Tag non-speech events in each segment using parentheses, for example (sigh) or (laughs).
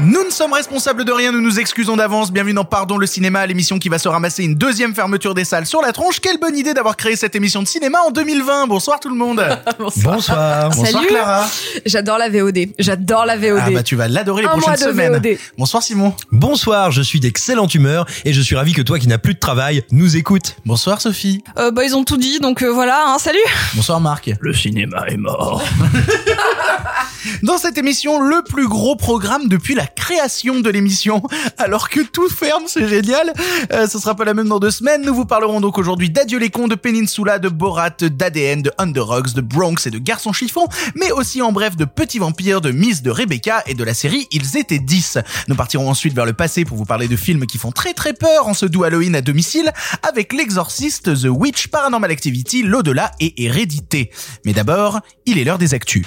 Nous ne sommes responsables de rien, nous nous excusons d'avance. Bienvenue dans Pardon le cinéma, l'émission qui va se ramasser une deuxième fermeture des salles sur la tronche. Quelle bonne idée d'avoir créé cette émission de cinéma en 2020. Bonsoir tout le monde. (laughs) Bonsoir. Bonsoir Salut. Clara. J'adore la VOD. J'adore la VOD. Ah bah tu vas l'adorer les Un mois prochaines de semaines. VOD. Bonsoir Simon. Bonsoir, je suis d'excellente humeur et je suis ravi que toi qui n'as plus de travail nous écoutes. Bonsoir Sophie. Euh, bah ils ont tout dit, donc euh, voilà, hein, salut. Bonsoir Marc. Le cinéma est mort. (laughs) Dans cette émission, le plus gros programme depuis la création de l'émission. (laughs) Alors que tout ferme, c'est génial. Euh, ce sera pas la même dans deux semaines. Nous vous parlerons donc aujourd'hui d'Adieu les cons, de Peninsula, de Borat, d'ADN, de Underdogs, de Bronx et de Garçon Chiffon, mais aussi en bref de Petit Vampire, de Miss de Rebecca et de la série Ils étaient 10. Nous partirons ensuite vers le passé pour vous parler de films qui font très très peur en ce doux Halloween à domicile avec L'Exorciste, The Witch, Paranormal Activity, L'Au-delà et Hérédité. Mais d'abord, il est l'heure des actus.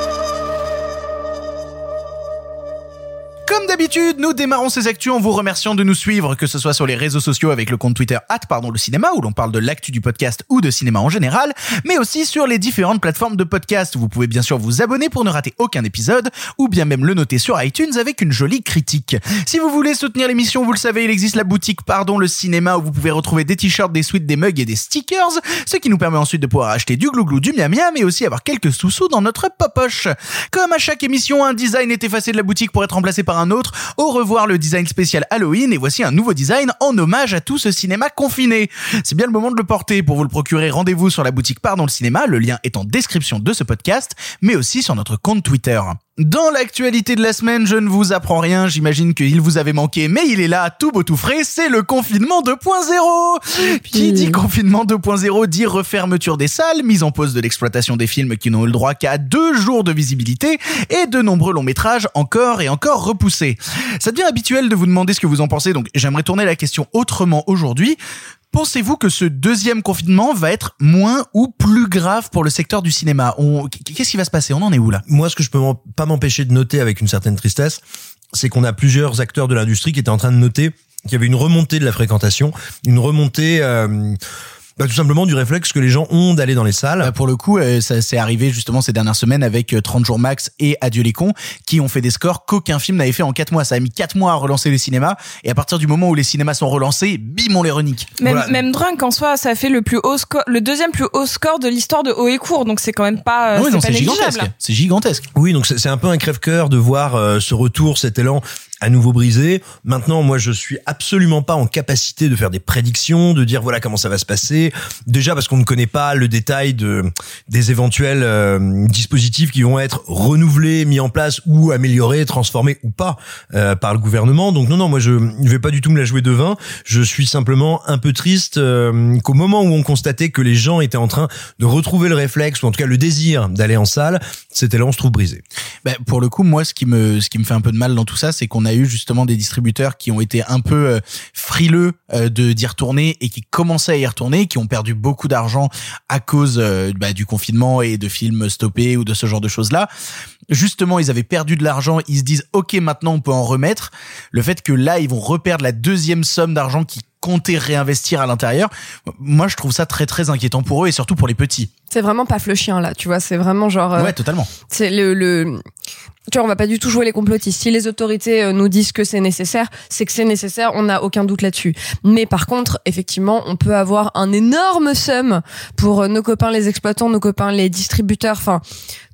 Comme d'habitude, nous démarrons ces actus en vous remerciant de nous suivre, que ce soit sur les réseaux sociaux avec le compte Twitter pardon le cinéma où l'on parle de l'actu du podcast ou de cinéma en général, mais aussi sur les différentes plateformes de podcast. Vous pouvez bien sûr vous abonner pour ne rater aucun épisode ou bien même le noter sur iTunes avec une jolie critique. Si vous voulez soutenir l'émission, vous le savez, il existe la boutique Pardon le cinéma où vous pouvez retrouver des t-shirts, des suites, des mugs et des stickers, ce qui nous permet ensuite de pouvoir acheter du glouglou, du miam miam et aussi avoir quelques sous-sous dans notre popoche. Comme à chaque émission, un design est effacé de la boutique pour être remplacé par un autre. Au revoir le design spécial Halloween et voici un nouveau design en hommage à tout ce cinéma confiné. C'est bien le moment de le porter. Pour vous le procurer, rendez-vous sur la boutique Pardon le cinéma. Le lien est en description de ce podcast, mais aussi sur notre compte Twitter. Dans l'actualité de la semaine, je ne vous apprends rien, j'imagine qu'il vous avait manqué, mais il est là, tout beau tout frais, c'est le confinement 2.0 Qui dit confinement 2.0 dit refermeture des salles, mise en pause de l'exploitation des films qui n'ont eu le droit qu'à deux jours de visibilité, et de nombreux longs métrages encore et encore repoussés. Ça devient habituel de vous demander ce que vous en pensez, donc j'aimerais tourner la question autrement aujourd'hui. Pensez-vous que ce deuxième confinement va être moins ou plus grave pour le secteur du cinéma Qu'est-ce qui va se passer On en est où là Moi, ce que je peux pas m'empêcher de noter avec une certaine tristesse, c'est qu'on a plusieurs acteurs de l'industrie qui étaient en train de noter qu'il y avait une remontée de la fréquentation, une remontée euh, bah, tout simplement du réflexe que les gens ont d'aller dans les salles. Euh, Pour le coup, euh, ça s'est arrivé justement ces dernières semaines avec euh, 30 jours max et Adieu les cons qui ont fait des scores qu'aucun film n'avait fait en 4 mois. Ça a mis 4 mois à relancer les cinémas et à partir du moment où les cinémas sont relancés, bim, on les renique. Même, Voilà. même Drunk en soi, ça a fait le plus haut score, le deuxième plus haut score de l'histoire de Haut et Court, donc c'est quand même pas, euh, oui, c'est gigantesque. C'est gigantesque. Oui, donc c'est c'est un peu un crève-cœur de voir euh, ce retour, cet élan à nouveau brisé. Maintenant, moi, je suis absolument pas en capacité de faire des prédictions, de dire voilà comment ça va se passer. Déjà parce qu'on ne connaît pas le détail de des éventuels euh, dispositifs qui vont être renouvelés, mis en place ou améliorés, transformés ou pas euh, par le gouvernement. Donc non, non, moi, je ne vais pas du tout me la jouer de vin. Je suis simplement un peu triste euh, qu'au moment où on constatait que les gens étaient en train de retrouver le réflexe ou en tout cas le désir d'aller en salle, cet élan se trouve brisé. Ben, pour le coup, moi, ce qui me, ce qui me fait un peu de mal dans tout ça, c'est qu'on a eu justement des distributeurs qui ont été un peu euh, frileux euh, de d'y retourner et qui commençaient à y retourner, qui ont perdu beaucoup d'argent à cause euh, bah, du confinement et de films stoppés ou de ce genre de choses-là. Justement, ils avaient perdu de l'argent, ils se disent OK, maintenant on peut en remettre. Le fait que là, ils vont reperdre la deuxième somme d'argent qu'ils comptaient réinvestir à l'intérieur, moi, je trouve ça très très inquiétant pour eux et surtout pour les petits. C'est vraiment paf le chien là, tu vois, c'est vraiment genre, euh, Ouais, totalement. c'est le, le, tu vois, on va pas du tout jouer les complotistes. Si les autorités euh, nous disent que c'est nécessaire, c'est que c'est nécessaire, on n'a aucun doute là-dessus. Mais par contre, effectivement, on peut avoir un énorme somme pour euh, nos copains les exploitants, nos copains les distributeurs, enfin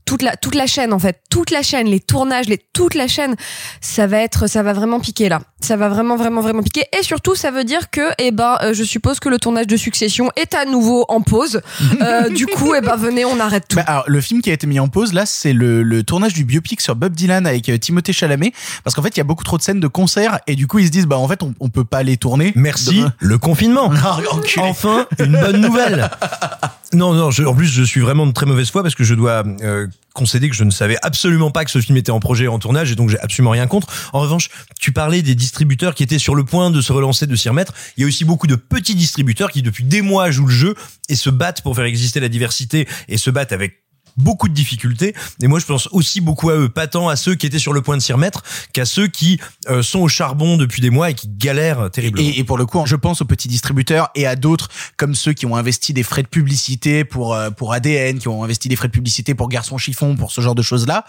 toute la toute la chaîne en fait, toute la chaîne, les tournages, les toute la chaîne, ça va être ça va vraiment piquer là. Ça va vraiment vraiment vraiment piquer et surtout ça veut dire que eh ben euh, je suppose que le tournage de Succession est à nouveau en pause. (laughs) Euh, du coup, eh ben venez, on arrête tout. Bah, alors, le film qui a été mis en pause là, c'est le, le tournage du biopic sur Bob Dylan avec euh, Timothée Chalamet, parce qu'en fait, il y a beaucoup trop de scènes de concert et du coup, ils se disent bah en fait, on, on peut pas les tourner. Merci, Demain. le confinement. (laughs) Ah. Enfin, une bonne nouvelle. (laughs) Non, non, je- en plus, je suis vraiment de très mauvaise foi parce que je dois euh, concéder que je ne savais absolument pas que ce film était en projet et en tournage et donc j'ai absolument rien contre. En revanche, tu parlais des distributeurs qui étaient sur le point de se relancer, de s'y remettre. Il y a aussi beaucoup de petits distributeurs qui depuis des mois jouent le jeu et se battent pour faire exister la diversité et se battent avec beaucoup de difficultés. Et moi, je pense aussi beaucoup à eux, pas tant à ceux qui étaient sur le point de s'y remettre, qu'à ceux qui euh, sont au charbon depuis des mois et qui galèrent terriblement. Et, pour le coup, je pense aux petits distributeurs et à d'autres comme ceux qui ont investi des frais de publicité pour euh, pour ADN, qui ont investi des frais de publicité pour Garçon Chiffon, pour ce genre de choses là.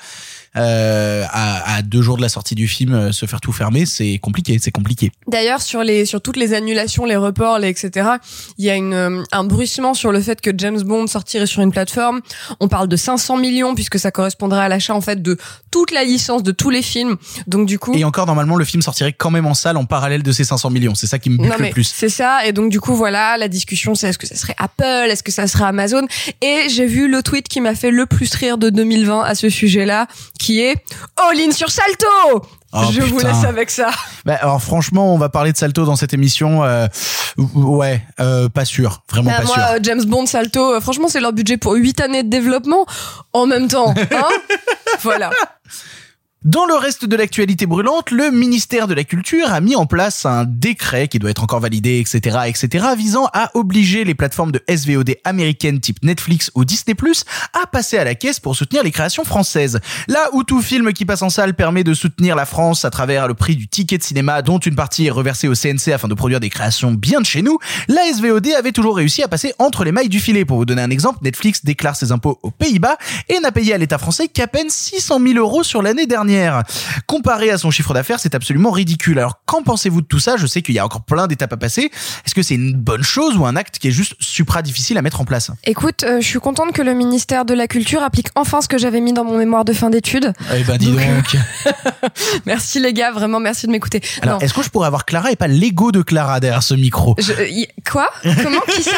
Euh, à, à deux jours de la sortie du film, euh, se faire tout fermer, c'est compliqué, c'est compliqué. D'ailleurs, sur les sur toutes les annulations, les reports, les etc. Il y a une euh, un bruissement sur le fait que James Bond sortirait sur une plateforme. On parle de 500 millions puisque ça correspondrait à l'achat en fait de toute la licence de tous les films. Donc du coup. Et encore normalement, le film sortirait quand même en salle en parallèle de ces 500 millions. C'est ça qui me bute Non le plus. c'est ça et donc du coup voilà la discussion c'est est-ce que ça serait Apple est-ce que ça serait Amazon? Et j'ai vu le tweet qui m'a fait le plus rire de 2020 à ce sujet-là qui est all in sur Salto Oh, je vous laisse avec ça Bah, alors franchement, on va parler de Salto dans cette émission. euh, ouais, euh, pas sûr, vraiment Bah, pas moi sûr. euh, James Bond Salto euh, franchement c'est leur budget pour 8 années de développement en même temps hein (laughs) voilà Dans le reste de l'actualité brûlante, le ministère de la Culture a mis en place un décret qui doit être encore validé, etc., etc., visant à obliger les plateformes de SVOD américaines type Netflix ou Disney+, à passer à la caisse pour soutenir les créations françaises. Là où tout film qui passe en salle permet de soutenir la France à travers le prix du ticket de cinéma, dont une partie est reversée au CNC afin de produire des créations bien de chez nous, la SVOD avait toujours réussi à passer entre les mailles du filet. Pour vous donner un exemple, Netflix déclare ses impôts aux Pays-Bas et n'a payé à l'État français qu'à peine 600 000 euros sur l'année dernière. Comparé à son chiffre d'affaires, c'est absolument ridicule. Alors, qu'en pensez-vous de tout ça? Je sais qu'il y a encore plein d'étapes à passer. Est-ce que c'est une bonne chose ou un acte qui est juste supra difficile à mettre en place? Écoute euh, je suis contente que le ministère de la Culture applique enfin ce que j'avais mis dans mon mémoire de fin d'études Eh ben, dis Donc, donc. (laughs) merci les gars vraiment merci de m'écouter Alors, est-ce que je pourrais avoir Clara et pas l'ego de Clara derrière ce micro? Je, y- quoi? Comment? Qui ça?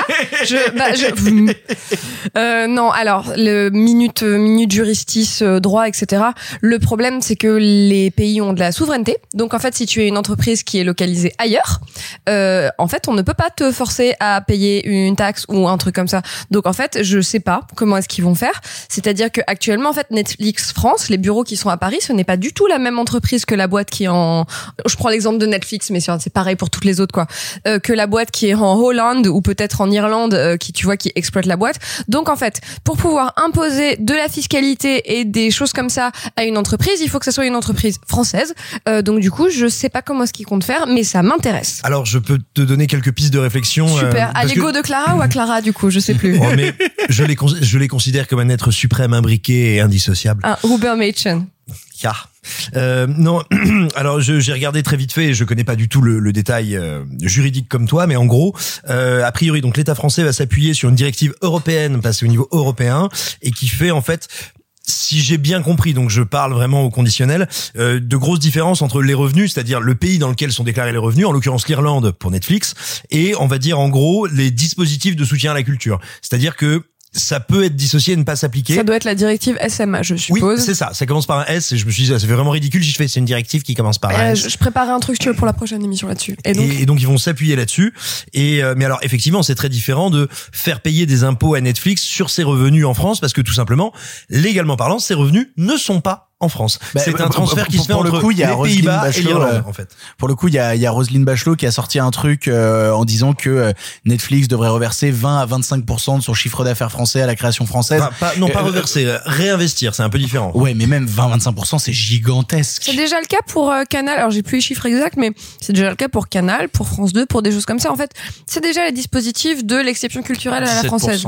Je, bah, je, (laughs) euh, Non, alors le minute euh, minute justice droit etc. Le problème c'est que les pays ont de la souveraineté. Donc en fait, si tu es une entreprise qui est localisée ailleurs, euh, en fait, on ne peut pas te forcer à payer une taxe ou un truc comme ça. Donc en fait, je sais pas comment est-ce qu'ils vont faire. C'est-à-dire que actuellement, en fait, Netflix France, les bureaux qui sont à Paris, ce n'est pas du tout la même entreprise que la boîte qui est en. Je prends l'exemple de Netflix, mais c'est pareil pour toutes les autres quoi. Euh, que la boîte qui est en Hollande ou peut-être en Irlande, euh, qui tu vois qui exploite la boîte. Donc en fait, pour pouvoir imposer de la fiscalité et des choses comme ça à une entreprise, il faut que ce soit une entreprise française. Euh, donc du coup, je sais pas comment est-ce qu'ils comptent faire, mais ça m'intéresse. Alors, je peux te donner quelques pistes de réflexion. euh, Super. à que- l'ego de Clara ou à Clara du coup, je sais plus. Oh, mais je les, je les considère comme un être suprême, imbriqué et indissociable. Un Uber Machen. Ja. Euh, non, (clears throat) alors j'ai regardé très vite fait et je connais pas du tout le, le détail euh, juridique comme toi, mais en gros, euh, a priori, donc l'État français va s'appuyer sur une directive européenne passée au niveau européen et qui fait en fait si j'ai bien compris, donc je parle vraiment au conditionnel, euh, de grosses différences entre les revenus, c'est-à-dire le pays dans lequel sont déclarés les revenus, en l'occurrence l'Irlande pour Netflix, et on va dire en gros les dispositifs de soutien à la culture. C'est-à-dire que ça peut être dissocié et ne pas s'appliquer. Ça doit être la directive SMA, je Oui, suppose. c'est ça. Ça commence par un S et je me suis dit, ça fait vraiment ridicule si je fais, c'est une directive qui commence par un Euh, S. je, préparais un truc tu veux, pour la prochaine émission là-dessus. Et donc, Et, et donc ils vont s'appuyer là-dessus. Et euh, mais alors effectivement c'est très différent de faire payer des impôts à Netflix sur ses revenus en France parce que tout simplement légalement parlant ces revenus ne sont pas en France. Bah, c'est un transfert qui se fait pour le coup, il y a les Roselyne Pays-Bas et l'Irlande euh, en fait. Pour le coup, il y a, il y a Roselyne Bachelot qui a sorti un truc euh, en disant que euh, Netflix devrait reverser 20 à 25% de son chiffre d'affaires français à la création française. Enfin, pas, non pas Euh, reverser, euh, réinvestir, c'est un peu différent. Ouais, mais même 20-25%, c'est gigantesque. c'est déjà le cas pour euh, Canal. Alors, j'ai plus les chiffres exacts, mais c'est déjà le cas pour Canal, pour France 2, pour des choses comme ça. En fait, c'est déjà les dispositifs de l'exception culturelle à la française.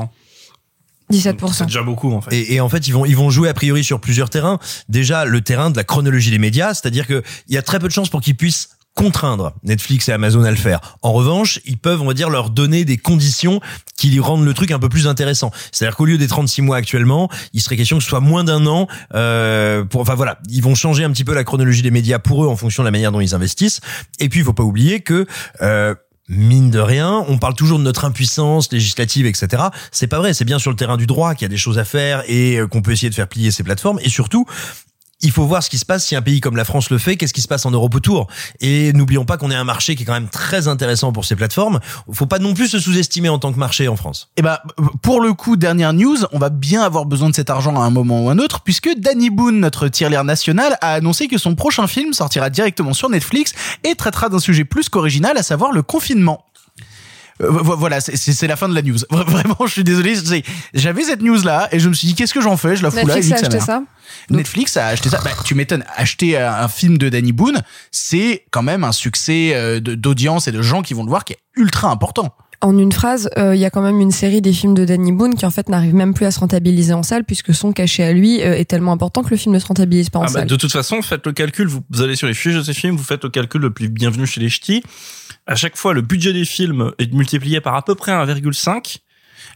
17%. C'est déjà beaucoup en fait. Et, et en fait, ils vont ils vont jouer a priori sur plusieurs terrains. Déjà, le terrain de la chronologie des médias, c'est-à-dire que il y a très peu de chances pour qu'ils puissent contraindre Netflix et Amazon à le faire. En revanche, ils peuvent, on va dire, leur donner des conditions qui lui rendent le truc un peu plus intéressant. C'est-à-dire qu'au lieu des 36 mois actuellement, il serait question que ce soit moins d'un an. Euh, pour, enfin voilà, ils vont changer un petit peu la chronologie des médias pour eux en fonction de la manière dont ils investissent. Et puis, il faut pas oublier que euh, mine de rien, on parle toujours de notre impuissance législative, etc. C'est pas vrai. C'est bien sur le terrain du droit qu'il y a des choses à faire et euh, qu'on peut essayer de faire plier ces plateformes. Et surtout, il faut voir ce qui se passe si un pays comme la France le fait, qu'est-ce qui se passe en Europe autour. Et n'oublions pas qu'on est un marché qui est quand même très intéressant pour ces plateformes. Faut pas non plus se sous-estimer en tant que marché en France. Et bah, pour le coup, dernière news, on va bien avoir besoin de cet argent à un moment ou un autre, puisque Danny Boone, notre tirelire national, a annoncé que son prochain film sortira directement sur Netflix et traitera d'un sujet plus qu'original, à savoir le confinement. Euh, vo- voilà, c'est- c'est c'est la fin de la news. Vra- Vraiment, je suis désolé. J'avais cette news là et je me suis dit qu'est-ce que j'en fais? Je la fous Netflix a acheté ça? Netflix a acheté ça. Bah, tu m'étonnes. Acheter un un film de Danny Boone, c'est quand même un succès euh, d'audience et de gens qui vont le voir qui est ultra important. En une phrase, euh, il y a quand même une série des films de Danny Boone qui en fait n'arrive même plus à se rentabiliser en salle puisque son cachet à lui euh, est tellement important que le film ne se rentabilise pas en Ah bah, salle. de toute façon, faites le calcul, vous, vous allez sur les fiches de ces films, vous faites le calcul depuis Bienvenue chez les Ch'tis. À chaque fois, le budget des films est multiplié par à peu près 1,5.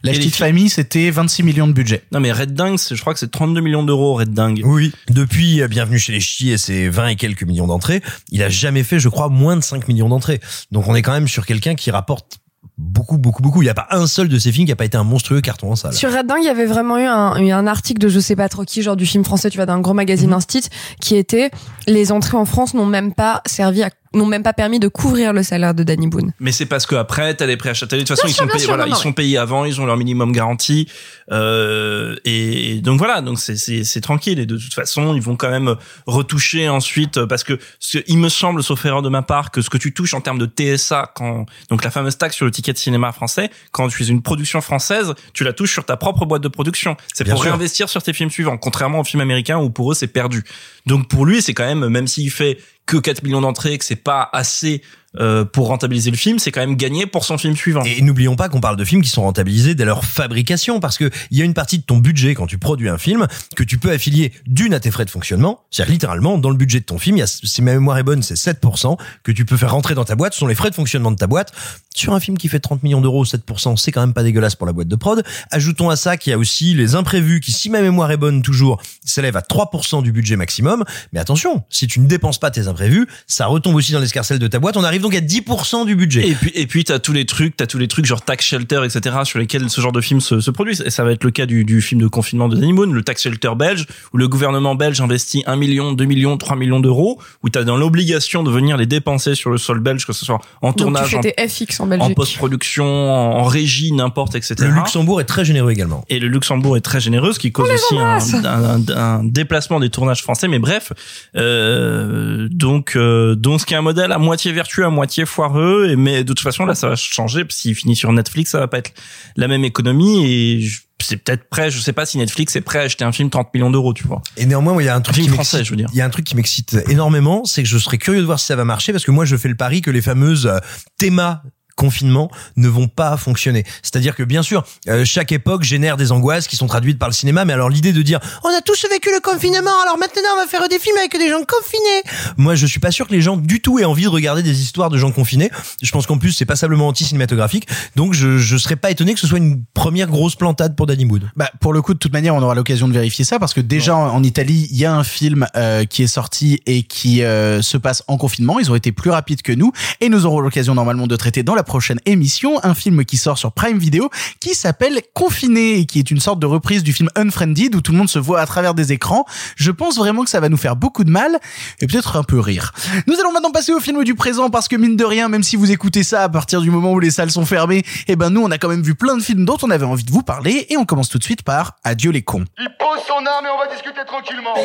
La petite films- famille, c'était 26 millions de budget. Non mais Red Dingue, je crois que c'est 32 millions d'euros Red Dingue. Oui. Depuis euh, Bienvenue chez les Ch'tis et ses 20 et quelques millions d'entrées, il a jamais fait, je crois, moins de 5 millions d'entrées. Donc on est quand même sur quelqu'un qui rapporte beaucoup, beaucoup, beaucoup. Il n'y a pas un seul de ces films qui a pas été un monstrueux carton en salle. Sur Red Dingue, il y avait vraiment eu un, eu un article de je sais pas trop qui, genre du film français, tu vois, d'un gros magazine Instit, qui était les entrées en France n'ont même pas servi à n'ont même pas permis de couvrir le salaire de Danny Boone. Mais c'est parce que après t'as les prêts à télé. De toute façon, ils sont payés. sûr, Voilà, non, ils sont payés avant, ils ont leur minimum garanti. Euh, et, et donc voilà, donc c'est c'est c'est tranquille. Et de toute façon, ils vont quand même retoucher ensuite parce que ce, il me semble, sauf erreur de ma part, que ce que tu touches en termes de TSA, quand donc la fameuse taxe sur le ticket de cinéma français, quand tu es une production française, tu la touches sur ta propre boîte de production. C'est pour sûr. réinvestir sur tes films suivants, contrairement aux films américains où pour eux c'est perdu. Donc pour lui, c'est quand même, même s'il fait que 4 millions d'entrées, que c'est pas assez euh, pour rentabiliser le film, c'est quand même gagné pour son film suivant. Et n'oublions pas qu'on parle de films qui sont rentabilisés dès leur fabrication, parce que il y a une partie de ton budget quand tu produis un film que tu peux affilier d'une à tes frais de fonctionnement. C'est-à-dire littéralement dans le budget de ton film, il y a, si ma mémoire est bonne, c'est 7% que tu peux faire rentrer dans ta boîte. Ce sont les frais de fonctionnement de ta boîte. Sur un film qui fait 30 millions d'euros, 7%, c'est quand même pas dégueulasse pour la boîte de prod. Ajoutons à ça qu'il y a aussi les imprévus qui, si ma mémoire est bonne toujours, s'élèvent à 3% du budget maximum. Mais attention, si tu ne dépenses pas tes imprévus, ça retombe aussi dans l'escarcelle de ta boîte. On arrive donc à 10% du budget. Et puis, et puis, t'as tous les trucs, t'as tous les trucs genre tax shelter, etc., sur lesquels ce genre de film se, se produit. Et ça va être le cas du, du film de confinement de Danny Boone, le tax shelter belge, où le gouvernement belge investit 1 million, 2 millions, 3 millions d'euros, où t'as dans l'obligation de venir les dépenser sur le sol belge, que ce soit en Donc tu tournage, fais en, FX en en post-production, en, en régie, n'importe, etc. Le Luxembourg est très généreux également. Et le Luxembourg est très généreux, ce qui cause aussi un, un- un- un déplacement des tournages français. Mais bref, euh, donc euh, donc ce qui est un modèle à moitié vertueux, à moitié foireux. Et mais de toute façon là, ça va changer. S'il finit sur Netflix, ça va pas être la même économie. Et c'est peut-être prêt. Je sais pas si Netflix est prêt à acheter un film 30 millions d'euros, tu vois. Et néanmoins, moi, il y a un truc qui français, m'excite- je veux dire. Il y a un truc qui m'excite énormément, c'est que je serais curieux de voir si ça va marcher parce que moi, je fais le pari que les fameuses euh, thémas confinement ne vont pas fonctionner. C'est-à-dire que bien sûr, euh, chaque époque génère des angoisses qui sont traduites par le cinéma, mais alors l'idée de dire on a tous vécu le confinement, alors maintenant on va faire des films avec des gens confinés. Moi, je suis pas sûr que les gens du tout aient envie de regarder des histoires de gens confinés. Je pense qu'en plus c'est passablement anti-cinématographique, donc je je serais pas étonné que ce soit une première grosse plantade pour Danny Boone. Bah, pour le coup, de toute manière, on aura l'occasion de vérifier ça parce que déjà en, en Italie, il y a un film euh, qui est sorti et qui euh, se passe en confinement. Ils ont été plus rapides que nous et nous aurons l'occasion normalement de traiter dans la prochaine émission un film qui sort sur Prime Video qui s'appelle Confiné et qui est une sorte de reprise du film Unfriended où tout le monde se voit à travers des écrans. Je pense vraiment que ça va nous faire beaucoup de mal et peut-être un peu rire. Nous allons maintenant passer au film du présent parce que mine de rien, même si vous écoutez ça à partir du moment où les salles sont fermées, eh ben nous on a quand même vu plein de films dont on avait envie de vous parler et on commence tout de suite par Adieu les cons. Il pose son arme et on va discuter tranquillement.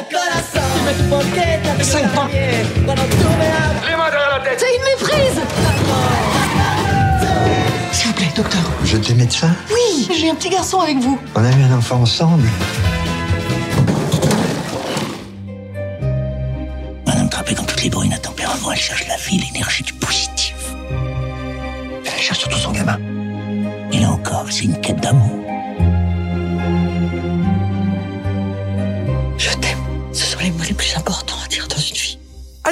Les mains derrière la tête. C'est une méprise docteur. Vous êtes médecin Oui, j'ai un petit garçon avec vous. On a eu un enfant ensemble. Madame Trappé, comme toutes les brunes à tempérament, elle cherche la vie, l'énergie du positif. Elle cherche surtout son gamin. Et là encore, c'est une quête d'amour. Je t'aime. Ce sont les mots les plus importants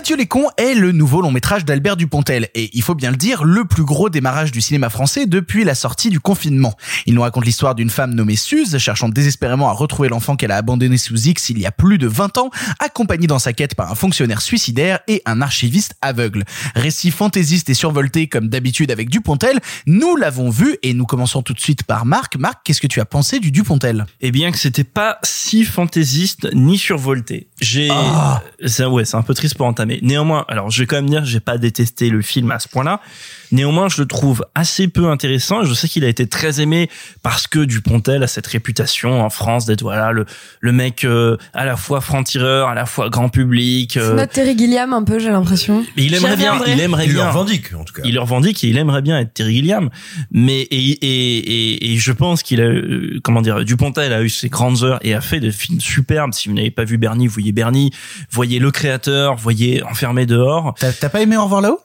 Adieu les cons est le nouveau long métrage d'Albert Dupontel et il faut bien le dire, le plus gros démarrage du cinéma français depuis la sortie du confinement. Il nous raconte l'histoire d'une femme nommée Suze, cherchant désespérément à retrouver l'enfant qu'elle a abandonné sous X il y a plus de 20 ans, accompagnée dans sa quête par un fonctionnaire suicidaire et un archiviste aveugle. Récit fantaisiste et survolté comme d'habitude avec Dupontel, nous l'avons vu et nous commençons tout de suite par Marc. Marc, qu'est-ce que tu as pensé du Dupontel? Eh bien que c'était pas si fantaisiste ni survolté. J'ai Ah. c'est ouais, c'est un peu triste pour entamer. Néanmoins, alors je vais quand même dire j'ai pas détesté le film à ce point-là. Néanmoins, je le trouve assez peu intéressant. Je sais qu'il a été très aimé parce que Dupontel a cette réputation en France d'être voilà le le mec euh, à la fois franc-tireur, à la fois grand public. C'est euh, notre Terry Gilliam un peu, j'ai l'impression. mais il aimerait bien, il aimerait Il le bien. revendique, en tout cas. Il le revendique et il aimerait bien être Terry Gilliam. Mais et et et, et je pense qu'il a euh, comment dire Dupontel a eu ses grandes heures et a fait des films superbes. Si vous n'avez pas vu Bernie, voyez Bernie, voyez Le Créateur, voyez Enfermé dehors. T'as t'as pas aimé Au revoir là-haut?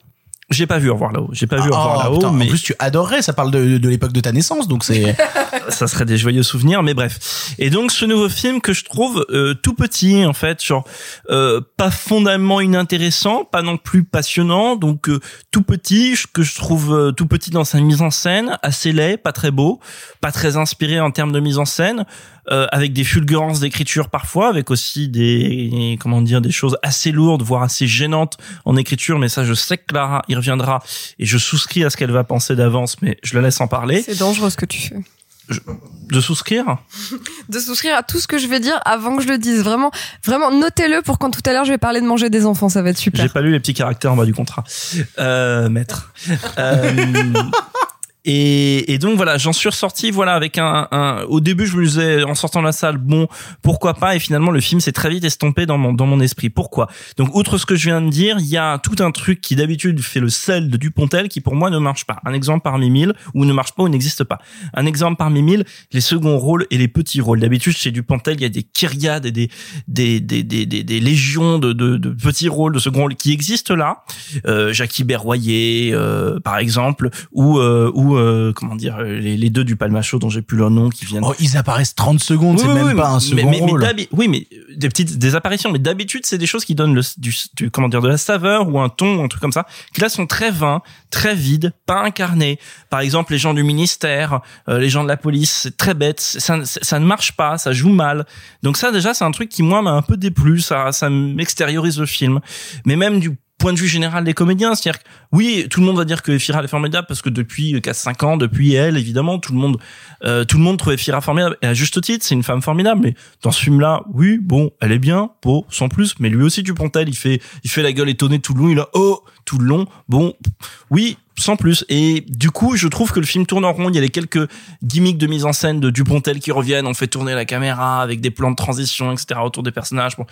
J'ai pas vu Au revoir là-haut. J'ai pas vu Au revoir Oh, là-haut, mais En plus, tu adorerais, ça parle de, de l'époque de ta naissance, donc c'est... (laughs) ça serait des joyeux souvenirs mais bref. Et donc ce nouveau film que je trouve euh, tout petit en fait genre euh, pas fondamentalement inintéressant pas non plus passionnant. Donc euh, tout petit que je trouve euh, tout petit dans sa mise en scène assez laid pas très beau pas très inspiré en termes de mise en scène euh, avec des fulgurances d'écriture parfois avec aussi des comment dire des choses assez lourdes voire assez gênantes en écriture mais ça je sais que Clara y reviendra et je souscris à ce qu'elle va penser d'avance mais je la laisse en parler C'est dangereux ce que tu fais. de souscrire? (laughs) De souscrire à tout ce que je vais dire avant que je le dise. Vraiment, vraiment, notez-le pour quand tout à l'heure je vais parler de manger des enfants, ça va être super. J'ai pas lu les petits caractères en bas du contrat. Euh, maître. Euh, (laughs) et, et donc voilà, j'en suis ressorti voilà avec un, un. Au début, je me disais en sortant de la salle, bon, pourquoi pas. Et finalement, le film s'est très vite estompé dans mon dans mon esprit. Pourquoi? Donc, outre ce que je viens de dire, il y a tout un truc qui d'habitude fait le sel de Dupontel qui pour moi ne marche pas. Un exemple parmi mille ou ne marche pas ou n'existe pas. Un exemple parmi mille, les seconds rôles et les petits rôles. D'habitude, chez Dupontel, il y a des kyriades et des des des des, des, des légions de, de de petits rôles de second rôle qui existent là. Euh, Jackie Berroyer, euh, par exemple, ou euh, ou euh, comment dire les, les deux du Palmacho dont j'ai plus leur nom qui viennent. Oh, ils apparaissent 30 secondes, c'est Oui, même oui, pas un mais- second mais, mais rôle. d'habi- oui, mais euh, des petites des apparitions, mais d'habitude c'est des choses qui donnent le, du, du- comment dire de la saveur ou un ton, un truc comme ça, qui là sont très vains, très vides, pas incarnés. Par exemple, les gens du ministère, euh, les gens de la police, c'est très bête, ça, ça ne marche pas, ça joue mal. Donc ça déjà c'est un truc qui moi m'a un peu déplu, ça ça m'extériorise le film. Mais même du point de vue général des comédiens, c'est-à-dire que oui, tout le monde va dire que Fira est formidable parce que depuis 4-5 ans, depuis elle, évidemment, tout le monde, euh, tout le monde trouvait Fira formidable et à juste titre, c'est une femme formidable. Mais dans ce film-là, oui, bon, elle est bien, bon, sans plus. Mais lui aussi, Dupontel, il fait, il fait la gueule étonnée tout le long, il a oh tout le long, bon, oui, sans plus. Et du coup, je trouve que le film tourne en rond. Il y a les quelques gimmicks de mise en scène de Dupontel qui reviennent. On fait tourner la caméra avec des plans de transition, etc. autour des personnages. Bon,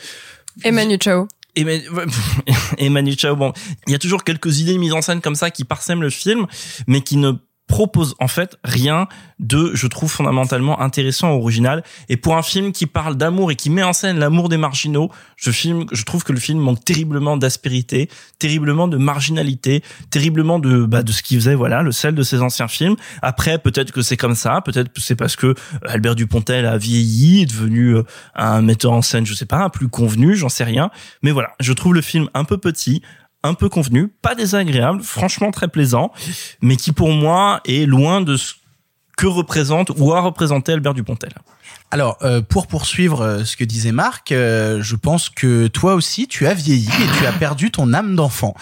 Et Chao. (laughs) Manu Chao, bon, il y a toujours quelques idées de mise en scène comme ça qui parsèment le film, mais qui ne proposent en fait rien de, je trouve, fondamentalement intéressant, original. Et pour un film qui parle d'amour et qui met en scène l'amour des marginaux, je, film, je trouve que le film manque terriblement d'aspérité, terriblement de marginalité, terriblement de, bah, de ce qu'il faisait, voilà, le sel de ses anciens films. Après, peut-être que c'est comme ça, peut-être que c'est parce que Albert Dupontel a vieilli, est devenu euh, un metteur en scène, je sais pas, un plus convenu, j'en sais rien. Mais voilà, je trouve le film un peu petit, un peu convenu, pas désagréable, franchement très plaisant, mais qui pour moi est loin de ce que représente ou a représenté Albert Dupontel. Alors, euh, pour poursuivre euh, ce que disait Marc, euh, je pense que toi aussi, tu as vieilli et tu as perdu ton âme d'enfant.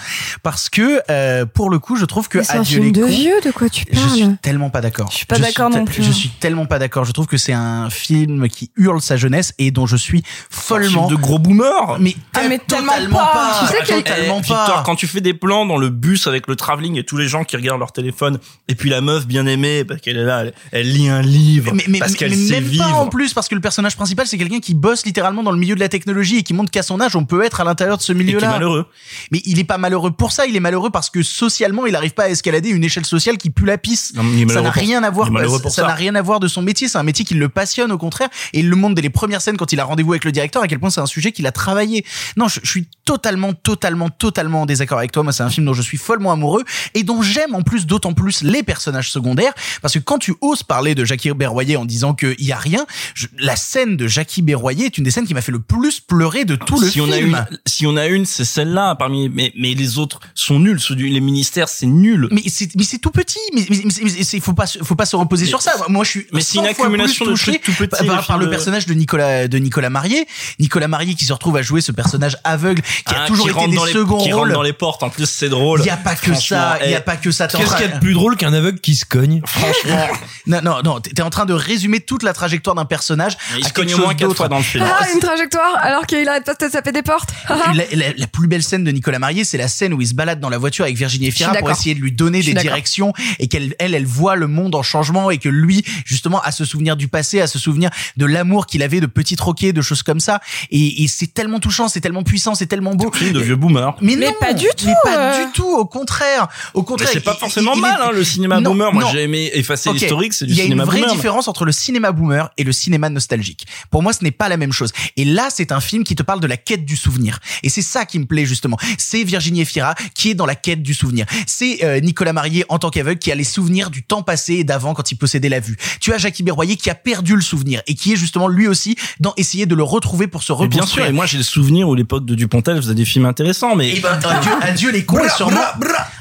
Parce que, euh, pour le coup, je trouve que C'est un film les de cons, vieux, de quoi tu Je suis parles tellement pas d'accord. Je suis pas d'accord non plus. Je suis tellement pas d'accord. Je trouve que c'est un film qui hurle sa jeunesse et dont je suis follement. de gros boomer. Mais, Ah, mais tellement totalement pas. Tu sais totalement eh, Victor, pas. quand tu fais des plans dans le bus avec le travelling et tous les gens qui regardent leur téléphone, et puis la meuf bien aimée, parce qu'elle est là, elle, elle lit un livre, mais, mais, parce mais- qu'elle mais sait vivre. Plus parce que le personnage principal c'est quelqu'un qui bosse littéralement dans le milieu de la technologie et qui montre qu'à son âge on peut être à l'intérieur de ce milieu-là. malheureux. Mais il est pas malheureux pour ça, il est malheureux parce que socialement il arrive pas à escalader une échelle sociale qui pue la pisse. Non, ça n'a rien à voir ça ça. n'a rien à voir de son métier, c'est un métier qui le passionne au contraire et il le montre dès les premières scènes quand il a rendez-vous avec le directeur à quel point c'est un sujet qu'il a travaillé. Non, je, je suis totalement totalement totalement en désaccord avec toi. Moi, c'est un film dont je suis follement amoureux et dont j'aime en plus d'autant plus les personnages secondaires parce que quand tu oses parler de Jackie Berroyer en disant qu'il y a rien. Je- la scène de Jackie Berroyer est une des scènes qui m'a fait le plus pleurer de tout le si film. on a une, si on a une, c'est celle-là parmi, mais, mais les autres sont nuls. Ceux du, les ministères, c'est nul. Mais c'est mais c'est tout petit. Mais mais, mais, mais c'est- faut pas se- faut pas se reposer Mais sur ça. Moi je suis mais c'est une 100 fois accumulation de trucs tout petits, par, le de- personnage de Nicolas de Nicolas Marié. Nicolas Marié qui se retrouve à jouer ce personnage aveugle qui a Ah, toujours qui été des les, seconds qui rentre rôles. dans les portes. En plus, c'est drôle. Il y a pas que ça, il y a eh, pas que ça. Qu'est-ce qu'il y a de plus drôle qu'un aveugle qui se cogne? Franchement, (laughs) Non, non, non. T'es t'es en train de résumer toute la trajectoire d'un personnage. il se cogne au moins quatre fois dans le film. Ah, une trajectoire alors qu'il arrête pas de taper des portes. (laughs) la, la- la plus belle scène de Nicolas Marié, c'est la scène où il se balade dans la voiture avec Virginie Efira pour essayer de lui donner des directions et qu'elle, elle, elle voit le monde en changement et que lui, justement, a se souvenir du passé, a se souvenir de l'amour qu'il avait de petit troquet, de choses comme ça. Et, et c'est tellement touchant, c'est tellement puissant, c'est tellement beau. Film de vieux boomer. Mais, Mais non, pas du tout, Mais pas euh. du tout. Au contraire, au Mais contraire. c'est pas forcément il- il mal, est- hein, le cinéma Non, boomer. Moi, j'ai aimé effacer l'historique, c'est du Il y a cinéma une vraie boomer. différence entre le cinéma boomer et le cinéma nostalgique. Pour moi, ce n'est pas la même chose. Et là, c'est un film qui te parle de la quête du souvenir. Et c'est ça qui me plaît justement. C'est Virginie Efira qui est dans la quête du souvenir. C'est euh, Nicolas Marié en tant qu'aveugle qui a les souvenirs du temps passé et d'avant quand il possédait la vue. Tu as Jackie Berroyer qui a perdu le souvenir et qui est justement lui aussi dans essayer de le retrouver pour se Mais bien reconstruire. sûr, et moi j'ai le souvenir où l'époque de Dupontel faisait des films intéressants, mais Eh ben, adieu, adieu les cons et sûrement,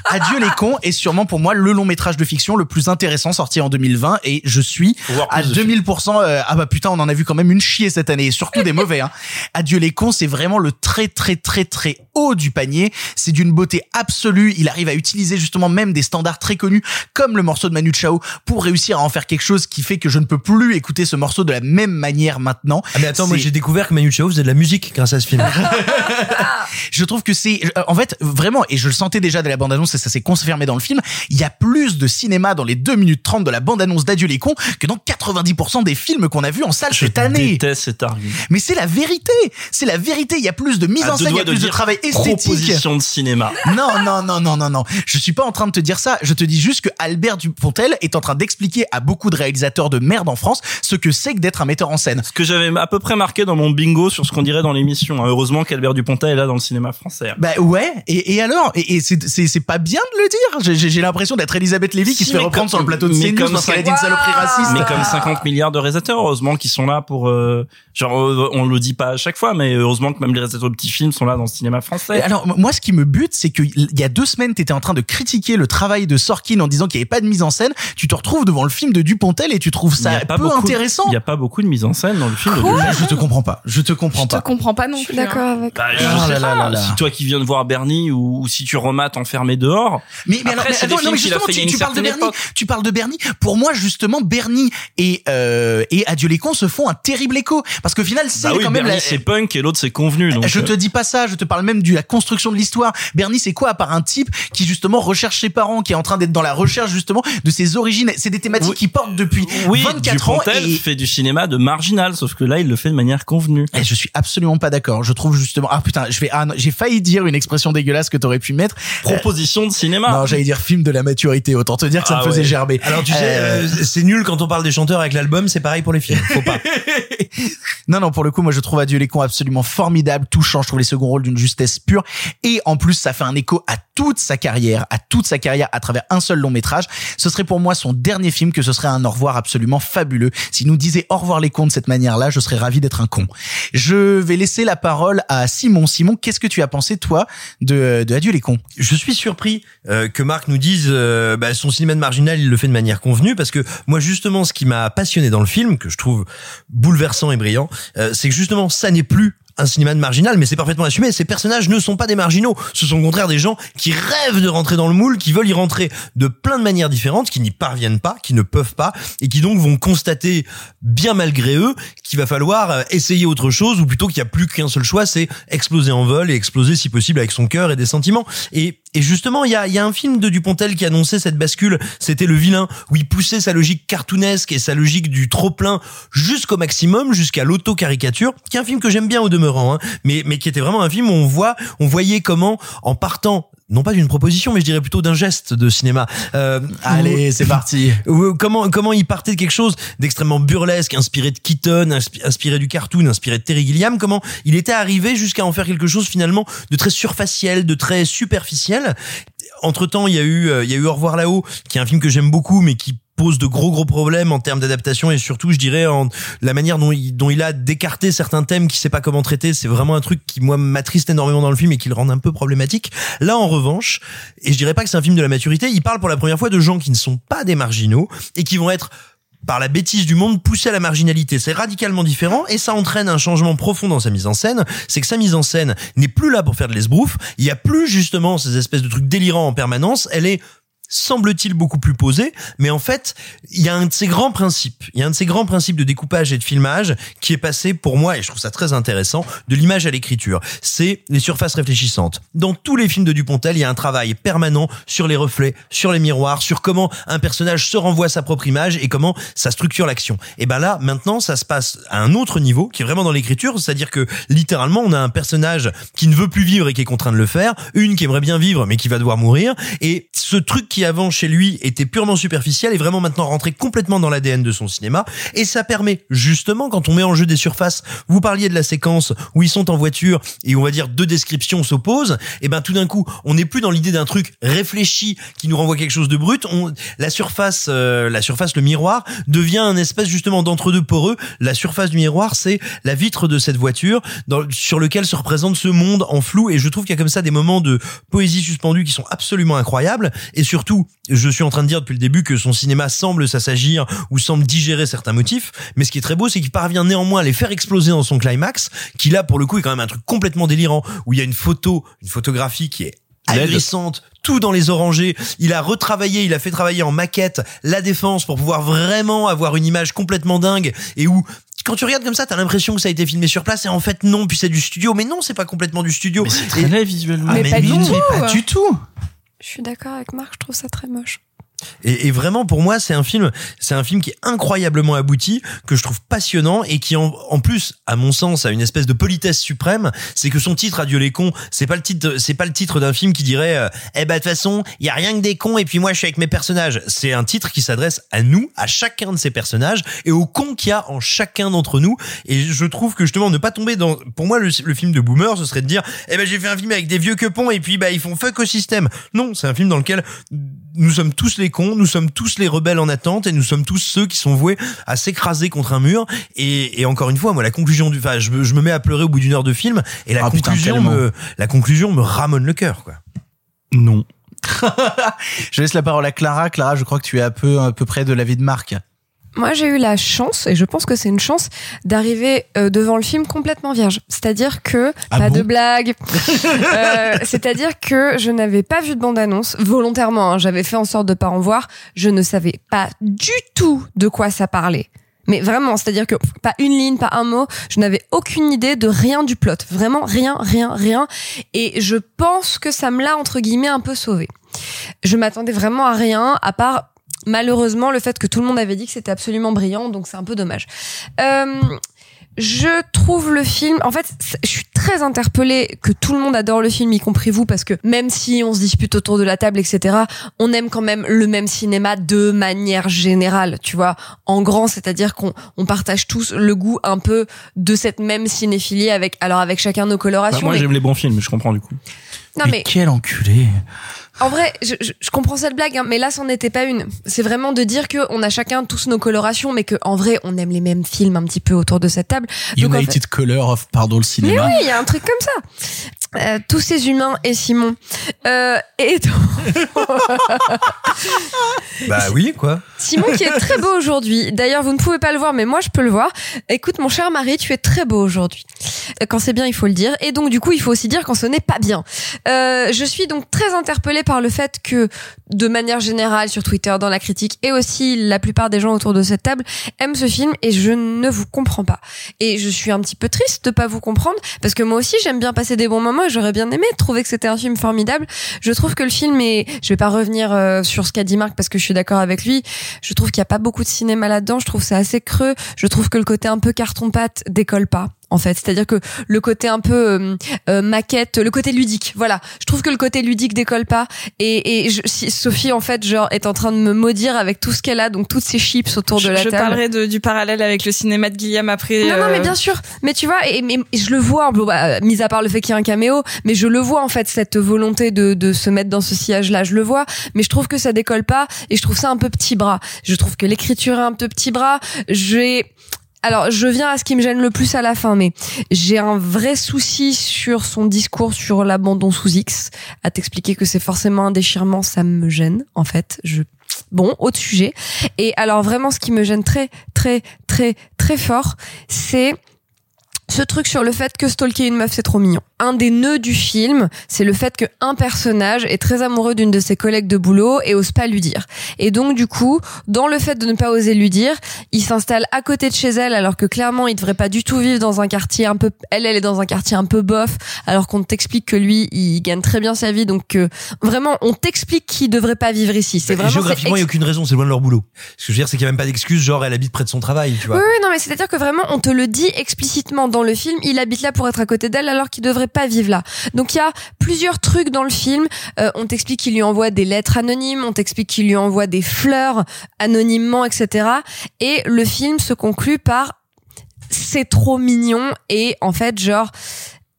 adieu les cons et sûrement pour moi le long métrage de fiction le plus intéressant sorti en 2020 et je suis à plus de 2000% euh, ah bah putain on en a vu quand même une chier cette année et surtout des mauvais hein. (laughs) Adieu les cons c'est vraiment le très très très très haut du panier c'est d'une beauté absolue il arrive à utiliser justement même des standards très connus comme le morceau de Manu Chao pour réussir à en faire quelque chose qui fait que je ne peux plus écouter ce morceau de la même manière maintenant Ah mais attends, moi j'ai découvert que Manu Chao faisait de la musique grâce à ce film. (laughs) (laughs) je trouve que c'est euh, en fait vraiment et je le sentais déjà de la bande annonce et ça s'est confirmé dans le film il y a plus de cinéma dans les 2 minutes 30 de la bande annonce d'Adieu les cons que dans 90% des films qu'on a vus en salle je cette année déteste cet argument. mais c'est la vérité c'est la vérité il y a plus de mise À en scène il y a plus de, travail esthétique Proposition de cinéma. non, non, non, non, non, non. Je suis pas en train de te dire ça. Je te dis juste que Albert Dupontel est en train d'expliquer à beaucoup de réalisateurs de merde en France ce que c'est que d'être un metteur en scène. Ce que j'avais à peu près marqué dans mon bingo sur ce qu'on dirait dans l'émission. hein. Heureusement qu'Albert Dupontel est là dans le cinéma français. Bah ouais, et, et alors? Et, et c'est- pas bien de le dire? J'ai- l'impression d'être Elisabeth Lévy qui Si, se fait reprendre comme- sur le plateau de CNews comme parce ça- qu'elle a dit une saloperie raciste. Mais comme 50 milliards de réalisateurs, heureusement qu'ils sont là pour, euh, genre, euh, on le dit pas à chaque fois, mais heureusement que même les réalisateurs de petits films sont là dans le cinéma Et français. Alors moi ce qui me bute c'est que il y a deux semaines t'étais en train de critiquer le travail de Sorkin en disant qu'il n'y avait pas de mise en scène tu te retrouves devant le film de Dupontel et tu trouves ça a pas peu beaucoup- intéressant Il y a pas beaucoup de mise en scène dans le film. de Quoi Dupontel. je te comprends pas je te comprends Je te pas comprends pas non Je plus. hein. d'accord avec. Bah, je Oh sais là là pas. là là. Si toi qui viens de voir Bernie ou, ou si tu remates enfermé dehors, Mais, mais alors, Après, mais c'est des attends, non, mais films qu'il a justement, fait il y a tu, une tu parles de Bernie. époque. Tu parles de Bernie. Pour moi, justement, Bernie et euh, et Adieu les cons se font un terrible écho parce qu'au final, c'est bah oui, quand même Bernie la- c'est punk et l'autre c'est convenu. Donc, je euh, te dis pas ça, je te parle même de la construction de l'histoire. Bernie, c'est quoi à part un type qui justement recherche ses parents, qui est en train d'être dans la recherche justement de ses origines? C'est des thématiques Oui. qui portent depuis oui, 24 ans. Dupontel Et, fait du cinéma de marginal, sauf que là il le fait de manière convenue. et je suis absolument pas d'accord. Je trouve justement ah putain, je vais ah j'ai failli dire une expression dégueulasse que t'aurais pu mettre. Proposition de cinéma. Non, j'allais dire film de la maturité. Autant te dire que ça Ah me faisait ouais. gerber. Alors tu sais, Euh, euh, c'est nul quand on parle des chanteurs avec l'album, c'est pareil pour les films. Faut pas. (laughs) Non, non, pour le coup, moi, je trouve Adieu les cons absolument formidable, touchant. Je trouve les seconds rôles d'une justesse pure. Et en plus, ça fait un écho à toute sa carrière, à toute sa carrière à travers un seul long métrage. Ce serait pour moi son dernier film, que ce serait un au revoir absolument fabuleux. S'il nous disait au revoir les cons de cette manière-là, je serais ravi d'être un con. Je vais laisser la parole à Simon. Simon, qu'est-ce que tu as pensé, toi, de, de Adieu les cons? Je suis surpris euh, que Marc nous dise euh, bah, son cinéma de marginal, il le fait de manière convenue, parce que moi justement, ce qui m'a passionné dans le film, que je trouve bouleversant et brillant, euh, c'est que justement, ça n'est plus un cinéma de marginal, mais c'est parfaitement assumé. Ces personnages ne sont pas des marginaux. Ce sont au contraire des gens qui rêvent de rentrer dans le moule, qui veulent y rentrer de plein de manières différentes, qui n'y parviennent pas, qui ne peuvent pas, et qui donc vont constater, bien malgré eux, qu'il va falloir euh, essayer autre chose, ou plutôt qu'il n'y a plus qu'un seul choix, c'est exploser en vol et exploser si possible avec son cœur et des sentiments. Et, justement, il y a, y a un film de Dupontel qui annonçait cette bascule, c'était Le Vilain, où il poussait sa logique cartoonesque et sa logique du trop-plein jusqu'au maximum, jusqu'à l'auto-caricature, qui est un film que j'aime bien au demeurant, hein, mais, mais qui était vraiment un film où on voit, on voyait comment, en partant non pas d'une proposition, mais je dirais plutôt d'un geste de cinéma. Euh, Allez, c'est parti. (laughs) comment comment il partait de quelque chose d'extrêmement burlesque, inspiré de Keaton, inspi- inspiré du cartoon, inspiré de Terry Gilliam, comment il était arrivé jusqu'à en faire quelque chose finalement de très surfaciel, de très superficiel. Entre temps, il y a eu euh, il y a eu Au revoir là-haut, qui est un film que j'aime beaucoup, mais qui pose de gros gros problèmes en termes d'adaptation et surtout, je dirais, en la manière dont il, a d'écarter certains thèmes qu'il sait pas comment traiter. C'est vraiment un truc qui moi m'attriste énormément dans le film et qui le rend un peu problématique. Là, en revanche, et je dirais pas que c'est un film de la maturité, il parle pour la première fois de gens qui ne sont pas des marginaux et qui vont être par la bêtise du monde poussés à la marginalité. C'est radicalement différent et ça entraîne un changement profond dans sa mise en scène. C'est que sa mise en scène n'est plus là pour faire de l'esbrouf. Il y a plus justement ces espèces de trucs délirants en permanence. Elle est semble-t-il beaucoup plus posée, mais en fait, il y a un de ces grands principes, il y a un de ces grands principes de découpage et de filmage qui est passé pour moi, et je trouve ça très intéressant, de l'image à l'écriture. C'est les surfaces réfléchissantes. Dans tous les films de Dupontel, il y a un travail permanent sur les reflets, sur les miroirs, sur comment un personnage se renvoie à sa propre image et comment ça structure l'action. Et ben là, maintenant, ça se passe à un autre niveau, qui est vraiment dans l'écriture, c'est-à-dire que littéralement, on a un personnage qui ne veut plus vivre et qui est contraint de le faire, une qui aimerait bien vivre mais qui va devoir mourir, et ce truc qui avant chez lui était purement superficiel est vraiment maintenant rentré complètement dans l'ADN de son cinéma. Et ça permet justement quand on met en jeu des surfaces vous parliez de la séquence où ils sont en voiture et on va dire deux descriptions s'opposent et ben tout d'un coup on n'est plus dans l'idée d'un truc réfléchi qui nous renvoie quelque chose de brut. On la surface euh, la surface le miroir devient un espèce justement d'entre-deux poreux. La surface du miroir c'est la vitre de cette voiture sur lequel se représente ce monde en flou. Et je trouve qu'il y a comme ça des moments de poésie suspendue qui sont absolument incroyables. Et surtout, je suis en train de dire depuis le début que son cinéma semble s'assagir ou semble digérer certains motifs, mais ce qui est très beau, c'est qu'il parvient néanmoins à les faire exploser dans son climax, qui là, pour le coup, est quand même un truc complètement délirant, où il y a une photo, une photographie qui est agressante, tout dans les orangés. Il a retravaillé, il a fait travailler en maquette la défense pour pouvoir vraiment avoir une image complètement dingue et où quand tu regardes comme ça, t'as l'impression que ça a été filmé sur place et en fait non, puis c'est du studio. Mais non, c'est pas complètement du studio. Mais c'est très laid visuellement. Mais pas du non, tout. mais pas du tout. Je suis d'accord avec Marc, je trouve ça très moche. Et, vraiment pour moi c'est un film c'est un film qui est incroyablement abouti que je trouve passionnant et qui en, en plus à mon sens a une espèce de politesse suprême. C'est que son titre Adieu les cons c'est pas le titre c'est pas le titre d'un film qui dirait euh, eh ben de toute façon il y a rien que des cons et puis moi je suis avec mes personnages. C'est un titre qui s'adresse à nous à chacun de ces personnages et aux cons qu'il y a en chacun d'entre nous. Et je trouve que justement ne pas tomber dans pour moi le, film de boomer ce serait de dire eh ben j'ai fait un film avec des vieux quepons et puis bah ils font fuck au système. Non c'est un film dans lequel nous sommes tous les cons, nous sommes tous les rebelles en attente et nous sommes tous ceux qui sont voués à s'écraser contre un mur. Et, et encore une fois, moi, la conclusion du, enfin, je, me- je me mets à pleurer au bout d'une heure de film et la Ah, conclusion me, la conclusion me ramone le cœur, quoi. Non. (laughs) Je laisse la parole à Clara. Clara, je crois que tu es à peu, à peu près de l'avis de Marc. Moi, j'ai eu la chance, et je pense que c'est une chance, d'arriver euh, devant le film complètement vierge. C'est-à-dire que, Ah pas bon? de blague, (laughs) Euh, c'est-à-dire que je n'avais pas vu de bande-annonce, volontairement, hein, j'avais fait en sorte de pas en voir, je ne savais pas du tout de quoi ça parlait. Mais vraiment, c'est-à-dire que pas une ligne, pas un mot, je n'avais aucune idée de rien du plot. Vraiment rien, rien, rien. Et je pense que ça me l'a, entre guillemets, un peu sauvé. Je m'attendais vraiment à rien, à part malheureusement le fait que tout le monde avait dit que c'était absolument brillant, donc c'est un peu dommage. Euh, je trouve le film, en fait, je suis très interpellée que tout le monde adore le film, y compris vous, parce que même si on se dispute autour de la table, etc., on aime quand même le même cinéma de manière générale, tu vois, en grand, c'est-à-dire qu'on on partage tous le goût un peu de cette même cinéphilie avec, alors avec chacun nos Bah, colorations. moi mais- j'aime les bons films, je comprends du coup. non mais Quel enculé. En vrai, je, je- je comprends cette blague, hein, mais là, c'en était pas une. C'est vraiment de dire que on a chacun tous nos colorations, mais que en vrai, on aime les mêmes films un petit peu autour de cette table. Donc, en fait- United Color of, pardon, le mais cinéma. oui, il y a un truc comme ça. Euh, tous ces humains et Simon. Euh, et donc- (laughs) Bah oui, quoi. Simon qui est très beau aujourd'hui. D'ailleurs, vous ne pouvez pas le voir, mais moi je peux le voir. Écoute, mon cher mari, tu es très beau aujourd'hui. Euh, Quand c'est bien, il faut le dire. Et donc, du coup, il faut aussi dire quand ce n'est pas bien. Euh, je suis donc très interpellée par le fait que, de manière générale, sur Twitter, dans la critique, et aussi la plupart des gens autour de cette table aiment ce film, et je ne vous comprends pas. Et je suis un petit peu triste de pas vous comprendre, parce que moi aussi, j'aime bien passer des bons moments, j'aurais bien aimé trouver que c'était un film formidable. Je trouve que le film est, je vais pas revenir euh, sur ce qu'a dit Marc parce que je suis d'accord avec lui. Je trouve qu'il y a pas beaucoup de cinéma là-dedans. Je trouve c'est assez creux. Je trouve que le côté un peu carton-pâte décolle pas. En fait. C'est-à-dire que le côté un peu euh, euh, maquette, le côté ludique, voilà. Je trouve que le côté ludique décolle pas. Et, et je, si Sophie en fait genre est en train de me maudire avec tout ce qu'elle a, donc toutes ces chips autour de je, la je table. parlerai de, du parallèle avec le cinéma de Guillaume après. Non, non, mais euh, bien sûr. Mais tu vois, et, mais je le vois, bah, mis à part le fait qu'il y a un caméo, mais je le vois en fait cette volonté de, de se mettre dans ce sillage-là, je le vois. Mais je trouve que ça décolle pas, et je trouve ça un peu petit bras. Je trouve que l'écriture est un peu petit bras. J'ai alors, je viens à ce qui me gêne le plus à la fin, mais j'ai un vrai souci sur son discours sur l'abandon sous X. À t'expliquer que c'est forcément un déchirement, ça me gêne, en fait. Je, bon, autre sujet. Et alors, vraiment, ce qui me gêne très, très, très, très fort, c'est ce truc sur le fait que stalker une meuf c'est trop mignon. Un des nœuds du film, c'est le fait qu'un personnage est très amoureux d'une de ses collègues de boulot et ose pas lui dire. Et donc du coup, dans le fait de ne pas oser lui dire, il s'installe à côté de chez elle alors que clairement il devrait pas du tout vivre dans un quartier un peu elle elle est dans un quartier un peu bof alors qu'on t'explique que lui il gagne très bien sa vie donc euh, vraiment on t'explique qu'il devrait pas vivre ici. C'est vraiment géographiquement, il n'y a aucune raison, c'est loin de leur boulot. Ce que je veux dire, c'est qu'il n'y a même pas d'excuse, genre elle habite près de son travail, tu vois. Oui, oui, non, mais c'est-à-dire que vraiment, on te le dit explicitement dans le film. Il habite là pour être à côté d'elle, alors qu'il devrait pas vivre là. Donc il y a plusieurs trucs dans le film. Euh, on t'explique qu'il lui envoie des lettres anonymes, on t'explique qu'il lui envoie des fleurs anonymement, etc. Et le film se conclut par c'est trop mignon et en fait genre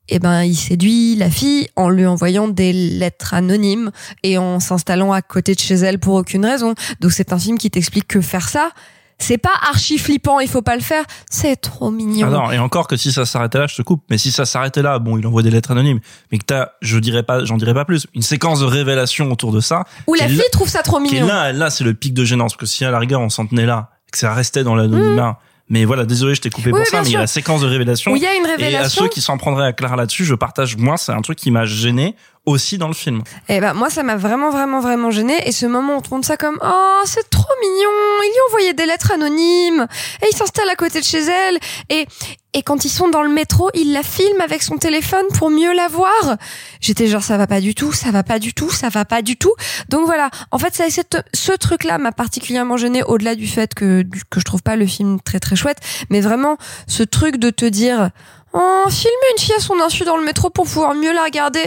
eh ben il séduit la fille en lui envoyant des lettres anonymes et en s'installant à côté de chez elle pour aucune raison. Donc c'est un film qui t'explique que faire ça c'est pas archi flippant, il faut pas le faire. C'est trop mignon. Ah non, et encore que si ça s'arrêtait là, je te coupe. Mais si ça s'arrêtait là, bon, il envoie des lettres anonymes. Mais que t'as, je dirais pas, j'en dirais pas plus. Une séquence de révélation autour de ça. Où la fille là- trouve ça trop mignon. là, là, c'est le pic de gênance. Parce que si à la rigueur, on s'en tenait là, que ça restait dans l'anonymat. Mais voilà, désolé, je t'ai coupé Oui, pour ça, mais il y a la séquence de révélation. Où il y a une Et à révélation. ceux qui s'en prendraient à Clara là-dessus, je partage, moi, c'est un truc qui m'a gêné aussi dans le film. Et ben moi ça m'a vraiment vraiment vraiment gêné et ce moment on montre ça comme oh c'est trop mignon. Il lui envoyait des lettres anonymes. Et il s'installe à côté de chez elle. Et et quand ils sont dans le métro il la filme avec son téléphone pour mieux la voir. J'étais genre ça va pas du tout ça va pas du tout ça va pas du tout. Donc voilà. En fait ça cette, ce truc là m'a particulièrement gêné au-delà du fait que que je trouve pas le film très très chouette. Mais vraiment ce truc de te dire Oh, filmer une fille à son insu dans le métro pour pouvoir mieux la regarder.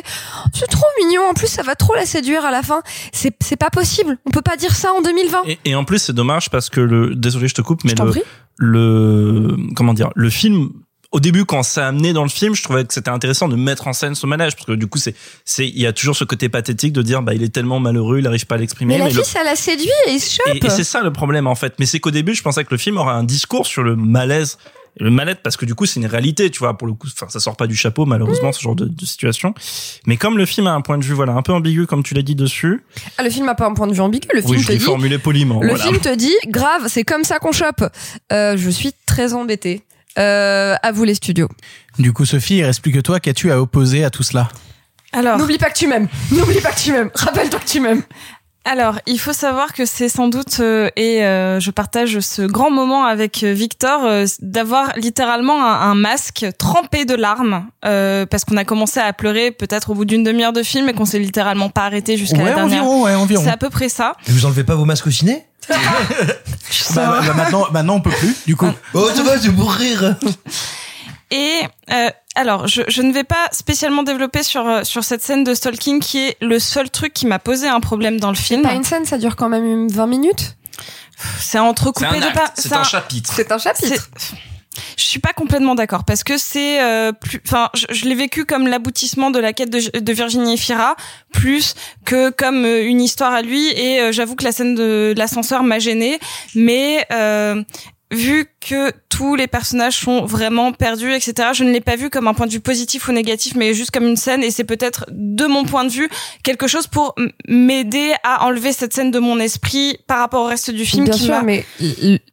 C'est trop mignon. En plus, ça va trop la séduire à la fin. C'est, c'est pas possible. On peut pas dire ça en 2020. Et, et en plus, c'est dommage parce que le, désolé, je te coupe, mais le, le, comment dire, le film, au début, quand ça a amené dans le film, je trouvais que c'était intéressant de mettre en scène ce manège parce que du coup, c'est, c'est, il y a toujours ce côté pathétique de dire, bah, il est tellement malheureux, il n'arrive pas à l'exprimer. Mais la mais fille, le- ça la séduit et il se chope. et, et c'est ça le problème en fait. Mais c'est qu'au début, je pensais que le film aurait un discours sur le malaise, le mal-être, parce que du coup, c'est une réalité, tu vois. Pour le coup, enfin, ça sort pas du chapeau, malheureusement, ce genre de, de situation. Mais comme le film a un point de vue, voilà, un peu ambigu, comme tu l'as dit dessus. Ah, le film a pas un point de vue ambigu. Le oui, film je te dit. formulé poliment. Le voilà. film te dit, grave, c'est comme ça qu'on chope. Euh, je suis très embêtée. Euh, à vous les studios. Du coup, Sophie, il reste plus que toi. Qu'as-tu à opposer à tout cela? Alors. N'oublie pas que tu m'aimes. N'oublie pas que tu m'aimes. Rappelle-toi que tu m'aimes. Alors, il faut savoir que c'est sans doute, euh, et euh, je partage ce grand moment avec euh, Victor, euh, d'avoir littéralement un, un masque trempé de larmes, euh, parce qu'on a commencé à pleurer peut-être au bout d'une demi-heure de film et qu'on s'est littéralement pas arrêté jusqu'à Ouais, la dernière. environ, ouais, environ. C'est à peu près ça. Et vous enlevez pas vos masques au ciné? (laughs) Bah, bah, maintenant, maintenant, on peut plus. Du coup. Oh, ça va, c'est pour rire. Et euh, alors, je, je ne vais pas spécialement développer sur euh, sur cette scène de stalking qui est le seul truc qui m'a posé un problème dans le film. Pas une scène, ça dure quand même une 20 minutes. C'est entrecoupé C'est un de pas. c'est un chapitre. C'est un chapitre. C'est- Je suis pas complètement d'accord parce que c'est euh, plus, enfin, je, je l'ai vécu comme l'aboutissement de la quête de, de Virginie Efira plus que comme euh, une histoire à lui. Et euh, j'avoue que la scène de l'ascenseur m'a gênée, mais euh, vu que tous les personnages sont vraiment perdus, etc. Je ne l'ai pas vu comme un point de vue positif ou négatif, mais juste comme une scène. Et c'est peut-être, de mon point de vue, quelque chose pour m'aider à enlever cette scène de mon esprit par rapport au reste du film. Bien qui sûr, m'a- mais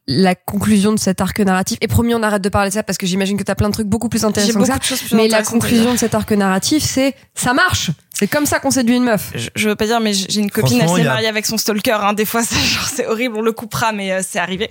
la conclusion de cet arc narratif, et promis, on arrête de parler de ça parce que j'imagine que t'as plein de trucs beaucoup plus intéressants que beaucoup ça. de choses plus mais la conclusion de cet arc narratif, c'est ça marche. C'est comme ça qu'on séduit une meuf. je, je veux pas dire, mais j'ai une copine, elle s'est a- mariée avec son stalker. Hein. Des fois, (laughs) c'est genre, c'est horrible, on le coupera, mais euh, c'est arrivé.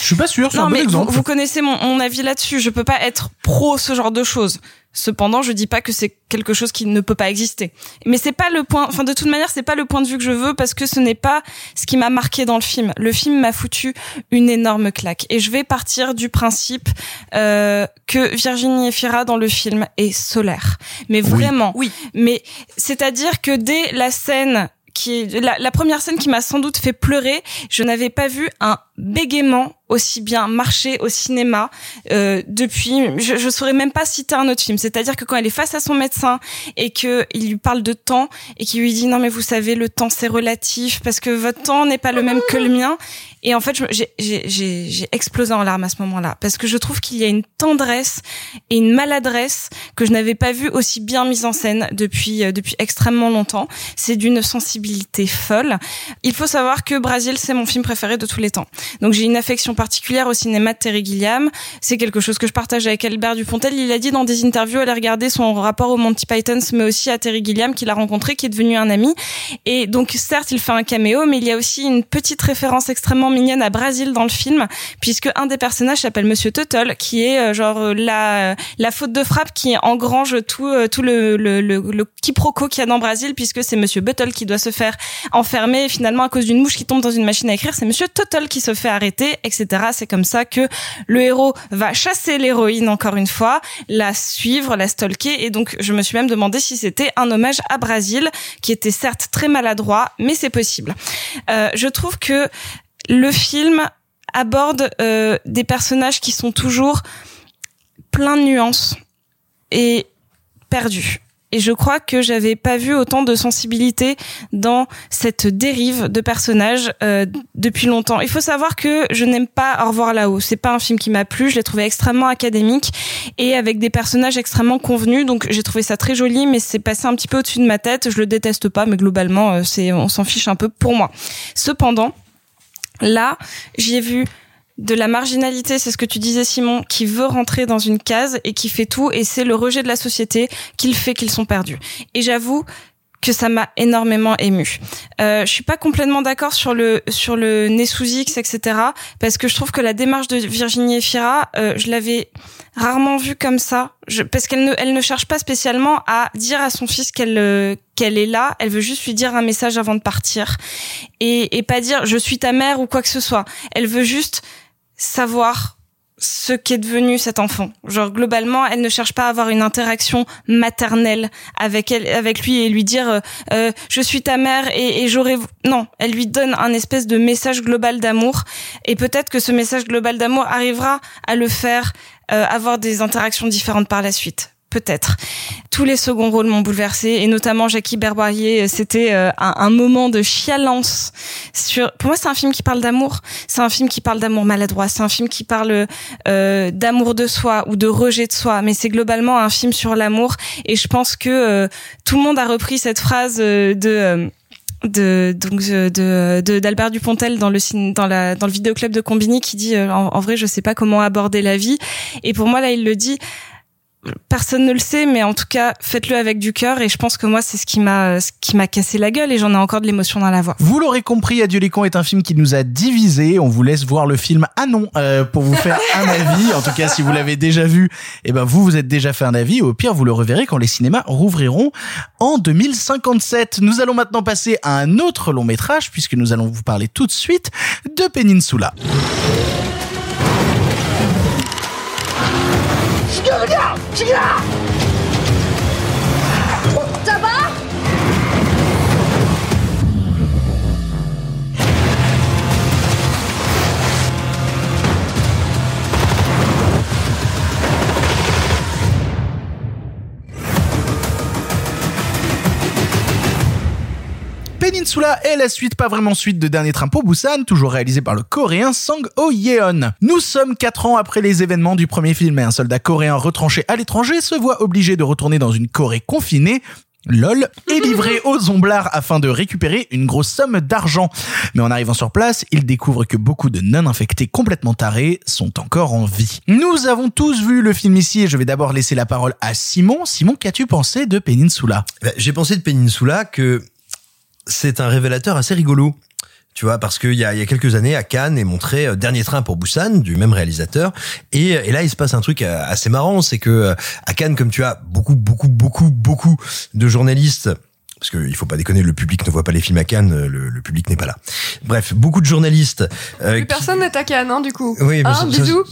Je suis pas sûr, non, un bon mais vous, exemple. vous connaissez mon, mon avis là-dessus. Je peux pas être pro ce genre de choses. Cependant, je dis pas que c'est quelque chose qui ne peut pas exister. Mais c'est pas le point. Enfin, de toute manière, c'est pas le point de vue que je veux parce que ce n'est pas ce qui m'a marqué dans le film. Le film m'a foutu une énorme claque. Et je vais partir du principe euh, que Virginie Efira dans le film est solaire. Mais vraiment. Oui. Mais c'est-à-dire que dès la scène qui est la, la première scène qui m'a sans doute fait pleurer, je n'avais pas vu un bégaiement aussi bien marcher au cinéma euh, depuis je, je saurais même pas citer un autre film. C'est-à-dire que quand elle est face à son médecin et que il lui parle de temps et qu'il lui dit non mais vous savez le temps c'est relatif parce que votre temps n'est pas le même que le mien. Et en fait j'ai explosé en larmes à ce moment-là parce que je trouve qu'il y a une tendresse et une maladresse que je n'avais pas vu aussi bien mise en scène depuis euh, depuis extrêmement longtemps. C'est d'une sensibilité folle. Il faut savoir que Brasil c'est mon film préféré de tous les temps donc j'ai une affection particulière au cinéma de Terry Gilliam. C'est quelque chose que je partage avec Albert Dupontel. Il a dit dans des interviews, elle a regardé son rapport au Monty Python, mais aussi à Terry Gilliam qu'il a rencontré, qui est devenu un ami. Et donc certes, il fait un caméo, mais il y a aussi une petite référence extrêmement mignonne à Brasil dans le film, puisque un des personnages s'appelle Monsieur Tuttle, qui est euh, genre euh, la la faute de frappe qui engrange tout euh, tout le le, le, le quiproquo qu'il y a dans Brasil, puisque c'est Monsieur Buttle qui doit se faire enfermer finalement à cause d'une mouche qui tombe dans une machine à écrire, c'est Monsieur Tuttle qui se fait arrêter, etc. C'est comme ça que le héros va chasser l'héroïne encore une fois, la suivre, la stalker, et donc je me suis même demandé si c'était un hommage à Brasil, qui était certes très maladroit, mais c'est possible. Euh, je trouve que le film aborde euh, des personnages qui sont toujours pleins de nuances et perdus. Et je crois que j'avais pas vu autant de sensibilité dans cette dérive de personnages euh, depuis longtemps. Il faut savoir que je n'aime pas Au revoir là-haut. C'est pas un film qui m'a plu. Je l'ai trouvé extrêmement académique et avec des personnages extrêmement convenus. Donc j'ai trouvé ça très joli, mais c'est passé un petit peu au-dessus de ma tête. Je le déteste pas, mais globalement, euh, c'est on s'en fiche un peu pour moi. Cependant, là, j'y ai vu de la marginalité, c'est ce que tu disais Simon, qui veut rentrer dans une case et qui fait tout, et c'est le rejet de la société qui le fait qu'ils sont perdus. Et j'avoue que ça m'a énormément ému. Euh, je suis pas complètement d'accord sur le sur le nez sous X, etc. Parce que je trouve que la démarche de Virginie Efira, euh, je l'avais rarement vue comme ça. Je, parce qu'elle ne elle ne cherche pas spécialement à dire à son fils qu'elle euh, qu'elle est là. Elle veut juste lui dire un message avant de partir et et pas dire je suis ta mère ou quoi que ce soit. Elle veut juste savoir ce qu'est devenu cet enfant. Genre globalement, elle ne cherche pas à avoir une interaction maternelle avec elle, avec lui et lui dire euh, euh, je suis ta mère et, et j'aurais non. Elle lui donne un espèce de message global d'amour et peut-être que ce message global d'amour arrivera à le faire euh, avoir des interactions différentes par la suite. Peut-être. Tous les seconds rôles m'ont bouleversé et notamment Jackie Berbarier. C'était euh, un, un moment de chialance. Sur, pour moi, c'est un film qui parle d'amour. C'est un film qui parle d'amour maladroit. C'est un film qui parle euh, d'amour de soi ou de rejet de soi. Mais c'est globalement un film sur l'amour. Et je pense que euh, tout le monde a repris cette phrase euh, de euh, de donc euh, de d'Albert Dupontel dans le dans la dans le vidéoclub de Combini qui dit euh, en, en vrai je sais pas comment aborder la vie et pour moi là il le dit personne ne le sait mais en tout cas faites-le avec du cœur et je pense que moi c'est ce qui m'a ce qui m'a cassé la gueule et j'en ai encore de l'émotion dans la voix. Vous l'aurez compris, Adieu les cons est un film qui nous a divisés. On vous laisse voir le film Ah non euh, pour vous faire un (laughs) avis. En tout cas, si vous l'avez déjà vu, eh ben vous vous êtes déjà fait un avis. Au pire, vous le reverrez quand les cinémas rouvriront en 2057. Nous allons maintenant passer à un autre long métrage puisque nous allons vous parler tout de suite de Peninsula. 여기야시 기. Peninsula est la suite, pas vraiment suite de Dernier Train pour Busan, toujours réalisé par le coréen Sang Ho Yeon. Nous sommes quatre ans après les événements du premier film et un soldat coréen retranché à l'étranger se voit obligé de retourner dans une Corée confinée LOL est (laughs) livré aux zomblards afin de récupérer une grosse somme d'argent. Mais en arrivant sur place, il découvre que beaucoup de non-infectés complètement tarés sont encore en vie. Nous avons tous vu le film ici et je vais d'abord laisser la parole à Simon. Simon, qu'as-tu pensé de Peninsula? Bah, J'ai pensé de Peninsula que c'est un révélateur assez rigolo. Tu vois, parce qu'il y a, y a quelques années, à Cannes est montré euh, Dernier train pour Busan, du même réalisateur. Et, et là, il se passe un truc euh, assez marrant, c'est que euh, à Cannes, comme tu as beaucoup, beaucoup, beaucoup, beaucoup de journalistes parce qu'il faut pas déconner, le public ne voit pas les films à Cannes, le, le public n'est pas là. Bref, beaucoup de journalistes. euh, Plus qui- personne n'est à Cannes, hein, du coup. oui, Hein,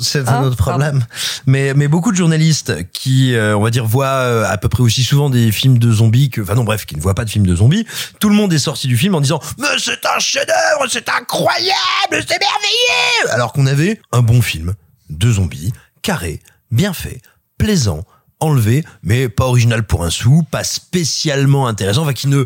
c'est Hein, un autre problème. Mais mais beaucoup de journalistes qui, euh, on va dire, voient euh, à peu près aussi souvent des films de zombies que, enfin non, bref, qui ne voient pas de films de zombies. Tout le monde est sorti du film en disant mais c'est un chef-d'œuvre, c'est incroyable, c'est merveilleux. Alors qu'on avait un bon film de zombies, carré, bien fait, plaisant, enlevé, mais pas original pour un sou, pas spécialement intéressant, enfin qui ne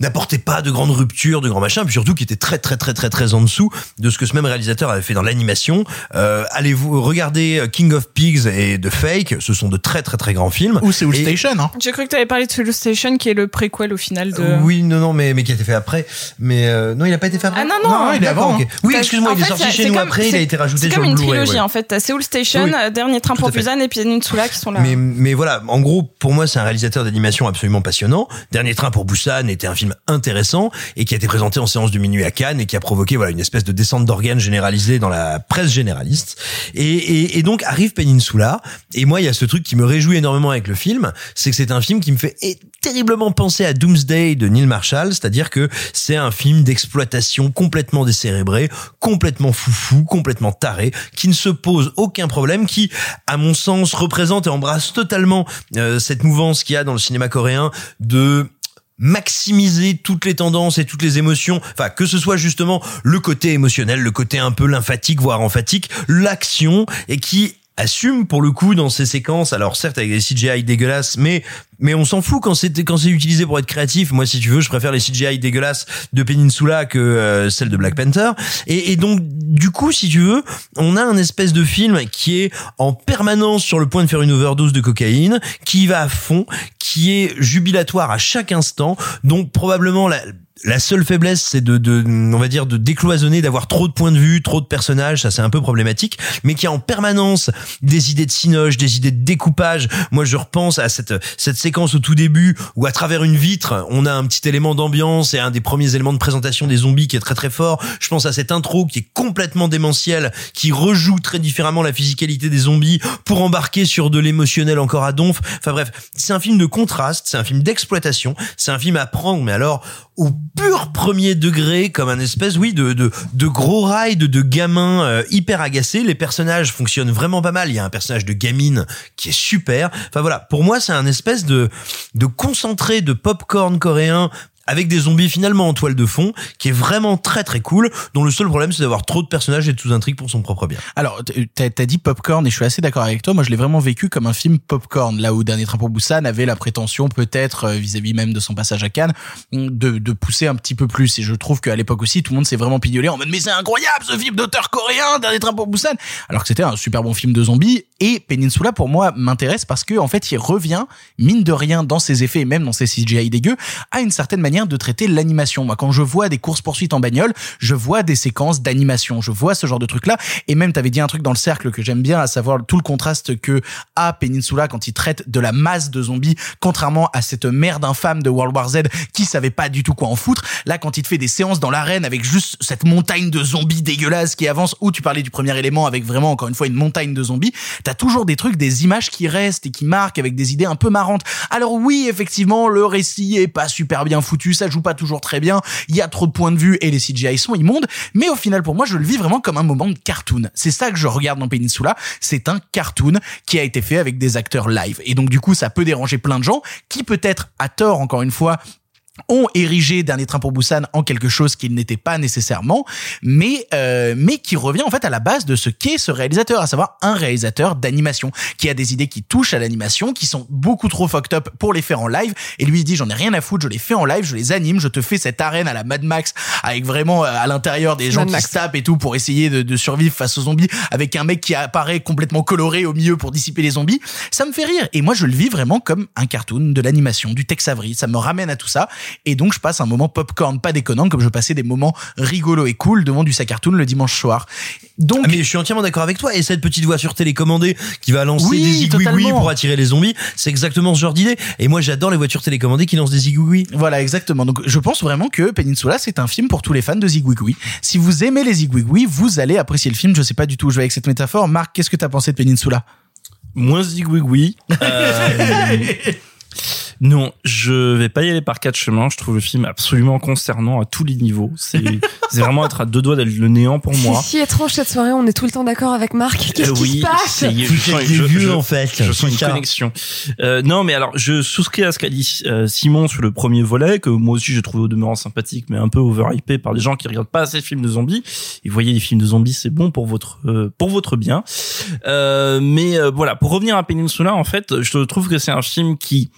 n'apportait pas de grandes ruptures, de grands machins, puis surtout qui était très très très très très en dessous de ce que ce même réalisateur avait fait dans l'animation. Euh, Allez-vous regarder King of Pigs et The Fake, ce sont de très très très grands films. Ou Seoul Et- Station, hein. J'ai cru que tu avais parlé de Soul Station, qui est le préquel au final de. Euh, Oui, non, non, mais, mais qui a été fait après. Mais euh, non, il a pas été fait après. Ah non, non, Non, il est avant. Oui, excuse-moi, il est fait, sorti c'est- chez c'est nous comme- après, il a c'est- été rajouté C'est sur comme le une Blu-ray. trilogie ouais. en fait. T'as Seoul Station, Oui. euh, Dernier Train pour. Busan et Peninsula qui sont là. Mais, mais voilà, en gros, pour moi, c'est un réalisateur d'animation absolument passionnant. Dernier train pour Busan était un film intéressant et qui a été présenté en séance de minuit à Cannes et qui a provoqué voilà une espèce de descente d'organes généralisée dans la presse généraliste. Et, et, donc arrive Peninsula. Et moi, il y a ce truc qui me réjouit énormément avec le film, c'est que c'est un film qui me fait terriblement penser à Doomsday de Neil Marshall, c'est-à-dire que c'est un film d'exploitation complètement décérébré, complètement foufou, complètement taré, qui ne se pose aucun problème, qui, à mon sens, représente et embrasse totalement euh, cette mouvance qu'il y a dans le cinéma coréen de maximiser toutes les tendances et toutes les émotions, enfin que ce soit justement le côté émotionnel, le côté un peu lymphatique voire emphatique, l'action et qui assume pour le coup dans ces séquences. Alors certes avec des CGI dégueulasses mais mais on s'en fout quand c'est quand c'est utilisé pour être créatif. Moi si tu veux je préfère les CGI dégueulasses de Peninsula que euh, celles de Black Panther. Et, et donc du coup si tu veux on a un espèce de film qui est en permanence sur le point de faire une overdose de cocaïne qui va à fond qui est jubilatoire à chaque instant. Donc probablement la la seule faiblesse, c'est de, de, on va dire, de décloisonner, d'avoir trop de points de vue, trop de personnages, ça c'est un peu problématique, mais qui a en permanence des idées de cinoche, des idées de découpage. Moi, je repense à cette, cette séquence au tout début où à travers une vitre, on a un petit élément d'ambiance et un des premiers éléments de présentation des zombies qui est très très fort. Je pense à cette intro qui est complètement démentielle, qui rejoue très différemment la physicalité des zombies pour embarquer sur de l'émotionnel encore à donf. Enfin bref, c'est un film de contraste, c'est un film d'exploitation, c'est un film à prendre, mais alors au pur premier degré, comme un espèce, oui, de, de, gros ride de gamins euh, hyper agacés. Les personnages fonctionnent vraiment pas mal. Il y a un personnage de gamine qui est super. Enfin voilà, pour moi, c'est un espèce de, de concentré de popcorn coréen avec des zombies finalement en toile de fond, qui est vraiment très très cool, dont le seul problème c'est d'avoir trop de personnages et de sous-intrigues pour son propre bien. Alors, t'as t'as dit popcorn et je suis assez d'accord avec toi. Moi, je l'ai vraiment vécu comme un film popcorn, là où Dernier Train pour Busan avait la prétention, peut-être euh, vis-à-vis même de son passage à Cannes, de, de pousser un petit peu plus. Et je trouve qu'à l'époque aussi, tout le monde s'est vraiment pignolé en mode mais c'est incroyable ce film d'auteur coréen, Dernier Train pour Busan, alors que c'était un super bon film de zombies. Et Peninsula pour moi m'intéresse parce que en fait, il revient mine de rien dans ses effets et même dans ses CGI dégueux à une certaine manière de traiter l'animation. Moi, quand je vois des courses poursuites en bagnole, je vois des séquences d'animation, je vois ce genre de truc là. Et même, t'avais dit un truc dans le cercle que j'aime bien, à savoir tout le contraste que a Peninsula quand il traite de la masse de zombies, contrairement à cette merde infâme de World War Z qui savait pas du tout quoi en foutre. Là, quand il te fait des séances dans l'arène avec juste cette montagne de zombies dégueulasses qui avance, ou tu parlais du premier élément avec vraiment encore une fois une montagne de zombies, t'as toujours des trucs, des images qui restent et qui marquent avec des idées un peu marrantes. Alors oui, effectivement, le récit est pas super bien foutu, ça joue pas toujours très bien, il y a trop de points de vue et les CGI sont immondes, mais au final pour moi je le vis vraiment comme un moment de cartoon. C'est ça que je regarde dans Peninsula, c'est un cartoon qui a été fait avec des acteurs live. Et donc du coup ça peut déranger plein de gens qui peut-être à tort encore une fois ont érigé Dernier Train pour Busan en quelque chose qu'il n'était pas nécessairement, mais euh, mais qui revient en fait à la base de ce qu'est ce réalisateur, à savoir un réalisateur d'animation qui a des idées qui touchent à l'animation, qui sont beaucoup trop fucked up pour les faire en live. Et lui il dit j'en ai rien à foutre, je les fais en live, je les anime, je te fais cette arène à la Mad Max avec vraiment euh, à l'intérieur des gens Mad qui Max. se tapent et tout pour essayer de, de survivre face aux zombies, avec un mec qui apparaît complètement coloré au milieu pour dissiper les zombies. Ça me fait rire et moi je le vis vraiment comme un cartoon de l'animation, du Tex Avery. Ça me ramène à tout ça et donc je passe un moment popcorn pas déconnant comme je passais des moments rigolos et cool devant du sac cartoon le dimanche soir. Donc Ah, mais je suis entièrement d'accord avec toi. Et cette petite voiture télécommandée qui va lancer Oui, des zigouigouis totalement. pour attirer les zombies, c'est exactement ce genre d'idée. Et moi, j'adore les voitures télécommandées qui lancent des zigouigouis. Voilà, exactement. Donc, je pense vraiment que Peninsula, c'est un film pour tous les fans de Zigouigoui. Si vous aimez les Zigouigoui, vous allez apprécier le film. Je sais pas du tout où je vais avec cette métaphore. Marc, qu'est-ce que t'as pensé de Peninsula? Moins zigouigoui. (laughs) Euh, non, je vais pas y aller par quatre chemins. Je trouve le film absolument concernant à tous les niveaux. C'est (laughs) c'est vraiment être à deux doigts d'être le néant pour moi. C'est si étrange cette soirée, on est tout le temps d'accord avec Marc. Qu'est-ce Euh, qui oui, se passe c'est- je, je- en fait. Je sens une connexion. Euh, non, mais alors, je souscris à ce qu'a dit euh, Simon sur le premier volet, que moi aussi j'ai trouvé au demeurant sympathique, mais un peu overhypé par des gens qui regardent pas assez de films de zombies. Et vous voyez, les films de zombies, c'est bon pour votre euh, pour votre bien. Euh, mais euh, voilà, pour revenir à Peninsula, en fait, je trouve que c'est un film qui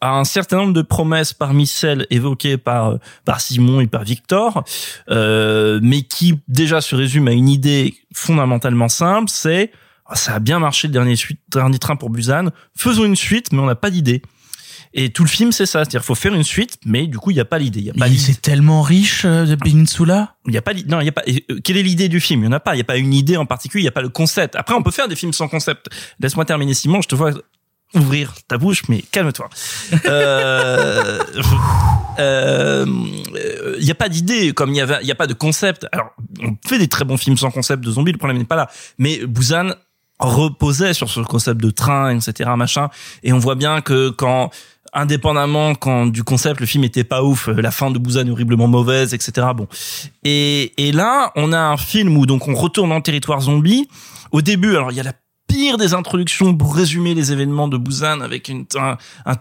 a un certain nombre de promesses parmi celles évoquées par euh, par Simon et par Victor, euh, mais qui déjà se résume à une idée fondamentalement simple, c'est Ah, ça a bien marché le dernier suite, dernier train pour Busan, faisons une suite, mais on n'a pas d'idée. Et tout le film, c'est ça, c'est-à-dire faut faire une suite, mais du coup il y a pas l'idée, c'est tellement riche euh, de Peninsula. Il y a pas non, il y a pas euh, quelle est l'idée du film? Il y en a pas, il y a pas une idée en particulier, il y a pas le concept. Après on peut faire des films sans concept. Laisse-moi terminer Simon, je te vois ouvrir ta bouche mais calme-toi. Euh (laughs) euh, il y a pas d'idée comme il y avait il y a pas de concept. Alors on fait des très bons films sans concept de zombies, le problème n'est pas là. Mais Busan reposait sur ce concept de train, etc., machin. Et on voit bien que quand indépendamment quand du concept le film était pas ouf euh, la fin de Busan horriblement mauvaise etc bon et et là on a un film où donc on retourne en territoire zombie au début alors il y a la pire des introductions pour résumer les événements de Busan avec un,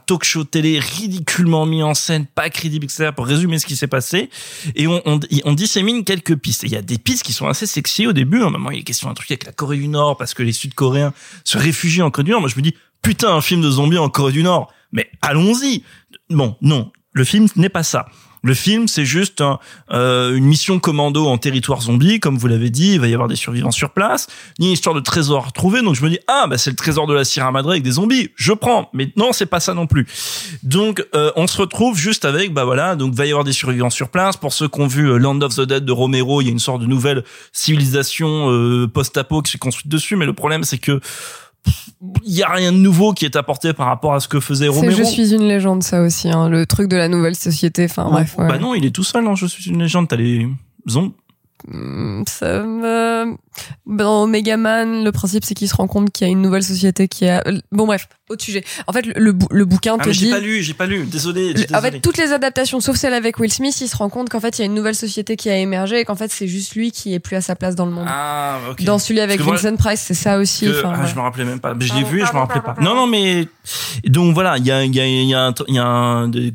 talk show télé ridiculement mis en scène, pas crédible, etc. pour résumer ce qui s'est passé. Et on, dissémine quelques pistes. Et il y a des pistes qui sont assez sexy au début. À un moment, il a question d'un truc avec la Corée du Nord parce que les Sud-Coréens se réfugient en Corée du Nord. Moi, je me dis, putain, un film de zombies en Corée du Nord. Mais allons-y. Bon, non. Le film n'est pas ça. Le film, c'est juste euh, une mission commando en territoire zombie, comme vous l'avez dit, il va y avoir des survivants sur place, ni une histoire de trésor à retrouver, donc je me dis, ah, bah c'est le trésor de la Sierra Madre avec des zombies, je prends, mais non, c'est pas ça non plus. Donc, euh, on se retrouve juste avec, bah voilà, donc va y avoir des survivants sur place, pour ceux qui ont vu euh, Land of the Dead de Romero, il y a une sorte de nouvelle civilisation euh, post-apo qui s'est construite dessus, mais le problème, c'est que il y a rien de nouveau qui est apporté par rapport à ce que faisait Romero. Je suis une légende, ça aussi, hein, le truc de la nouvelle société. Enfin bref. ouais. Bah non, il est tout seul, hein, je suis une légende, t'as les zombies. Hmm, Ça me... Dans Megaman, le principe c'est qu'il se rend compte qu'il y a une nouvelle société qui a. Bon bref, autre sujet. En fait, le, le, bou- le bouquin Ah, te mais j'ai dit. pas lu, j'ai pas lu, désolé. En fait, toutes les adaptations, sauf celle avec Will Smith, il se rend compte qu'en fait, il y a une nouvelle société qui a émergé et qu'en fait, c'est juste lui qui est plus à sa place dans le monde. Ah, ok. Dans celui avec Vincent Price, c'est ça aussi. que- enfin, ah, ouais. je me rappelais même pas. Je l'ai Pardon, vu et je me rappelais pardon, pas. Non, non, mais donc voilà, il y a, il y a, il y a, un, il y a un- des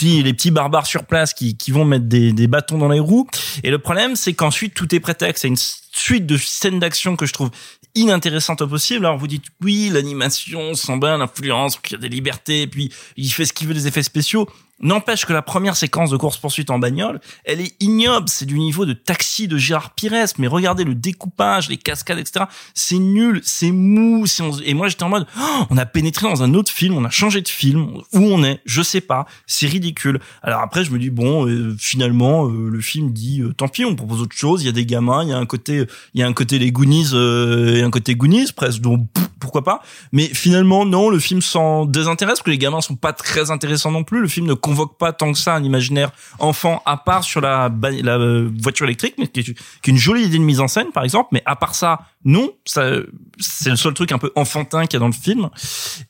les petits barbares sur place qui, vont mettre des, bâtons dans les roues. Et le problème, c'est qu'ensuite tout est prétexte. C'est une suite de scènes d'action que je trouve inintéressante au possible. Alors vous dites oui, l'animation sent bien l'influence, qu'il y a des libertés, puis il fait ce qu'il veut des effets spéciaux. N'empêche que la première séquence de course-poursuite en bagnole, elle est ignoble. C'est du niveau de taxi de Gérard Pires. Mais regardez le découpage, les cascades, etc. C'est nul, c'est mou. Et moi, j'étais en mode, Oh, on a pénétré dans un autre film, on a changé de film. Où on est, je sais pas. C'est ridicule. Alors après, je me dis, bon, euh, finalement, euh, le film dit, euh, tant pis, on propose autre chose. Il y a des gamins, il y a un côté, il y a un côté les Goonies et un côté Goonies presque. Donc pourquoi pas Mais finalement, non, le film s'en désintéresse parce que les gamins sont pas très intéressants non plus. Le film ne convoque pas tant que ça un imaginaire enfant à part sur la, euh, voiture électrique, mais qui est, qui est une jolie idée de mise en scène par exemple. Mais à part ça, non, ça c'est le seul truc un peu enfantin qu'il y a dans le film.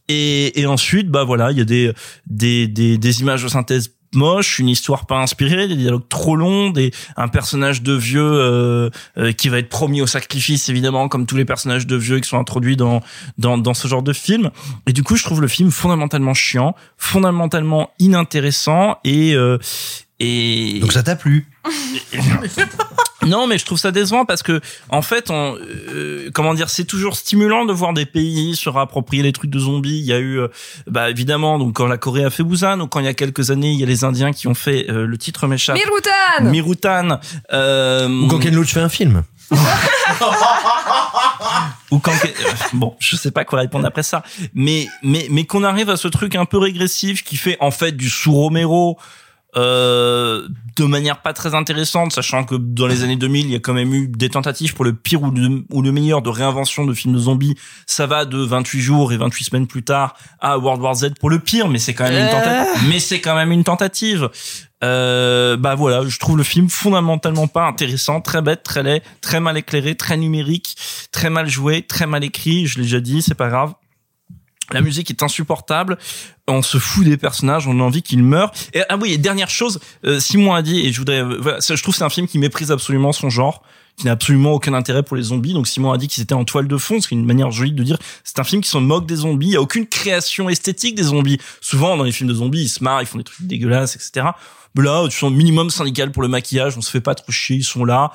Et, et ensuite, bah voilà, il y a des des des, des images de synthèse moches, une histoire pas inspirée, des dialogues trop longs, des un personnage de vieux euh, euh, qui va être promis au sacrifice évidemment comme tous les personnages de vieux qui sont introduits dans dans dans ce genre de film. Et du coup, je trouve le film fondamentalement chiant, fondamentalement inintéressant et euh, et Donc ça t'a plu (laughs) non, mais je trouve ça décevant parce que en fait, on, euh, comment dire, c'est toujours stimulant de voir des pays se réapproprier les trucs de zombies. Il y a eu, euh, bah évidemment, donc quand la Corée a fait Busan, ou quand il y a quelques années, il y a les Indiens qui ont fait euh, le titre m'échappe. Mirutan Mirutan. Euh, Ou quand Ken Loach fait un film (laughs) ou quand euh, bon je sais pas quoi répondre après ça mais mais mais qu'on arrive à ce truc un peu régressif qui fait en fait du sous Romero euh, de manière pas très intéressante, sachant que dans les années 2000, il y a quand même eu des tentatives pour le pire ou le, ou le meilleur de réinvention de films de zombies. Ça va de 28 jours et 28 semaines plus tard à World War Z pour le pire, mais c'est quand même une tentative. Mais c'est quand même une tentative. Euh, bah voilà, je trouve le film fondamentalement pas intéressant, très bête, très laid, très mal éclairé, très numérique, très mal joué, très mal écrit. Je l'ai déjà dit, c'est pas grave. La musique est insupportable. On se fout des personnages. On a envie qu'ils meurent. Et ah oui, et dernière chose, euh, Simon a dit et je voudrais, euh, voilà, je trouve c'est un film qui méprise absolument son genre qui n'a absolument aucun intérêt pour les zombies. Donc Simon a dit qu'ils étaient en toile de fond, c'est une manière jolie de dire c'est un film qui se moque des zombies. Il y a aucune création esthétique des zombies. Souvent dans les films de zombies, ils se marrent, ils font des trucs dégueulasses, etc. Mais là, tu sens minimum syndical pour le maquillage, on se fait pas trop chier, ils sont là.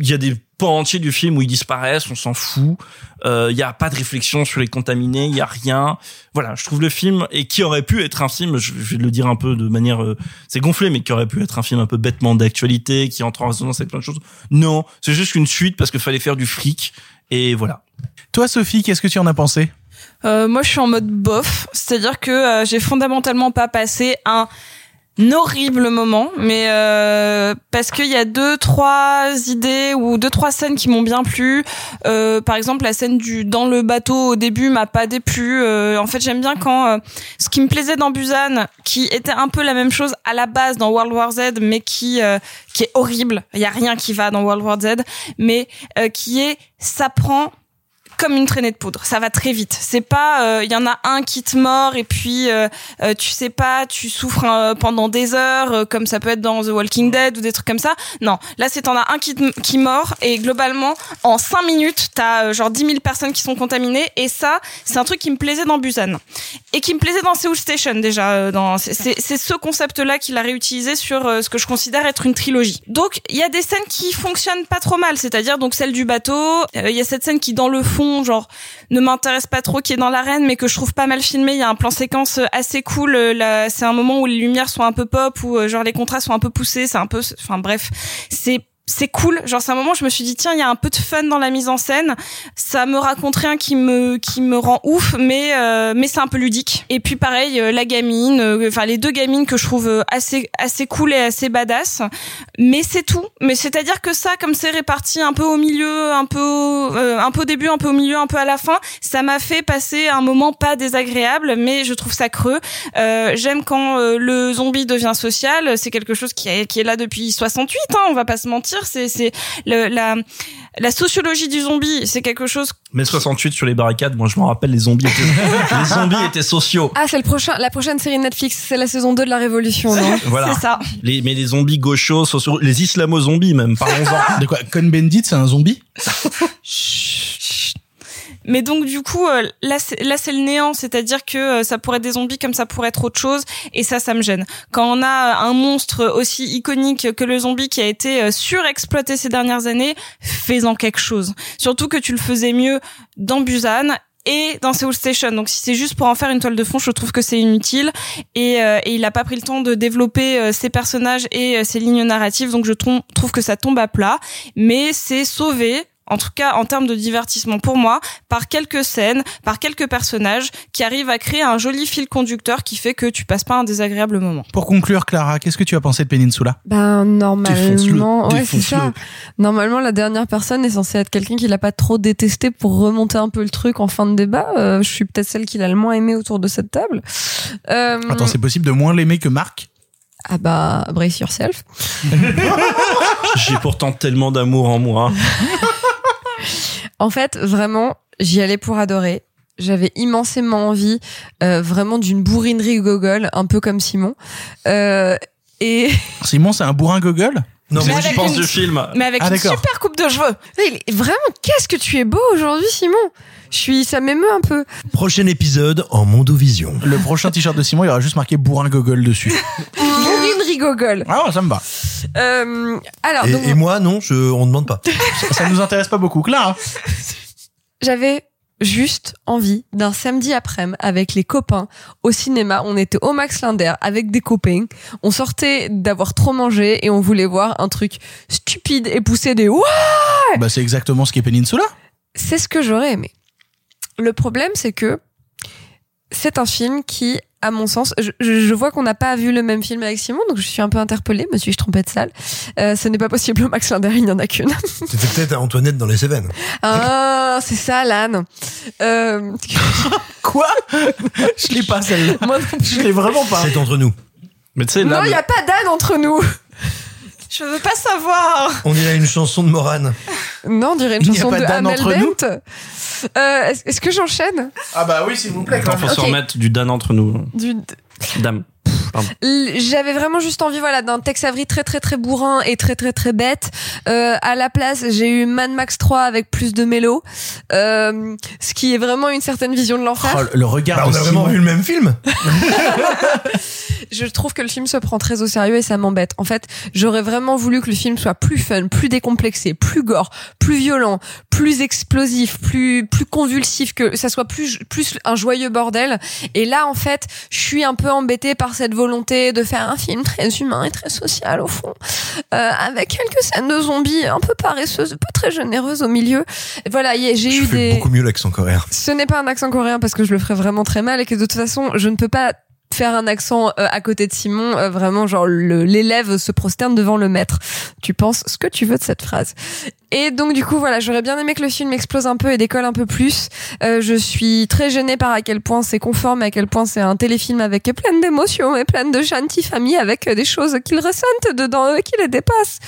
Il y a des pans entiers du film où ils disparaissent, on s'en fout. Euh, Il y a pas de réflexion sur les contaminés, il y a rien. Voilà, je trouve le film et qui aurait pu être un film, je vais le dire un peu de manière, euh, c'est gonflé, mais qui aurait pu être un film un peu bêtement d'actualité, qui entre en résonance avec plein de choses. Non, c'est juste une suite parce qu'il fallait faire du fric et voilà. Toi, Sophie, qu'est-ce que tu en as pensé? Euh, moi, je suis en mode bof, c'est-à-dire que euh, j'ai fondamentalement pas passé un horrible moment, mais euh, parce qu'il y a deux trois idées ou deux trois scènes qui m'ont bien plu. Euh, par exemple, la scène du dans le bateau au début m'a pas déplu. Euh, en fait, j'aime bien quand euh, ce qui me plaisait dans Busan, qui était un peu la même chose à la base dans World War Z, mais qui euh, qui est horrible. Il y a rien qui va dans World War Z, mais euh, qui est ça prend comme une traînée de poudre. Ça va très vite. C'est pas, il y en a un qui te mord et puis euh, euh, tu sais pas, tu souffres euh, pendant des heures, euh, comme ça peut être dans The Walking Dead ou des trucs comme ça. Non, là c'est t'en as un qui te- qui mord et globalement en 5 minutes t'as euh, genre 10 000 personnes qui sont contaminées et ça c'est un truc qui me plaisait dans Busan et qui me plaisait dans Seoul Station déjà. euh, dans c'est- ce concept là qu'il a réutilisé sur euh, ce que je considère être une trilogie. Donc il y a des scènes qui fonctionnent pas trop mal, c'est-à-dire donc celle du bateau. euh, Il y a cette scène qui dans le fond genre ne m'intéresse pas trop, qui est dans l'arène, mais que je trouve pas mal filmé. Il y a un plan séquence euh, assez cool. euh, là, c'est un moment où les lumières sont un peu pop, où euh, genre les contrastes sont un peu poussés. C'est un peu, enfin bref, c'est c'est cool. Genre c'est un moment je me suis dit tiens il y a un peu de fun dans la mise en scène. Ça me raconte rien qui me qui me rend ouf, mais euh, mais c'est un peu ludique. Et puis pareil euh, la gamine, euh, enfin les deux gamines que je trouve euh, assez assez cool et assez badass. Mais c'est tout. Mais c'est-à-dire que ça comme c'est réparti un peu au milieu, un peu euh, un peu au début, un peu au milieu, un peu à la fin, ça m'a fait passer un moment pas désagréable, mais je trouve ça creux. J'aime quand le zombie devient social. C'est quelque chose qui est, qui est là depuis 68. Hein, on va pas se mentir. C'est c'est le- la la sociologie du zombie. C'est quelque chose. Mais 68 sur les barricades, moi je me rappelle les zombies étaient, (laughs) les zombies étaient sociaux. Ah, c'est le prochain, la prochaine série Netflix, c'est la saison 2 de la Révolution, non? (laughs) Voilà. C'est ça. Les, mais les zombies gauchos, sociaux, les islamo-zombies même, parlons-en. De quoi? Cohn-Bendit, c'est un zombie? (laughs) Mais donc du coup euh, là c'est là c'est le néant, c'est-à-dire que euh, ça pourrait être des zombies comme ça pourrait être autre chose et ça ça me gêne. Quand on a un monstre aussi iconique que le zombie qui a été euh, surexploité ces dernières années, fais-en quelque chose. Surtout que tu le faisais mieux dans Busan et dans Seoul Station. Donc si c'est juste pour en faire une toile de fond, je trouve que c'est inutile et, euh, et il a pas pris le temps de développer euh, ses personnages et euh, ses lignes narratives. Donc je trouve que ça tombe à plat, mais c'est sauvé. En tout cas, en termes de divertissement pour moi, par quelques scènes, par quelques personnages qui arrivent à créer un joli fil conducteur qui fait que tu passes pas un désagréable moment. Pour conclure, Clara, qu'est-ce que tu as pensé de Peninsula? Ben normalement, ouais c'est ça. Normalement, la dernière personne est censée être quelqu'un qui l'a pas trop détesté pour remonter un peu le truc en fin de débat. Euh, je suis peut-être celle qui l'a le moins aimé autour de cette table. Euh, Attends, c'est possible de moins l'aimer que Marc? Ah bah brace yourself. (laughs) J'ai pourtant tellement d'amour en moi. (laughs) En fait, vraiment, j'y allais pour adorer. J'avais immensément envie, euh, vraiment d'une bourrinerie gogol, un peu comme Simon. Euh, et Simon, c'est un bourrin gogol? Non, Mais moi j'y avec pense une- du film. Mais avec Ah, une super coupe de cheveux. vraiment, qu'est-ce que tu es beau aujourd'hui, Simon? Je suis, ça m'émeut un peu. Prochain épisode en Mondovision. Le prochain t-shirt de Simon, il y aura juste marqué bourrin gogol dessus. (laughs) bourrinerie gogol. Ah, ça me va. Euh, alors, Et, donc, et moi, non, je, on demande pas. Ça, ça nous intéresse pas beaucoup. Clara? J'avais juste envie d'un samedi après-midi avec les copains au cinéma. On était au Max Linder avec des copains. On sortait d'avoir trop mangé et on voulait voir un truc stupide et pousser des ouah Bah, c'est exactement ce qu'est Peninsula. C'est ce que j'aurais aimé. Le problème, c'est que c'est un film qui, à mon sens, je, vois qu'on n'a pas vu le même film avec Simon, donc je suis un peu interpellée. Me suis-je trompée de salle euh, Ce n'est pas possible. Max Linder, il n'y en a qu'une. (laughs) C'était peut-être à Antoinette dans les Cévennes. ah, c'est ça, l'âne. Euh, (laughs) Quoi? Je l'ai pas celle-là. moi. Je l'ai vraiment pas. C'est entre nous. Mais tu sais, Non, il n'y a pas d'âne entre nous. Je veux pas savoir. On dirait une chanson de Morane. Non, on dirait une Il y a chanson pas de d'âne Amel entre nous Bent. Euh, Est-ce est-ce que j'enchaîne? Ah bah oui, s'il vous plaît. Attends, faut se Ok. remettre du Dan entre nous. Du- Dame. J'avais vraiment juste envie voilà d'un Tex Avery très très très bourrin et très très très bête. Euh, à la place, j'ai eu Mad Max 3 avec plus de mélo, euh, ce qui est vraiment une certaine vision de l'enfer. Oh, le regard Bah, on a vraiment vu le même film. (laughs) Je trouve que le film se prend très au sérieux et ça m'embête. En fait, j'aurais vraiment voulu que le film soit plus fun, plus décomplexé, plus gore, plus violent, plus explosif, plus plus convulsif, que ça soit plus plus un joyeux bordel. Et là, en fait, je suis un peu embêtée par cette volonté de faire un film très humain et très social au fond, euh, avec quelques scènes de zombies un peu paresseuses, pas très généreuses au milieu. Et voilà, j'ai eu fais des beaucoup mieux l'accent coréen. ce n'est pas un accent coréen parce que je le ferais vraiment très mal et que de toute façon, je ne peux pas faire un accent euh, à côté de Simon, euh, vraiment genre le- l'élève se prosterne devant le maître. Tu penses ce que tu veux de cette phrase. Et donc du coup voilà, j'aurais bien aimé que le film explose un peu et décolle un peu plus. Euh, je suis très gênée par à quel point c'est conforme, à quel point c'est un téléfilm avec plein d'émotions et plein de gentils familles avec euh, des choses qu'ils ressentent dedans et qui les dépassent.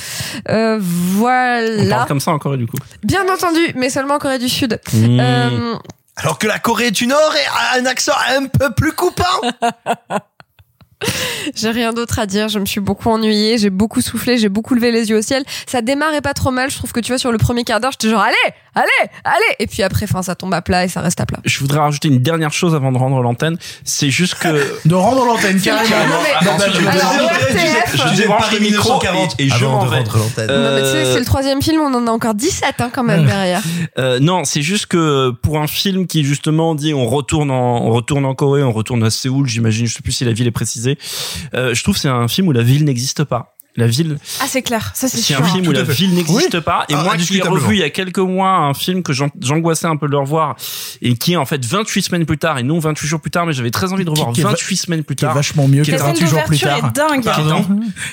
Euh, On voilà. parle comme ça en Corée du coup. Bien entendu, mais seulement en Corée du Sud. Mmh. Alors que la Corée du Nord a un accent un peu plus coupant. (laughs) J'ai rien d'autre à dire. Je me suis beaucoup ennuyée. J'ai beaucoup soufflé. J'ai beaucoup levé les yeux au ciel. Ça démarrait pas trop mal. Je trouve que tu vois, sur le premier quart d'heure, j'étais genre, allez, allez, allez. Et puis après, fin, ça tombe à plat et ça reste à plat. Je voudrais rajouter une dernière chose avant de rendre l'antenne. C'est juste que. (laughs) De rendre l'antenne carrément. Non, mais- Non, bah, je- débranche le micro 1940 et, et je avant m'en de vais. rendre l'antenne. Euh, c'est le troisième film. On en a encore 17, hein, quand même, derrière. Euh, non, c'est juste que pour un film qui justement dit on retourne en on retourne en Corée, on retourne à Séoul, j'imagine, je sais plus si la ville est précisée. Euh, je trouve que c'est un film où la ville n'existe pas. La ville, Ah, c'est clair. Ça, c'est c'est sûr. un film où la fait. ville n'existe pas. Et Ah, moi qui ai indiscutablement. revu il y a quelques mois un film que j'an- j'angoissais un peu de le revoir et qui est en fait 28 semaines plus tard et non 28 jours plus tard, mais j'avais très envie de revoir Qui- qui est va- 28 semaines plus qui est tard. vachement mieux que La scène 28 jours plus tard. est dingue. Pardon.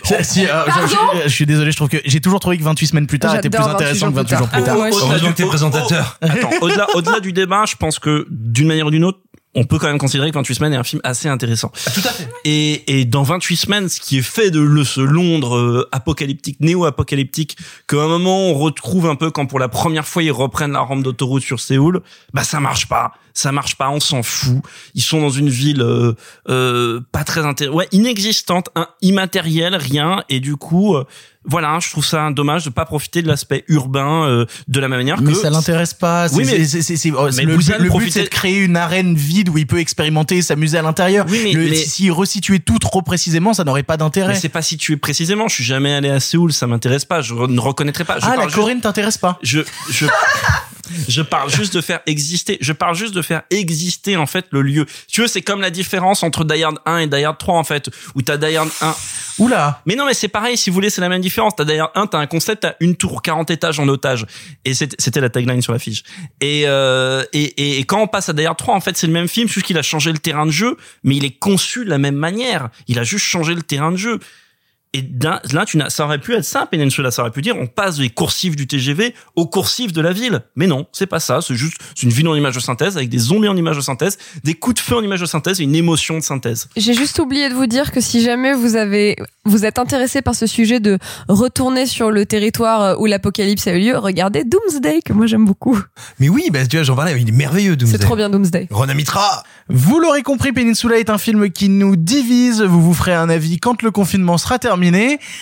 Si, (laughs) si, euh, je, je- je suis désolé, je trouve que j'ai toujours trouvé que 28 semaines plus tard était plus J'adore 28 intéressant que 28 jours jours plus tard. tard. Heureusement du- que t'es présentateur. Attends, au-delà, au-delà du débat, je pense que d'une manière ou d'une autre, on peut quand même considérer que 28 semaines est un film assez intéressant. Tout à fait. Et, et dans 28 semaines, ce qui est fait de le, ce Londres euh, apocalyptique, néo-apocalyptique, qu'à un moment on retrouve un peu quand pour la première fois ils reprennent la rampe d'autoroute sur Séoul, bah ça marche pas, ça marche pas, on s'en fout. Ils sont dans une ville euh, euh, pas très intéressante, ouais, inexistante, un, immatérielle, rien, et du coup, euh, voilà, je trouve ça dommage de pas profiter de l'aspect urbain euh, de la même manière Mais que ça l'intéresse pas. Oui, mais- c'est- oh, mais le, but- le but, c'est de créer une arène vide où il peut expérimenter et s'amuser à l'intérieur. Oui, mais- Le- mais- si- S'il resituait tout trop précisément, ça n'aurait pas Mais d'intérêt. c'est pas situé précisément. Je suis jamais allé à Séoul, ça m'intéresse pas. Je ne reconnaîtrai pas. Je Ah, la Corée ne t'intéresse pas. Je, je, je parle juste de faire exister. Je parle juste de faire exister en fait le lieu. Tu veux, c'est comme la différence entre Die Hard 1 et Die Hard 3 en fait, où t'as Die Hard 1. Oula. Mais non, mais c'est pareil. Si vous voulez, c'est la même différence. T'as Die Hard 1, t'as un concept, t'as une tour, 40 étages en otage. Et c'était la tagline sur la fiche. Et, euh, et, et, et quand on passe à Die Hard 3, en fait, c'est le même film, juste qu'il a changé le terrain de jeu, mais il est conçu de la même manière. Il a juste changé le terrain de jeu. Et là, tu n'as, ça aurait pu être ça, Peninsula, ça aurait pu dire, on passe des coursifs du TGV aux coursifs de la ville. Mais non, c'est pas ça, c'est juste, c'est une ville en image de synthèse, avec des zombies en image de synthèse, des coups de feu en image de synthèse et une émotion de synthèse. J'ai juste oublié de vous dire que si jamais vous avez, vous êtes intéressé par ce sujet de retourner sur le territoire où l'apocalypse a eu lieu, regardez Doomsday, que moi j'aime beaucoup. Mais oui, bah, tu vois, j'en parlais, il est merveilleux, Doomsday. C'est trop bien Doomsday. Rona Mitra. Vous l'aurez compris, Peninsula est un film qui nous divise. Vous vous ferez un avis quand le confinement sera terminé.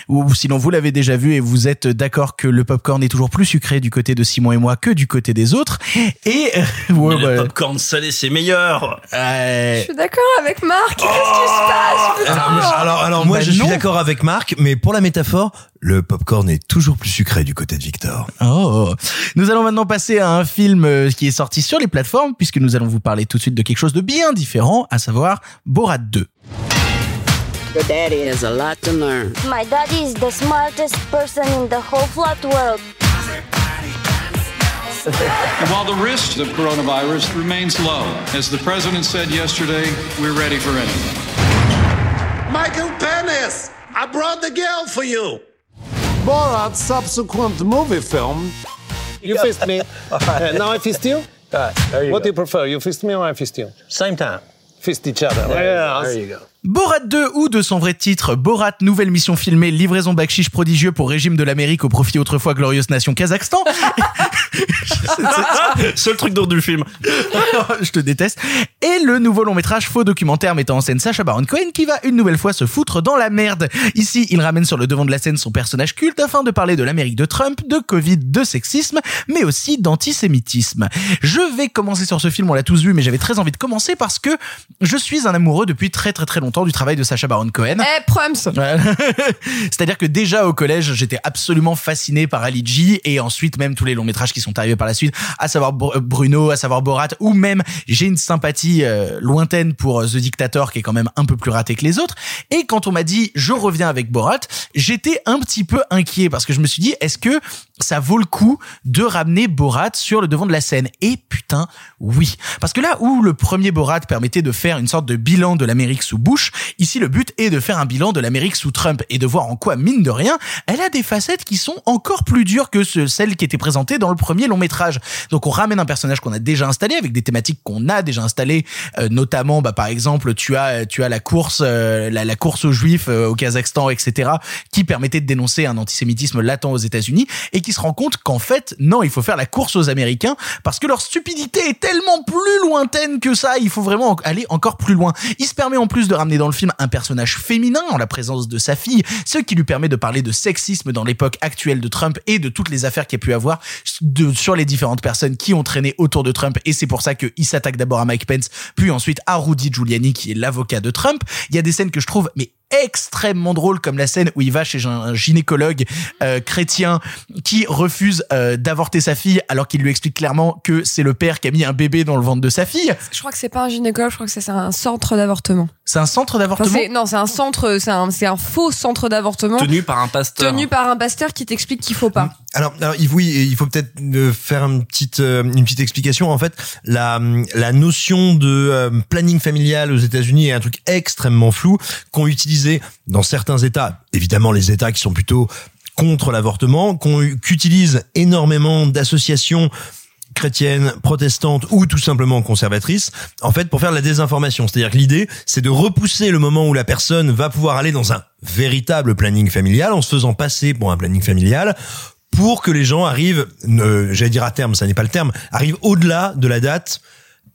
Ou sinon, vous l'avez déjà vu et vous êtes d'accord que le popcorn est toujours plus sucré du côté de Simon et moi que du côté des autres. Et, euh, (laughs) ouais, ouais. Le popcorn salé, c'est meilleur. Euh, Je suis d'accord avec Marc. Qu'est-ce qui se passe putain Alors, alors, alors, moi, Bah je suis d'accord avec Marc, mais pour la métaphore, le popcorn est toujours plus sucré du côté de Victor. Oh. Nous allons maintenant passer à un film euh, qui est sorti sur les plateformes puisque nous allons vous parler tout de suite de quelque chose de bien différent, à savoir Borat 2. Your daddy has a lot to learn. My daddy is the smartest person in the whole flat world. And (laughs) while the risk of coronavirus remains low, as the president said yesterday, we're ready for anything. Michael Penis, I brought the girl for you. Borat's subsequent movie film. You fist me. (laughs) Uh, now I fist you? what do you prefer? You fist me or I fist you? Same time. Fist each other. There, there you go. Borat 2 ou de son vrai titre Borat nouvelle mission filmée livraison bakchiche prodigieux pour régime de l'Amérique au profit autrefois glorieuse nation Kazakhstan. Seul truc d'ordre du film. je te déteste. Et le nouveau long métrage faux documentaire mettant en scène Sacha Baron Cohen qui va une nouvelle fois se foutre dans la merde. Ici, il ramène sur le devant de la scène son personnage culte afin de parler de l'Amérique de Trump, de Covid, de sexisme, mais aussi d'antisémitisme. Je vais commencer sur ce film, on l'a tous vu, mais j'avais très envie de commencer parce que je suis un amoureux depuis très très très longtemps du travail de Sacha Baron Cohen. Eh, Prums (laughs) C'est-à-dire que déjà au collège, j'étais absolument fasciné par Ali G et ensuite même tous les longs métrages qui sont arrivés par la suite, à savoir Br- Bruno, à savoir Borat, ou même j'ai une sympathie euh, lointaine pour euh, The Dictator qui est quand même un peu plus raté que les autres. Et quand on m'a dit je reviens avec Borat, j'étais un petit peu inquiet parce que je me suis dit est-ce que ça vaut le coup de ramener Borat sur le devant de la scène? Et putain, oui. Parce que là où le premier Borat permettait de faire une sorte de bilan de l'Amérique sous Bush, ici le but est de faire un bilan de l'Amérique sous Trump et de voir en quoi, mine de rien, elle a des facettes qui sont encore plus dures que ce- celles qui étaient présentées dans le premier long métrage. Donc on ramène un personnage qu'on a déjà installé avec des thématiques qu'on a déjà installées, euh, notamment bah, par exemple tu as la course euh, la, course aux juifs euh, au Kazakhstan etc qui permettait de dénoncer un antisémitisme latent aux États-Unis et qui se rend compte qu'en fait non il faut faire la course aux Américains parce que leur stupidité est tellement plus lointaine que ça. Il faut vraiment en- aller encore plus loin. Il se permet en plus de ramener dans le film un personnage féminin en la présence de sa fille ce qui lui permet de parler de sexisme dans l'époque actuelle de Trump et de toutes les affaires qu'il a pu avoir sur les différentes personnes qui ont traîné autour de Trump. Et c'est pour ça qu'il s'attaque d'abord à Mike Pence puis ensuite à Rudy Giuliani qui est l'avocat de Trump. Il y a des scènes que je trouve mais extrêmement drôles comme la scène où il va chez un, gynécologue euh, chrétien qui refuse euh, d'avorter sa fille alors qu'il lui explique clairement que c'est le père qui a mis un bébé dans le ventre de sa fille. Je crois que c'est pas un gynécologue, je crois que c'est un centre d'avortement. C'est un centre d'avortement c'est- non, c'est un centre, c'est un, c'est un faux centre d'avortement. Tenu par un pasteur. Tenu par un pasteur qui t'explique qu'il faut pas. Alors, alors, oui, il faut peut-être euh, faire une petite euh, une petite explication. En fait, la la notion de euh, planning familial aux États-Unis est un truc extrêmement flou qu'ont utilisé dans certains États, évidemment les États qui sont plutôt contre l'avortement, qu'utilisent énormément d'associations chrétiennes, protestantes ou tout simplement conservatrices, en fait, pour faire de la désinformation. C'est-à-dire que l'idée, c'est de repousser le moment où la personne va pouvoir aller dans un véritable planning familial en se faisant passer pour un planning familial pour que les gens arrivent, j'allais dire à terme, ça n'est pas le terme, arrivent au-delà de la date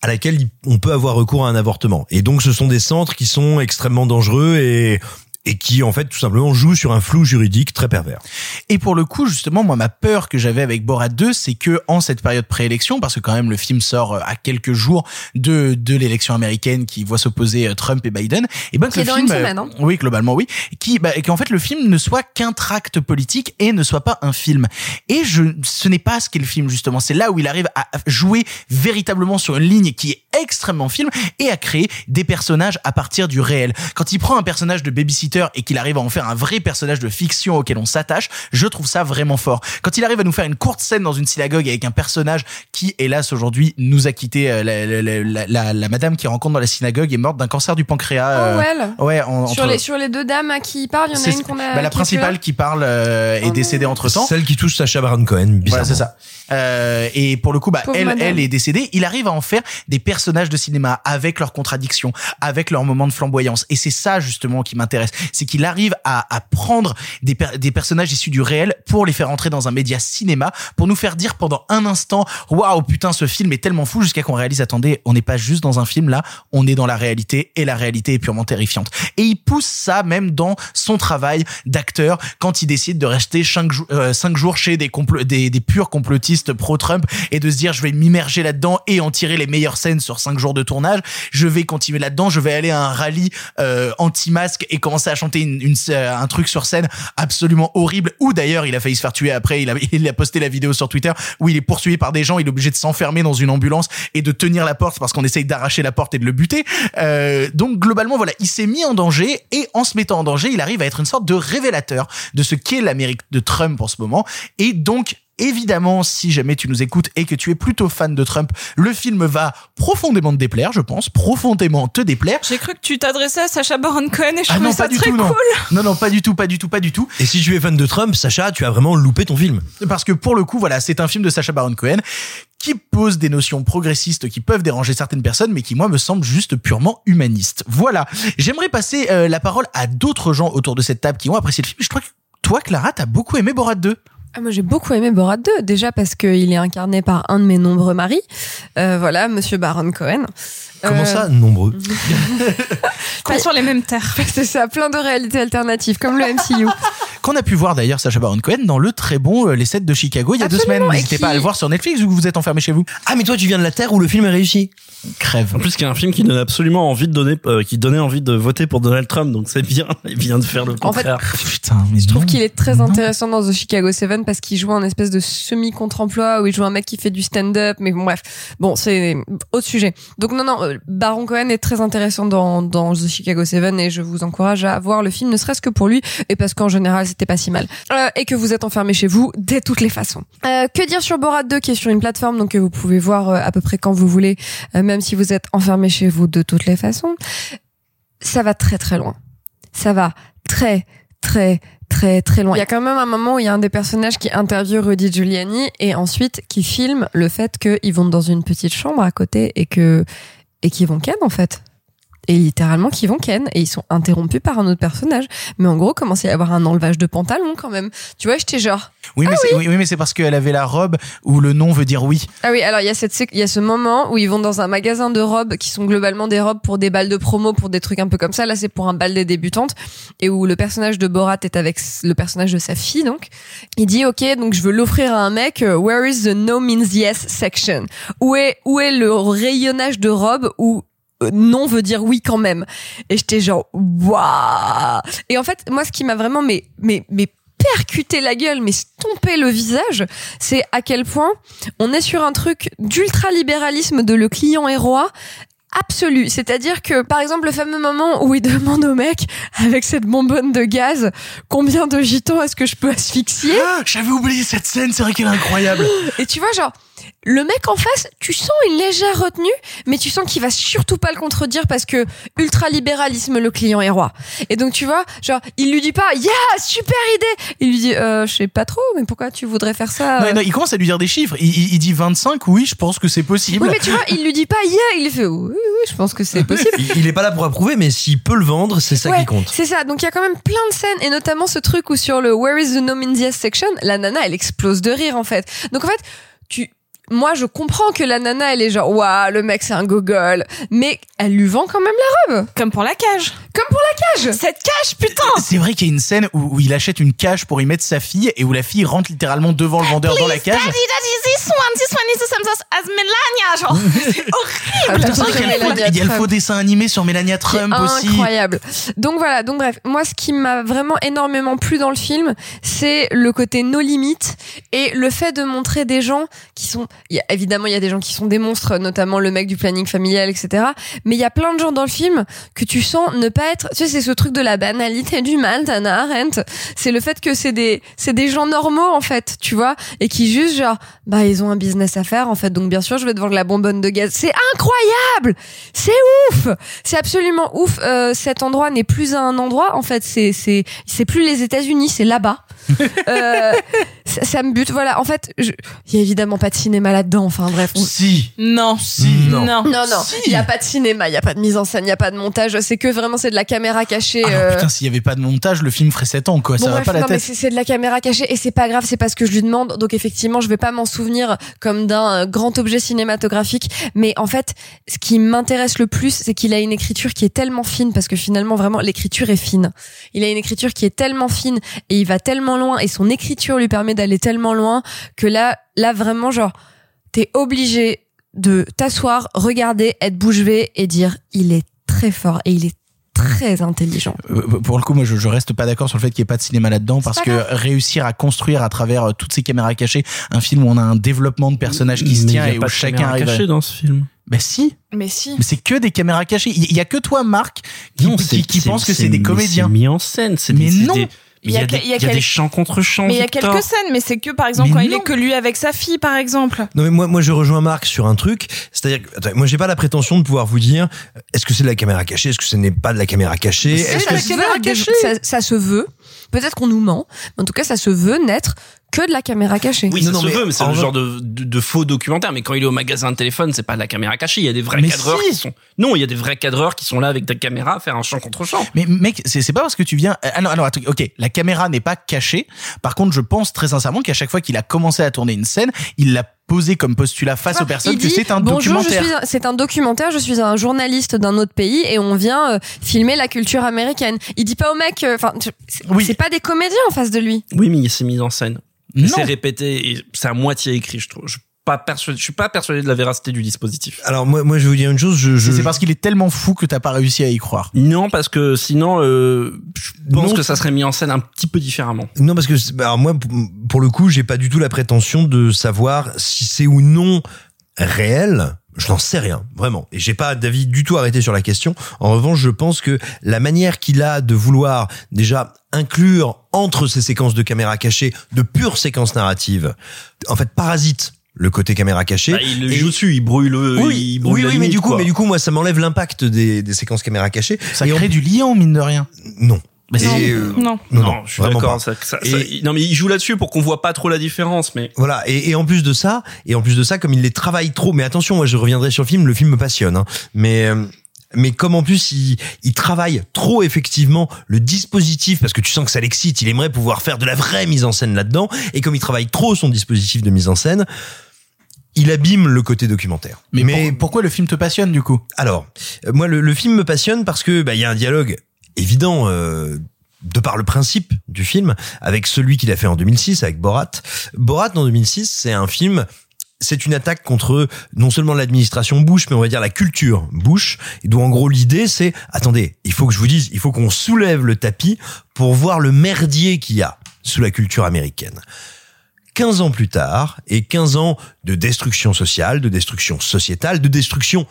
à laquelle on peut avoir recours à un avortement. Et donc, ce sont des centres qui sont extrêmement dangereux et et qui en fait tout simplement jouent sur un flou juridique très pervers. Et pour le coup, justement, moi, ma peur que j'avais avec Borat 2, c'est que en cette période préélection, parce que quand même le film sort euh, à quelques jours de de l'élection américaine qui voit s'opposer euh, Trump et Biden, et ben que le dans film, une euh, semaine, hein. oui, globalement oui, qui bah, qu'en fait le film ne soit qu'un tract politique et ne soit pas un film. Et je, ce n'est pas ce qu'est le film justement. C'est là où il arrive à jouer véritablement sur une ligne qui est extrêmement film et à créer des personnages à partir du réel. Quand il prend un personnage de babysitter et qu'il arrive à en faire un vrai personnage de fiction auquel on s'attache, je trouve ça vraiment fort. Quand il arrive à nous faire une courte scène dans une synagogue avec un personnage qui, hélas, aujourd'hui, nous a quitté, euh, la, la, la, la- la- la madame qui rencontre dans la synagogue est morte d'un cancer du pancréas. euh, Oh, well. Ouais, en- Sur entre- les, sur les deux dames à qui il parle, il y en a une qu'on a. bah, la qui principale qui parle euh, est décédée entre temps. Celle qui touche Sacha Baron Cohen. Voilà, c'est ça. Euh, et pour le coup, bah, Pauvre elle, madame. elle est décédée. Il arrive à en faire des personnages de cinéma avec leurs contradictions, avec leurs moments de flamboyance. Et c'est ça justement qui m'intéresse, c'est qu'il arrive à, à prendre des, per- des personnages issus du réel pour les faire entrer dans un média cinéma, pour nous faire dire pendant un instant, waouh putain, ce film est tellement fou, jusqu'à qu'on réalise, attendez, on n'est pas juste dans un film là, on est dans la réalité et la réalité est purement terrifiante. Et il pousse ça même dans son travail d'acteur quand il décide de rester cinq, jou- euh, cinq jours chez des, des, des purs complotistes pro-Trump et de se dire je vais m'immerger là-dedans et en tirer les meilleures scènes sur cinq jours de tournage. Je vais continuer là-dedans, je vais aller à un rallye euh, anti-masque et commencer à chanter une, euh, un truc sur scène absolument horrible. Ou d'ailleurs il a failli se faire tuer après. Il a, (laughs) il a posté la vidéo sur Twitter où il est poursuivi par des gens. Il est obligé de s'enfermer dans une ambulance et de tenir la porte parce qu'on essaye d'arracher la porte et de le buter. Euh, donc globalement voilà, il s'est mis en danger et en se mettant en danger, il arrive à être une sorte de révélateur de ce qu'est l'Amérique de Trump en ce moment et donc évidemment, si jamais tu nous écoutes et que tu es plutôt fan de Trump, le film va profondément te déplaire, je pense, profondément te déplaire. J'ai cru que tu t'adressais à Sacha Baron Cohen et je Ah trouvais non, ça pas du très tout, cool. non. Non, non, pas du tout, pas du tout, pas du tout. Et si tu es fan de Trump, Sacha, tu as vraiment loupé ton film. Parce que pour le coup, voilà, c'est un film de Sacha Baron Cohen qui pose des notions progressistes qui peuvent déranger certaines personnes, mais qui moi me semblent juste purement humanistes. Voilà. J'aimerais passer euh, la parole à d'autres gens autour de cette table qui ont apprécié le film. Je crois que toi, Clara, t'as beaucoup aimé Borat 2. Ah, moi j'ai beaucoup aimé Borat 2 déjà parce qu'il est incarné par un de mes nombreux maris, euh, voilà Monsieur Baron Cohen. Comment Euh, ça, nombreux (laughs) (laughs) Pas sur les mêmes terres. (laughs) C'est ça, plein de réalités alternatives comme le MCU. Qu'on a pu voir d'ailleurs Sacha Baron Cohen dans le très bon euh, Les 7 de Chicago il y a deux semaines. N'hésitez qui- pas à le voir sur Netflix ou que vous êtes enfermé chez vous. Ah, mais toi, tu viens de la Terre où le film est réussi. Crève. En plus, il y a un film qui donne absolument envie de donner, euh, qui donnait envie de voter pour Donald Trump, donc c'est bien. Il vient de faire le En fait, contraire. Putain, mais Je trouve qu'il est très intéressant dans The Chicago 7 parce qu'il joue un espèce de semi-contre-emploi où il joue un mec qui fait du stand-up. Mais bon, bref. Bon, c'est autre sujet. Donc non, non, Baron Cohen est très intéressant dans, dans The Chicago 7 et je vous encourage à voir le film, ne serait-ce que pour lui et parce qu'en général, c'était pas si mal. Euh, et que vous êtes enfermé chez vous de toutes les façons. Euh, que dire sur Borat 2 qui est sur une plateforme donc que vous pouvez voir euh, à peu près quand vous voulez, euh, même si vous êtes enfermé chez vous de toutes les façons. Ça va très très loin. Ça va très très très très loin. Il y a quand même un moment où il y a un des personnages qui interviewe Rudy Giuliani et ensuite qui filme le fait qu'ils vont dans une petite chambre à côté et que et qu'ils vont ken en fait. Et littéralement qu'ils vont ken et ils sont interrompus par un autre personnage. Mais en gros, commence à y avoir un enlevage de pantalon quand même. Tu vois, j'étais genre. Oui, mais Ah c'est oui, parce qu'elle avait la robe où le nom veut dire oui. Ah oui, alors il y a cette il y a ce moment où ils vont dans un magasin de robes qui sont globalement des robes pour des balles de promo, pour des trucs un peu comme ça. Là, c'est pour un bal des débutantes et où le personnage de Borat est avec le personnage de sa fille donc. Il dit OK, donc je veux l'offrir à un mec, euh, where is the no means yes section? Où est où est le rayonnage de robes où non veut dire oui quand même. Et j'étais genre waouh. Et en fait, moi ce qui m'a vraiment mais mais mais percuté la gueule, mais stomper le visage, c'est à quel point on est sur un truc d'ultralibéralisme de le client est roi absolu. C'est-à-dire que, par exemple, le fameux moment où il demande au mec, avec cette bonbonne de gaz, combien de gitans est-ce que je peux asphyxier? Ah, j'avais oublié cette scène, c'est vrai qu'elle est incroyable. Et tu vois, genre, le mec en face, tu sens une légère retenue, mais tu sens qu'il va surtout pas le contredire parce que ultralibéralisme, le client est roi. Et donc, tu vois, genre, il lui dit pas, yeah, super idée! Il lui dit, euh, je sais pas trop, mais pourquoi tu voudrais faire ça? Non, non, il commence à lui dire des chiffres. Il, il- il dit 25, oui, je pense que c'est possible. Oui, mais tu vois, il lui dit pas yeah, il fait oui, oui, je pense que c'est (laughs) possible. Il, il est pas là pour approuver, mais s'il peut le vendre, c'est ça Ouais, qui compte. C'est ça. Donc il y a quand même plein de scènes et notamment ce truc où sur le Where is the no means yes section, la nana elle explose de rire en fait. Donc en fait, moi, je comprends que la nana, elle est genre, waouh, le mec, c'est un gogol. Mais elle lui vend quand même la robe. Comme pour la cage. Comme pour la cage. Cette cage, putain C'est vrai qu'il y a une scène où, où il achète une cage pour y mettre sa fille et où la fille rentre littéralement devant le vendeur dans la cage. Daddy, daddy, this one, this one is the same as Melania, genre. (laughs) c'est Ah, horrible. putain, c'est vrai qu'il y a le faux- il y a le faux dessin animé sur Melania Trump aussi. Incroyable. Donc voilà, donc bref, moi ce qui m'a vraiment énormément plu dans le film, c'est le côté no limites et le fait de montrer des gens qui sont y a, évidemment il y a des gens qui sont des monstres, notamment le mec du planning familial etc. Mais il y a plein de gens dans le film que tu sens ne pas être tu sais c'est ce truc de la banalité du mal d'Anna Arendt, c'est le fait que c'est des c'est des gens normaux en fait, tu vois, et qui juste genre bah ils ont un business à faire en fait. Donc bien sûr, je vais te vendre la bonbonne de gaz. C'est incroyable. C'est ouf. C'est absolument ouf. Euh, cet endroit n'est plus un endroit. En fait, c'est c'est c'est plus les États-Unis, c'est là-bas. (laughs) euh, ça, ça me bute. Voilà. En fait, je- il y a évidemment pas de cinéma là-dedans. Enfin bref. on- Si. Non. Si. Non. Non, non, Si. il y a pas de cinéma, il y a pas de mise en scène, il y a pas de montage. C'est que vraiment c'est de la caméra cachée. Ah non, euh, putain, s'il y avait pas de montage, le film ferait 7 ans, quoi. Bon, ça va bref, pas la non, mais tête. c'est c'est de la caméra cachée et c'est pas grave, c'est pas ce que je lui demande. Donc effectivement, je vais pas m'en souvenir comme d'un euh, grand objet cinématographique. Mais en fait, ce qui m'intéresse le plus, c'est qu'il a une écriture qui est tellement fine parce que finalement, vraiment, l'écriture est fine. Il a une écriture qui est tellement fine et il va tellement loin et son écriture lui permet d'aller tellement loin que là, là vraiment, genre, t'es obligé de t'asseoir, regarder, être bouche bée et dire, il est très fort et il est très intelligent. Euh, Pour le coup, moi, je, je reste pas d'accord sur le fait qu'il n'y ait pas de cinéma là-dedans, parce que réussir à construire à travers euh, toutes ces caméras cachées un film où on a un développement de personnages qui se tient et où chacun arrive. cachée dans ce film. Ben si, Mais si. mais c'est que des caméras cachées. Il y a que toi, Marc, qui, Non, qui, c'est- qui c'est- pense que c'est des comédiens. C'est mis en scène. C'est Mais des, non. des- Il y a, des, il y a quel- des chants contre chants. Mais il y a quelques scènes, mais c'est que par exemple Mais quand il est que lui avec sa fille, par exemple. Non mais moi moi je rejoins Marc sur un truc, c'est-à-dire moi j'ai pas la prétention de pouvoir vous dire est-ce que c'est de la caméra cachée, est-ce que ce n'est pas de la caméra cachée, C'est est-ce ça que se veut, déjà- ça, ça se veut. Peut-être qu'on nous ment, mais en tout cas, ça se veut n'être que de la caméra cachée. Oui, Non, ça non, se mais veut, mais c'est le vrai- genre de, de, de faux documentaire. Mais quand il est au magasin de téléphone, c'est pas de la caméra cachée. Il y a des vrais Mais cadreurs si. qui sont. Non, il y a des vrais cadreurs qui sont là avec des caméras à faire un champ contre champ. Mais mec, c'est pas parce que tu viens. Ah non, alors attends, ok, la caméra n'est pas cachée. Par contre, je pense très sincèrement qu'à chaque fois qu'il a commencé à tourner une scène, il l'a posé comme postulat face aux personnes Il que c'est un Bonjour, je documentaire. c'est un documentaire, je suis un journaliste d'un autre pays et on vient euh, filmer la culture américaine. Il dit pas au mec, euh, enfin, c'est c'est pas des comédiens en face de lui. Oui, mais c'est mis en scène. C'est répété et c'est à moitié écrit, je trouve. Je suis pas persuadé, je suis pas persuadé de la véracité du dispositif. Alors moi moi je vais vous dire une chose, je, je C'est parce qu'il est tellement fou que t'as pas réussi à y croire. Non, parce que sinon, euh, je pense Non. que ça serait mis en scène un petit peu différemment. Non, parce que bah, alors moi, pour le coup, j'ai pas du tout la prétention de savoir si c'est ou non réel. Je n'en sais rien, vraiment. Et j'ai pas d'avis du tout arrêté sur la question. En revanche, je pense que la manière qu'il a de vouloir déjà inclure entre ces séquences de caméra cachée de pures séquences narratives, en fait, parasite le côté caméra cachée. Bah, il le joue dessus, il brouille le, oui, il brouille oui, oui, mais du coup, quoi. mais du coup, moi, ça m'enlève l'impact des, des séquences caméra cachée. Ça Et en- crée du lien, mine de rien. Non. Bah, non. euh, Non. non, non, je suis d'accord. pas. ça- ça- Et- ça- non, mais il joue là-dessus pour qu'on voit pas trop la différence, mais. Voilà, et, et en plus de ça, et en plus de ça, comme il les travaille trop, mais attention, moi je reviendrai sur le film, le film me passionne, hein, mais euh, mais comme en plus il, il travaille trop effectivement le dispositif parce que tu sens que ça l'excite, il aimerait pouvoir faire de la vraie mise en scène là-dedans, et comme il travaille trop son dispositif de mise en scène, il abîme le côté documentaire. Mais, pour- pourquoi le film te passionne du coup? Alors, euh, moi, le, le film me passionne parce que bah, il y a un dialogue évident. euh, de par le principe du film, avec celui qu'il a fait en 2006 avec Borat. Borat en 2006, c'est un film c'est une attaque contre non seulement l'administration Bush, mais on va dire la culture Bush, et en gros l'idée c'est, attendez, il faut que je vous dise, il faut qu'on soulève le tapis pour voir le merdier qu'il y a sous la culture américaine. 15 ans plus tard, et 15 ans de destruction sociale, de destruction sociétale, de destruction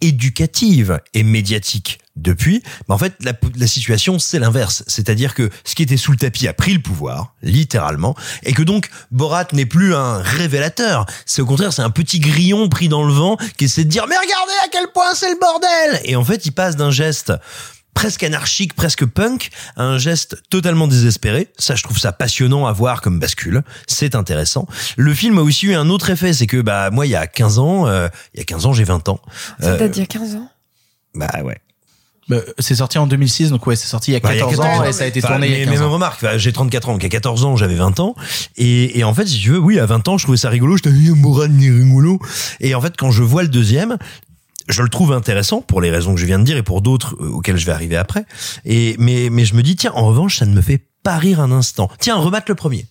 éducative et médiatique. Depuis, mais en fait la, la situation c'est l'inverse, c'est-à-dire que ce qui était sous le tapis a pris le pouvoir, littéralement, et que donc Borat n'est plus un révélateur, c'est au contraire c'est un petit grillon pris dans le vent qui essaie de dire mais regardez à quel point c'est le bordel, et en fait il passe d'un geste presque anarchique, presque punk, à un geste totalement désespéré. Ça, je trouve ça passionnant à voir comme bascule. C'est intéressant. Le film a aussi eu un autre effet, c'est que bah moi, il y a 15 ans, euh, il y a 15 ans, j'ai 20 ans. Ça Euh, date d'il y a 15 ans. bah ouais. Bah, c'est sorti en 2006, donc ouais, c'est sorti il y a Bah, 14, ans et ça a été Enfin, tourné il y mais, a mais 15 même ans. remarque, enfin, j'ai 34 ans, donc à 14 ans, j'avais 20 ans. Et, et en fait, si tu veux, oui, à 20 ans, je trouvais ça rigolo. Je t'avais dit, Moran, il est rigolo. Et en fait, quand je vois le deuxième, je le trouve intéressant pour les raisons que je viens de dire et pour d'autres euh, auxquelles je vais arriver après. Et, mais, mais je me dis, tiens, en revanche, ça ne me fait pas rire un instant. Tiens, remate le premier.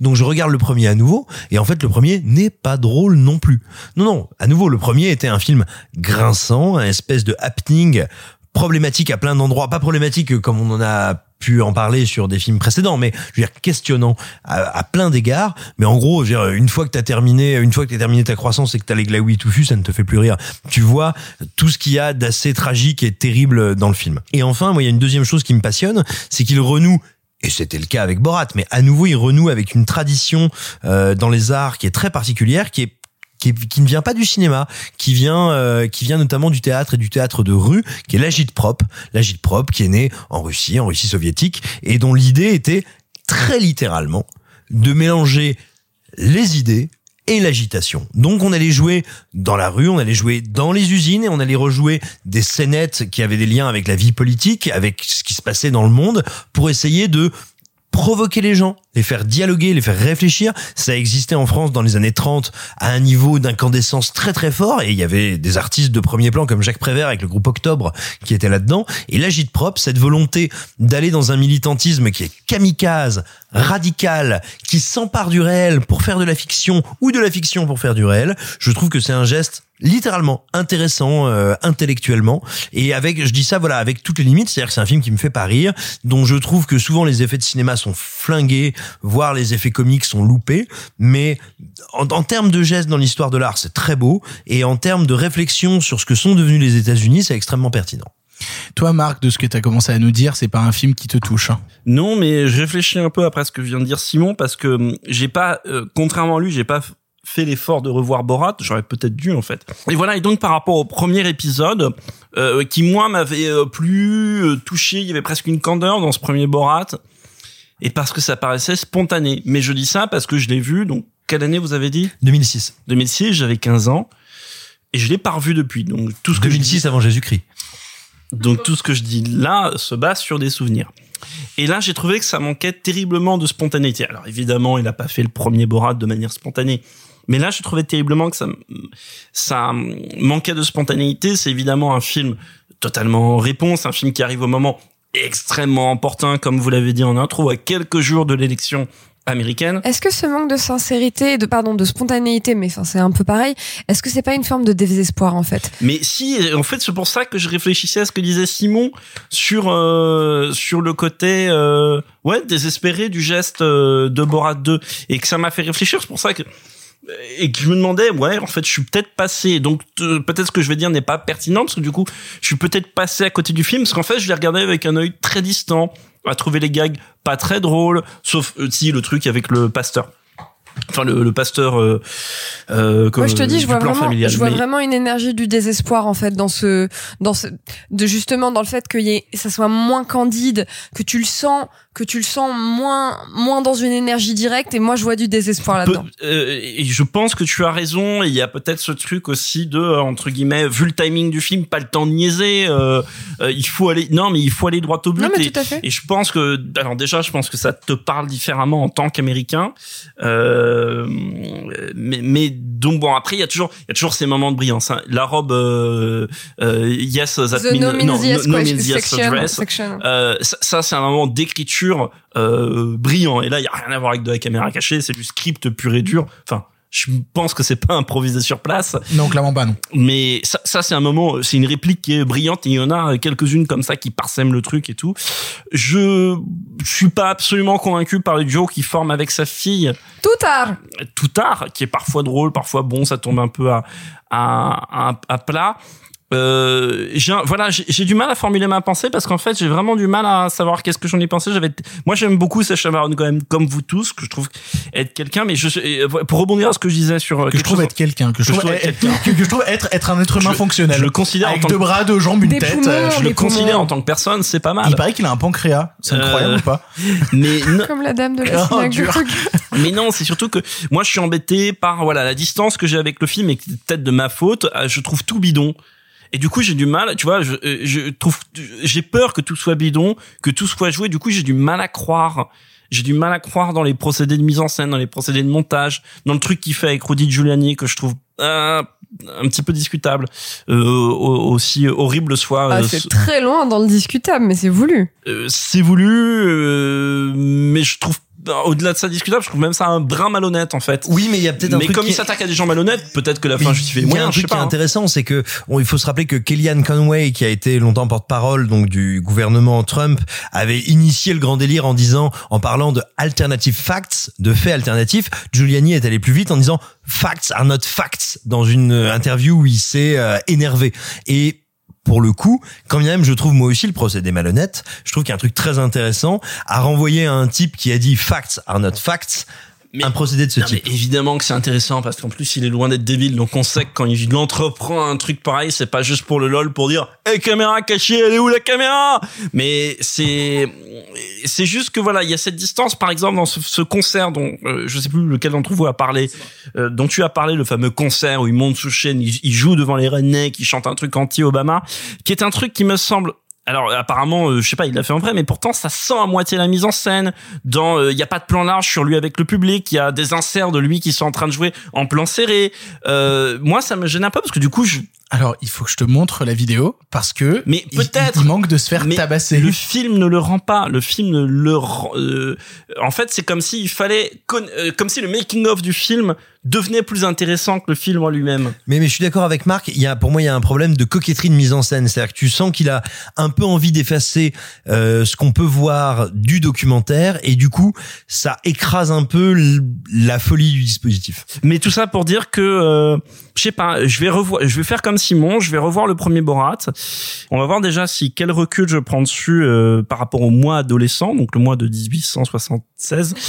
Donc je regarde le premier à nouveau et en fait le premier n'est pas drôle non plus. Non non, à nouveau le premier était un film grinçant, un espèce de happening problématique à plein d'endroits, pas problématique comme on en a pu en parler sur des films précédents, mais je veux dire questionnant à, à plein d'égards. Mais en gros, je veux dire, une fois que t'as terminé, une fois que t'as terminé ta croissance et que t'as les glaouis touffus, ça ne te fait plus rire. Tu vois tout ce qu'il y a d'assez tragique et terrible dans le film. Et enfin, moi, il y a une deuxième chose qui me passionne, c'est qu'il renoue et c'était le cas avec Borat, mais à nouveau il renoue avec une tradition euh, dans les arts qui est très particulière, qui est qui, qui ne vient pas du cinéma, qui vient euh, qui vient notamment du théâtre et du théâtre de rue, qui est l'agite-prop, l'agite-prop qui est né en Russie, en Russie soviétique, et dont l'idée était très littéralement de mélanger les idées et l'agitation. Donc on allait jouer dans la rue, on allait jouer dans les usines et on allait rejouer des scénettes qui avaient des liens avec la vie politique, avec ce qui se passait dans le monde, pour essayer de provoquer les gens, les faire dialoguer, les faire réfléchir. Ça existait en France dans les années 30 à un niveau d'incandescence très très fort et il y avait des artistes de premier plan comme Jacques Prévert avec le groupe Octobre qui était là-dedans. Et l'agite propre, cette volonté d'aller dans un militantisme qui est kamikaze, radical, qui s'empare du réel pour faire de la fiction ou de la fiction pour faire du réel, je trouve que c'est un geste littéralement intéressant euh, intellectuellement et avec je dis ça voilà avec toutes les limites c'est-à-dire que c'est un film qui me fait pas rire dont je trouve que souvent les effets de cinéma sont flingués voire les effets comiques sont loupés mais en, en termes de gestes dans l'histoire de l'art c'est très beau et en termes de réflexion sur ce que sont devenus les États-Unis c'est extrêmement pertinent Toi, Marc, de ce que tu as commencé à nous dire, c'est pas un film qui te touche. hein? Non, mais je réfléchis un peu après ce que vient de dire Simon parce que hum, j'ai pas, euh, contrairement à lui, j'ai pas fait l'effort de revoir Borat. J'aurais peut-être dû en fait. Et voilà. Et donc par rapport au premier épisode, euh, qui moi m'avait euh, plus euh, touché, il y avait presque une candeur dans ce premier Borat, et parce que ça paraissait spontané. Mais je dis ça parce que je l'ai vu. Donc quelle année vous avez dit? 2006. 2006. J'avais 15 ans. Et je l'ai pas revu depuis. Donc tout ce que je 2006 avant Jésus-Christ. donc tout ce que je dis là se base sur des souvenirs. Et là, j'ai trouvé que ça manquait terriblement de spontanéité. Alors évidemment, il n'a pas fait le premier Borat de manière spontanée. Mais là, je trouvais terriblement que ça, ça manquait de spontanéité. C'est évidemment un film totalement en réponse, un film qui arrive au moment extrêmement opportun, comme vous l'avez dit en intro, à quelques jours de l'élection américaine. Est-ce que ce manque de sincérité, de pardon, de spontanéité, mais enfin c'est un peu pareil. Est-ce que c'est pas une forme de désespoir en fait? Mais si, en fait, c'est pour ça que je réfléchissais à ce que disait Simon sur euh, sur le côté euh, ouais désespéré du geste euh, de Borat 2 et que ça m'a fait réfléchir. C'est pour ça que et que je me demandais ouais en fait je suis peut-être passé donc peut-être ce que je vais dire n'est pas pertinent parce que du coup je suis peut-être passé à côté du film parce qu'en fait je l'ai regardé avec un œil très distant à trouver les gags pas très drôles sauf euh, si le truc avec le pasteur enfin le, le pasteur euh, euh, comme, Moi, je te dis, je vois vraiment, familial. je vois Mais- vraiment une énergie du désespoir en fait dans ce, dans ce, de justement dans le fait que y ait, ça soit moins candide, que tu le sens, que tu le sens moins, moins dans une énergie directe. Et moi, je vois du désespoir là-dedans. Euh, et je pense que tu as raison. et Il y a peut-être ce truc aussi de euh, entre guillemets, vu le timing du film, pas le temps de niaiser. euh, euh, il faut aller. Non, mais il faut aller droit au but. Non, mais et, tout à fait. et je pense que, alors déjà, je pense que ça te parle différemment en tant qu'Américain. Euh, mais, mais donc bon, après, il y a toujours, il y a toujours ces moments de brillance. hein. La robe, euh, euh, yes, that The mean- no means non, yes no means question- yes section- dress. section. Euh, ça, ça, c'est un moment d'écriture euh, brillant. Et là, il y a rien à voir avec de la caméra cachée. C'est du script pur et dur. Enfin, je pense que c'est pas improvisé sur place. Non, clairement pas, non. Mais ça, ça c'est un moment, c'est une réplique qui est brillante. Et il y en a quelques-unes comme ça qui parsèment le truc et tout. Je, je suis pas absolument convaincu par le duo qui forme avec sa fille Tout tard. tout tard, qui est parfois drôle, parfois bon, ça tombe un peu à, à, à, à plat. Euh, j'ai un- voilà, j'ai j'ai du mal à formuler ma pensée parce qu'en fait, j'ai vraiment du mal à savoir qu'est-ce que j'en ai pensé. J'avais, moi, j'aime beaucoup Sacha Baron quand même, comme vous tous, que je trouve être quelqu'un. Mais je, pour rebondir à ce que je disais sur euh, Que je trouve chose- être quelqu'un, que je que je trouve être, être quelqu'un. que, que je trouve être, être un être humain Je- fonctionnel. je le considère en avec tant deux que- bras, deux jambes, une tête. poumons, euh, je le considère en tant que personne, c'est pas mal. Il paraît qu'il a un pancréas. C'est Euh, incroyable ou pas (laughs) Mais non- Comme la dame de la Oh. (laughs) Mais non, c'est surtout que moi je suis embêté par voilà la distance que j'ai avec le film et peut-être de ma faute. Je trouve tout bidon. Et du coup, j'ai du mal, tu vois, je, euh, je trouve, j'ai peur que tout soit bidon, que tout soit joué. Du coup, j'ai du mal à croire. J'ai du mal à croire dans les procédés de mise en scène, dans les procédés de montage, dans le truc qu'il fait avec Rudy Giuliani que je trouve euh, un petit peu discutable, euh, au- aussi horrible soit. Ah, euh, c'est très loin dans le discutable, mais c'est voulu. c'est voulu, euh, mais je trouve au-delà de ça discutable, je trouve même ça un brin malhonnête en fait. Oui, mais il y a peut-être un Mais truc comme il s'attaque à des gens malhonnêtes, peut-être que la fin justifie les Il y a moyens. un truc qui est hein. intéressant, c'est que on- il faut se rappeler que Kellyanne Conway, qui a été longtemps porte-parole donc du gouvernement Trump, avait initié le grand délire en disant, en parlant de alternative facts, de faits alternatifs. Giuliani est allé plus vite en disant facts are not facts dans une euh, interview où il s'est euh, énervé et pour le coup, quand même je trouve moi aussi le procédé malhonnête, je trouve qu'il y a un truc très intéressant à renvoyer à un type qui a dit facts are not facts, un procédé de ce Non, mais type. évidemment que c'est intéressant parce qu'en plus il est loin d'être débile. Donc on sait que quand il entreprend un truc pareil c'est pas juste pour le lol pour dire hey caméra cachée elle est où la caméra? Mais c'est c'est juste que voilà il y a cette distance. Par exemple dans ce, ce concert dont euh, je sais plus lequel d'entre vous a parlé euh, dont tu as parlé le fameux concert où il monte sous chaîne il, il joue devant les rednecks il chante un truc anti Obama qui est un truc qui me semble alors apparemment, euh, je sais pas, il l'a fait en vrai, mais pourtant ça sent à moitié la mise en scène. Dans, euh, il y a pas de plan large sur lui avec le public, il y a des inserts de lui qui sont en train de jouer en plan serré. Euh, moi, ça me gêne un peu parce que du coup, je, Alors, il faut que je te montre la vidéo parce que Mais peut-être. il, manque de se faire mais tabasser. le film ne le rend pas. Le film ne le rend. euh, en fait, c'est comme s'il fallait, con- euh, comme si le making of du film devenait plus intéressant que le film en lui-même. Mais, mais je suis d'accord avec Marc. Il y a, pour moi, il y a un problème de coquetterie de mise en scène. C'est-à-dire que tu sens qu'il a un peu envie d'effacer euh, ce qu'on peut voir du documentaire, et du coup, ça écrase un peu la folie du dispositif. Mais tout ça pour dire que euh, je sais pas, je vais revoir, je vais faire comme Simon, je vais revoir le premier Borat. On va voir déjà si quel recul je prends dessus euh, par rapport au mois adolescent, donc le mois de 1876. (laughs)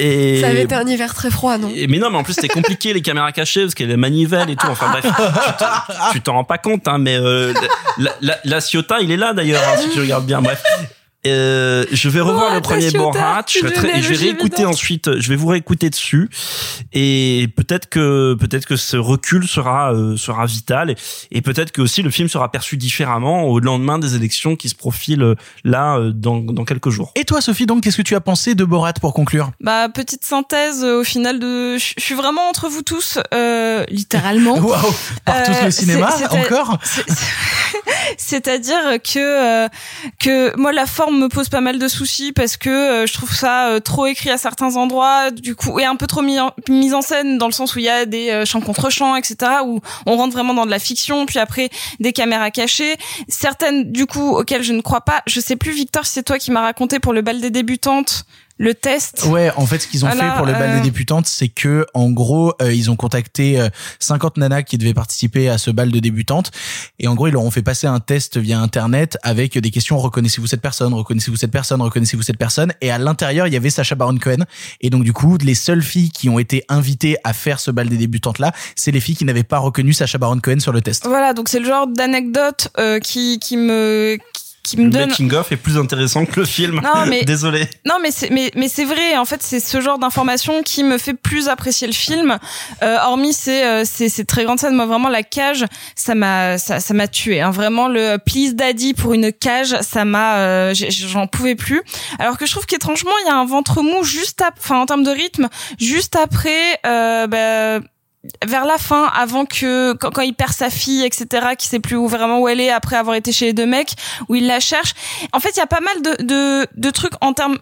Et... Ça avait été un hiver très froid, non? Et- mais non, mais en plus c'était compliqué les caméras cachées parce qu'il y a les manivelles et tout. Enfin bref, tu t'en- tu t'en rends pas compte, hein, mais euh, la, la, la Ciotat, il est là d'ailleurs hein, si tu regardes bien. Bref. Euh, je vais revoir Borat, le premier Borat. Je, très- génial, je vais réécouter ensuite. Je vais vous réécouter dessus et peut-être que peut-être que ce recul sera euh, sera vital et, et peut-être que aussi le film sera perçu différemment au lendemain des élections qui se profilent euh, là euh, dans dans quelques jours. Et toi, Sophie, donc, qu'est-ce que tu as pensé de Borat pour conclure? Bah petite synthèse euh, au final de, je suis vraiment entre vous tous, euh, littéralement. (laughs) Waouh Par tous Euh, le cinéma, encore? c'est- c'est- (laughs) C'est-à-dire que euh, que moi la forme me pose pas mal de soucis parce que euh, je trouve ça euh, trop écrit à certains endroits, du coup et un peu trop mis en, mise en scène dans le sens où il y a des euh, chants contre chants, etc. où on rentre vraiment dans de la fiction, puis après des caméras cachées, certaines du coup auxquelles je ne crois pas. Je sais plus Victor, si c'est toi qui m'as raconté pour le bal des débutantes le test. Ouais, en fait, ce qu'ils ont Voilà, fait pour le bal euh, des débutantes, c'est que, en gros, euh, ils ont contacté euh, 50 nanas qui devaient participer à ce bal de débutantes, et en gros, ils leur ont fait passer un test via Internet avec des questions. Reconnaissez-vous cette personne, reconnaissez-vous cette personne, reconnaissez-vous cette personne, et à l'intérieur, il y avait Sacha Baron Cohen, et donc du coup, les seules filles qui ont été invitées à faire ce bal des débutantes là, c'est les filles qui n'avaient pas reconnu Sacha Baron Cohen sur le test. Voilà, donc c'est le genre d'anecdote euh, qui qui me qui me Le donne making of est plus intéressant que le film. Non, mais- (laughs) Désolé. Non, mais c'est mais mais c'est vrai. En fait, c'est ce genre d'information qui me fait plus apprécier le film. Euh, hormis ces euh, ces ces très grandes scènes, moi vraiment la cage, ça m'a ça ça m'a tué. Hein. Vraiment le please daddy pour une cage, ça m'a euh, j'en pouvais plus. Alors que je trouve qu'étrangement il y a un ventre mou juste ap- enfin en termes de rythme, juste après. Euh, bah, vers la fin, avant que quand, quand il perd sa fille, etc., qui sait plus vraiment où elle est après avoir été chez les deux mecs, où il la cherche. En fait, il y a pas mal de de, de trucs en termes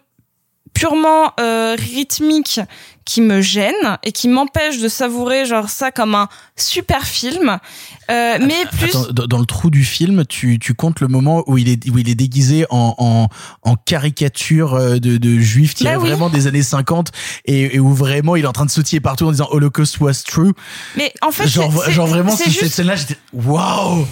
purement euh, rythmiques qui me gênent et qui m'empêchent de savourer genre ça comme un super film. Euh, mais plus Attends, dans le trou du film, tu, tu comptes le moment où il est, où il est déguisé en, en, en caricature euh, de, de juif tiré Bah oui. vraiment des années 50 et, et où vraiment il est en train de sautiller partout en disant Holocaust was true. mais en fait genre, genre vraiment, c'est cette scène-là, j'étais waouh!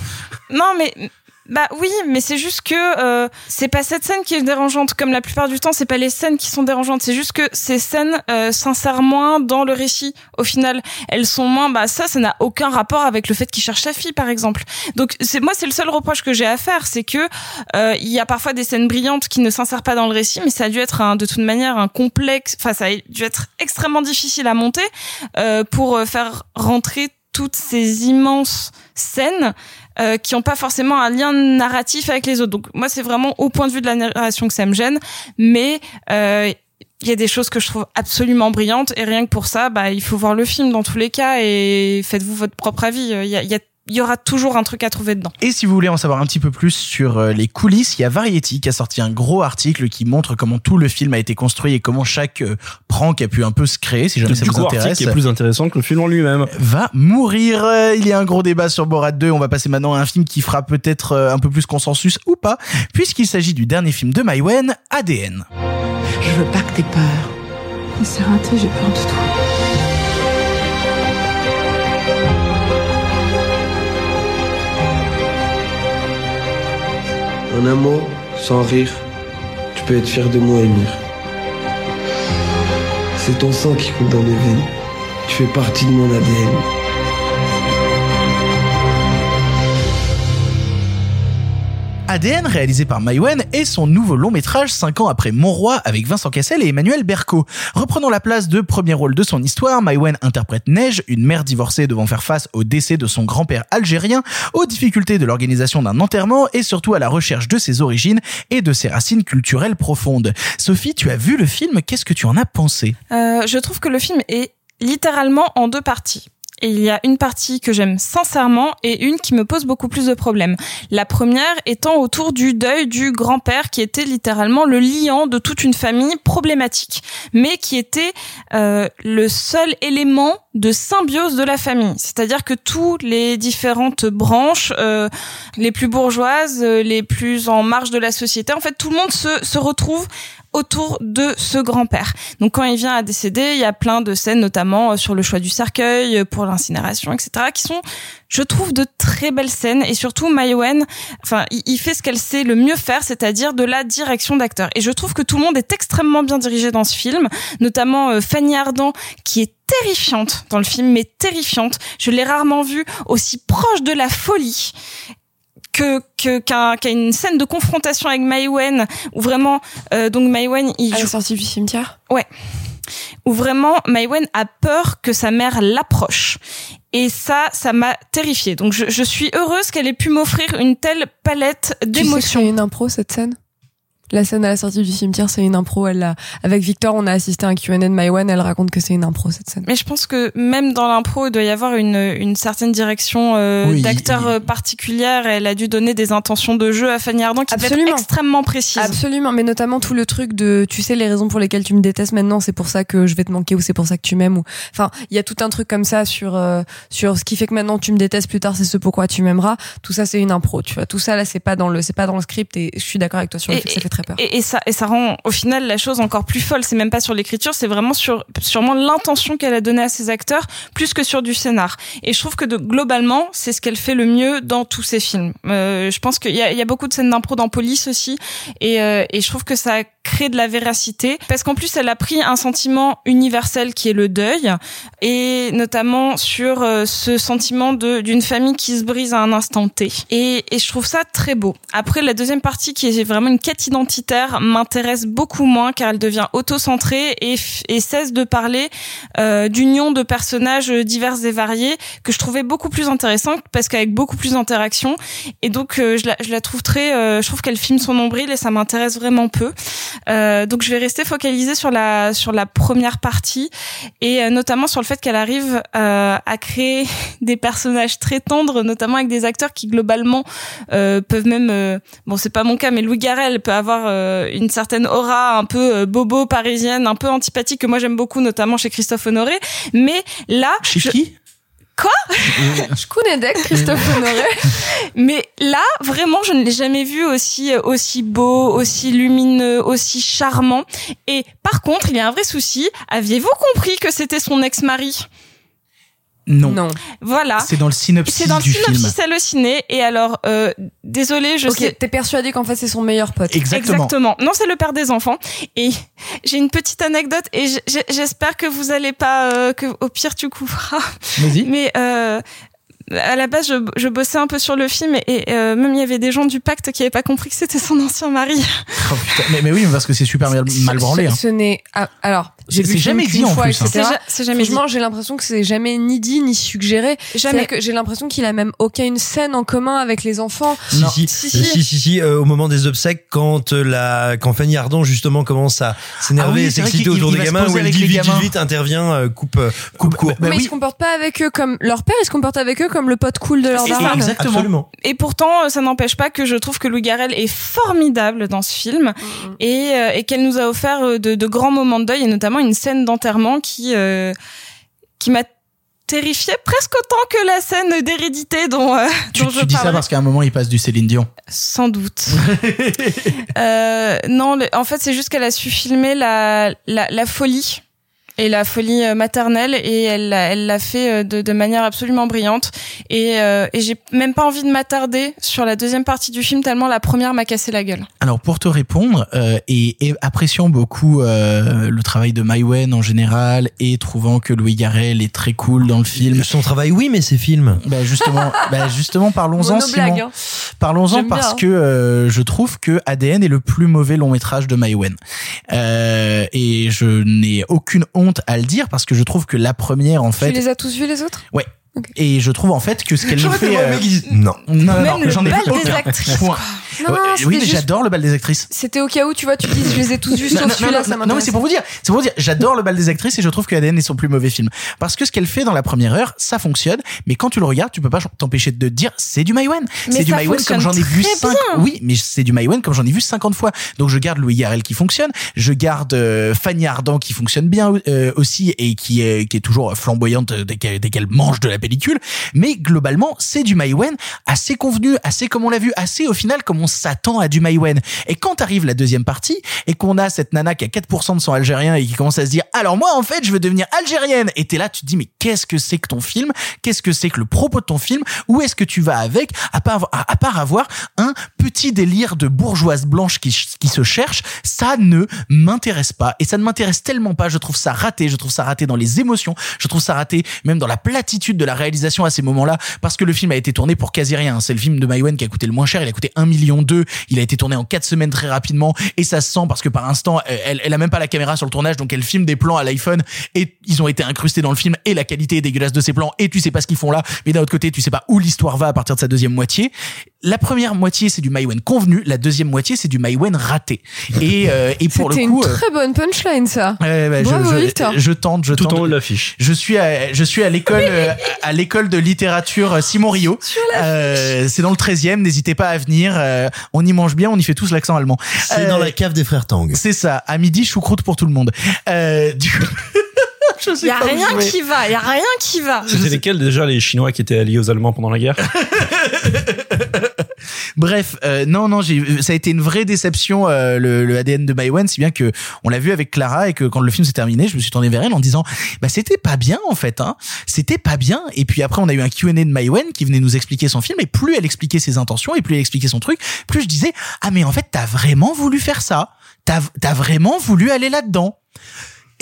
Non, mais bah oui, mais c'est juste que euh, c'est pas cette scène qui est dérangeante. Comme la plupart du temps, c'est pas les scènes qui sont dérangeantes. C'est juste que ces scènes euh, s'insèrent moins dans le récit. Au final, elles sont moins. Bah ça, ça n'a aucun rapport avec le fait qu'il cherche sa fille, par exemple. Donc c'est moi, c'est le seul reproche que j'ai à faire, c'est que euh, il y a parfois des scènes brillantes qui ne s'insèrent pas dans le récit, mais ça a dû être un, de toute manière un complexe. Enfin, ça a dû être extrêmement difficile à monter euh, pour euh, faire rentrer toutes ces immenses scènes euh, qui ont pas forcément un lien narratif avec les autres. Donc moi c'est vraiment au point de vue de la narration que ça me gêne, mais euh, il y a des choses que je trouve absolument brillantes et rien que pour ça, bah il faut voir le film dans tous les cas et faites-vous votre propre avis. Il y, a- y, a- il y aura toujours un truc à trouver dedans. Et si vous voulez en savoir un petit peu plus sur euh, les coulisses, il y a Variety qui a sorti un gros article qui montre comment tout le film a été construit et comment chaque euh, prank a pu un peu se créer, si jamais ça vous intéresse. qui est plus intéressant que le film en lui-même. va mourir. Euh, Il y a un gros débat sur Borat 2. On va passer maintenant à un film qui fera peut-être un peu plus consensus ou pas, puisqu'il s'agit du dernier film de Maïwen, ADN. Je veux pas que t'aies peur. Mais c'est raté, j'ai peur de toi. En un sans rire, tu peux être fier de moi, Emir. C'est ton sang qui coule dans mes veines. Tu fais partie de mon ADN. ADN, réalisé par Maïwen, est son nouveau long métrage 5 ans après Mon Roi avec Vincent Cassel et Emmanuel Berco. Reprenant la place de premier rôle de son histoire, Maïwen interprète Neige, une mère divorcée devant faire face au décès de son grand-père algérien, aux difficultés de l'organisation d'un enterrement et surtout à la recherche de ses origines et de ses racines culturelles profondes. Sophie, tu as vu le film, qu'est-ce que tu en as pensé? Euh, je trouve que le film est littéralement en deux parties. Et il y a une partie que j'aime sincèrement et une qui me pose beaucoup plus de problèmes. La première étant autour du deuil du grand-père qui était littéralement le liant de toute une famille problématique, mais qui était euh, le seul élément de symbiose de la famille. C'est-à-dire que tous les différentes branches, euh, les plus bourgeoises, euh, les plus en marge de la société, en fait, tout le monde se, se retrouve autour de ce grand-père. Donc quand il vient à décéder, il y a plein de scènes, notamment euh, sur le choix du cercueil, euh, pour l'incinération, etc., qui sont, je trouve, de très belles scènes. Et surtout, Maïwen, enfin, il, il fait ce qu'elle sait le mieux faire, c'est-à-dire de la direction d'acteur. Et je trouve que tout le monde est extrêmement bien dirigé dans ce film, notamment euh, Fanny Ardant, qui est terrifiante dans le film, mais terrifiante. Je l'ai rarement vue aussi proche de la folie que que qu'un qu'à une scène de confrontation avec Maïwen où vraiment euh, donc Maïwen il À la sortie du cimetière? Ouais. Où vraiment Maïwen a peur que sa mère l'approche. Et ça ça m'a terrifiée. Donc je, je suis heureuse qu'elle ait pu m'offrir une telle palette Tu sais d'émotions. une impro cette scène? La scène à la sortie du cimetière, c'est une impro. Elle a, avec Victor, on a assisté à un Q&A de Maïwan. Elle raconte que c'est une impro cette scène. Mais je pense que même dans l'impro, il doit y avoir une, une certaine direction euh, Oui, d'acteur il- euh, particulière. Elle a dû donner des intentions de jeu à Fanny Ardant qui devaient être Absolument. extrêmement précises. Absolument, mais notamment tout le truc de, tu sais, les raisons pour lesquelles tu me détestes maintenant, c'est pour ça que je vais te manquer ou c'est pour ça que tu m'aimes ou, enfin, il y a tout un truc comme ça sur, euh, sur ce qui fait que maintenant tu me détestes plus tard, c'est ce pourquoi tu m'aimeras. Tout ça, c'est une impro, tu vois. Tout ça, là, c'est pas dans le, c'est pas dans le script et je suis d'accord avec toi sur le fait que ça fait très Et, ça, et ça rend au final la chose encore plus folle. C'est même pas sur l'écriture, c'est vraiment sur sûrement l'intention qu'elle a donnée à ses acteurs, plus que sur du scénar. Et je trouve que globalement, c'est ce qu'elle fait le mieux dans tous ses films. Euh, je pense qu'il y a, y a beaucoup de scènes d'impro dans Police aussi, et, euh, et je trouve que ça crée de la véracité, parce qu'en plus elle a pris un sentiment universel qui est le deuil, et notamment sur euh, ce sentiment de d'une famille qui se brise à un instant T. Et, et je trouve ça très beau. Après la deuxième partie qui est vraiment une quête identitaire m'intéresse beaucoup moins car elle devient auto-centrée et, et cesse de parler euh, d'union de personnages divers et variés que je trouvais beaucoup plus intéressante parce qu'avec beaucoup plus d'interactions. Et donc euh, je, la, trouve très euh, je trouve qu'elle filme son nombril et ça m'intéresse vraiment peu. Euh, donc je vais rester focalisée sur la sur la première partie et euh, notamment sur le fait qu'elle arrive euh, à créer (laughs) des personnages très tendres notamment avec des acteurs qui globalement euh, peuvent même euh, bon c'est pas mon cas mais Louis Garrel peut avoir euh, une certaine aura un peu euh, bobo parisienne un peu antipathique que moi j'aime beaucoup notamment chez Christophe Honoré mais là Chez je- qui? Quoi? (laughs) Je connais Deck, Christophe Honoré. Mais là, vraiment, je ne l'ai jamais vu aussi euh, aussi beau, aussi lumineux, aussi charmant. Et par contre, il y a un vrai souci. Aviez-vous compris que c'était son ex-mari? Non. Voilà. C'est dans le synopsis C'est dans le du synopsis film. halluciné. Et alors, euh, désolé, je ok, sais. t'es persuadé qu'en fait c'est son meilleur pote. Exactement. Non, c'est le père des enfants. Et j'ai une petite anecdote et j'espère que vous allez pas, euh, que au pire tu couperas. Vas-y. Mais euh, à la base, je, je bossais un peu sur le film et, et, euh, même il y avait des gens du pacte qui avaient pas compris que c'était son ancien mari. (laughs) Oh, putain. mais, mais oui, parce que c'est super mal, mal branlé. Ce, hein. ce n'est ah, alors j'ai vu jamais dit, en fois, plus, hein. C'est ja- c'est jamais Franchement, j'ai l'impression que c'est jamais ni dit ni suggéré. Jamais. Que j'ai l'impression qu'il a même aucune scène en commun avec les enfants. Si, si, Si, si, si. si, si, euh, au moment des obsèques, quand euh, la, quand Fanny Ardant justement commence à s'énerver Ah oui, et s'exciter autour des gamins, où elle dit vite, vite, vite, intervient, coupe, coupe court. Bah mais oui. ils se comportent pas avec eux comme leur père, ils se comportent avec eux comme le pote cool de leur. Exactement. Absolument. Et pourtant, euh, ça n'empêche pas que je trouve que Louis Garrel est formidable dans ce film et, euh, et qu'elle nous a offert euh, de, de grands moments de deuil et notamment une scène d'enterrement qui euh, qui m'a terrifiée presque autant que la scène d'hérédité dont, euh, Tu, dont tu je dis ça parce qu'à un moment, il passe du Céline Dion. Sans doute. (laughs) euh, non, le- en fait, c'est juste qu'elle a su filmer la, la, la folie et la folie euh, maternelle et elle l'a- elle l'a fait euh, de, de manière absolument brillante et, euh, et j'ai même pas envie de m'attarder sur la deuxième partie du film tellement la première m'a cassé la gueule. Alors pour te répondre euh, et, et appréciant beaucoup euh, le travail de Maïwen en général et trouvant que Louis Garrel est très cool dans le film. Son travail, oui, mais ses films. Bah justement, (laughs) bah justement parlons-en Simon. hein. Parlons-en parce bien, que euh, je trouve que ADN est le plus mauvais long métrage de Maïwen. Euh, et je n'ai aucune honte à le dire parce que je trouve que la première en Tu fait les as tous vus les autres? Ouais. Et je trouve en fait que ce qu'elle nous fait. euh, non. Non, non, Même non, le j'en ai bal vu des actrices, Point. Non, oui, mais juste- j'adore le bal des actrices. C'était au cas où tu vois, tu dis je les ai tous vus Non, sauf non, celui-là, non, ça non, m'intéresse. mais c'est pour vous dire, c'est pour vous dire, j'adore le bal des actrices et je trouve que ADN est son plus mauvais film. Parce que ce qu'elle fait dans la première heure, ça fonctionne, mais quand tu le regardes, tu peux pas t'empêcher de te dire, c'est du Maïwen. C'est du Maïwen comme j'en ai vu très 5, bien. oui, mais c'est du Maïwen comme j'en ai vu 50 fois. Donc je garde Louis Garrel qui fonctionne, je garde euh, Fanny Ardant qui fonctionne bien euh, aussi et qui est, qui est toujours flamboyante qu'elle, dès qu'elle mange de la mais globalement, c'est du Maïwen assez convenu, assez comme on l'a vu, assez au final comme on s'attend à du Maïwen. Et quand arrive la deuxième partie et qu'on a cette nana qui a 4% de sang algérien et qui commence à se dire alors moi en fait je veux devenir algérienne! Et t'es là tu te dis mais qu'est-ce que c'est que ton film? Qu'est-ce que c'est que le propos de ton film? Où est-ce que tu vas avec? À part avoir un petit délire de bourgeoise blanche qui se cherche ça ne m'intéresse pas. Et ça ne m'intéresse tellement pas je trouve ça raté je trouve ça raté dans les émotions je trouve ça raté même dans la platitude de la réalisation à ces moments-là parce que le film a été tourné pour quasi rien. C'est le film de Maïwen qui a coûté le moins cher. Il a coûté 1 million 2 il a été tourné en 4 semaines très rapidement. Et ça se sent parce que par instant elle, elle a même pas la caméra sur le tournage. Donc elle filme des plans à l'iPhone. Et ils ont été incrustés dans le film. Et la qualité est dégueulasse de ces plans. Et tu sais pas ce qu'ils font là. Mais d'un autre côté tu sais pas où l'histoire va à partir de sa deuxième moitié. La première moitié c'est du Maïwen convenu. La deuxième moitié c'est du Maïwen raté. Et euh, et pour le C'était coup une euh, très bonne punchline, ça. Ouais, ouais, je- Bravo, je, Victor. je tente, je Tout tente. en haut de l'affiche. Je suis à, je suis à l'école, euh, (laughs) à l'école de littérature Simon Rio. (laughs) Euh, c'est dans le 13e. N'hésitez pas à venir. euh, on y mange bien. On y fait tous l'accent allemand. C'est Euh, dans la cave des frères Tang. C'est ça. À midi, choucroute pour tout le monde. Euh, du coup, (laughs) je sais Y a rien qui va, y a rien qui va. C'était lesquels déjà les Chinois qui étaient alliés aux Allemands pendant la guerre? (laughs) Bref, euh, non, non, ça a été une vraie déception euh, le, ADN de Maïwen, si bien que on l'a vu avec Clara et que quand le film s'est terminé, je me suis tourné vers elle en disant, bah c'était pas bien en fait, hein, c'était pas bien. Et puis après, on a eu un Q&A de Maïwen qui venait nous expliquer son film et plus elle expliquait ses intentions et plus elle expliquait son truc, plus je disais, ah mais en fait t'as vraiment voulu faire ça, t'as, t'as vraiment voulu aller là-dedans.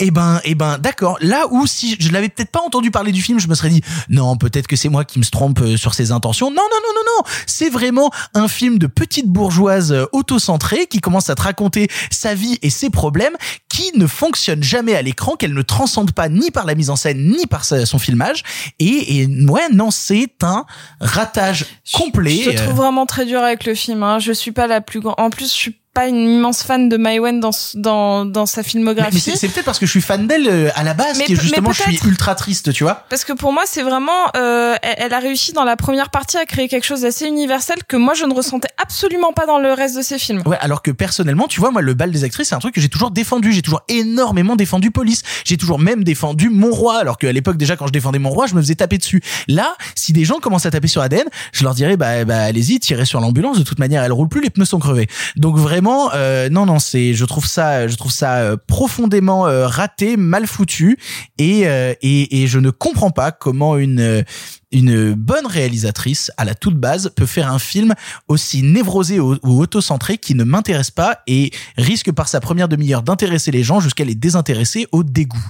Eh ben, eh ben, d'accord. Là où si je l'avais peut-être pas entendu parler du film, je me serais dit non, peut-être que c'est moi qui me trompe euh, sur ses intentions. Non, non, non, non, non. C'est vraiment un film de petite bourgeoise euh, autocentrée qui commence à te raconter sa vie et ses problèmes, qui ne fonctionne jamais à l'écran, qu'elle ne transcende pas ni par la mise en scène ni par son filmage. Et, et ouais, non, c'est un ratage complet. Je te trouve Euh, vraiment très dur avec le film. Hein. Je suis pas la plus grande. En plus, je suis pas une immense fan de Maïwen dans dans dans sa mais, filmographie. mais c'est c'est peut-être parce que je suis fan d'elle euh, à la base Mais que mais justement je suis ultra triste, tu vois. Parce que pour moi, c'est vraiment, euh, elle, elle a réussi dans la première partie à créer quelque chose d'assez universel que moi je ne ressentais absolument pas dans le reste de ses films. Ouais, alors que personnellement, tu vois, moi, le bal des actrices, c'est un truc que j'ai toujours défendu. J'ai toujours énormément défendu Police. J'ai toujours même défendu Mon Roi, alors qu'à l'époque, déjà, quand je défendais Mon Roi, je me faisais taper dessus. Là, si des gens commencent à taper sur ADN, je leur dirais, bah, bah allez-y, tirez sur l'ambulance. De toute manière, elle roule plus, les pneus sont crevés. Donc vraiment, euh, non, non, c'est, je trouve ça, je trouve ça euh, profondément euh, raté, mal foutu, et, et je ne comprends pas comment une une bonne réalisatrice à la toute base peut faire un film aussi névrosé ou, ou autocentré qui ne m'intéresse pas et risque par sa première demi-heure d'intéresser les gens jusqu'à les désintéresser au dégoût.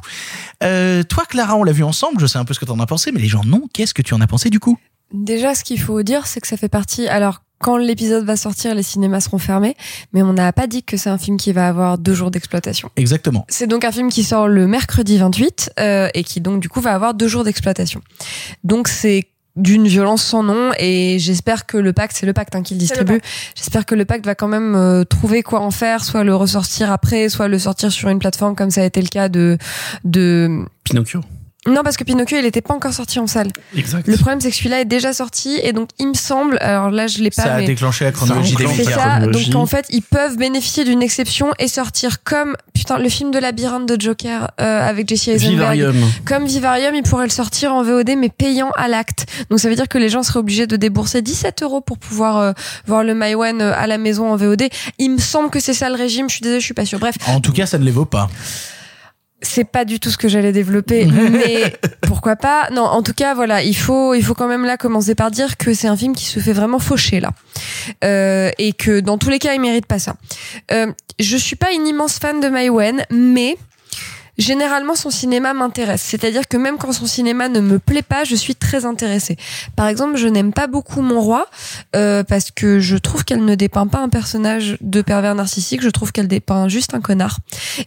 Toi Clara, on l'a vu ensemble, je sais un peu ce que t'en as pensé, mais les gens non, qu'est-ce que tu en as pensé du coup? Déjà, ce qu'il faut dire, c'est que ça fait partie. Alors, quand l'épisode va sortir, les cinémas seront fermés, mais on n'a pas dit que c'est un film qui va avoir deux jours d'exploitation. Exactement. C'est donc un film qui sort le mercredi 28 euh, et qui donc du coup va avoir deux jours d'exploitation. Donc c'est d'une violence sans nom et j'espère que le pacte c'est le pacte hein, qui le distribue j'espère que le pacte va quand même euh, trouver quoi en faire soit le ressortir après soit le sortir sur une plateforme comme ça a été le cas de de Pinocchio. Non parce que Pinocchio il était pas encore sorti en salle Exact. le problème c'est que celui-là est déjà sorti et donc il me semble alors là je l'ai pas Ça a mais déclenché la chronologie des médias. ça. Donc en fait, ils peuvent bénéficier d'une exception et sortir comme putain le film de labyrinthe de Joker euh, avec Jesse Eisenberg. Vivarium. Comme Vivarium, ils pourraient le sortir en VOD mais payant à l'acte. Donc ça veut dire que les gens seraient obligés de débourser 17 euros pour pouvoir euh, voir le Maïwen euh, à la maison en VOD. Il me semble que c'est ça le régime. Je suis désolée, je suis pas sûre. Bref, En tout cas, ça ne les vaut pas. C'est pas du tout ce que j'allais développer, (laughs) mais pourquoi pas? Non, en tout cas, voilà, il faut, il faut quand même là commencer par dire que c'est un film qui se fait vraiment faucher là, euh, et que dans tous les cas, il mérite pas ça. Euh, je suis pas une immense fan de Maïwen, mais généralement son cinéma m'intéresse. C'est-à-dire que même quand son cinéma ne me plaît pas, je suis très intéressée. Par exemple, je n'aime pas beaucoup Mon Roi euh, parce que je trouve qu'elle ne dépeint pas un personnage de pervers narcissique. Je trouve qu'elle dépeint juste un connard.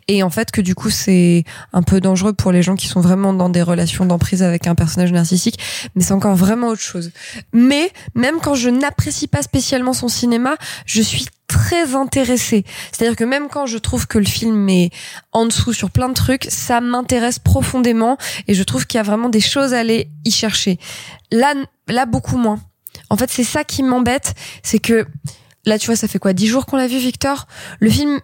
Et en fait, que du coup, c'est un peu dangereux pour les gens qui sont vraiment dans des relations d'emprise avec un personnage narcissique. Mais c'est encore vraiment autre chose. Mais même quand je n'apprécie pas spécialement son cinéma, je suis très intéressée. C'est-à-dire que même quand je trouve que le film est en dessous sur plein de trucs, ça m'intéresse profondément et je trouve qu'il y a vraiment des choses à aller y chercher. Là, là beaucoup moins. En fait, c'est ça qui m'embête, c'est que là, tu vois, ça fait quoi, dix jours qu'on l'a vu, Victor? Le film,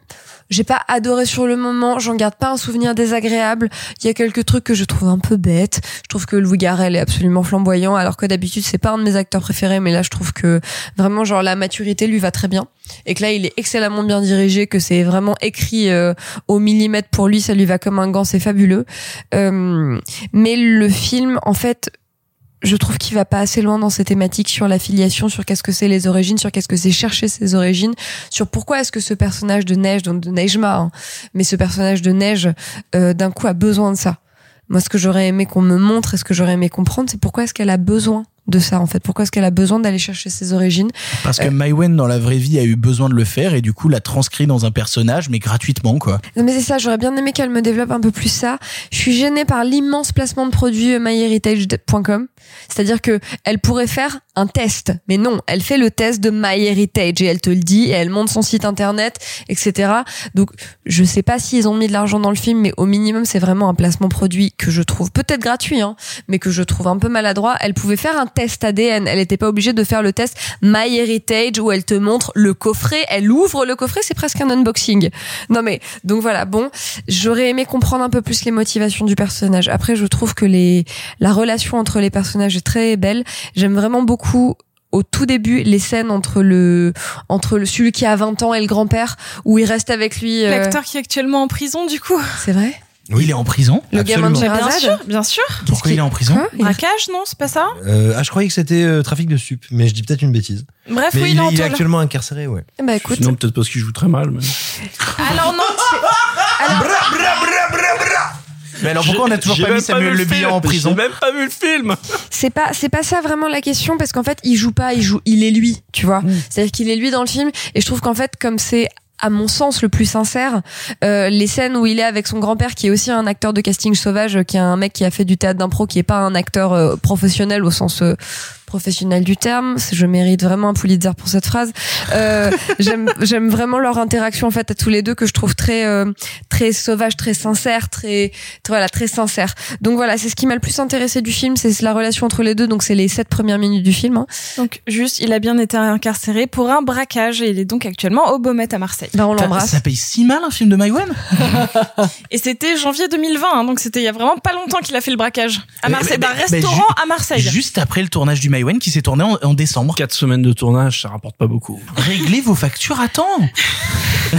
j'ai pas adoré sur le moment, j'en garde pas un souvenir désagréable. Il y a quelques trucs que je trouve un peu bêtes. Je trouve que Louis Garrel est absolument flamboyant, alors que d'habitude c'est pas un de mes acteurs préférés, mais là je trouve que vraiment genre la maturité lui va très bien et que là il est excellemment bien dirigé, que c'est vraiment écrit euh, au millimètre pour lui, ça lui va comme un gant, c'est fabuleux. Euh, mais le film, en fait, je trouve qu'il va pas assez loin dans ces thématiques sur l'affiliation, sur qu'est-ce que c'est les origines, sur qu'est-ce que c'est chercher ses origines, sur pourquoi est-ce que ce personnage de Neige, donc de Neigema, hein, mais ce personnage de Neige, euh, d'un coup a besoin de ça. Moi, ce que j'aurais aimé qu'on me montre et ce que j'aurais aimé comprendre, c'est pourquoi est-ce qu'elle a besoin de ça en fait? Pourquoi est-ce qu'elle a besoin d'aller chercher ses origines? Parce que Euh, Maïwen dans la vraie vie a eu besoin de le faire et du coup l'a transcrit dans un personnage mais gratuitement quoi. Non mais c'est ça, j'aurais bien aimé qu'elle me développe un peu plus ça. Je suis gênée par l'immense placement de produits euh, myheritage.com. C'est-à-dire que elle pourrait faire un test, mais non, elle fait le test de MyHeritage et elle te le dit et elle monte son site internet, etc. Donc je sais pas s'ils ont mis de l'argent dans le film, mais au minimum c'est vraiment un placement produit que je trouve peut-être gratuit, hein, mais que je trouve un peu maladroit. Elle pouvait faire un test ADN, elle n'était pas obligée de faire le test MyHeritage où elle te montre le coffret, elle ouvre le coffret, c'est presque un unboxing. Non mais donc voilà, bon, j'aurais aimé comprendre un peu plus les motivations du personnage. Après, je trouve que les la relation entre les personnages est très belle. J'aime vraiment beaucoup au tout début les scènes entre le entre le celui qui a 20 ans et le grand-père où il reste avec lui euh, L'acteur qui est actuellement en prison, du coup. C'est vrai? Oui, il est en prison. Le gamin de. Bien sûr, bien sûr. Pourquoi il est en prison Braquage, non, c'est pas ça? Euh, ah, je croyais que c'était euh, trafic de sup, mais je dis peut-être une bêtise. Bref, mais oui, il, il est il actuellement incarcéré, ouais. Bah écoute, Sinon, peut-être parce qu'il joue très mal. Mais... Alors non, Mais alors pourquoi on a toujours pas mis Samuel Le Bihan en prison J'ai même pas vu le film. c'est pas c'est pas ça vraiment la question parce qu'en fait il joue pas il joue il est lui tu vois. C'est à dire qu'il est lui dans le film et je trouve qu'en fait comme c'est à mon sens le plus sincère euh, les scènes où il est avec son grand-père qui est aussi un acteur de casting sauvage euh, qui est un mec qui a fait du théâtre d'impro qui est pas un acteur euh, professionnel au sens euh, professionnel du terme. Je mérite vraiment un Pulitzer pour cette phrase. Euh, (laughs) j'aime j'aime vraiment leur interaction en fait à tous les deux que je trouve très euh, très sauvage très sincère très, très voilà très sincère. Donc voilà c'est ce qui m'a le plus intéressé du film c'est la relation entre les deux. Donc c'est les sept premières minutes du film hein. donc juste, il a bien été incarcéré pour un braquage et il est donc actuellement au Baumettes à Marseille. ben on l'embrasse. Ça paye si mal un film de Maïwen (laughs) Et c'était janvier 2020, hein, donc c'était il y a vraiment pas longtemps qu'il a fait le braquage. À Mais- Marseille, d'un mais- restaurant à Marseille. Juste après le tournage du Maïwen qui s'est tourné en, en décembre. Quatre semaines de tournage, ça rapporte pas beaucoup. Réglez vos factures à temps. (laughs)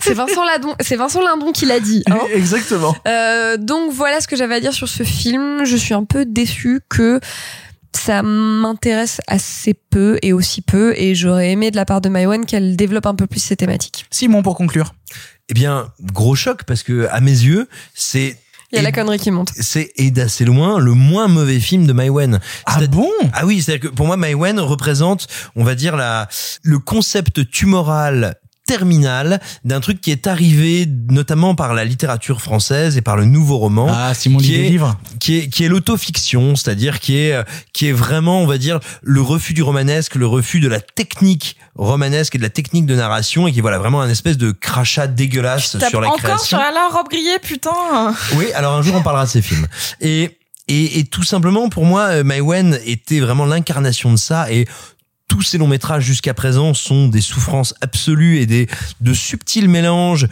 c'est Vincent Lindon c'est Vincent Lindon qui l'a dit hein. (laughs) Exactement. Euh, donc voilà ce que j'avais à dire sur ce film. Je suis un peu déçue que ça m'intéresse assez peu et aussi peu et j'aurais aimé de la part de Maïwen qu'elle développe un peu plus ces thématiques. Simon pour conclure. Eh bien, gros choc parce que à mes yeux, c'est Il y a la connerie qui monte. c'est et d'assez loin le moins mauvais film de Maïwen. Ah bon? Ah oui, c'est-à-dire que pour moi Maïwen représente, on va dire la le concept tumoral terminal d'un truc qui est arrivé notamment par la littérature française et par le nouveau roman Ah, Simon qui est, livres. qui est qui est l'autofiction, c'est-à-dire qui est euh, qui est vraiment, on va dire, le refus du romanesque, le refus de la technique romanesque et de la technique de narration et qui est voilà vraiment un espèce de crachat dégueulasse sur la encore création. sur Alain Robbe-Grillet, putain. Oui, alors un jour on parlera de ces films. Et et, et tout simplement pour moi, euh, Maïwen était vraiment l'incarnation de ça et tous ces longs métrages jusqu'à présent sont des souffrances absolues et des de subtils mélanges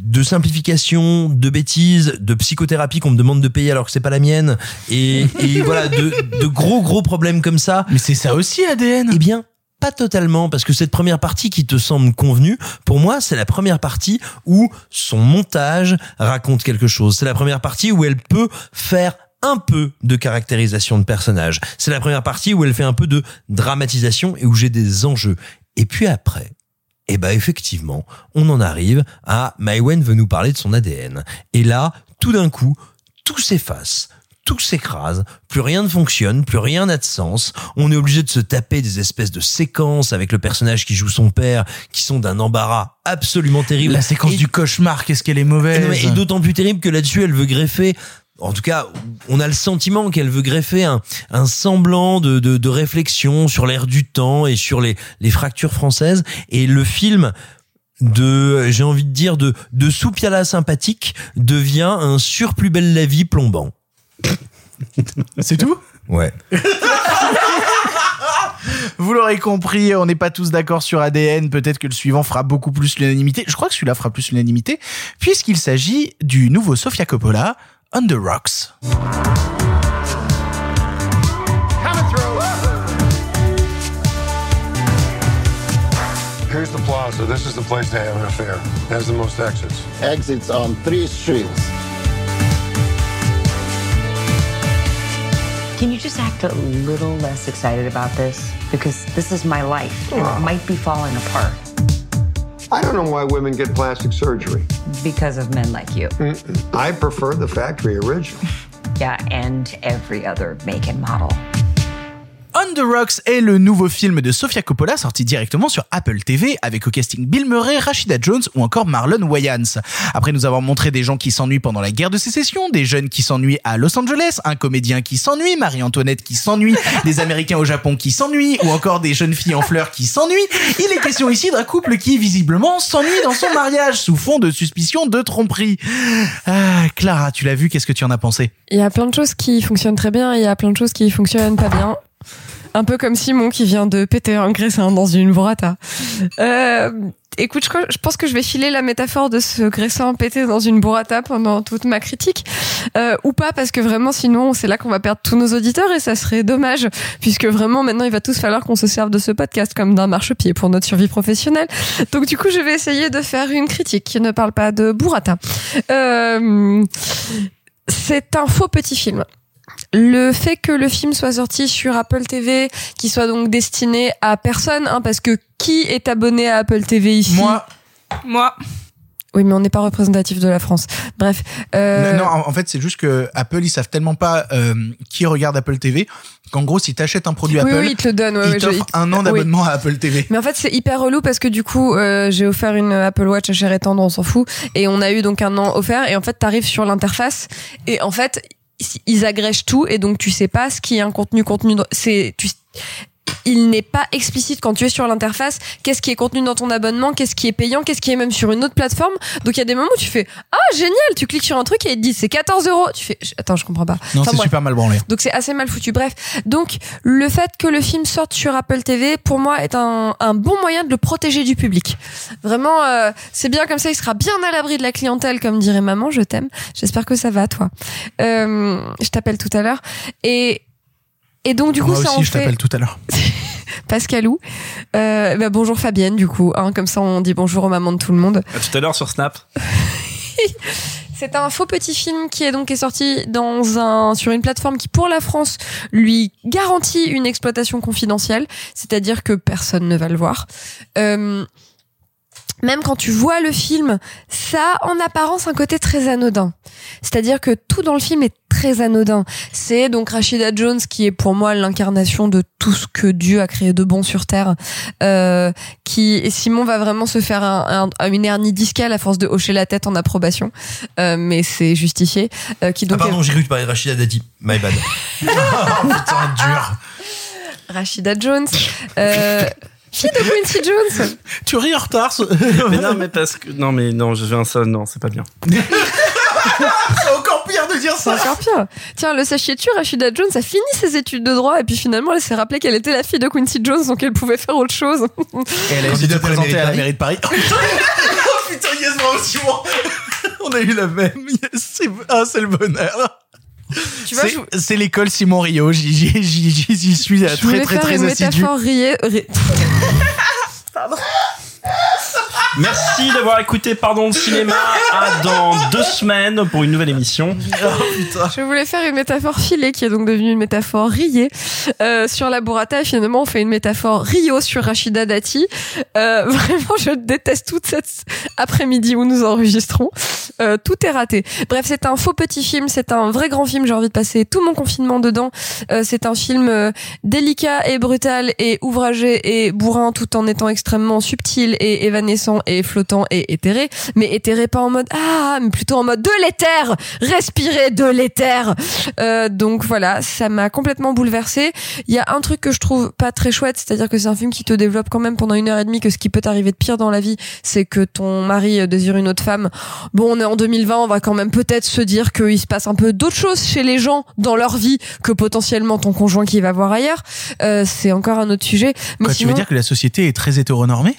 de simplification, de bêtises, de psychothérapie qu'on me demande de payer alors que c'est pas la mienne, et, et (laughs) voilà, de, de gros gros problèmes comme ça. Mais c'est ça aussi ADN. Eh bien, pas totalement, parce que cette première partie qui te semble convenue, pour moi, c'est la première partie où son montage raconte quelque chose. C'est la première partie où elle peut faire un peu de caractérisation de personnage. C'est la première partie où elle fait un peu de dramatisation et où j'ai des enjeux. Et puis après, eh ben effectivement, on en arrive à Maïwen veut nous parler de son ADN. Et là, tout d'un coup, tout s'efface, tout s'écrase, plus rien ne fonctionne, plus rien n'a de sens. On est obligé de se taper des espèces de séquences avec le personnage qui joue son père, qui sont d'un embarras absolument terrible. La séquence Et- du cauchemar, qu'est-ce qu'elle est et mauvaise. non, mais- et d'autant plus terrible que là-dessus, elle veut greffer. En tout cas, on a le sentiment qu'elle veut greffer un, un semblant de, de, de réflexion sur l'air du temps et sur les, les fractures françaises. Et le film de, j'ai envie de dire, de, de Soupiala sympathique devient un sur plus belle la vie plombant. C'est tout? Ouais. Vous l'aurez compris, on n'est pas tous d'accord sur ADN. Peut-être que le suivant fera beaucoup plus l'unanimité. Je crois que celui-là fera plus l'unanimité, puisqu'il s'agit du nouveau Sofia Coppola, On the Rocks. Here's the plaza. This is the place to have an affair. It has the most exits. Exits on three streets. Can you just act a little less excited about this? Because this is my life. and It might be falling apart I don't know why women get plastic surgery. because of men like you. I prefer the factory original. (laughs) Yeah, and every other make and model. The Rocks est le nouveau film de Sofia Coppola sorti directement sur Apple TV avec au casting Bill Murray, Rashida Jones ou encore Marlon Wayans. Après nous avoir montré des gens qui s'ennuient pendant la guerre de sécession, des jeunes qui s'ennuient à Los Angeles, un comédien qui s'ennuie, Marie-Antoinette qui s'ennuie, (laughs) des Américains au Japon qui s'ennuient ou encore des jeunes filles en fleurs qui s'ennuient, il est question ici d'un couple qui visiblement s'ennuie dans son mariage sous fond de suspicion de tromperie. Ah, Clara, tu l'as vu, qu'est-ce que tu en as pensé? Il y a plein de choses qui fonctionnent très bien, et il y a plein de choses qui fonctionnent pas bien. Un peu comme Simon qui vient de péter un graissin dans une burrata. Euh, écoute, je, je pense que je vais filer la métaphore de ce graissin pété dans une burrata pendant toute ma critique. Euh, ou pas, parce que vraiment, sinon, c'est là qu'on va perdre tous nos auditeurs et ça serait dommage, puisque vraiment, maintenant, il va tous falloir qu'on se serve de ce podcast comme d'un marchepied pour notre survie professionnelle. Donc, du coup, je vais essayer de faire une critique qui ne parle pas de burrata. Euh, c'est un faux petit film. Le fait que le film soit sorti sur Apple TV, qui soit donc destiné à personne, hein, parce que qui est abonné à Apple TV ici Moi. Moi. Oui, mais on n'est pas représentatif de la France. Bref. Euh... Non, en en fait, c'est juste que Apple, ils savent tellement pas euh, qui regarde Apple TV qu'en gros, si t'achètes un produit Oui, Apple, oui, ils te le donnent. ouais, ils ouais, je- un an oui. d'abonnement à Apple TV. Mais en fait, c'est hyper relou parce que du coup, euh, j'ai offert une Apple Watch à cher et tendre, on s'en fout. Et on a eu donc un an offert. Et en fait, t'arrives sur l'interface. Et en fait, ils agrègent tout. Et donc, tu sais pas ce qui est un contenu, contenu. C'est, tu, il n'est pas explicite quand tu es sur l'interface qu'est-ce qui est contenu dans ton abonnement, qu'est-ce qui est payant, qu'est-ce qui est même sur une autre plateforme. Donc il y a des moments où tu fais ah génial, tu cliques sur un truc et il te dit c'est 14 euros. Tu fais attends je comprends pas. Non, Enfin, c'est super mal branlé. Donc c'est assez mal foutu. Bref, donc le fait que le film sorte sur Apple TV, pour moi, est un, un bon moyen de le protéger du public. Vraiment, euh, c'est bien comme ça, il sera bien à l'abri de la clientèle, comme dirait maman, je t'aime. J'espère que ça va, toi. Euh, je t'appelle tout à l'heure. Et et donc du coup, Moi ça aussi, en je fait t'appelle tout à l'heure. (laughs) Pascalou. Euh, bah, bonjour Fabienne, du coup. Hein, comme ça, on dit bonjour aux mamans de tout le monde. À tout à l'heure sur Snap. (laughs) C'est un faux petit film qui est donc est sorti dans un sur une plateforme qui pour la France lui garantit une exploitation confidentielle, c'est-à-dire que personne ne va le voir. Euh, même quand tu vois le film, ça a en apparence un côté très anodin. C'est-à-dire que tout dans le film est très anodin. C'est donc Rashida Jones qui est pour moi l'incarnation de tout ce que Dieu a créé de bon sur terre. Euh, qui et Simon va vraiment se faire un, un- une hernie discale à force de hocher la tête en approbation, Euh, mais c'est justifié. Euh, qui Ah donc pardon, est- j'ai cru que tu parlais de Rachida Dati. My bad. (laughs) Oh, putain, dur. Rashida Jones. Euh, fille de Quincy Jones. Tu ris en retard. mais non, mais parce que non, mais non, je viens ça, non, c'est pas bien. (laughs) (laughs) c'est encore pire de dire C'est ça. encore pire. Tiens, le sachiez-tu, Rashida Jones a fini ses études de droit et puis finalement elle s'est rappelé qu'elle était la fille de Quincy Jones donc elle pouvait faire autre chose. Et elle a essayé de se présenter à la mairie de Paris. (laughs) Oh putain, yes, moi aussi, moi. On a eu la même. Yes, c'est ah, c'est le bonheur. Tu vois, C'est- je- c'est l'école Simon Rio. J'y suis Je très voulais très faire très une assidu. métaphore riée. ri- Merci d'avoir écouté Pardon de cinéma. À dans deux semaines pour une nouvelle émission. Je voulais faire une métaphore filée qui est donc devenue une métaphore riée euh, sur la burrata et finalement on fait une métaphore Rio sur Rachida Dati. Euh, vraiment, je déteste toute cette après-midi où nous enregistrons. Euh, tout est raté. Bref, c'est un faux petit film, c'est un vrai grand film. J'ai envie de passer tout mon confinement dedans. Euh, c'est un film euh, délicat et brutal et ouvragé et bourrin tout en étant extrêmement subtil et évanescent et flottant et éthéré, mais éthéré pas en mode ah, mais plutôt en mode de l'éther, respirer de l'éther. Euh, donc voilà, ça m'a complètement bouleversée. Il y a un truc que je trouve pas très chouette, c'est-à-dire que c'est un film qui te développe quand même pendant une heure et demie que ce qui peut t'arriver de pire dans la vie, c'est que ton mari désire une autre femme. Bon, on est en 2020, on va quand même peut-être se dire qu'il se passe un peu d'autres choses chez les gens dans leur vie que potentiellement ton conjoint qui va voir ailleurs. Euh, c'est encore un autre sujet. Mais Quoi, sinon, Tu veux dire que la société est très hétéronormée?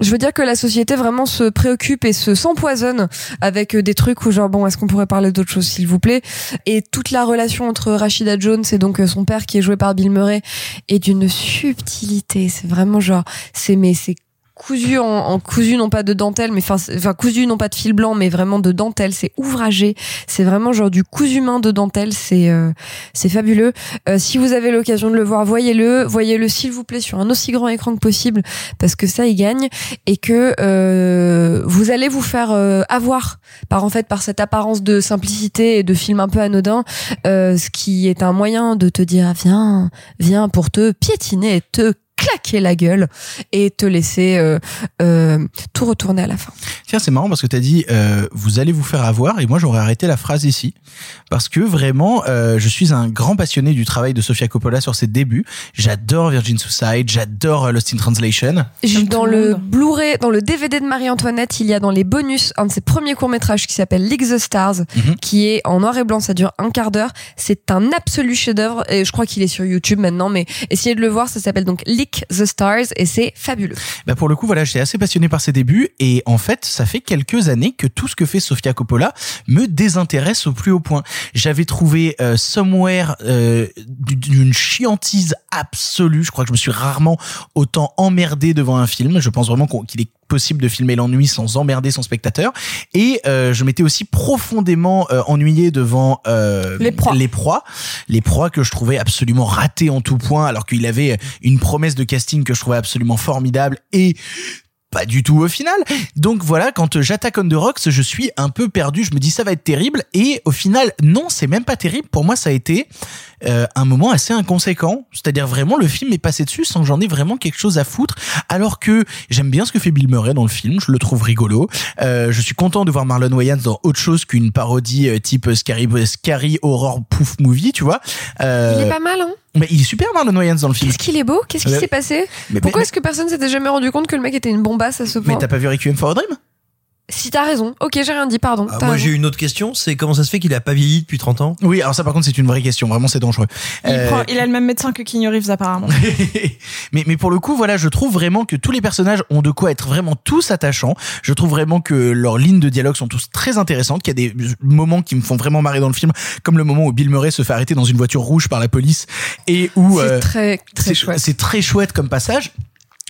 Je veux dire que la société vraiment se préoccupe et se s'empoisonne avec euh, des trucs où genre bon est-ce qu'on pourrait parler d'autres choses s'il vous plaît? Et toute la relation entre Rashida Jones et donc euh, son père qui est joué par Bill Murray est d'une subtilité. C'est vraiment genre c'est mais c'est cousu en, en cousu non pas de dentelle mais enfin cousu non pas de fil blanc mais vraiment de dentelle c'est ouvragé. C'est vraiment genre du cousu main de dentelle c'est euh, c'est fabuleux. Euh, si vous avez l'occasion de le voir voyez-le. Voyez-le s'il vous plaît sur un aussi grand écran que possible parce que ça il gagne. Et que euh, vous allez vous faire euh, avoir par en fait par cette apparence de simplicité et de film un peu anodin euh, ce qui est un moyen de te dire viens viens pour te piétiner te claquer la gueule et te laisser euh, euh, tout retourner à la fin. Tiens, c'est marrant parce que t'as dit euh, vous allez vous faire avoir et moi j'aurais arrêté la phrase ici parce que vraiment euh, je suis un grand passionné du travail de Sofia Coppola sur ses débuts. J'adore Virgin Suicide, j'adore euh, Lost in Translation. J'ai- Dans le Blu-ray, dans le DVD de Marie-Antoinette, il y a dans les bonus un de ses premiers courts-métrages qui s'appelle League the Stars, Mhm. qui est en noir et blanc, ça dure un quart d'heure. C'est un absolu chef-d'œuvre et je crois qu'il est sur YouTube maintenant, mais essayez de le voir, ça s'appelle donc The Stars et c'est fabuleux. Bah pour le coup, voilà, j'étais assez passionné par ses débuts et en fait, ça fait quelques années que tout ce que fait Sofia Coppola me désintéresse au plus haut point. J'avais trouvé euh, Somewhere euh, d'une chiantise absolue. Je crois que je me suis rarement autant emmerdé devant un film. Je pense vraiment qu'il est possible de filmer l'ennui sans emmerder son spectateur. Et euh, je m'étais aussi profondément euh, ennuyé devant euh, Les proies. les proies, les proies que je trouvais absolument ratées en tout point, alors qu'il avait une promesse de casting que je trouvais absolument formidable et pas du tout au final. Donc voilà, quand j'attaque On The Rocks, je suis un peu perdu. Je me dis ça va être terrible et au final, non, c'est même pas terrible. Pour moi, ça a été euh, un moment assez inconséquent. C'est-à-dire vraiment, le film est passé dessus sans que j'en ai vraiment quelque chose à foutre. Alors que j'aime bien ce que fait Bill Murray dans le film. Je le trouve rigolo. Euh, je suis content de voir Marlon Wayans dans autre chose qu'une parodie euh, type Scary, Scary Horror Poof Movie, tu vois. Euh, Il est pas mal, hein mais il est super Marlon Wayans dans le film. Qu'est-ce qu'il est beau? Qu'est-ce qui Ouais. s'est passé? Mais- Pourquoi mais- est-ce que personne s'était jamais rendu compte que le mec était une bombasse à ce point? Mais t'as pas vu Requiem for a Dream? Si t'as raison. Ok, j'ai rien dit, pardon. Ah, moi, j'ai une autre question. C'est comment ça se fait qu'il a pas vieilli depuis 30 ans? Oui, alors ça par contre c'est une vraie question, vraiment c'est dangereux. Il, Euh, prend- il a le même médecin que Keanu Reeves apparemment. (laughs) mais, mais pour le coup, voilà, je trouve vraiment que tous les personnages ont de quoi être vraiment tous attachants. Je trouve vraiment que leurs lignes de dialogue sont tous très intéressantes, qu'il y a des moments qui me font vraiment marrer dans le film, comme le moment où Bill Murray se fait arrêter dans une voiture rouge par la police et où C'est euh, très, très chouette. c'est très chouette comme passage.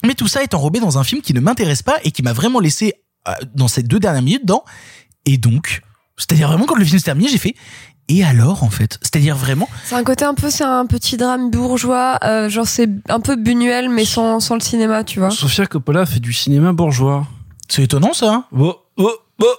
Mais tout ça est enrobé dans un film qui ne m'intéresse pas et qui m'a vraiment laissé dans ces deux dernières minutes dans. Et donc, c'est-à-dire vraiment quand le film s'est terminé, j'ai fait. Et alors en fait, c'est-à-dire vraiment. C'est un côté un peu, c'est un petit drame bourgeois, euh, genre c'est un peu Buñuel mais sans, sans le cinéma, tu vois. Sofia Coppola fait du cinéma bourgeois. C'est étonnant ça. hein? Oh, oh, oh.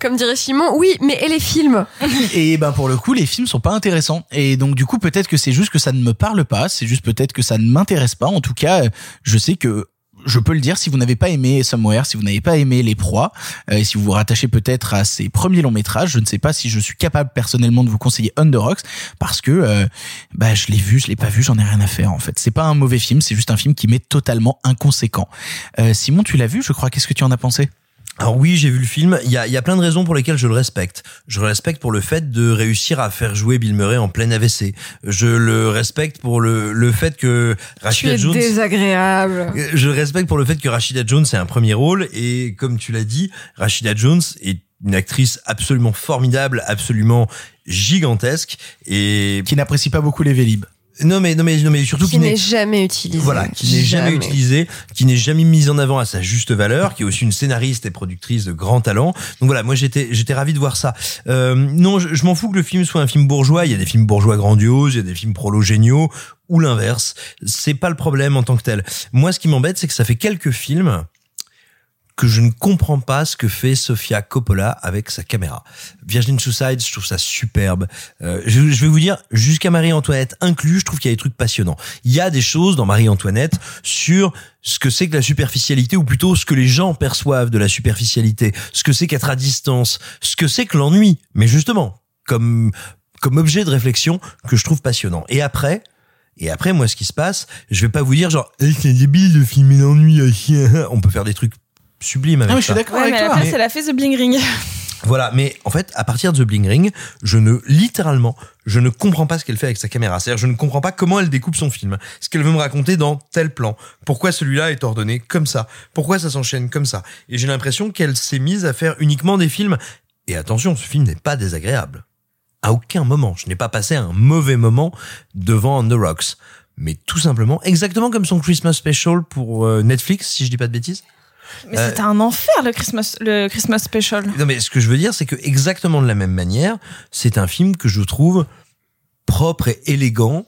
Comme dirait Simon, oui, mais et les films? Et ben pour le coup, les films sont pas intéressants. Et donc du coup, peut-être que c'est juste que ça ne me parle pas. C'est juste peut-être que ça ne m'intéresse pas. En tout cas, euh, je sais que je peux le dire si vous n'avez pas aimé Somewhere, si vous n'avez pas aimé Les Proies, euh, et si vous vous rattachez peut-être à ses premiers longs métrages, je ne sais pas si je suis capable personnellement de vous conseiller On the Rocks parce que euh, bah je l'ai vu, je l'ai pas vu, j'en ai rien à faire en fait. C'est pas un mauvais film, c'est juste un film qui m'est totalement inconséquent. Euh, Simon, tu l'as vu, je crois. Qu'est-ce que tu en as pensé? Alors oui, j'ai vu le film. Il y a, il y a plein de raisons pour lesquelles je le respecte. Je le respecte pour le fait de réussir à faire jouer Bill Murray en plein AVC. Je le respecte pour le, le fait que Tu Rashida es Jones... désagréable. Je le respecte pour le fait que Rashida Jones est un premier rôle et comme tu l'as dit, Rashida Jones est une actrice absolument formidable, absolument gigantesque et Qui n'apprécie pas beaucoup les Vélib. Non mais non mais non mais surtout Qui qui n'est jamais utilisé. voilà, qui n'est jamais utilisé, qui n'est jamais mise en avant à sa juste valeur, qui est aussi une scénariste et productrice de grand talent. Donc voilà, moi j'étais j'étais ravi de voir ça. Euh, non, je, je m'en fous que le film soit un film bourgeois. Il y a des films bourgeois grandioses, il y a des films prolos géniaux ou l'inverse. C'est pas le problème en tant que tel. Moi, ce qui m'embête, c'est que ça fait quelques films que je ne comprends pas ce que fait Sofia Coppola avec sa caméra. Virgin Suicide, je trouve ça superbe. Euh, je, je vais vous dire, jusqu'à Marie-Antoinette inclus, je trouve qu'il y a des trucs passionnants. Il y a des choses dans Marie-Antoinette sur ce que c'est que la superficialité, ou plutôt ce que les gens perçoivent de la superficialité, ce que c'est qu'être à distance, ce que c'est que l'ennui. Mais justement, comme comme objet de réflexion que je trouve passionnant. Et après, et après, moi, ce qui se passe, je vais pas vous dire genre, Eh, c'est débile de filmer l'ennui. (laughs) On peut faire des trucs sublimes avec Ah oui, je suis d'accord Ouais, avec mais à la toi. elle a fait The Bling Ring. (laughs) Voilà, mais en fait, à partir de The Bling Ring, je ne, littéralement, je ne comprends pas ce qu'elle fait avec sa caméra. C'est-à-dire, je ne comprends pas comment elle découpe son film. Ce qu'elle veut me raconter dans tel plan. Pourquoi celui-là est ordonné comme ça? Pourquoi ça s'enchaîne comme ça? Et j'ai l'impression qu'elle s'est mise à faire uniquement des films. Et attention, ce film n'est pas désagréable. À aucun moment. Je n'ai pas passé un mauvais moment devant The Rocks. Mais tout simplement, exactement comme son Christmas Special pour euh, Netflix, si je dis pas de bêtises. Mais Euh, c'était un enfer, le Christmas, le Christmas Special. non, mais ce que je veux dire, c'est que exactement de la même manière, c'est un film que je trouve propre et élégant,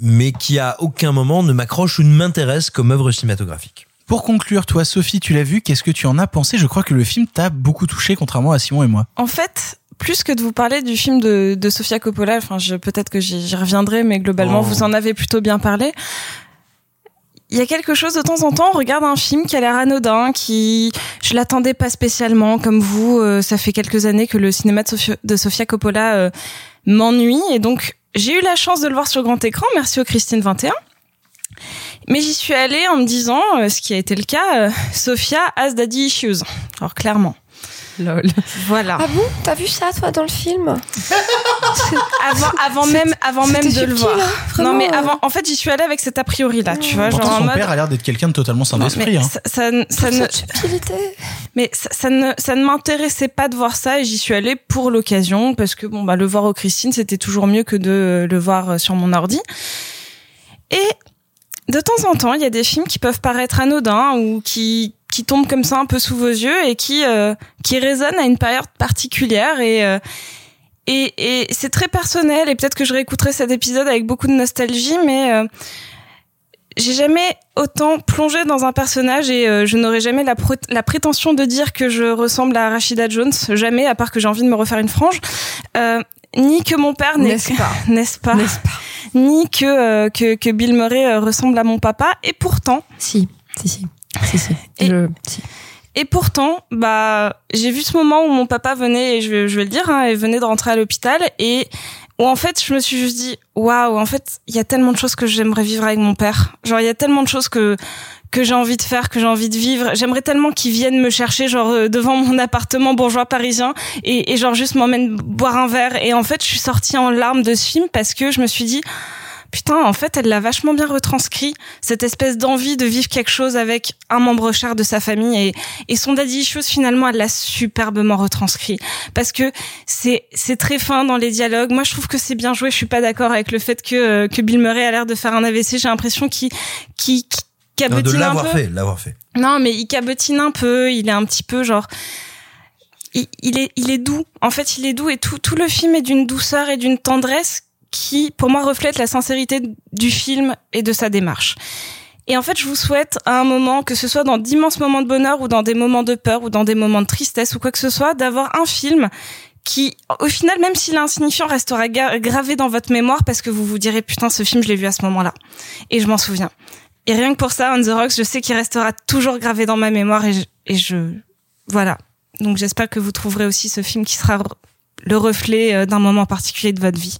mais qui à aucun moment ne m'accroche ou ne m'intéresse comme œuvre cinématographique. Pour conclure, toi, Sophie, tu l'as vu, qu'est-ce que tu en as pensé? Je crois que le film t'a beaucoup touché, contrairement à Simon et moi. En fait, plus que de vous parler du film de, de Sofia Coppola, enfin, peut-être que j'y j'y reviendrai, mais globalement, Oh. vous en avez plutôt bien parlé. Il y a quelque chose de temps en temps, on regarde un film qui a l'air anodin, qui, je l'attendais pas spécialement, comme vous, euh, ça fait quelques années que le cinéma de Sofia, de Sofia Coppola euh, m'ennuie, et donc, j'ai eu la chance de le voir sur grand écran, merci au Christine 21. Mais j'y suis allée en me disant, euh, ce qui a été le cas, euh, Sophia has daddy issues. Alors clairement. Lol. Voilà. Ah bon T'as vu ça, toi, dans le film (laughs) avant, avant même, avant même de le voir. hein, non mais avant, en fait, j'y suis allée avec cet a priori là, tu vois, genre Pourtant, en son mode. père a l'air d'être quelqu'un de totalement sans Non, esprit. mais Hein. ça, ça, ne- ça ne, mais ça, ça ne, ça ne m'intéressait pas de voir ça et j'y suis allée pour l'occasion parce que bon bah le voir au Christine c'était toujours mieux que de le voir sur mon ordi. Et de temps en temps, il y a des films qui peuvent paraître anodins ou qui qui tombent comme ça un peu sous vos yeux et qui euh, qui résonnent à une période particulière et euh, et, et c'est très personnel et peut-être que je réécouterai cet épisode avec beaucoup de nostalgie, mais euh, j'ai jamais autant plongé dans un personnage et je n'aurais jamais la, la prétention de dire que je ressemble à Rashida Jones, jamais, à part que j'ai envie de me refaire une frange, ni que mon père n'est N'est-ce pas (laughs) n'est-ce pas, ni que, que que Bill Murray ressemble à mon papa, et pourtant, si, si, si, si, si, et, Je- si. et pourtant, bah, j'ai vu ce moment où mon papa venait, et je vais, je vais le dire, hein, et venait de rentrer à l'hôpital, et où en fait, je me suis juste dit, waouh, en fait, il y a tellement de choses que j'aimerais vivre avec mon père. Genre, il y a tellement de choses que que j'ai envie de faire, que j'ai envie de vivre. J'aimerais tellement qu'il vienne me chercher, genre euh, devant mon appartement bourgeois parisien, et, et genre juste m'emmène boire un verre. Et en fait, je suis sortie en larmes de ce film parce que je me suis dit, putain, en fait, elle l'a vachement bien retranscrit, cette espèce d'envie de vivre quelque chose avec un membre cher de sa famille. Et, et son daddy issues, finalement, elle l'a superbement retranscrit. Parce que c'est, c'est très fin dans les dialogues. Moi, je trouve que c'est bien joué. Je suis pas d'accord avec le fait que, euh, que Bill Murray a l'air de faire un AVC. J'ai l'impression qu'il, qu'il, qu'il Non, de cabotine un l'avoir peu. fait, de l'avoir fait. Non, mais il cabotine un peu. Il est un petit peu genre. Il est, il est doux. En fait, il est doux et tout, tout le film est d'une douceur et d'une tendresse qui, pour moi, reflète la sincérité du film et de sa démarche. Et en fait, je vous souhaite à un moment, que ce soit dans d'immenses moments de bonheur ou dans des moments de peur ou dans des moments de tristesse ou quoi que ce soit, d'avoir un film qui, au final, même s'il est insignifiant, restera gravé dans votre mémoire parce que vous vous direz, putain, ce film, je l'ai vu à ce moment-là. Et je m'en souviens. Et rien que pour ça, On the Rocks, je sais qu'il restera toujours gravé dans ma mémoire et je, et je voilà. Donc j'espère que vous trouverez aussi ce film qui sera le reflet euh, d'un moment particulier de votre vie.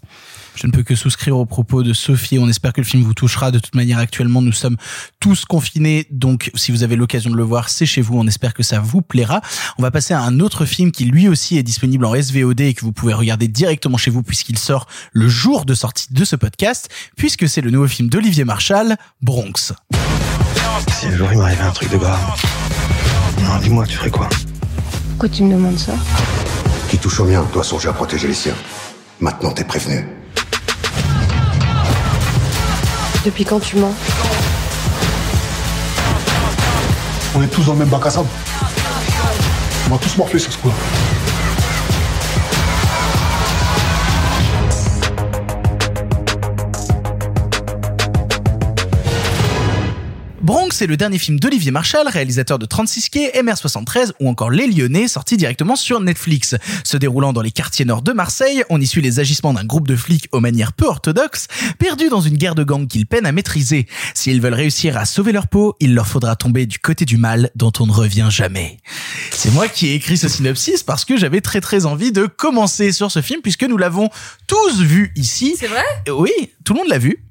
Je ne peux que souscrire aux propos de Sophie. On espère que le film vous touchera. De toute manière, actuellement, nous sommes tous confinés. Donc, si vous avez l'occasion de le voir, c'est chez vous. On espère que ça vous plaira. On va passer à un autre film qui lui aussi est disponible en SVOD et que vous pouvez regarder directement chez vous puisqu'il sort le jour de sortie de ce podcast, puisque c'est le nouveau film d'Olivier Marshall, Bronx. Si un jour il m'arrivait un truc de grave. Non, dis-moi, tu ferais quoi? Pourquoi tu me demandes ça? Qui touche au mien doit songer à protéger les siens. Maintenant, t'es prévenu. Depuis quand tu mens On est tous dans le même bac à sable. On va tous morfler sur ce coup-là. Bronx est le dernier film d'Olivier Marchal, réalisateur de 36 quais, MR73 ou encore Les Lyonnais, sorti directement sur Netflix. Se déroulant dans les quartiers nord de Marseille, on y suit les agissements d'un groupe de flics aux manières peu orthodoxes, perdus dans une guerre de gangs qu'ils peinent à maîtriser. S'ils veulent réussir à sauver leur peau, il leur faudra tomber du côté du mal dont on ne revient jamais. C'est moi qui ai écrit ce synopsis parce que j'avais très très envie de commencer sur ce film puisque nous l'avons tous vu ici. C'est vrai? Oui, tout le monde l'a vu.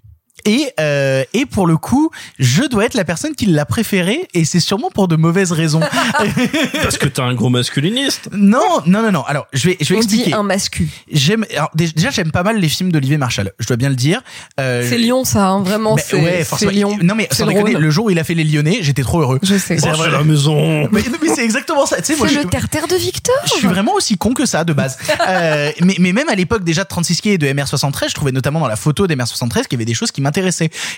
Et, euh, et pour le coup, je dois être la personne qui l'a préféré et c'est sûrement pour de mauvaises raisons. (laughs) Parce que t'es un gros masculiniste. non, non, non, non. Alors, je vais, je vais On expliquer. dit un mascu. J'aime, alors, déjà, j'aime pas mal les films d'Olivier Marchal. Je dois bien le dire. Euh, C'est Lyon, ça, hein, vraiment. mais c'est ouais, c'est forcément. Lyon. Non, mais sans déconner, drôle. le jour où il a fait les Lyonnais, j'étais trop heureux. Je sais. C'est Oh, la maison. Mais, mais c'est exactement ça. C'est le terre-terre de Victor. je suis vraiment aussi con que ça de base. (laughs) Euh, mais, mais même à l'époque déjà de 36 quais et de MR73, je trouvais notamment dans la photo d'MR73 qu'il y avait des choses qui m'intéressaient.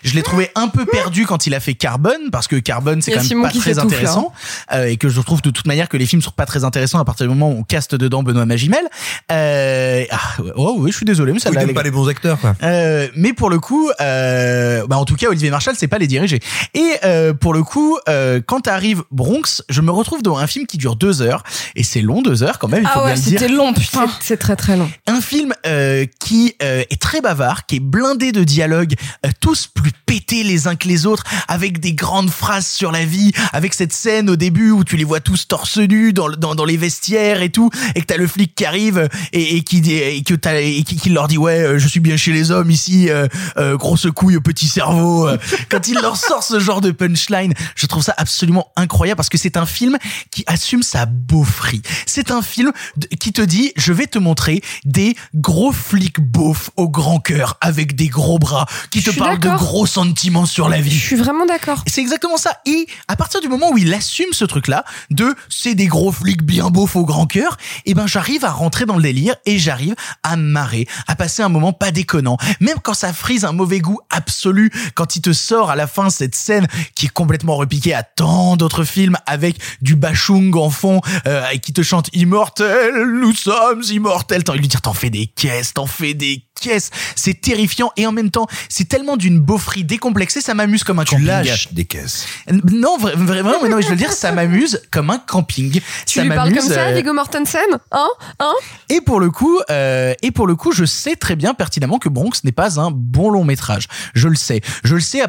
Je l'ai trouvé un peu perdu quand il a fait Carbone parce que Carbone c'est quand même Simon pas très là, intéressant euh, et que je trouve de toute manière que les films sont pas très intéressants à partir du moment où on caste dedans Benoît Magimel. Euh, ah, ouais, oh oui, je suis désolé, mais ça Oui, pas les bons acteurs, quoi. euh, mais pour le coup, euh, bah en tout cas, Olivier Marshall, c'est pas les diriger. Et euh, pour le coup, euh, quand arrive Bronx, je me retrouve dans un film qui dure deux heures, et c'est long deux heures quand même. Il faut Ah ouais, bien le dire. c'était long, putain. C'est- C'est très très long. Un film euh, qui euh, est très bavard, qui est blindé de dialogues, euh, tous plus pétés les uns que les autres, avec des grandes phrases sur la vie, avec cette scène au début où tu les vois tous torse nus dans, dans, dans les vestiaires et tout, et que t'as le flic qui arrive et, et qui et que t'as et qui, qui leur dit ouais euh, je suis bien chez les hommes ici, euh, euh, grosse couille petit cerveau. euh. (laughs) Quand il leur sort ce genre de punchline, je trouve ça absolument incroyable parce que c'est un film qui assume sa beaufrie. C'est un film qui te dit je vais te montrer des gros flics beaufs au grand cœur avec des gros bras qui te Je parlent de gros sentiments sur la Je vie. suis vraiment d'accord. C'est exactement ça. Et à partir du moment où il assume ce truc-là, de c'est des gros flics bien beaufs au grand cœur, et ben j'arrive à rentrer dans le délire et j'arrive à me marrer, à passer un moment pas déconnant. Même quand ça frise un mauvais goût absolu, quand il te sort à la fin cette scène qui est complètement repiquée à tant d'autres films avec du bachung en fond euh, et qui te chante immortel, nous sommes immortels. Envie de lui dire t'en fais des caisses, t'en fais des caisses. C'est terrifiant et en même temps c'est tellement d'une beaufrie décomplexée, ça m'amuse comme un Tu camping. lâches des caisses. Non, vra- vraiment, mais non, je veux dire, ça m'amuse comme un camping. Tu ça lui parles comme ça, euh, Viggo Mortensen Hein Hein et pour le coup, euh, et pour le coup, je sais très bien pertinemment que Bronx n'est pas un bon long métrage. Je le sais. Je le sais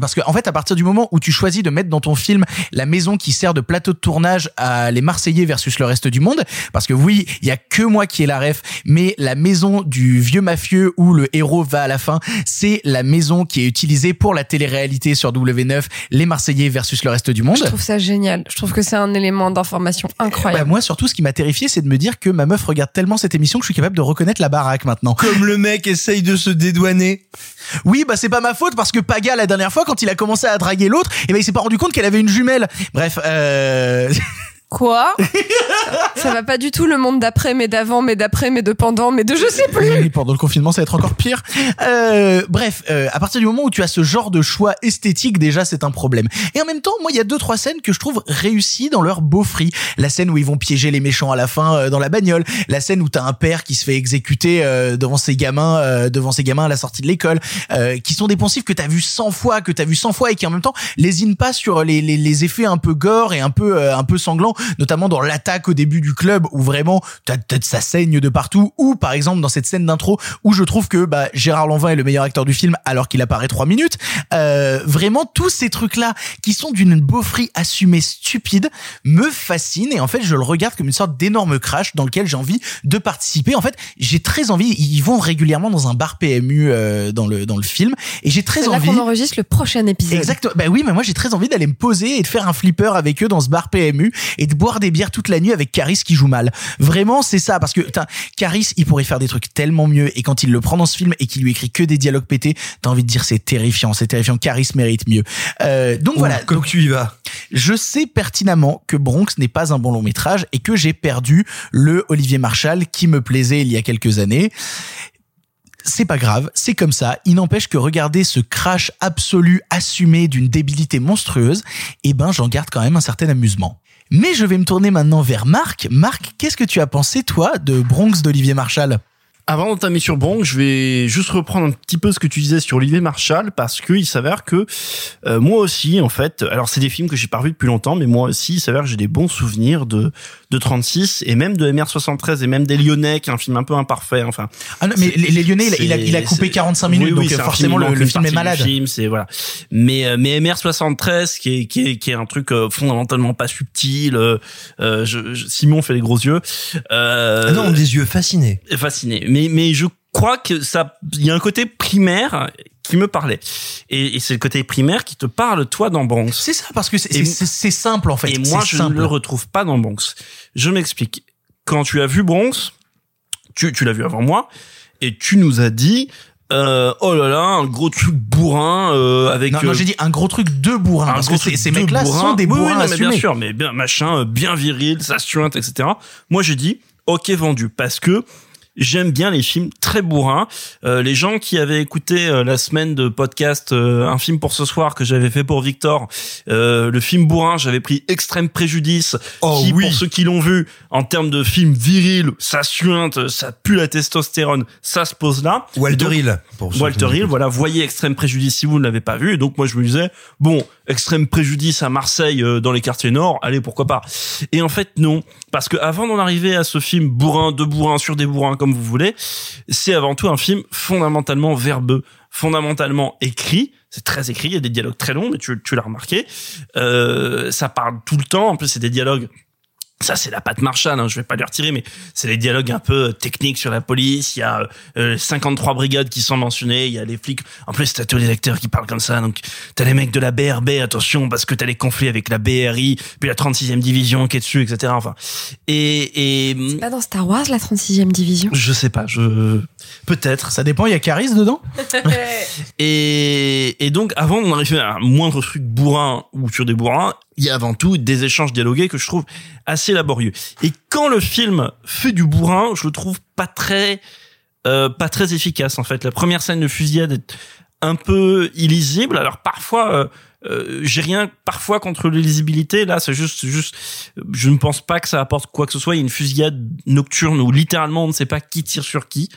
parce que en fait, à partir du moment où tu choisis de mettre dans ton film la maison qui sert de plateau de tournage à les Marseillais versus le reste du monde, parce que oui, il y a que moi qui ai la ref, mais la maison du vieux mafieux où le héros va à la fin, c'est la maison qui est utilisée pour la télé-réalité sur W9, les Marseillais versus le reste du monde. Je trouve ça génial. Je trouve que c'est un élément d'information Bah, incroyable. moi, surtout, ce qui m'a terrifié, c'est de me dire que ma meuf regarde tellement cette émission que je suis capable de reconnaître la baraque maintenant. Comme le mec essaye de se dédouaner. Oui, bah c'est pas ma faute parce que Paga la dernière fois quand il a commencé à draguer l'autre, et ben il s'est pas rendu compte qu'elle avait une jumelle. Bref, euh... (laughs) Quoi (laughs) Ça va pas du tout le monde d'après, mais d'avant, mais d'après, mais de pendant, mais de je sais plus. Oui, pendant le confinement, ça va être encore pire. Euh, bref, euh, à partir du moment où tu as ce genre de choix esthétique, déjà, c'est un problème. Et en même temps, moi, il y a deux, trois scènes que je trouve réussies dans leur beaufrie. La scène où ils vont piéger les méchants à la fin euh, dans la bagnole. La scène où t'as un père qui se fait exécuter euh, devant ses gamins, euh, devant ses gamins à la sortie de l'école, euh, qui sont des poncifs que t'as vu 100 fois, que t'as vu 100 fois et qui en même temps lésinent pas sur les, les, les effets un peu gore et un peu, euh, un peu sanglants, notamment dans l'attaque au début du club où vraiment ça saigne de partout ou par exemple dans cette scène d'intro où je trouve que bah, Gérard Lanvin est le meilleur acteur du film alors qu'il apparaît trois minutes euh, vraiment tous ces trucs là qui sont d'une beaufrie assumée stupide me fascinent et en fait je le regarde comme une sorte d'énorme crash dans lequel j'ai envie de participer en fait j'ai très envie ils vont régulièrement dans un bar PMU euh, dans le dans le film et j'ai très C'est là envie qu'on enregistre le prochain épisode. Exactement. Bah oui, mais moi j'ai très envie d'aller me poser et de faire un flipper avec eux dans ce bar PMU et de boire des bières toute la nuit avec Caris qui joue mal. Vraiment, c'est ça parce que putain, Caris, il pourrait faire des trucs tellement mieux et quand il le prend dans ce film et qu'il lui écrit que des dialogues pétés, t'as envie de dire c'est terrifiant, c'est terrifiant. Caris mérite mieux. Euh, donc voilà. Comme tu y vas. Je sais pertinemment que Bronx n'est pas un bon long métrage et que j'ai perdu le Olivier Marshall qui me plaisait il y a quelques années. C'est pas grave, c'est comme ça. Il n'empêche que regarder ce crash absolu assumé d'une débilité monstrueuse, eh ben j'en garde quand même un certain amusement. Mais je vais me tourner maintenant vers Marc. Marc, qu'est-ce que tu as pensé toi de Bronx d'Olivier Marshall Avant d'entamer sur Bronx, je vais juste reprendre un petit peu ce que tu disais sur Olivier Marshall parce que il s'avère que euh, moi aussi, en fait, alors c'est des films que j'ai pas revus depuis longtemps, mais moi aussi, il s'avère que j'ai des bons souvenirs de de 36 et même de MR73 et même des Lyonnais, qui est un film un peu imparfait. Enfin, Ah non, mais les, Lyonnais, il a, il a, coupé c'est- 45 minutes, Oui, oui, donc forcément film, le, film est malade. film, c'est voilà. Mais euh, mais MR73 qui est qui est qui est un truc euh, fondamentalement pas subtil. euh, euh, je, je- Simon fait les gros yeux. Euh, Ah non, des yeux fascinés. fasciné. Mais mais je crois que ça, il y a un côté primaire qui me parlait. Et, et c'est le côté primaire qui te parle toi dans Bronx. C'est ça, parce que c'est simple en fait. Et moi, je simple. ne le retrouve pas dans Bronx. Je m'explique. Quand tu as vu Bronx, tu, tu l'as vu avant moi, et tu nous as dit, euh, oh là là, un gros truc bourrin euh, avec. Non, non, euh, j'ai dit un gros truc de bourrin, un parce gros que ces, truc ces mecs-là sont des Oui, oui, bourrins non, mais bien sûr, mais bien machin, euh, bien viril, ça suinte, etc. Moi, j'ai dit, ok, vendu, parce que j'aime bien les films très bourrins. Euh, les gens qui avaient écouté euh, la semaine de podcast euh, un film pour ce soir que j'avais fait pour Victor, euh, le film bourrin, j'avais pris Extrême Préjudice, Oh qui oui. pour ceux qui l'ont vu, en termes de film viril, ça suinte, ça pue la testostérone, ça se pose là. Walter Hill. Walter Hill, voilà, voyez Extrême Préjudice si vous ne l'avez pas vu. Et donc moi je me disais, bon, Extrême Préjudice à Marseille, euh, dans les quartiers nord, allez pourquoi pas. Et en fait non, parce que avant d'en arriver à ce film bourrin, de bourrin, sur des bourrins comme vous voulez, c'est avant tout un film fondamentalement verbeux, fondamentalement écrit. C'est très écrit, il y a des dialogues très longs, mais tu, tu l'as remarqué. Euh, ça parle tout le temps. En plus, c'est des dialogues ça c'est la patte Marshall, hein, je vais pas lui retirer, mais c'est les dialogues un peu euh, techniques sur la police. Il y a euh, 53 brigades qui sont mentionnées, il y a les flics. En plus, t'as tous les acteurs qui parlent comme ça. Donc t'as les mecs de la BRB, attention parce que t'as les conflits avec la BRI, puis la 36e division qui est dessus, etc. Enfin, et, et C'est pas dans Star Wars la 36e division? Je sais pas, je peut-être. Ça dépend, il y a Caris dedans? (laughs) Et, et donc, avant d'en arriver à un moindre truc bourrin ou sur des bourrins, il y a avant tout des échanges dialogués que je trouve assez laborieux. Et quand le film fait du bourrin, je le trouve pas très, euh, pas très efficace en fait. La première scène de fusillade est un peu illisible. Alors parfois, euh, euh, j'ai rien parfois contre l'illisibilité. Là, c'est juste, juste, je ne pense pas que ça apporte quoi que ce soit. Il y a une fusillade nocturne où littéralement on ne sait pas qui tire sur qui.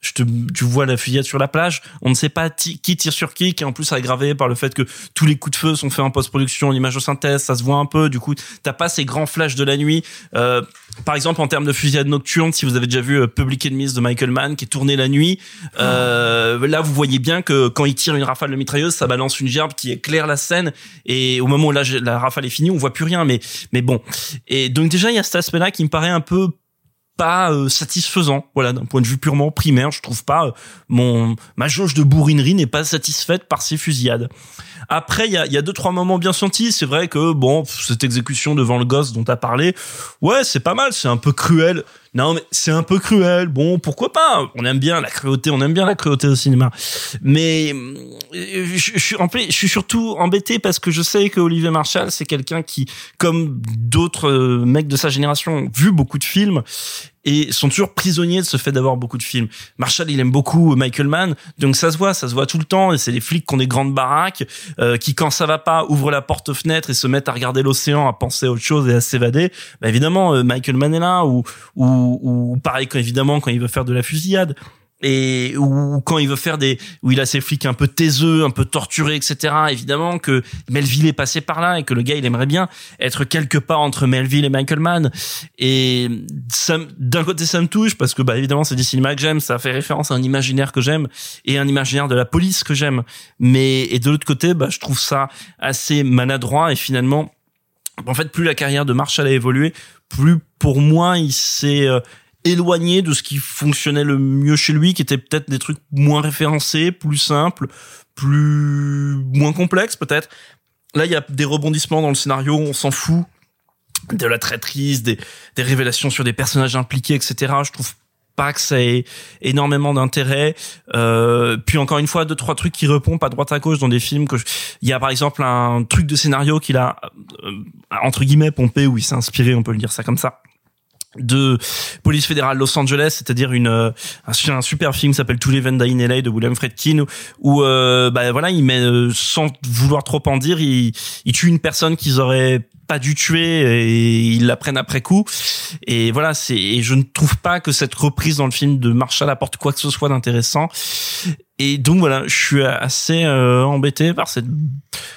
Je te, tu vois la fusillade sur la plage, on ne sait pas qui tire sur qui, qui est en plus aggravé par le fait que tous les coups de feu sont faits en post-production, en image de synthèse, ça se voit un peu. Du coup, t'as pas ces grands flashs de la nuit. Euh, par exemple, en termes de fusillade nocturne, si vous avez déjà vu euh, Public Enemies de Michael Mann, qui est tourné la nuit, euh, là vous voyez bien que quand il tire une rafale de mitrailleuse, ça balance une gerbe qui éclaire la scène. Et au moment où la, la rafale est finie, on voit plus rien. Mais mais bon. Et donc déjà il y a cet aspect-là qui me paraît un peu pas euh, satisfaisant. Voilà d'un point de vue purement primaire je trouve pas euh, mon ma jauge de bourrinerie n'est pas satisfaite par ces fusillades. Après il y a, y a deux trois moments bien sentis. C'est vrai que bon cette exécution devant le gosse dont t'as parlé ouais c'est pas mal c'est un peu cruel non mais c'est un peu cruel. Bon pourquoi pas? On aime bien la cruauté on aime bien la cruauté au cinéma. Mais euh, je, suis en je suis surtout embêté parce que je sais que Olivier Marshall c'est quelqu'un qui comme d'autres euh, mecs de sa génération ont vu beaucoup de films et sont toujours prisonniers de ce fait d'avoir beaucoup de films. Marshall, il aime beaucoup Michael Mann, donc ça se voit, ça se voit tout le temps. Et c'est les flics qui ont des grandes baraques, euh, qui quand ça va pas ouvrent la porte fenêtre et se mettent à regarder l'océan, à penser à autre chose et à s'évader. Bah, évidemment, euh, Michael Mann est là, ou ou, ou pareil quand évidemment quand il veut faire de la fusillade et ou quand il veut faire des où il a ses flics un peu taiseux, un peu torturés, etc. Évidemment que Melville est passé par là et que le gars il aimerait bien être quelque part entre Melville et Michael Mann. Et d'un côté ça me touche parce que bah évidemment c'est du cinéma que j'aime, ça fait référence à un imaginaire que j'aime et un imaginaire de la police que j'aime. Mais et de l'autre côté bah je trouve ça assez maladroit et finalement en fait plus la carrière de Marshall a évolué, plus pour moi il s'est euh, éloigné de ce qui fonctionnait le mieux chez lui, qui était peut-être des trucs moins référencés, plus simples, plus moins complexes peut-être. Là, il y a des rebondissements dans le scénario, on s'en fout de la traîtrise, des, des révélations sur des personnages impliqués, etc. Je trouve pas que ça ait énormément d'intérêt. Euh, puis encore une fois, deux trois trucs qui répondent à droite à gauche dans des films que je- il y a par exemple un truc de scénario qu'il a euh, entre guillemets pompé où il s'est inspiré, on peut le dire ça comme ça de police fédérale Los Angeles, c'est-à-dire une euh, un, un super film s'appelle Tous les Venda in LA de William Friedkin où, où euh, bah voilà, il met euh, sans vouloir trop en dire, il, il tue une personne qu'ils auraient pas dû tuer et ils l'apprennent après coup. Et voilà, c'est et je ne trouve pas que cette reprise dans le film de Marshall apporte quoi que ce soit d'intéressant. Et donc voilà, je suis assez euh, embêté par cette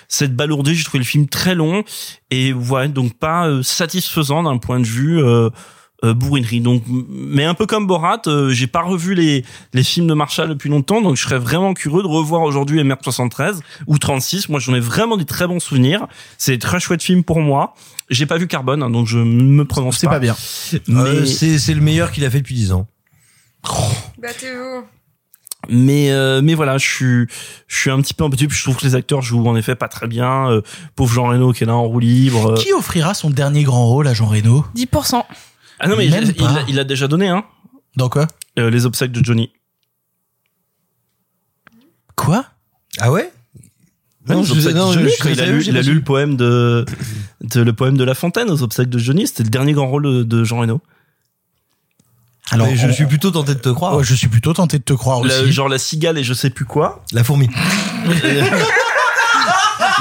cette balourdée. J'ai trouvé le film très long et ouais, donc pas euh, satisfaisant d'un point de vue euh, euh, bourrinerie. Donc, mais un peu comme Borat, euh, j'ai pas revu les les films de Marshall depuis longtemps, donc je serais vraiment curieux de revoir aujourd'hui MR73 ou 36. Moi, j'en ai vraiment des très bons souvenirs. C'est des très chouette film pour moi. J'ai pas vu Carbone, hein, donc je me prononce C'est pas bien. Mais Euh, c'est c'est le meilleur qu'il a fait depuis 10 ans. Battez-vous. mais euh, mais voilà, je suis je suis un petit peu embêté. Puis je trouve que les acteurs jouent en effet pas très bien. Euh, pauvre Jean Reno qui est là en roue libre. Qui offrira son dernier grand rôle à Jean Reno? 10%. Ah non mais il, Même il, il a déjà donné hein. Dans quoi? Euh, les obsèques de Johnny. Quoi? Ah ouais? Non, je- non, de Johnny, je- il a lu, il a lu le poème de, de le poème de La Fontaine aux obsèques de Johnny. C'était le dernier grand rôle de, de Jean Reno. Alors, Mais je on- suis plutôt tenté de te croire. Ouais, je suis plutôt tenté de te croire La- aussi. genre la cigale et je sais plus quoi. La fourmi. (laughs)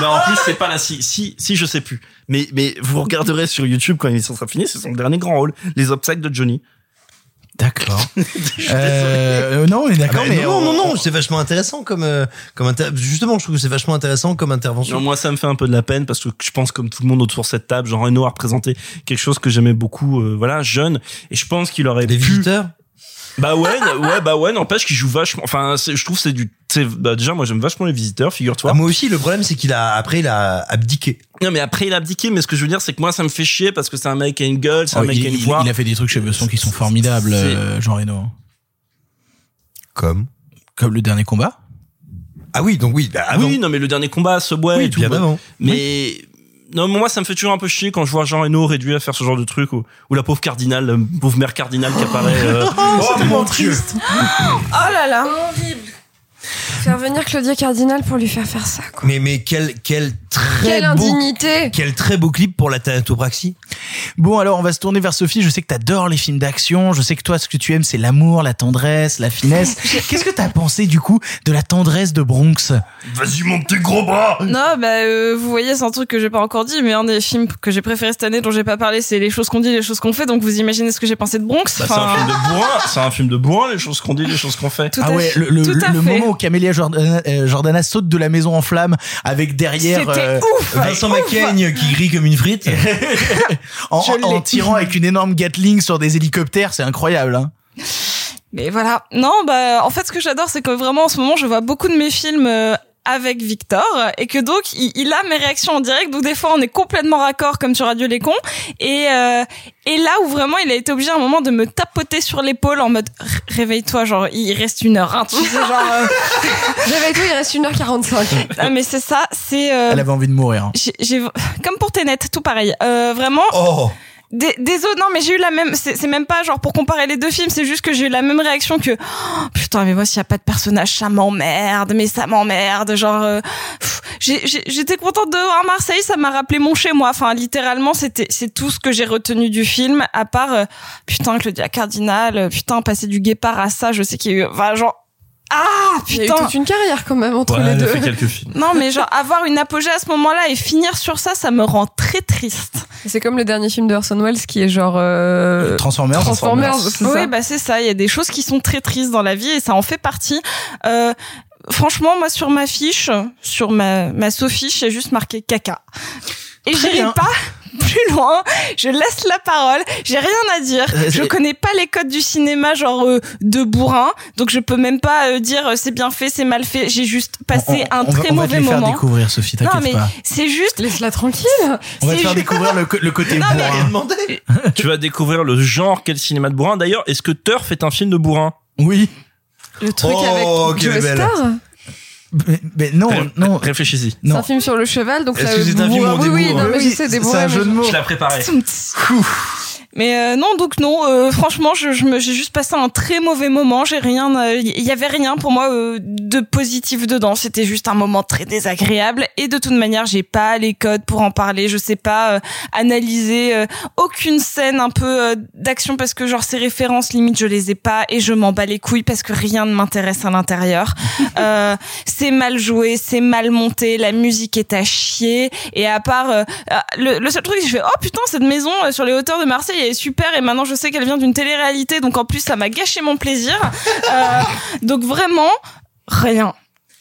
non, en plus c'est pas la si si si je sais plus. Mais mais vous regarderez sur YouTube quand l'émission sera finie, c'est son dernier grand rôle, les obsèques de Johnny. D'accord. (laughs) Euh, non, on est d'accord, Ah bah mais non, non, on- non, c'est vachement intéressant comme, euh, comme inter- justement, je trouve que c'est vachement intéressant comme intervention. Non, moi ça me fait un peu de la peine parce que je pense comme tout le monde autour de cette table, Jean Reno a représenté quelque chose que j'aimais beaucoup, euh, voilà, jeune, et je pense qu'il aurait Les pu. visiteurs? Bah ouais, ouais, bah ouais, n'empêche qu'il joue vachement. Enfin, c'est- je trouve que c'est du. Bah déjà, moi j'aime vachement les visiteurs, figure-toi. Ah, moi aussi, le problème, c'est qu'il a, après, il a abdiqué. Non, mais après il a abdiqué, mais ce que je veux dire, c'est que moi ça me fait chier parce que c'est un mec qui a une gueule, c'est un Oh, mec il, qui a une il- voix. il a fait des trucs chez Besson qui sont formidables, euh, Jean Reno. Comme. Comme le dernier combat. Ah oui, donc oui, bah, avant. Oui, non, mais le dernier combat, Subway Oui, et tout. bien avant. Mais non, mais moi ça me fait toujours un peu chier quand je vois Jean Reno réduit à faire ce genre de truc ou, ou la pauvre cardinale, la pauvre mère cardinale qui apparaît. euh, (laughs) c'est mon triste. (laughs) Oh là là. Horrible. Faire venir Claudia Cardinal pour lui faire faire ça. Quoi. Mais, mais quel, quel très Quelle beau, indignité. quel très beau clip pour la thanatopraxie. Bon, alors on va se tourner vers Sophie. Je sais que t'adores les films d'action. Je sais que toi, ce que tu aimes, c'est l'amour, la tendresse, la finesse. (laughs) Qu'est-ce que t'as pensé du coup de la tendresse de Bronx? Vas-y, mon petit gros bras Non, bah euh, vous voyez, c'est un truc que j'ai pas encore dit, mais un des films que j'ai préféré cette année dont j'ai pas parlé, c'est les choses qu'on dit, les choses qu'on fait. Donc vous imaginez ce que j'ai pensé de Bronx. Bah, c'est un film de bourrin, c'est un film de bourrin, les choses qu'on dit, les choses qu'on fait. Tout ah à ouais, fait. le, le, Tout à le fait. moment où Camélia Jordana, euh, Jordana saute de la maison en flammes avec derrière C'était euh, ouf. Vincent McCain qui grille comme une frite. (laughs) en, tirant avec une énorme Gatling sur des hélicoptères, c'est incroyable. Hein. Mais voilà. Non, bah en fait, ce que j'adore, c'est que vraiment en ce moment, je vois beaucoup de mes films. Avec Victor et que donc il, il a mes réactions en direct donc des fois on est complètement raccord comme sur Radio Les Cons et euh, et là où vraiment il a été obligé à un moment de me tapoter sur l'épaule en mode Ré- réveille-toi genre il reste une heure hein, tu sais, genre euh, (laughs) Réveille-toi, il reste 1h45. ah, mais c'est ça c'est euh, Elle avait envie de mourir. hein. j'ai j'ai- comme pour Tenet tout pareil euh, vraiment Oh! Dé- Désolé, non, mais j'ai eu la même. C'est même pas genre pour comparer les deux films, c'est juste que j'ai eu la même réaction que oh, putain, mais moi s'il y a pas de personnage, ça m'emmerde, mais ça m'emmerde. Genre, euh, j'étais contente de voir Marseille, ça m'a rappelé mon chez moi. Enfin, littéralement, c'était c'est tout ce que j'ai retenu du film, à part euh, putain Claudia Cardinal, euh, putain passer du guépard à ça, je sais qu'il y a eu, enfin genre ah Il y a eu putain. toute une carrière quand même entre Ouais, les deux. fait quelques films. Non, mais genre avoir une apogée à ce moment-là et finir sur ça, ça me rend très triste. C'est comme le dernier film de Orson Welles qui est genre euh, Transformers. Transformers. c'est Oui, ça bah c'est ça. Il y a des choses qui sont très tristes dans la vie et ça en fait partie. Euh, franchement, moi sur ma fiche, sur ma ma sophiche, j'ai juste marqué caca. Et bien. pas plus loin. Je laisse la parole. J'ai rien à dire. Euh, Je connais pas les codes du cinéma genre euh, de bourrin, donc je peux même pas euh, dire c'est bien fait, c'est mal fait. J'ai juste passé On- on- un on va- très on va mauvais te les faire moment. découvrir, Sophie, Non t'inquiète mais pas. c'est juste. Laisse-la tranquille. On va te faire découvrir le, le côté Non, mais- bourrin. demandé. (laughs) tu vas découvrir le genre quel cinéma de bourrin. D'ailleurs, est-ce que Turf est un film de bourrin? Oui. Le truc Oh, avec quelle Joe belle. Star? Mais, mais non, Ré- non. Réfléchis-y. C'est Non. un film sur le cheval, donc Est-ce ça que c'est un film où on Oui, oui, non, mais Oui, je sais, des c'est un jeu de mots. Je l'ai préparé. Mais euh, non, donc non. euh, franchement, je, je me, j'ai juste passé un très mauvais moment. J'ai rien, euh, il y avait rien pour moi euh, de positif dedans. C'était juste un moment très désagréable. Et de toute manière, j'ai pas les codes pour en parler. Je sais pas euh, analyser euh, aucune scène un peu euh, d'action parce que genre ces références limite je les ai pas et je m'en bats les couilles parce que rien ne m'intéresse à l'intérieur. (laughs) euh, c'est mal joué, c'est mal monté, la musique est à chier. Et à part euh, euh, le, le seul truc, je fais oh putain cette maison euh, sur les hauteurs de Marseille elle est super et maintenant je sais qu'elle vient d'une télé-réalité donc en plus ça m'a gâché mon plaisir. Euh, donc vraiment rien,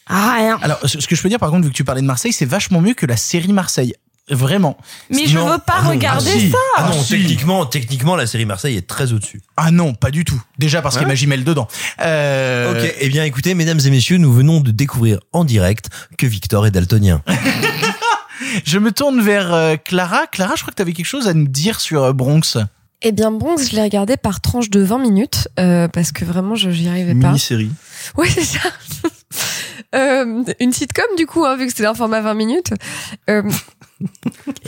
rien. Alors, ce que je peux dire par contre, vu que tu parlais de Marseille, c'est vachement mieux que la série Marseille. Vraiment. Mais je Non. veux pas Ah non, regarder ah si. ça. Ah non, Si. techniquement, techniquement, la série Marseille est très au-dessus. Ah non, pas du tout. Déjà parce qu'il y a Ouais. Magimel dedans. Euh, Ok, eh bien écoutez, mesdames et messieurs, nous venons de découvrir en direct que Victor est daltonien. (laughs) (laughs) Je me tourne vers euh, Clara. Clara, je crois que tu avais quelque chose à nous dire sur euh, Bronx. Eh bien, Bronx, je l'ai regardé par tranche de 20 minutes, euh, parce que vraiment, je j'y arrivais pas. Mini-série. Oui, c'est ça. (laughs) Euh, une sitcom, du coup, hein, vu que c'était un format 20 minutes. Euh,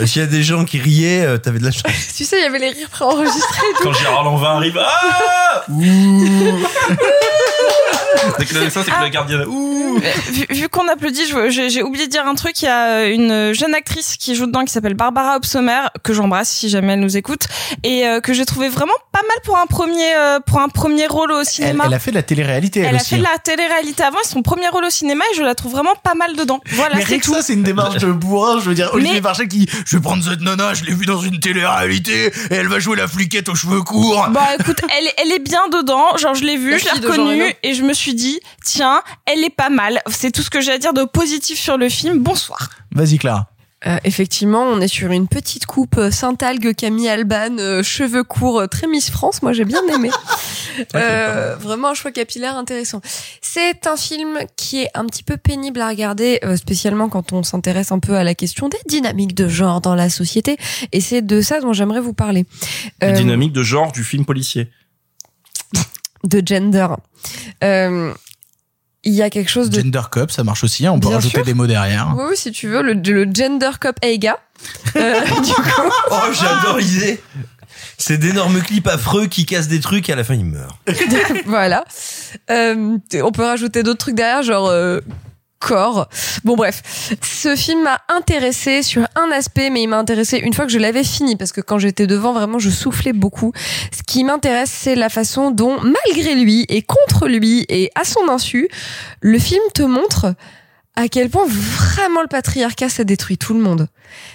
S'il y a des gens qui riaient, euh, t'avais de la chance. (laughs) tu sais, il y avait les rires préenregistrés. et tout. Quand Gérard Lanvin arrive, ah Dès que le ça, c'est que le gardien. Ouh Euh, vu, vu qu'on applaudit, j'ai oublié de dire un truc. Il y a une jeune actrice qui joue dedans qui s'appelle Barbara Obsommer que j'embrasse si jamais elle nous écoute et euh, que j'ai trouvé vraiment pas mal pour un premier euh, pour un premier rôle au cinéma. elle a fait de la télé-réalité, elle, Elle a fait de la télé-réalité avant, et son premier rôle au cinéma et je la trouve vraiment pas mal dedans. Voilà, mais c'est tout. ça, c'est une démarche de bourrin. Je veux dire, Olivier Mais- Marchal qui, je vais prendre cette nana, je l'ai vue dans une télé-réalité, et elle va jouer la fliquette aux cheveux courts. Bah écoute, elle, est- elle est bien dedans. Genre je l'ai vue, La je l'ai reconnue et je me suis dit tiens, elle est pas mal. C'est tout ce que j'ai à dire de positif sur le film. Bonsoir. Vas-y, Clara. Euh, effectivement, on est sur une petite coupe euh, Saint-Algue, Camille Alban, euh, cheveux courts, euh, très Miss France. Moi, j'ai bien aimé. (laughs) Euh, vraiment un choix capillaire intéressant. C'est un film qui est un petit peu pénible à regarder, euh, spécialement quand on s'intéresse un peu à la question des dynamiques de genre dans la société. Et c'est de ça dont j'aimerais vous parler. La Euh, dynamique de genre du film policier. de gender. Euh, il y a quelque chose de Gender Cop, ça marche aussi. hein, On peut Bien rajouter sûr. des mots derrière. Oui, oui, si tu veux, le, le gender cop Eiga. Euh, (laughs) du coup, Oh, j'adore l'idée. C'est d'énormes clips affreux qui cassent des trucs et à la fin ils meurent. (laughs) voilà. Euh, on peut rajouter d'autres trucs derrière, genre euh, corps. Bon bref, ce film m'a intéressé sur un aspect, mais il m'a intéressé une fois que je l'avais fini, parce que quand j'étais devant, vraiment, je soufflais beaucoup. Ce qui m'intéresse, c'est la façon dont, malgré lui et contre lui et à son insu, le film te montre à quel point vraiment le patriarcat ça détruit tout le monde.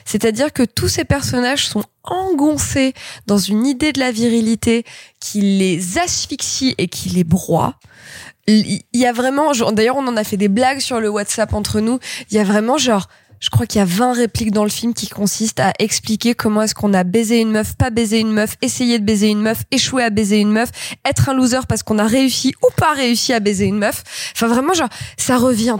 C'est-à-dire que tous ces personnages sont engoncés dans une idée de la virilité qui les asphyxie et qui les broie. Il y a vraiment, d'ailleurs on en a fait des blagues sur le WhatsApp entre nous, il y a vraiment genre, je crois qu'il y a 20 répliques dans le film qui consistent à expliquer comment est-ce qu'on a baisé une meuf, pas baisé une meuf, essayé de baiser une meuf, échoué à baiser une meuf, être un loser parce qu'on a réussi ou pas réussi à baiser une meuf. Enfin vraiment genre, ça revient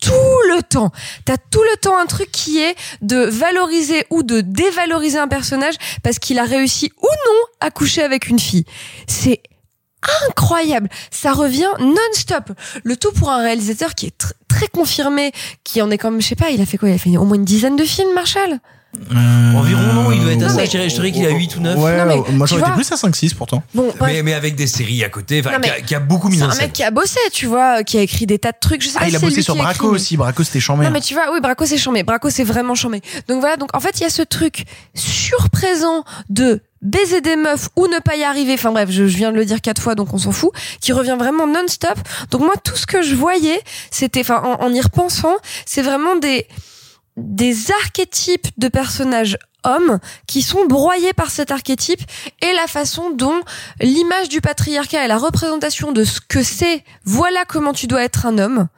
tout le temps. T'as tout le temps un truc qui est de valoriser ou de dévaloriser un personnage parce qu'il a réussi ou non à coucher avec une fille. C'est incroyable. Ça revient non-stop. Le tout pour un réalisateur qui est tr- très confirmé, qui en est comme, je sais pas, il a fait quoi? Il a fait au moins une dizaine de films, Marshall? Environ, non, il doit être à ça. Je dirais, je dirais qu'il a 8 ou 9. Ouais, Non, mais moi j'aurais été plus à 5-6 pourtant. Bon. Mais, mais avec des séries à côté, enfin, Non, qui, a, mais qui a beaucoup mis C'est en un scène. mec qui a bossé, tu vois, qui a écrit des tas de trucs. Je sais Ah, pas il a si c'est bossé sur Braco écrit, aussi. Braco, c'était chambé. Non mais tu vois, oui, Braco c'est chambé. Braco c'est vraiment chambé. Donc voilà, donc en fait il y a ce truc surprésent de baiser des meufs ou ne pas y arriver. Enfin bref, je, viens de le dire quatre fois, donc on s'en fout. Qui revient vraiment non-stop. Donc moi tout ce que je voyais, c'était, en, en y repensant, c'est vraiment des des archétypes de personnages hommes qui sont broyés par cet archétype et la façon dont l'image du patriarcat et la représentation de ce que c'est, voilà comment tu dois être un homme,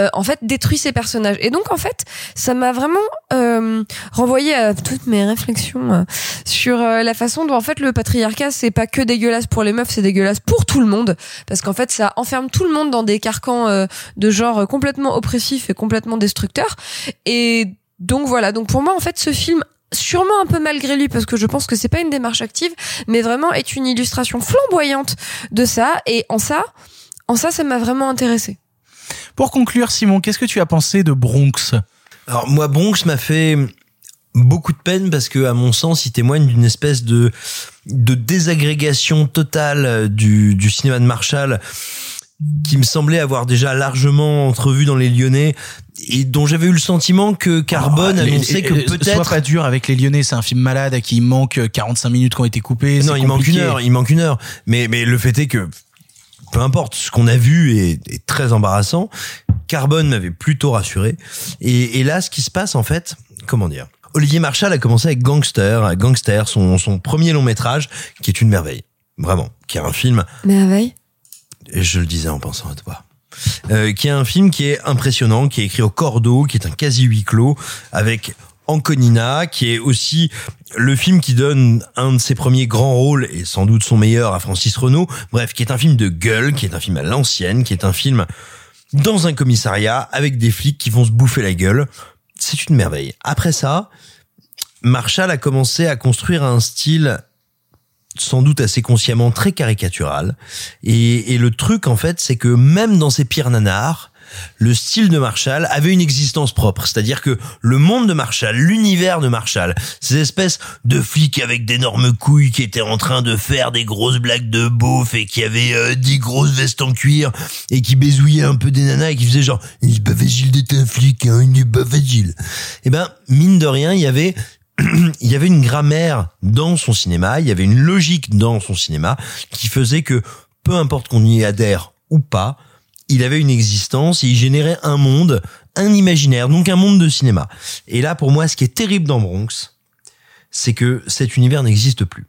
euh, en fait détruit ces personnages. Et donc en fait, ça m'a vraiment euh, renvoyé à toutes mes réflexions euh, sur euh, la façon dont en fait le patriarcat c'est pas que dégueulasse pour les meufs, c'est dégueulasse pour tout le monde parce qu'en fait ça enferme tout le monde dans des carcans euh, de genre complètement oppressifs et complètement destructeurs. Et donc voilà, donc pour moi en fait ce film sûrement un peu malgré lui parce que je pense que c'est pas une démarche active mais vraiment est une illustration flamboyante de ça et en ça en ça ça m'a vraiment intéressé. Pour conclure, Simon, qu'est-ce que tu as pensé de Bronx? Alors moi, Bronx m'a fait beaucoup de peine parce que, à mon sens, il témoigne d'une espèce de, de désagrégation totale du, du cinéma de Marshall qui me semblait avoir déjà largement entrevu dans les Lyonnais et dont j'avais eu le sentiment que Carbone Oh, les- annonçait que euh, peut-être pas dur avec les Lyonnais, c'est un film malade à qui il manque euh, 45 minutes qui ont été coupées. non il manque une heure il manque une heure mais mais le fait est que peu importe ce qu'on a vu est, est très embarrassant. Carbone m'avait plutôt rassuré. Et, et là ce qui se passe en fait comment dire? Olivier Marshall a commencé avec Gangster. Gangster son son premier long métrage qui est une merveille. Vraiment. Qui est un film Merveille. et je le disais en pensant à toi. Euh, qui est un film qui est impressionnant, qui est écrit au cordeau, qui est un quasi huis clos, avec Anconina, qui est aussi le film qui donne un de ses premiers grands rôles, et sans doute son meilleur, à Francis Renault. Bref, qui est un film de gueule, qui est un film à l'ancienne, qui est un film dans un commissariat, avec des flics qui vont se bouffer la gueule. C'est une merveille. Après ça, Marshall a commencé à construire un style sans doute assez consciemment très caricatural. Et, et le truc, en fait, c'est que même dans ses pires nanars, le style de Marshall avait une existence propre. C'est-à-dire que le monde de Marshall, l'univers de Marshall, ces espèces de flics avec d'énormes couilles qui étaient en train de faire des grosses blagues de beauf et qui avaient euh, dix grosses vestes en cuir et qui baisouillaient un peu des nanas et qui faisaient genre « Il est pas facile d'être un flic, hein, il est pas facile ». Eh ben, mine de rien, il y avait (clears throat) il y avait une grammaire dans son cinéma, il y avait une logique dans son cinéma qui faisait que peu importe qu'on y adhère ou pas, il avait une existence il générait un monde, un imaginaire, donc un monde de cinéma. Et là, pour moi, ce qui est terrible dans Bronx, c'est que cet univers n'existe plus.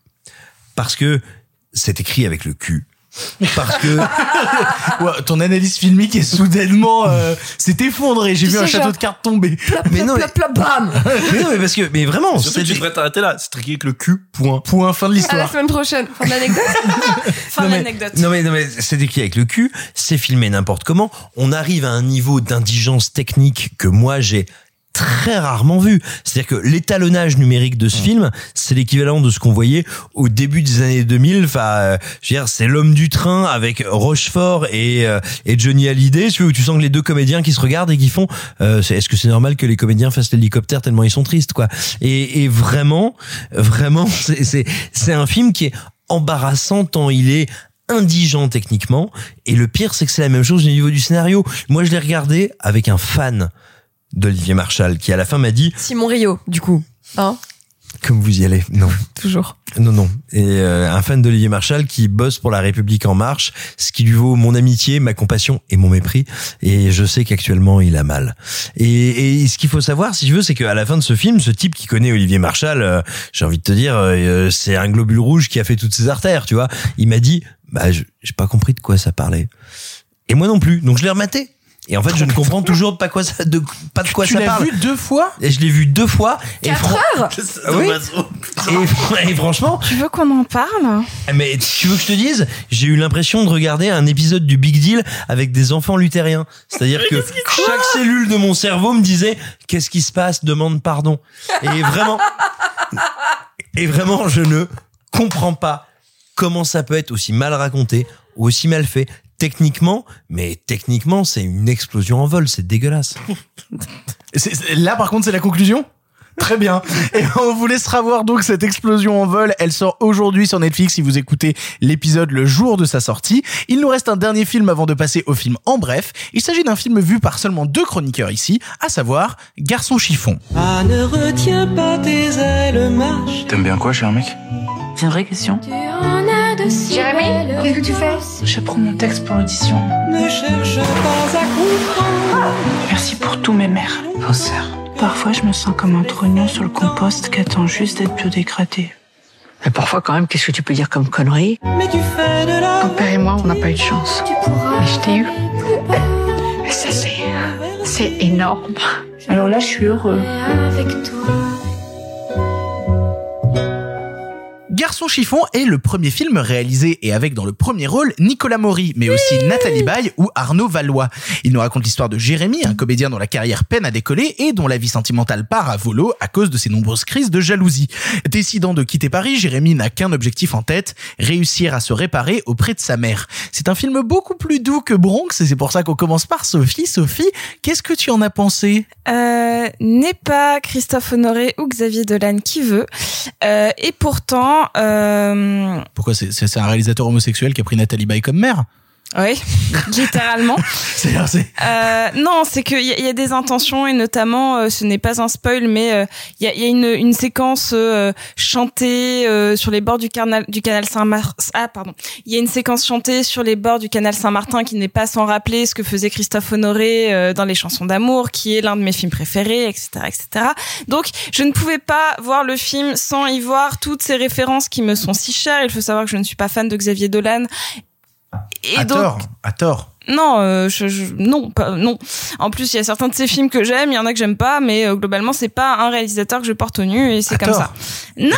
Parce que c'est écrit avec le cul. Parce que (laughs) Ouais, ton analyse filmique est soudainement euh, s'est effondrée. J'ai vu un château genre- de cartes tomber. mais non, mais, bam (laughs) mais non, mais parce que mais vraiment, c'est tu devrais t'arrêter là. C'est triqué avec le cul, point. Point fin de À la l'histoire. semaine prochaine. Fin de l'anecdote. (laughs) Fin non, de l'anecdote. non mais non mais c'est écrit avec le cul, c'est filmé n'importe comment. On arrive à un niveau d'indigence technique que moi j'ai très rarement vu. C'est-à-dire que l'étalonnage numérique de ce film, c'est l'équivalent de ce qu'on voyait au début des années 2000. Enfin, euh, je veux dire, c'est l'homme du train avec Rochefort et euh, et Johnny Hallyday. Tu vois, où tu sens que les deux comédiens qui se regardent et qui font, euh, est-ce que c'est normal que les comédiens fassent l'hélicoptère tellement ils sont tristes, quoi. Et, et vraiment, vraiment, (laughs) c'est un film qui est embarrassant tant il est indigent techniquement. Et le pire, c'est que c'est la même chose au niveau du scénario. Moi, je l'ai regardé avec un fan d'Olivier Marshall qui à la fin m'a dit Simon Rio, du coup. Hein comme vous y allez. Non. Toujours. non non. Et euh, un fan d'Olivier Marshall qui bosse pour la République en marche ce qui lui vaut mon amitié ma compassion et mon mépris. Et je sais qu'actuellement il a mal. Et, et ce qu'il faut savoir si je veux c'est qu'à la fin de ce film ce type qui connaît Olivier Marshall euh, j'ai envie de te dire euh, c'est un globule rouge qui a fait toutes ses artères tu vois. Il m'a dit bah je- j'ai pas compris de quoi ça parlait. Et moi non plus. Donc je l'ai rematé et en fait, je ne comprends toujours pas quoi ça, de, pas de quoi Tu ça l'as parle. vu deux fois Et je l'ai vu deux fois. Et, Quatre fran- heures (laughs) Ah oui. et, et franchement, Tu veux qu'on en parle mais tu veux que je te dise, j'ai eu l'impression de regarder un épisode du Big Deal avec des enfants luthériens. C'est-à-dire que chaque cellule de mon cerveau me disait qu'est-ce qui se passe, demande pardon. Et vraiment, et vraiment, je ne comprends pas comment ça peut être aussi mal raconté, aussi mal fait. Techniquement, mais techniquement, c'est une explosion en vol, c'est dégueulasse. (laughs) Là, par contre, c'est la conclusion? Très bien. (laughs) Et on vous laissera voir donc cette explosion en vol. Elle sort aujourd'hui sur Netflix si vous écoutez l'épisode le jour de sa sortie. Il nous reste un dernier film avant de passer au film en bref. Il s'agit d'un film vu par seulement deux chroniqueurs ici, à savoir Garçon chiffon. Ah, ne retiens pas tes ailes, marche. T'aimes bien quoi, cher mec C'est une vraie question. Jérémy, qu'est-ce que tu fais Je prends mon texte pour l'audition. Ne cherche pas à comprendre. Merci pour tous mes mères. Faussaire. Parfois, je me sens comme un trognon sur le compost qui attend juste d'être biodégradé. Mais parfois, quand même, qu'est-ce que tu peux dire comme connerie Mais tu fais de la Ton père et moi, on n'a pas eu de chance. Mais je t'ai eu. Et ça, c'est. C'est énorme. Alors là, je suis heureux. Garçon Garçon chiffon est le premier film réalisé et avec dans le premier rôle Nicolas Maury, mais aussi Nathalie Baye ou Arnaud Valois. Il nous raconte l'histoire de Jérémy, un comédien dont la carrière peine à décoller et dont la vie sentimentale part à volo à cause de ses nombreuses crises de jalousie. Décidant de quitter Paris, Jérémy n'a qu'un objectif en tête, réussir à se réparer auprès de sa mère. C'est un film beaucoup plus doux que Bronx et c'est pour ça qu'on commence par Sophie. Sophie, qu'est-ce que tu en as pensé? Euh, N'est pas Christophe Honoré ou Xavier Dolan qui veut. Euh, et pourtant... Euh... Pourquoi c'est, c'est un réalisateur homosexuel qui a pris Nathalie Baye comme mère oui, (laughs) littéralement. (laughs) c'est, euh, non, c'est qu'il y, y, a des intentions et notamment, euh, ce n'est pas un spoil, mais euh, il y, a, y, a, une, une séquence euh, chantée sur les bords du canal du canal Saint-Martin. Ah pardon, il y a une séquence chantée sur les bords du canal Saint-Martin qui n'est pas sans rappeler ce que faisait Christophe Honoré dans les chansons d'amour, qui est l'un de mes films préférés, etc., etc. Donc, je ne pouvais pas voir le film sans y voir toutes ces références qui me sont si chères. Il faut savoir que je ne suis pas fan de Xavier Dolan et à donc, tort, à tort. Non, euh, je, je, non, pas, non. En plus, il y a certains de ces films que j'aime, il y en a que j'aime pas, mais euh, globalement, c'est pas un réalisateur que je porte au nu et c'est comme tort. ça. Non.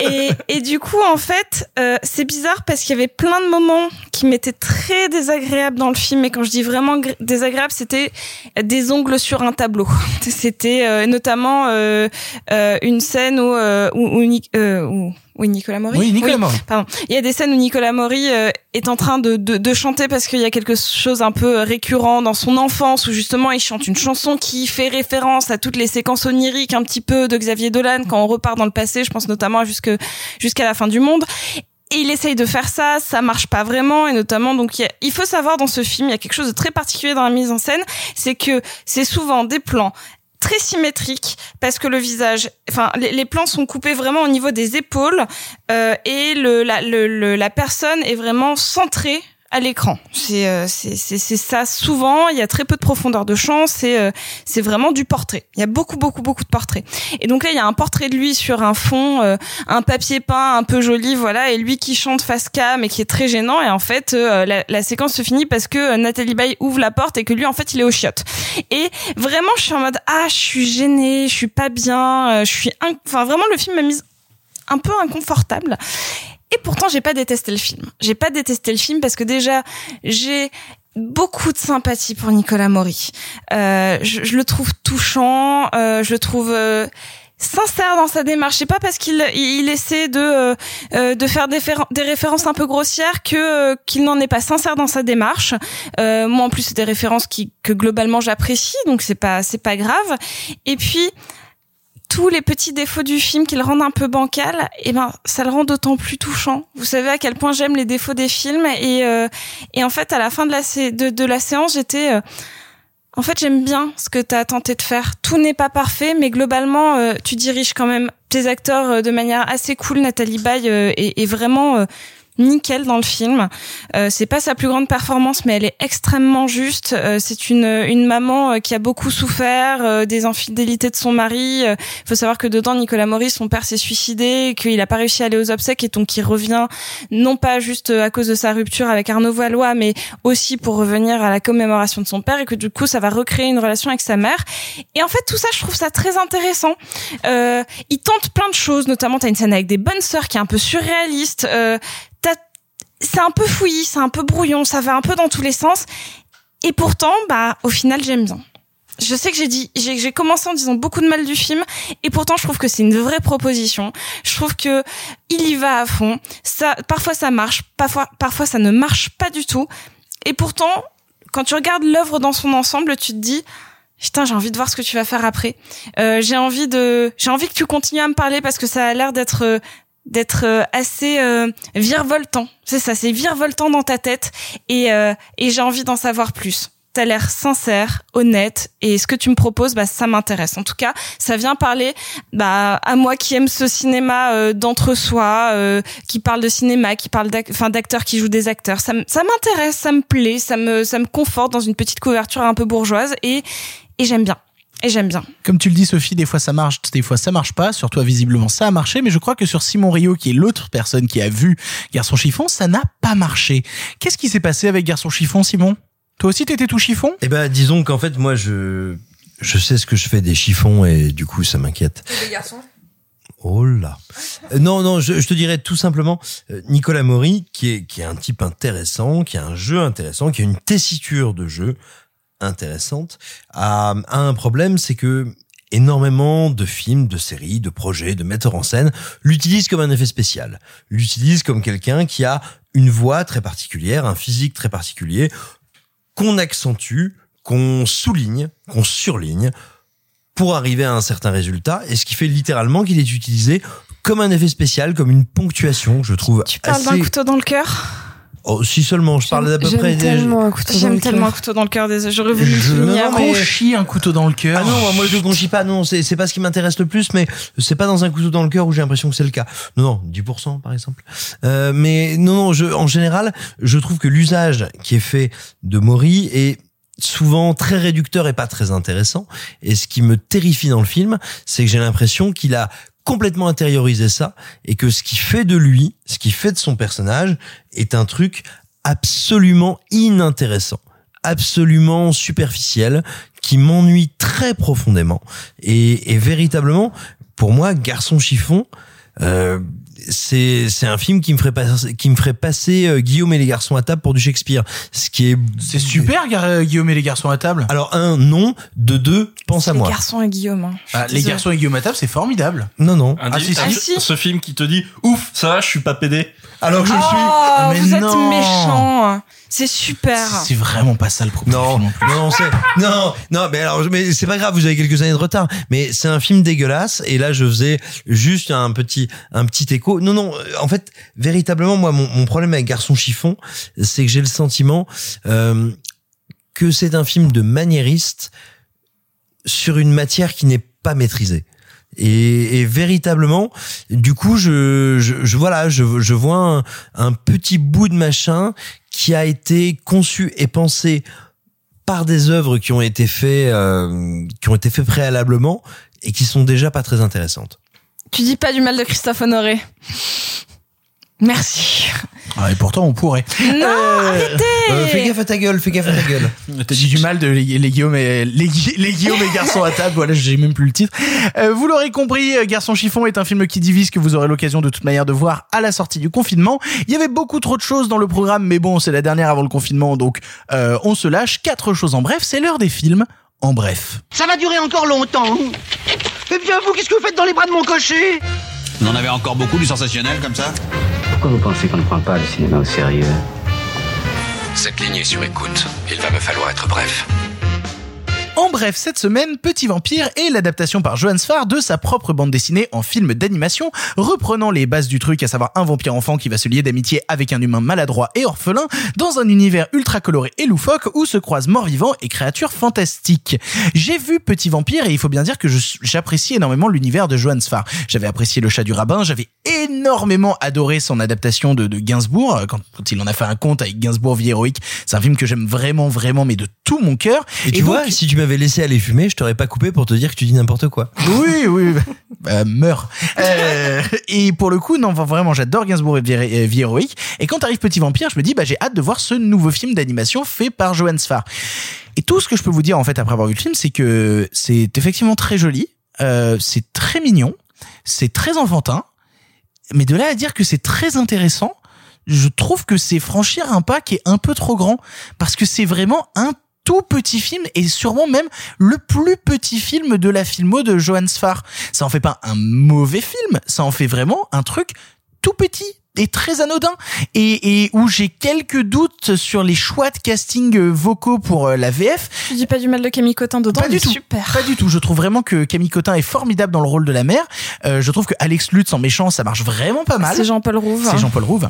(laughs) et, et du coup, en fait, euh, c'est bizarre parce qu'il y avait plein de moments qui m'étaient très désagréables dans le film. Et quand je dis vraiment désagréable, c'était des ongles sur un tableau. (laughs) C'était euh, notamment euh, une scène où, où, où, où oui, Nicolas Maury. Oui, Nicolas Maury. Pardon. Il y a des scènes où Nicolas Maury euh, est en train de, de, de chanter parce qu'il y a quelque chose un peu récurrent dans son enfance où justement il chante une chanson qui fait référence à toutes les séquences oniriques un petit peu de Xavier Dolan quand on repart dans le passé. Je pense notamment jusque jusqu'à la fin du monde. Et il essaye de faire ça, ça marche pas vraiment, et notamment donc il, a, il faut savoir dans ce film, il y a quelque chose de très particulier dans la mise en scène, c'est que c'est souvent des plans très symétrique parce que le visage, enfin les, plans sont coupés vraiment au niveau des épaules euh, et le la, le, la personne est vraiment centrée à l'écran. C'est euh, c'est c'est ça souvent. Il y a très peu de profondeur de champ. C'est euh, c'est vraiment du portrait. Il y a beaucoup beaucoup beaucoup de portraits. Et donc là, il y a un portrait de lui sur un fond, euh, un papier peint un peu joli, voilà, et lui qui chante face cam et qui est très gênant. Et en fait, la, la, séquence se finit parce que Nathalie Baye ouvre la porte et que lui, en fait, il est au chiottes. Et vraiment, je suis en mode ah, je suis gênée, je suis pas bien, je suis, enfin vraiment, le film m'a mise un peu inconfortable. Et pourtant, j'ai pas détesté le film. J'ai pas détesté le film parce que déjà, j'ai beaucoup de sympathie pour Nicolas Maury. Euh, je, je, le trouve touchant, euh, je le trouve euh, sincère dans sa démarche. C'est pas parce qu'il il essaie de euh, de faire des, des, références un peu grossières que qu'il n'en est pas sincère dans sa démarche. Euh, moi, en plus, c'est des références qui que globalement j'apprécie, donc c'est pas c'est pas grave. Et puis tous les petits défauts du film qui le rendent un peu bancal, eh ben ça le rend d'autant plus touchant. Vous savez à quel point j'aime les défauts des films et euh, et en fait à la fin de la de, de la séance j'étais euh, en fait j'aime bien ce que tu as tenté de faire. Tout n'est pas parfait mais globalement euh, tu diriges quand même tes acteurs euh, de manière assez cool. Nathalie Baye est, vraiment nickel dans le film. Euh, c'est pas sa plus grande performance, mais elle est extrêmement juste. Euh, c'est une une maman euh, qui a beaucoup souffert euh, des infidélités de son mari. Il faut savoir que dedans, Nicolas Maurice, son père s'est suicidé, qu'il a pas réussi à aller aux obsèques et donc il revient non pas juste à cause de sa rupture avec Arnaud Valois, mais aussi pour revenir à la commémoration de son père et que du coup, ça va recréer une relation avec sa mère. Et en fait, tout ça, je trouve ça très intéressant. il tente plein de choses, notamment t'as une scène avec des bonnes sœurs qui est un peu surréaliste. Euh, c'est un peu fouillis, c'est un peu brouillon, ça va un peu dans tous les sens. Et pourtant, bah, au final, j'aime bien. Je sais que j'ai dit, j'ai commencé en disant beaucoup de mal du film, et pourtant je trouve que c'est une vraie proposition. Je trouve que il y va à fond. Ça, parfois ça marche, parfois, parfois ça ne marche pas du tout. Et pourtant, quand tu regardes l'œuvre dans son ensemble, tu te dis, putain, j'ai envie de voir ce que tu vas faire après. Euh, j'ai envie de, j'ai envie que tu continues à me parler parce que ça a l'air d'être d'être euh, assez euh, virevoltant. C'est ça, c'est virevoltant dans ta tête et, euh, et j'ai envie d'en savoir plus. T'as l'air sincère, honnête et ce que tu me proposes, bah ça m'intéresse. En tout cas, ça vient parler bah à moi qui aime ce cinéma euh, d'entre-soi, euh, qui parle de cinéma, qui parle d'acteurs qui jouent des acteurs. Ça m'intéresse, ça me plaît, ça me ça me conforte dans une petite couverture un peu bourgeoise et et j'aime bien. Et j'aime bien. Comme tu le dis, Sophie, des fois ça marche, des fois ça marche pas. Sur toi, visiblement, ça a marché. Mais je crois que sur Simon Rio, qui est l'autre personne qui a vu Garçon Chiffon, ça n'a pas marché. Qu'est-ce qui s'est passé avec Garçon Chiffon, Simon? Toi aussi, t'étais tout chiffon? Eh ben, disons qu'en fait, moi, je je sais ce que je fais des chiffons et du coup, ça m'inquiète. Des garçons? Oh là. Euh, Non, non, je, je te dirais tout simplement euh, Nicolas Maury, qui est, qui est un type intéressant, qui a un jeu intéressant, qui a une tessiture de jeu intéressante, a, a un problème, c'est que énormément de films, de séries, de projets, de metteurs en scène l'utilisent comme un effet spécial, l'utilisent comme quelqu'un qui a une voix très particulière, un physique très particulier, qu'on accentue, qu'on souligne, qu'on surligne pour arriver à un certain résultat, et ce qui fait littéralement qu'il est utilisé comme un effet spécial, comme une ponctuation, je trouve Tu parles d'un couteau dans le cœur? Oh, si seulement, je parle d'à peu J'aime près... tellement un couteau dans J'aime le tellement un couteau dans le cœur. désolé, J'aurais voulu Je- non, mais- un couteau dans le cœur. Ah non, moi je le conchis pas, non, c'est c'est pas ce qui m'intéresse le plus, mais c'est pas dans un couteau dans le cœur où j'ai l'impression que c'est le cas. Non, non, 10% par exemple. Euh, mais non, non, je, en général, je trouve que l'usage qui est fait de Maury est souvent très réducteur et pas très intéressant. Et ce qui me terrifie dans le film, c'est que j'ai l'impression qu'il a complètement intériorisé ça et que ce qui fait de lui, ce qui fait de son personnage est un truc absolument inintéressant absolument superficiel qui m'ennuie très profondément et, véritablement pour moi garçon chiffon euh, c'est c'est un film qui me ferait passer qui me ferait passer euh, Guillaume et les garçons à table pour du Shakespeare ce qui est C'est super, Gar- euh, Guillaume et les garçons à table. alors un non de deux pense à Les moi garçons et Guillaume. hein. Ah, les garçons et Guillaume à table, c'est formidable. non non Un Ah, si, Ah, si. Ce film qui te dit ouf, ça va, je suis pas pédé. alors que je le suis Oh, Mais vous êtes non. méchants. C'est super. C'est vraiment pas ça le propos. Non, non, non, c'est non, non, mais alors, mais c'est pas grave, vous avez quelques années de retard, mais c'est un film dégueulasse. Et là, je faisais juste un petit, un petit écho. Non, non, en fait, véritablement, moi, mon, problème avec Garçon chiffon, c'est que j'ai le sentiment euh, que c'est un film de maniériste sur une matière qui n'est pas maîtrisée. Et, véritablement, du coup, je, je, je voilà, je, je vois un, petit bout de machin qui a été conçu et pensé par des œuvres qui ont été faits, euh, qui ont été faits préalablement et qui sont déjà pas très intéressantes. Tu dis pas du mal de Christophe Honoré. Merci. Ah, et pourtant, on pourrait. Non, Euh, arrêtez. Euh, fais gaffe à ta gueule, fais gaffe à ta gueule. (laughs) T'as dit du mal de les, les Guillaume et les, Gui- les Guillaume et garçons à table. Voilà, j'ai même plus le titre. Euh, vous l'aurez compris, Garçon chiffon est un film qui divise que vous aurez l'occasion de toute manière de voir à la sortie du confinement. Il y avait beaucoup trop de choses dans le programme, mais bon, c'est la dernière avant le confinement, donc euh, on se lâche. Quatre choses en bref, c'est l'heure des films en bref. Ça va durer encore longtemps. Eh bien, vous, qu'est-ce que vous faites dans les bras de mon cocher? On en avait encore beaucoup du sensationnel comme ça Pourquoi vous pensez qu'on ne prend pas le cinéma au sérieux? Cette ligne est sur écoute. Il va me falloir être bref. En bref, cette semaine, Petit Vampire est l'adaptation par Johan Sfar de sa propre bande dessinée en film d'animation, reprenant les bases du truc, à savoir un vampire enfant qui va se lier d'amitié avec un humain maladroit et orphelin, dans un univers ultra coloré et loufoque où se croisent morts-vivants et créatures fantastiques. J'ai vu Petit Vampire et il faut bien dire que j'apprécie énormément l'univers de Johan Sfar. J'avais apprécié Le Chat du Rabbin, j'avais énormément adoré son adaptation de, de Gainsbourg, euh, quand, quand il en a fait un conte avec Gainsbourg Vie Héroïque. C'est un film que j'aime vraiment, vraiment, mais de tout mon cœur. Et tu donc- vois, si tu m'avais laissé aller fumer, je t'aurais pas coupé pour te dire que tu dis n'importe quoi. oui, oui, bah, (laughs) meurs. Euh, et pour le coup, non, vraiment, j'adore Gainsbourg et Vie euh, Vie héroïque. Et quand arrive Petit Vampire, je me dis, bah, j'ai hâte de voir ce nouveau film d'animation fait par Johan Sfar. Et tout ce que je peux vous dire, en fait, après avoir vu le film, c'est que c'est effectivement très joli, euh, c'est très mignon, c'est très enfantin, mais de là à dire que c'est très intéressant, je trouve que c'est franchir un pas qui est un peu trop grand, parce que c'est vraiment un tout petit film et sûrement même le plus petit film de la filmo de Johan Sfar. Ça en fait pas un mauvais film, ça en fait vraiment un truc tout petit et très anodin et, et où j'ai quelques doutes sur les choix de casting euh, vocaux pour euh, la VF. Tu dis pas du mal de Camille Cotin dedans. Pas du est tout. Super. Pas du tout. Je trouve vraiment que Camille Cotin est formidable dans le rôle de la mère. Euh, je trouve que Alex Lutz en méchant, ça marche vraiment pas mal. C'est Jean-Paul Rouve. C'est Jean-Paul Rouve.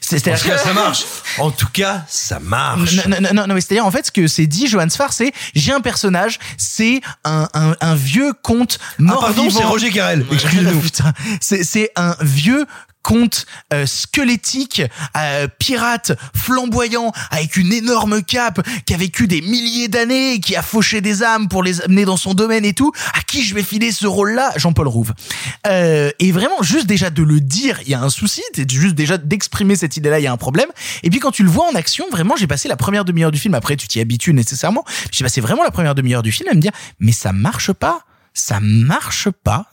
C'est- En C'est-à-dire tout cas, que- ça marche. En tout cas, ça marche. non, non, non, non, mais c'est-à-dire en fait ce que c'est dit Johan Sfar, c'est j'ai un personnage, c'est un, un, un vieux conte mort Ah, pardon, vivant. c'est Roger Carrel. Excusez-nous. Putain, c'est c'est un vieux conte euh, squelettique, euh, pirate, flamboyant, avec une énorme cape, qui a vécu des milliers d'années, qui a fauché des âmes pour les amener dans son domaine et tout. À qui je vais filer ce rôle-là Jean-Paul Rouve. Euh, et vraiment, juste déjà de le dire, il y a un souci. C'est juste déjà d'exprimer cette idée-là, il y a un problème. Et puis quand tu le vois en action, vraiment, j'ai passé la première demi-heure du film. Après, tu t'y habitues nécessairement. J'ai passé vraiment la première demi-heure du film à me dire, mais ça marche pas ça marche pas.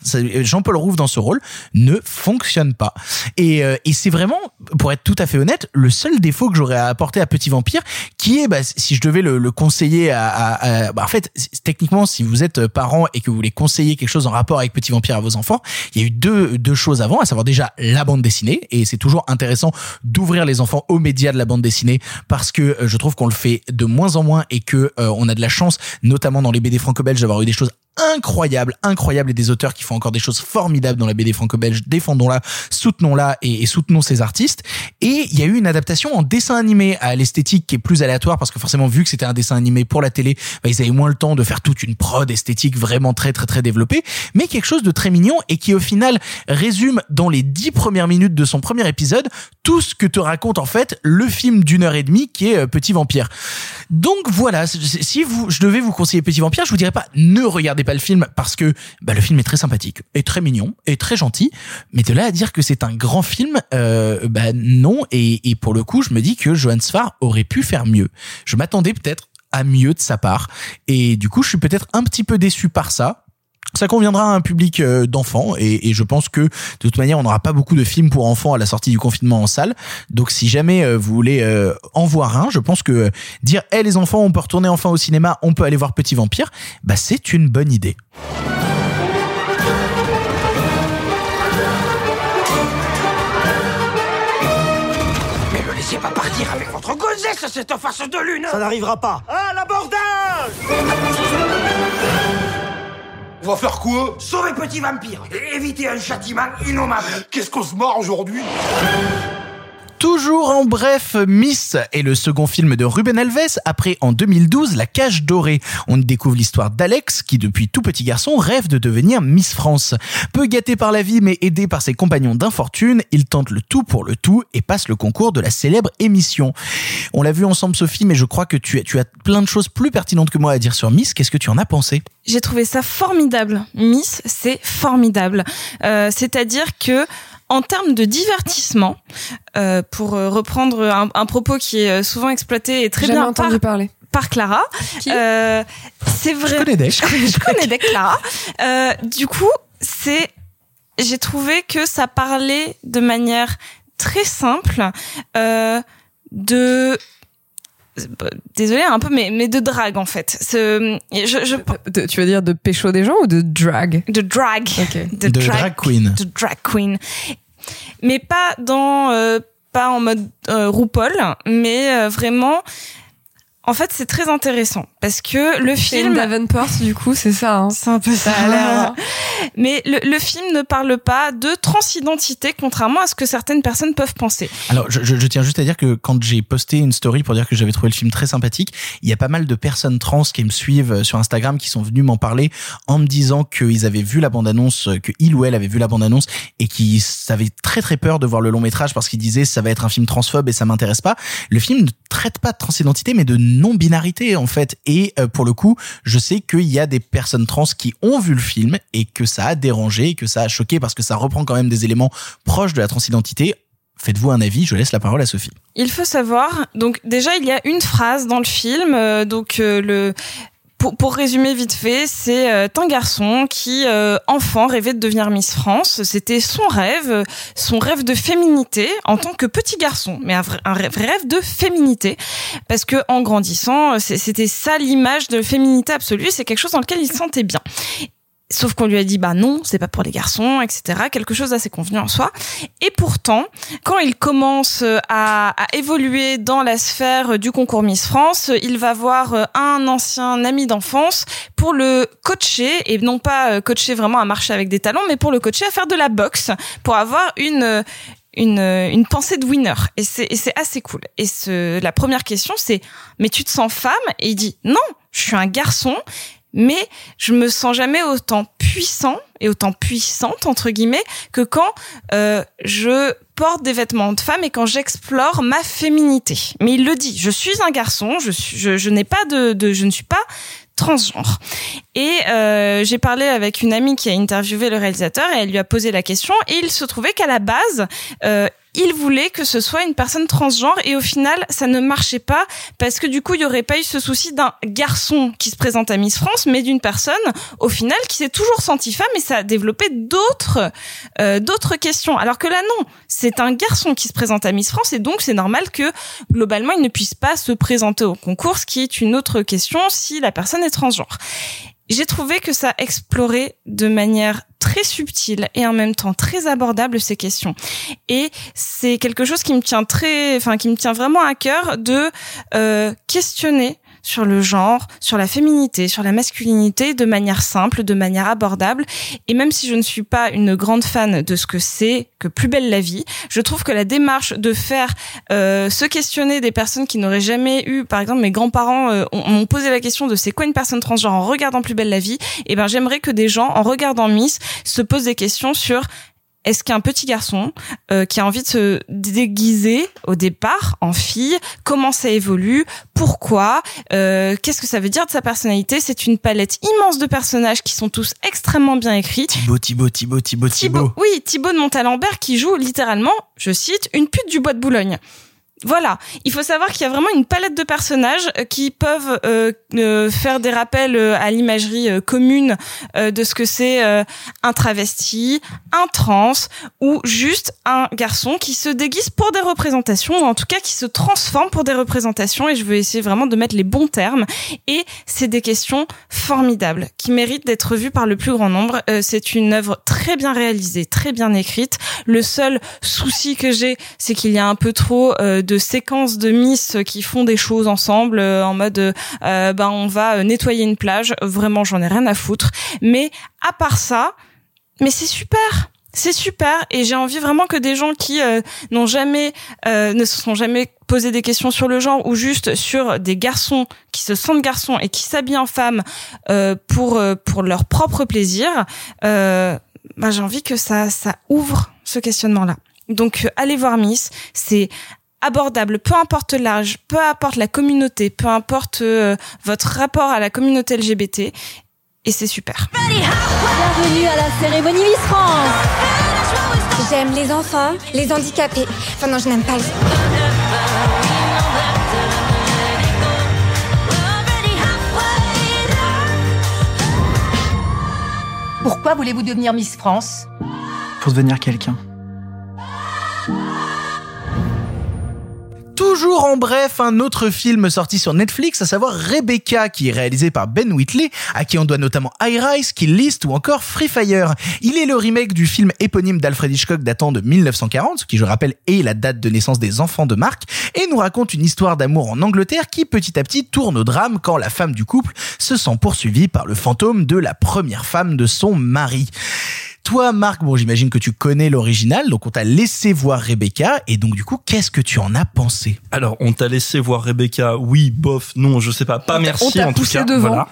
Jean-Paul Rouve dans ce rôle ne fonctionne pas. Et, euh, et c'est vraiment, pour être tout à fait honnête, le seul défaut que j'aurais à apporter à Petit Vampire, qui est, bah, si je devais le, le conseiller à, à- bah, en fait, techniquement, si vous êtes parent et que vous voulez conseiller quelque chose en rapport avec Petit Vampire à vos enfants, il y a eu deux, deux choses avant, à savoir déjà la bande dessinée, et c'est toujours intéressant d'ouvrir les enfants aux médias de la bande dessinée parce que euh, je trouve qu'on le fait de moins en moins et que euh, on a de la chance, notamment dans les BD franco-belges, d'avoir eu des choses incroyables, incroyables et des auteurs qui font encore des choses formidables dans la BD franco-belge. Défendons-la, soutenons-la et, soutenons ces artistes. Et il y a eu une adaptation en dessin animé à l'esthétique qui est plus aléatoire parce que forcément vu que c'était un dessin animé pour la télé, bah, ils avaient moins le temps de faire toute une prod esthétique vraiment très très très développée, mais quelque chose de très mignon et qui au final résume dans les dix premières minutes de son premier épisode tout ce que te raconte en fait le film d'une heure et demie qui est euh, Petit Vampire. Donc voilà, si vous, je devais vous conseiller Petit Vampire, je vous dirais pas ne regardez pas le film parce que bah, le film est très sympathique, est très mignon, est très gentil, mais de là à dire que c'est un grand film, euh, bah non. Et, et pour le coup, je me dis que Johan Sfar aurait pu faire mieux. Je m'attendais peut-être à mieux de sa part, et du coup, je suis peut-être un petit peu déçu par ça. Ça conviendra à un public euh, d'enfants et, et je pense que de toute manière on n'aura pas beaucoup de films pour enfants à la sortie du confinement en salle. Donc si jamais euh, vous voulez euh, en voir un, je pense que dire "Eh les enfants, on peut retourner enfin au cinéma, on peut aller voir Petit Vampire", bah c'est une bonne idée. Mais ne laissez pas partir avec votre gonzesse cette face de lune Ça n'arrivera pas. À l'abordage On va faire quoi Sauver petit vampire et éviter un châtiment innommable. Qu'est-ce qu'on se marre aujourd'hui? Toujours en bref, Miss est le second film de Ruben Alves après en 2012 La Cage Dorée. On découvre l'histoire d'Alex qui depuis tout petit garçon rêve de devenir Miss France. Peu gâté par la vie mais aidé par ses compagnons d'infortune, il tente le tout pour le tout et passe le concours de la célèbre émission. On l'a vu ensemble Sophie mais je crois que tu as, tu as plein de choses plus pertinentes que moi à dire sur Miss. Qu'est-ce que tu en as pensé? J'ai trouvé ça formidable. Miss, c'est formidable. Euh, C'est-à-dire que en termes de divertissement, euh, pour euh, reprendre un, un propos qui est euh, souvent exploité et très Jamais bien entendu par, parler. par Clara, euh, c'est vrai. connais Deck. Je connais, je connais Deck, Clara. Euh, du coup, c'est, j'ai trouvé que ça parlait de manière très simple euh, de désolé un peu mais mais de drague en fait. Ce- je, je De- tu veux dire de pécho des gens ou de drag? De drag. De drag queen. de drag queen. Mais pas dans euh, pas en mode euh, RuPaul mais euh, vraiment en fait c'est très intéressant parce que le C'est film Davenport du coup c'est ça hein. c'est un peu ça a l'air. mais le, le film ne parle pas de transidentité contrairement à ce que certaines personnes peuvent penser Alors, je, je- je tiens juste à dire que quand j'ai posté une story pour dire que j'avais trouvé le film très sympathique, il y a pas mal de personnes trans qui me suivent euh, sur Instagram qui sont venues m'en parler en me disant qu'ils avaient vu la bande-annonce, euh, que il ou elle avait vu la bande-annonce et qui avaient très très peur de voir le long métrage parce qu'ils disaient ça va être un film transphobe et ça m'intéresse pas. Le film ne traite pas de transidentité mais de non-binarité en fait. Et euh, pour le coup, je sais qu'il y a des personnes trans qui ont vu le film et que ça a dérangé, et que ça a choqué parce que ça reprend quand même des éléments proches de la transidentité. Faites-vous un avis, je laisse la parole à Sophie. Il faut savoir, donc déjà il y a une phrase dans le film, euh, donc euh, le pour, pour résumer vite fait, c'est euh, un garçon qui, euh, enfant, rêvait de devenir Miss France. C'était son rêve, son rêve de féminité en tant que petit garçon, mais un un rêve de féminité, parce que en grandissant, c'était ça l'image de féminité absolue. C'est quelque chose dans lequel il se sentait bien. Sauf qu'on lui a dit bah non, c'est pas pour les garçons, etc. Quelque chose d'assez convenu en soi. Et pourtant, quand il commence euh, à, évoluer dans la sphère du concours Miss France, il va voir euh, un ancien ami d'enfance pour le coacher et non pas euh, coacher vraiment à marcher avec des talons, mais pour le coacher à faire de la boxe, pour avoir une euh, une, euh, pensée de winner et c'est assez cool. Et la première question c'est mais tu te sens femme? Et il dit non, je suis un garçon mais je me sens jamais autant puissant et autant puissante entre guillemets que quand euh, je porte des vêtements de femme et quand j'explore ma féminité. Mais il le dit, je suis un garçon, je je, je n'ai pas de, de, je ne suis pas transgenre. Et euh, j'ai parlé avec une amie qui a interviewé le réalisateur et elle lui a posé la question et il se trouvait qu'à la base, euh, il voulait que ce soit une personne transgenre et au final ça ne marchait pas parce que du coup il y aurait pas eu ce souci d'un garçon qui se présente à Miss France mais d'une personne au final qui s'est toujours sentie femme et ça a développé d'autres euh, d'autres questions. Alors que là non c'est un garçon qui se présente à Miss France et donc c'est normal que globalement il ne puisse pas se présenter au concours ce qui est une autre question si la personne est transgenre j'ai trouvé que ça explorait de manière très subtile et en même temps très abordable ces questions. Et c'est quelque chose qui me tient très, enfin qui me tient vraiment à cœur de euh, questionner sur le genre, sur la féminité, sur la masculinité de manière simple, de manière abordable. Et même si je ne suis pas une grande fan de ce que c'est que Plus belle la vie, je trouve que la démarche de faire euh, se questionner des personnes qui n'auraient jamais eu, par exemple, mes grands-parents euh, ont- m'ont posé la question de c'est quoi une personne transgenre en regardant Plus belle la vie. Et ben j'aimerais que des gens en regardant Miss se posent des questions sur est-ce qu'un petit garçon euh, qui a envie de se déguiser au départ en fille, comment ça évolue, pourquoi, euh, qu'est-ce que ça veut dire de sa personnalité? C'est une palette immense de personnages qui sont tous extrêmement bien écrits. Thibaut, Thibaut, Thibaut, Thibaut, Thibaut. Oui, Thibaut de Montalembert qui joue littéralement, je cite, une pute du bois de Boulogne. Voilà, il faut savoir qu'il y a vraiment une palette de personnages euh, qui peuvent euh, euh, faire des rappels euh, à l'imagerie euh, commune euh, de ce que c'est un travesti, un trans ou juste un garçon qui se déguise pour des représentations ou en tout cas qui se transforme pour des représentations et je veux essayer vraiment de mettre les bons termes et c'est des questions formidables qui méritent d'être vues par le plus grand nombre. C'est une œuvre très bien réalisée, très bien écrite. Le seul souci que j'ai, c'est qu'il y a un peu trop euh, de séquences de Miss qui font des choses ensemble euh, en mode euh, ben on va euh, nettoyer une plage. Vraiment, j'en ai rien à foutre. Mais à part ça, mais c'est super. C'est super et j'ai envie vraiment que des gens qui euh, n'ont jamais euh, ne se sont jamais posé des questions sur le genre ou juste sur des garçons qui se sentent garçons et qui s'habillent en femmes euh, pour pour leur propre plaisir, bah, j'ai envie que ça ça ouvre ce questionnement là. Donc allez voir Miss, c'est abordable, peu importe l'âge, peu importe la communauté, peu importe euh, votre rapport à la communauté LGBT et c'est super. Bienvenue à la cérémonie Miss France. J'aime les enfants, les handicapés. Enfin non, je n'aime pas les... Pourquoi voulez-vous devenir Miss France? Pour devenir quelqu'un. Toujours en bref, un autre film sorti sur Netflix, à savoir Rebecca, qui est réalisé par Ben Whitley, à qui on doit notamment High Rise, Kill List ou encore Free Fire. Il est le remake du film éponyme d'Alfred Hitchcock datant de 1940, ce qui je rappelle est la date de naissance des enfants de Marc, et nous raconte une histoire d'amour en Angleterre qui petit à petit tourne au drame quand la femme du couple se sent poursuivie par le fantôme de la première femme de son mari. Toi, Marc, bon, j'imagine que tu connais l'original, donc on t'a laissé voir Rebecca, et donc du coup, qu'est-ce que tu en as pensé? Alors, on t'a laissé voir Rebecca, oui, bof, non, je sais pas, pas On merci on t'a en tout poussé cas. devant. Voilà.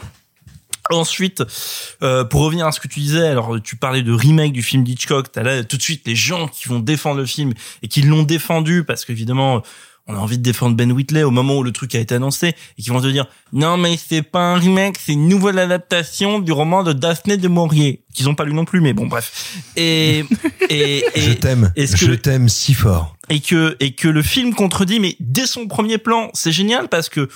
Ensuite, euh, pour revenir à ce que tu disais, alors tu parlais de remake du film d'Hitchcock, t'as là tout de suite les gens qui vont défendre le film et qui l'ont défendu parce qu'évidemment on a envie de défendre Ben Whitley au moment où le truc a été annoncé et qui vont te dire non mais c'est pas un remake, c'est une nouvelle adaptation du roman de Daphné de Maurier qu'ils ont pas lu non plus mais bon bref et (laughs) et, et Je t'aime, je t'aime si fort. et que et que le film contredit mais dès son premier plan c'est génial parce que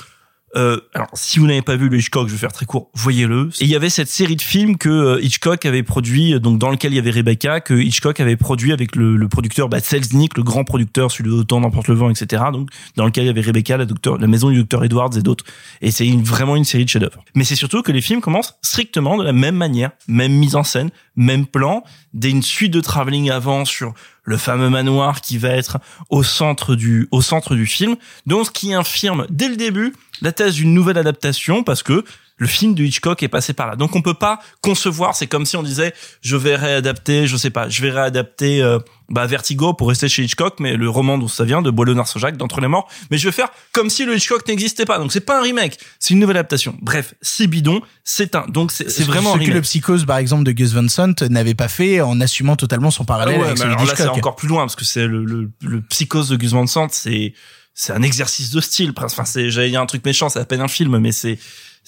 euh, alors si vous n'avez pas vu le Hitchcock je vais faire très court voyez-le. Et il y avait cette série de films que euh, Hitchcock avait produit donc dans lequel il y avait Rebecca que Hitchcock avait produit avec le, le producteur bah, Selznick le grand producteur celui de Autant n'emporte le vent etc donc dans lequel il y avait Rebecca la docteur la maison du docteur Edwards et d'autres. Et c'est une- vraiment une série de chefs-d'œuvre. Mais c'est surtout que les films commencent strictement de la même manière même mise en scène même plan dès une suite de travelling avant sur le fameux manoir qui va être au centre du au centre du film. Donc ce qui infirme dès le début la thèse d'une nouvelle adaptation parce que le film de Hitchcock est passé par là. Donc on peut pas concevoir, c'est comme si on disait je vais réadapter, je sais pas, je vais réadapter euh, bah, Vertigo pour rester chez Hitchcock, mais le roman d'où ça vient de Boileau Jacques d'entre les morts, mais je vais faire comme si le Hitchcock n'existait pas. Donc c'est pas un remake, c'est une nouvelle adaptation. Bref, c'est bidon, c'est un donc c'est vraiment un ce que le psychose par exemple de Gus Van Sant n'avait pas fait en assumant totalement son Ah parallèle ouais, avec celui alors là, c'est encore plus loin parce que c'est le, le, le psychose de Gus Van Sant, c'est c'est un exercice de style. Enfin, c'est j'allais dire un truc méchant, c'est à peine un film, mais c'est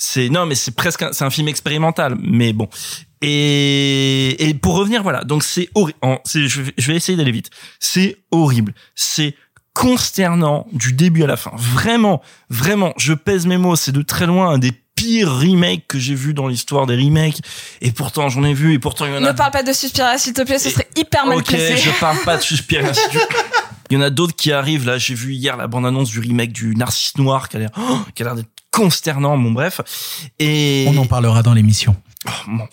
c'est non mais c'est presque c'est un film expérimental mais bon. Et et pour revenir voilà. Donc c'est horrible je vais- je vais essayer d'aller vite. C'est horrible. C'est consternant du début à la fin. Vraiment vraiment je pèse mes mots. C'est de très loin un des pires remakes que j'ai vu dans l'histoire des remakes. Et pourtant j'en ai vu et pourtant il y en a Ne parle pas de Suspiria, s'il te plaît, ce serait hyper mal ok, placé. je (laughs) parle pas de Suspiria. Il y en a d'autres qui arrivent. Là, j'ai vu hier la bande-annonce du remake du Narcisse Noir qui a l'air, oh, qui a l'air d'être consternant. Bon, bref. Et On en parlera dans l'émission. bon.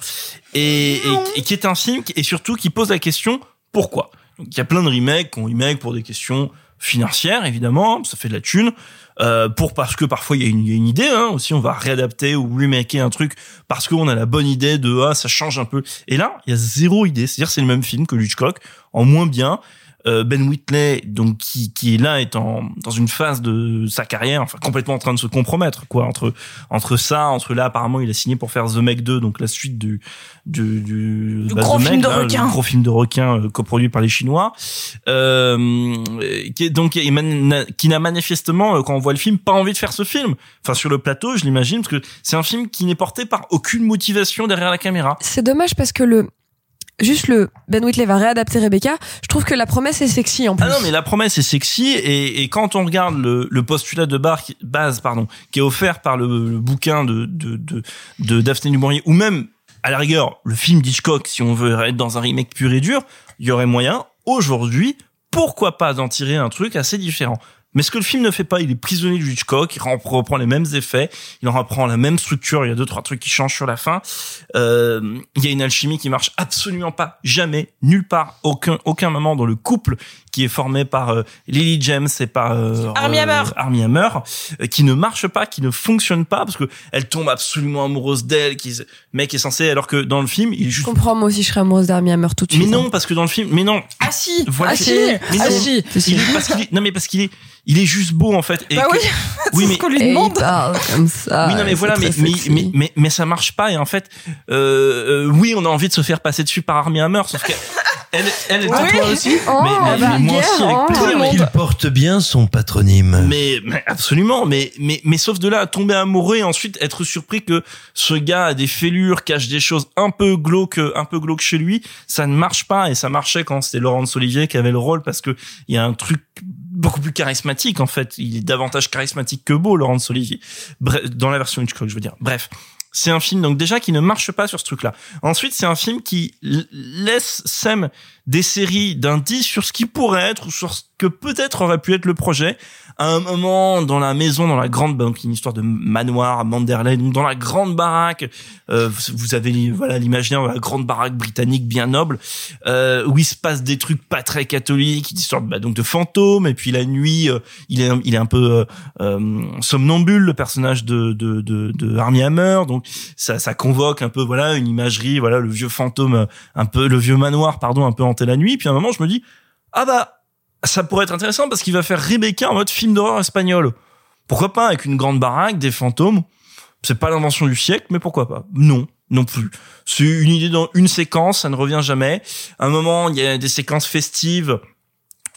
et, et, et qui est un film qui- et surtout qui pose la question pourquoi? Donc, il y a plein de remakes qu'on remake pour des questions financières, évidemment, ça fait de la thune. Euh, pour parce que parfois il y, a une- il y a une idée hein, aussi on va réadapter ou remaker un truc parce qu'on a la bonne idée de ah ça change un peu et là il y a zéro idée c'est-à-dire c'est le même film que Hitchcock en moins bien Ben Whitley donc qui qui est là est en dans une phase de sa carrière enfin complètement en train de se compromettre quoi entre entre ça entre là apparemment il a signé pour faire The Meg 2 donc la suite du du, du, Du bah, gros The film Meg, de là, requin. le gros film de requin euh, coproduit par les Chinois. Euh, qui est donc qui n'a manifestement euh, quand on voit le film pas envie de faire ce film. Enfin sur le plateau je l'imagine parce que c'est un film qui n'est porté par aucune motivation derrière la caméra. C'est dommage parce que le juste le Ben Whitley va réadapter Rebecca. Je trouve que la promesse est sexy en plus. Ah non, mais la promesse est sexy et, et quand on regarde le, le postulat de bar, base pardon, qui est offert par le, le bouquin de, de, de, de Daphné du Maurier ou même à la rigueur le film d'Hitchcock, si on veut être dans un remake pur et dur, il y aurait moyen aujourd'hui, pourquoi pas d'en tirer un truc assez différent. Mais ce que le film ne fait pas, il est prisonnier du Hitchcock, il reprend les mêmes effets, il en reprend la même structure, il y a deux trois trucs qui changent sur la fin. Euh, il y a une alchimie qui marche absolument pas, jamais, nulle part, aucun aucun moment dans le couple qui est formé par euh, Lily James et par euh, Armie Hammer. euh, Armie Hammer, euh, qui ne marche pas, qui ne fonctionne pas parce que elle tombe absolument amoureuse d'elle, qui mec est censé alors que dans le film il est Je juste comprends, moi aussi je serais amoureuse d'Armie Hammer tout de suite. mais non hein. parce que dans le film mais non Ah si, voilà ah si, mais ah non, si. il est- parce qu'il est non mais parce qu'il est il est juste beau en fait et Bah que- oui, (laughs) (laughs) oui mais ce qu'on lui Et il demande. parle comme ça. oui non mais voilà mais mais, mais mais mais ça marche pas et en fait euh, euh, oui on a envie de se faire passer dessus par Armie Hammer sauf que elle elle est Oui. toi aussi Oh, mais, mais- bah, mais moi aussi avec oh. plaisir mais- Il porte bien son patronyme. mais, mais absolument, mais, mais, mais sauf de là tomber amoureux et ensuite être surpris que ce gars a des fêlures, cache des choses un peu glauques, un peu glauques chez lui, ça ne marche pas et ça marchait quand c'était Laurence Olivier qui avait le rôle parce que il y a un truc beaucoup plus charismatique en fait. Il est davantage charismatique que beau, Laurence Olivier. Bref, dans la version Hitchcock, je veux dire. Bref. C'est un film donc déjà qui ne marche pas sur ce truc-là. Ensuite, c'est un film qui laisse sème des séries d'indices sur ce qui pourrait être ou sur ce que peut-être aurait pu être le projet. À un moment, dans la maison, dans la grande, donc une histoire de manoir à Manderley, donc dans la grande baraque, euh, vous, avez voilà l'imaginaire de la grande baraque britannique bien noble, euh, où il se passe des trucs pas très catholiques, une histoire bah, donc de fantômes, et puis la nuit, euh, il est il est un peu euh, euh, somnambule, le personnage de de de, de Armie Hammer, donc ça ça convoque un peu voilà une imagerie, voilà le vieux fantôme, euh, un peu le vieux manoir, pardon, un peu hanté la nuit. Puis à un moment, je me dis ah bah ça pourrait être intéressant parce qu'il va faire Rebecca en mode film d'horreur espagnol. Pourquoi pas avec une grande baraque, des fantômes. C'est pas l'invention du siècle, mais pourquoi pas Non, non plus. C'est une idée dans une séquence, ça ne revient jamais. À un moment, il y a des séquences festives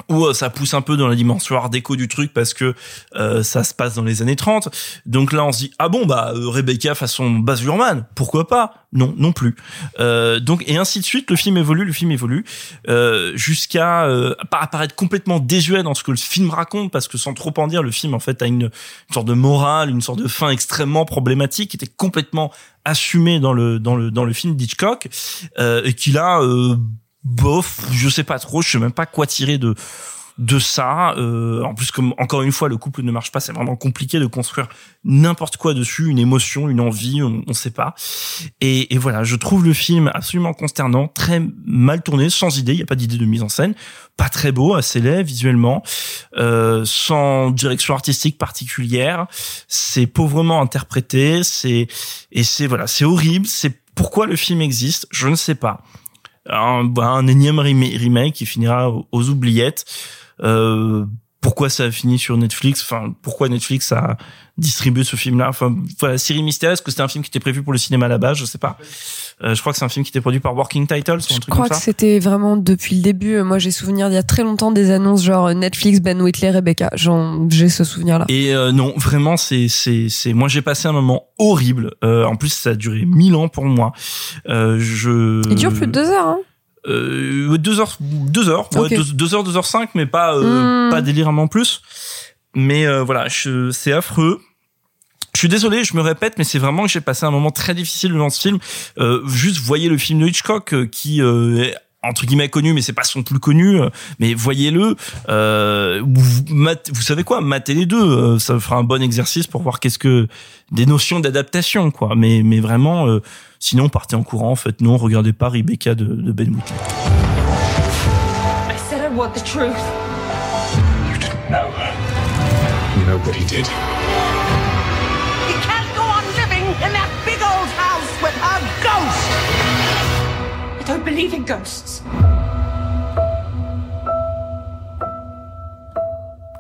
où euh, ça pousse un peu dans la dimension art déco du truc parce que euh, ça se passe dans les années 30. Donc là, on se dit ah bon bah euh, Rebecca façon Baz Luhrmann, pourquoi pas? Non, non plus. Euh, donc et ainsi de suite, le film évolue, le film évolue euh, jusqu'à euh, apparaître complètement désuet dans ce que le film raconte parce que sans trop en dire, le film en fait a une, sorte de morale, une sorte de fin extrêmement problématique qui était complètement assumée dans le dans le dans le film d'Hitchcock et qui là bof, je sais pas trop, je sais même pas quoi tirer de de ça. Euh, en plus, comme encore une fois, le couple ne marche pas, c'est vraiment compliqué de construire n'importe quoi dessus, une émotion, une envie, on, on sait pas. Et, et voilà, je trouve le film absolument consternant, très mal tourné, sans idée, il y a pas d'idée de mise en scène, pas très beau, assez laid visuellement, euh, sans direction artistique particulière, c'est pauvrement interprété, c'est et c'est voilà, c'est horrible, c'est pourquoi le film existe, je ne sais pas un, un énième rema- remake qui finira aux, aux oubliettes. Euh, pourquoi ça a fini sur Netflix, enfin pourquoi Netflix a distribué ce film-là. Enfin voilà, Série mystérieuse, que c'était un film qui était prévu pour le cinéma à la base, je sais pas. Euh, je crois que c'est un film qui était produit par Working Titles ou un Je truc crois comme que ça. c'était vraiment depuis le début. Moi, j'ai souvenir d'il y a très longtemps des annonces genre Netflix, Ben Whitley, Rebecca. J'ai ce souvenir-là. Et euh, non, vraiment, c'est c'est c'est. Moi, j'ai passé un moment horrible. Euh, en plus, ça a duré mille ans pour moi. Euh, je. Il dure plus de deux heures. Hein. Euh, deux heures, deux heures, ouais, deux, deux heures, deux heures cinq, mais pas euh, Hmm. pas déliramment plus. Mais euh, voilà, c'est affreux. Je suis désolé, je me répète, mais c'est vraiment que j'ai passé un moment très difficile devant ce film. Euh, juste voyez le film de Hitchcock euh, qui euh, entre guillemets connu, mais c'est pas son plus connu. euh, Mais voyez-le. Euh, vous, vous savez quoi Matez les deux. euh, ça fera un bon exercice pour voir qu'est-ce que des notions d'adaptation, quoi. Mais mais vraiment, euh, sinon partez en courant. Faites non, regardez pas Rebecca de, de Ben Whitley. I said I want the truth. No. Nobody did. You don't believe in ghosts.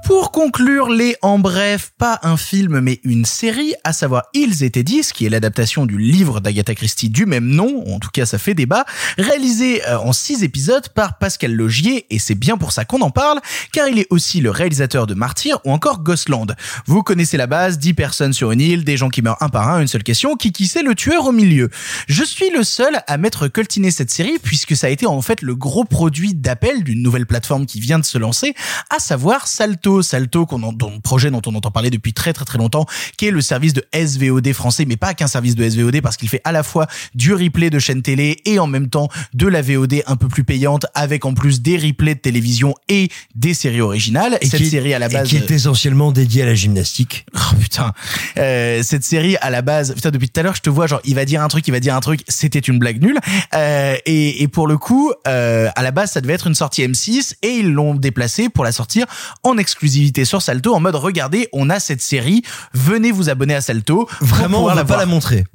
Pour conclure les en bref, pas un film mais une série, à savoir Ils étaient 10, qui est l'adaptation du livre d'Agatha Christie du même nom, en tout cas ça fait débat, réalisé euh, en six épisodes par Pascal Logier, et c'est bien pour ça qu'on en parle, car il est aussi le réalisateur de Martyr ou encore Ghostland. Vous connaissez la base, 10 personnes sur une île, des gens qui meurent un par un, une seule question, qui qui c'est le tueur au milieu? Je suis le seul à m'être coltiné cette série, puisque ça a été en fait le gros produit d'appel d'une nouvelle plateforme qui vient de se lancer, à savoir Salto. Salto, qu'on en, dont, projet dont on entend parler depuis très très très longtemps, qui est le service de SVOD français, mais pas qu'un service de SVOD, parce qu'il fait à la fois du replay de chaînes télé et en même temps de la VOD un peu plus payante, avec en plus des replays de télévision et des séries originales. Et cette qui série à la et base... qui est essentiellement dédiée à la gymnastique. Oh putain, Euh, cette série à la base, putain depuis tout à l'heure je te vois genre il va dire un truc, il va dire un truc, c'était une blague nulle. Euh, et, et pour le coup, euh, à la base ça devait être une sortie M6 et ils l'ont déplacé pour la sortir en exclusivité sur Salto en mode regardez on a cette série, venez vous abonner à Salto. Vraiment, on va la pas la montrer.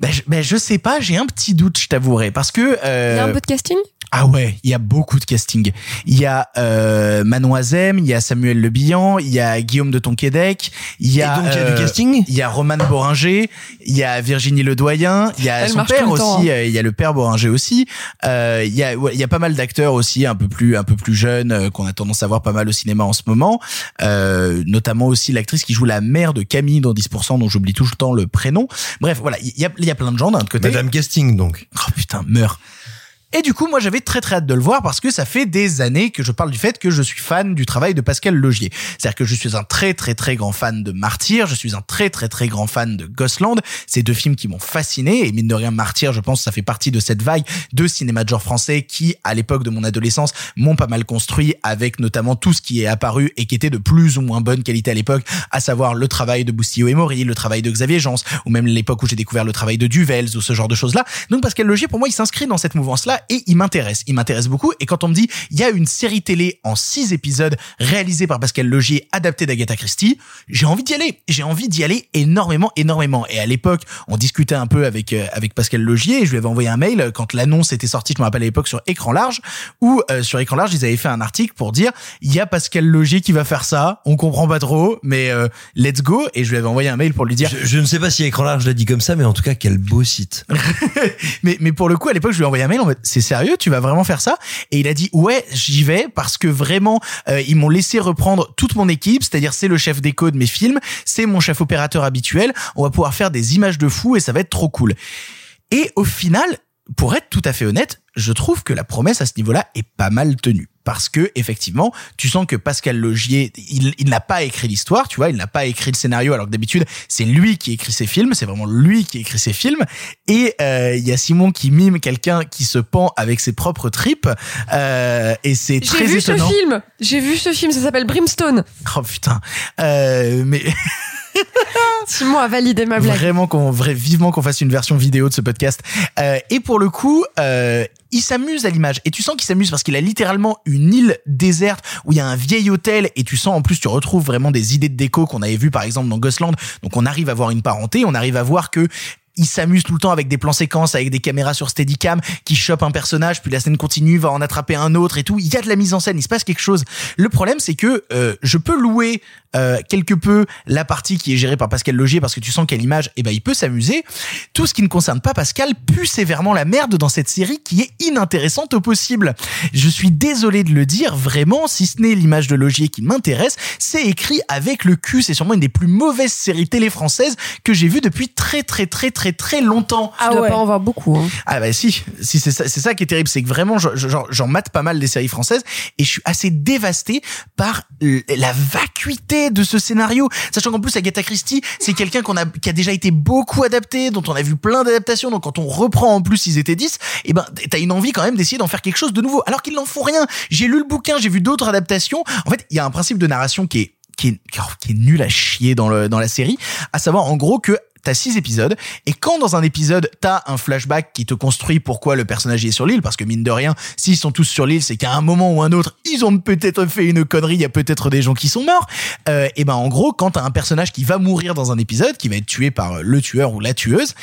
Ben, je, ben, je sais pas, j'ai un petit doute, je t'avouerai, parce que euh, Il y a un peu de casting? Ah ouais, il y a beaucoup de casting. Il y a euh, Manon Azem, il y a Samuel Le Bihan, il y a Guillaume de Tonquédec, il y a Et donc, il y a du euh, casting il y a Roman Boringer, il y a Virginie Ledoyen, il y a Elle son père aussi, hein. euh, il y a le père Boringer aussi. Euh, il y a ouais, il y a pas mal d'acteurs aussi un peu plus un peu plus jeunes euh, qu'on a tendance à voir pas mal au cinéma en ce moment. Euh, notamment aussi l'actrice qui joue la mère de Camille dans 10% dont j'oublie tout le temps le prénom. Bref, voilà, il y a il y a plein de gens d'un autre côté. Madame Casting, donc. Oh putain, meurs. Et du coup, moi, j'avais très très hâte de le voir parce que ça fait des années que je parle du fait que je suis fan du travail de Pascal Logier. C'est-à-dire que je suis un très très très grand fan de Martyr, je suis un très très très grand fan de Ghostland. Ces deux films qui m'ont fasciné et mine de rien, Martyr, je pense, ça fait partie de cette vague de cinéma de genre français qui, à l'époque de mon adolescence, m'ont pas mal construit avec notamment tout ce qui est apparu et qui était de plus ou moins bonne qualité à l'époque, à savoir le travail de Boustillot et Maury, le travail de Xavier Jans, ou même l'époque où j'ai découvert le travail de Duvels ou ce genre de choses-là. Donc Pascal Logier, pour moi, il s'inscrit dans cette mouvance-là et il m'intéresse. Il m'intéresse beaucoup. Et quand on me dit, il y a une série télé en six épisodes réalisée par Pascal Logier, adaptée d'Agatha Christie, j'ai envie d'y aller. J'ai envie d'y aller énormément, énormément. Et à l'époque, on discutait un peu avec euh, avec Pascal Logier et je lui avais envoyé un mail quand l'annonce était sortie, je me rappelle à l'époque sur Écran Large, où euh, sur Écran Large, ils avaient fait un article pour dire, il y a Pascal Logier qui va faire ça, on comprend pas trop, mais euh, let's go. Et je lui avais envoyé un mail pour lui dire, Je, je ne sais pas si écran large l'a dit comme ça, mais en tout cas, quel beau site. (laughs) mais, mais pour le coup, à l'époque, je lui ai envoyé un mail en mode, c'est sérieux, tu vas vraiment faire ça? Et il a dit, ouais, j'y vais parce que vraiment, euh, ils m'ont laissé reprendre toute mon équipe, c'est-à-dire c'est le chef déco de mes films, c'est mon chef opérateur habituel, on va pouvoir faire des images de fou et ça va être trop cool. Et au final, pour être tout à fait honnête, je trouve que la promesse à ce niveau-là est pas mal tenue. Parce que, effectivement, tu sens que Pascal Logier, il, il n'a pas écrit l'histoire, tu vois, il n'a pas écrit le scénario, alors que d'habitude, c'est lui qui écrit ses films, c'est vraiment lui qui écrit ses films. Et euh, il y a Simon qui mime quelqu'un qui se pend avec ses propres tripes, euh, et c'est J'ai très vu étonnant. ce film. J'ai vu ce film. Ça s'appelle Brimstone. Oh putain. Euh, mais (laughs) (laughs) Simon a validé ma blague. Vraiment qu'on vrai vivement qu'on fasse une version vidéo de ce podcast. Euh, et pour le coup, euh, il s'amuse à l'image et tu sens qu'il s'amuse parce qu'il a littéralement une île déserte où il y a un vieil hôtel et tu sens en plus tu retrouves vraiment des idées de déco qu'on avait vu par exemple dans Ghostland. Donc on arrive à voir une parenté, on arrive à voir que il s'amuse tout le temps avec des plans séquences, avec des caméras sur Steadicam qui chopent un personnage, puis la scène continue, va en attraper un autre et tout. Il y a de la mise en scène, il se passe quelque chose. Le problème, c'est que euh, je peux louer euh, quelque peu la partie qui est gérée par Pascal Logier parce que tu sens qu'à l'image, eh ben, il peut s'amuser. Tout ce qui ne concerne pas Pascal pue sévèrement la merde dans cette série qui est inintéressante au possible. Je suis désolé de le dire, vraiment, si ce n'est l'image de Logier qui m'intéresse, c'est écrit avec le cul. C'est sûrement une des plus mauvaises séries télé françaises que j'ai vues depuis très très très très très longtemps. Ah dois pas en voir beaucoup. Hein. Ah bah si, si c'est ça, c'est ça qui est terrible, c'est que vraiment je- je- j'en mate pas mal des séries françaises et je suis assez dévasté par la vacuité de ce scénario, sachant qu'en plus Agatha Christie, c'est quelqu'un qu'on a qui a déjà été beaucoup adapté, dont on a vu plein d'adaptations, donc quand on reprend en plus ils étaient 10, et ben t'as une envie quand même d'essayer d'en faire quelque chose de nouveau, alors qu'ils n'en font rien. J'ai lu le bouquin, j'ai vu d'autres adaptations. En fait, il y a un principe de narration qui est qui est, qui est nul à chier dans le dans la série, à savoir en gros que T'as six épisodes, et quand dans un épisode, t'as un flashback qui te construit pourquoi le personnage est sur l'île, parce que mine de rien, s'ils sont tous sur l'île, c'est qu'à un moment ou un autre, ils ont peut-être fait une connerie, il y a peut-être des gens qui sont morts. Euh, et ben en gros, quand t'as un personnage qui va mourir dans un épisode, qui va être tué par le tueur ou la tueuse,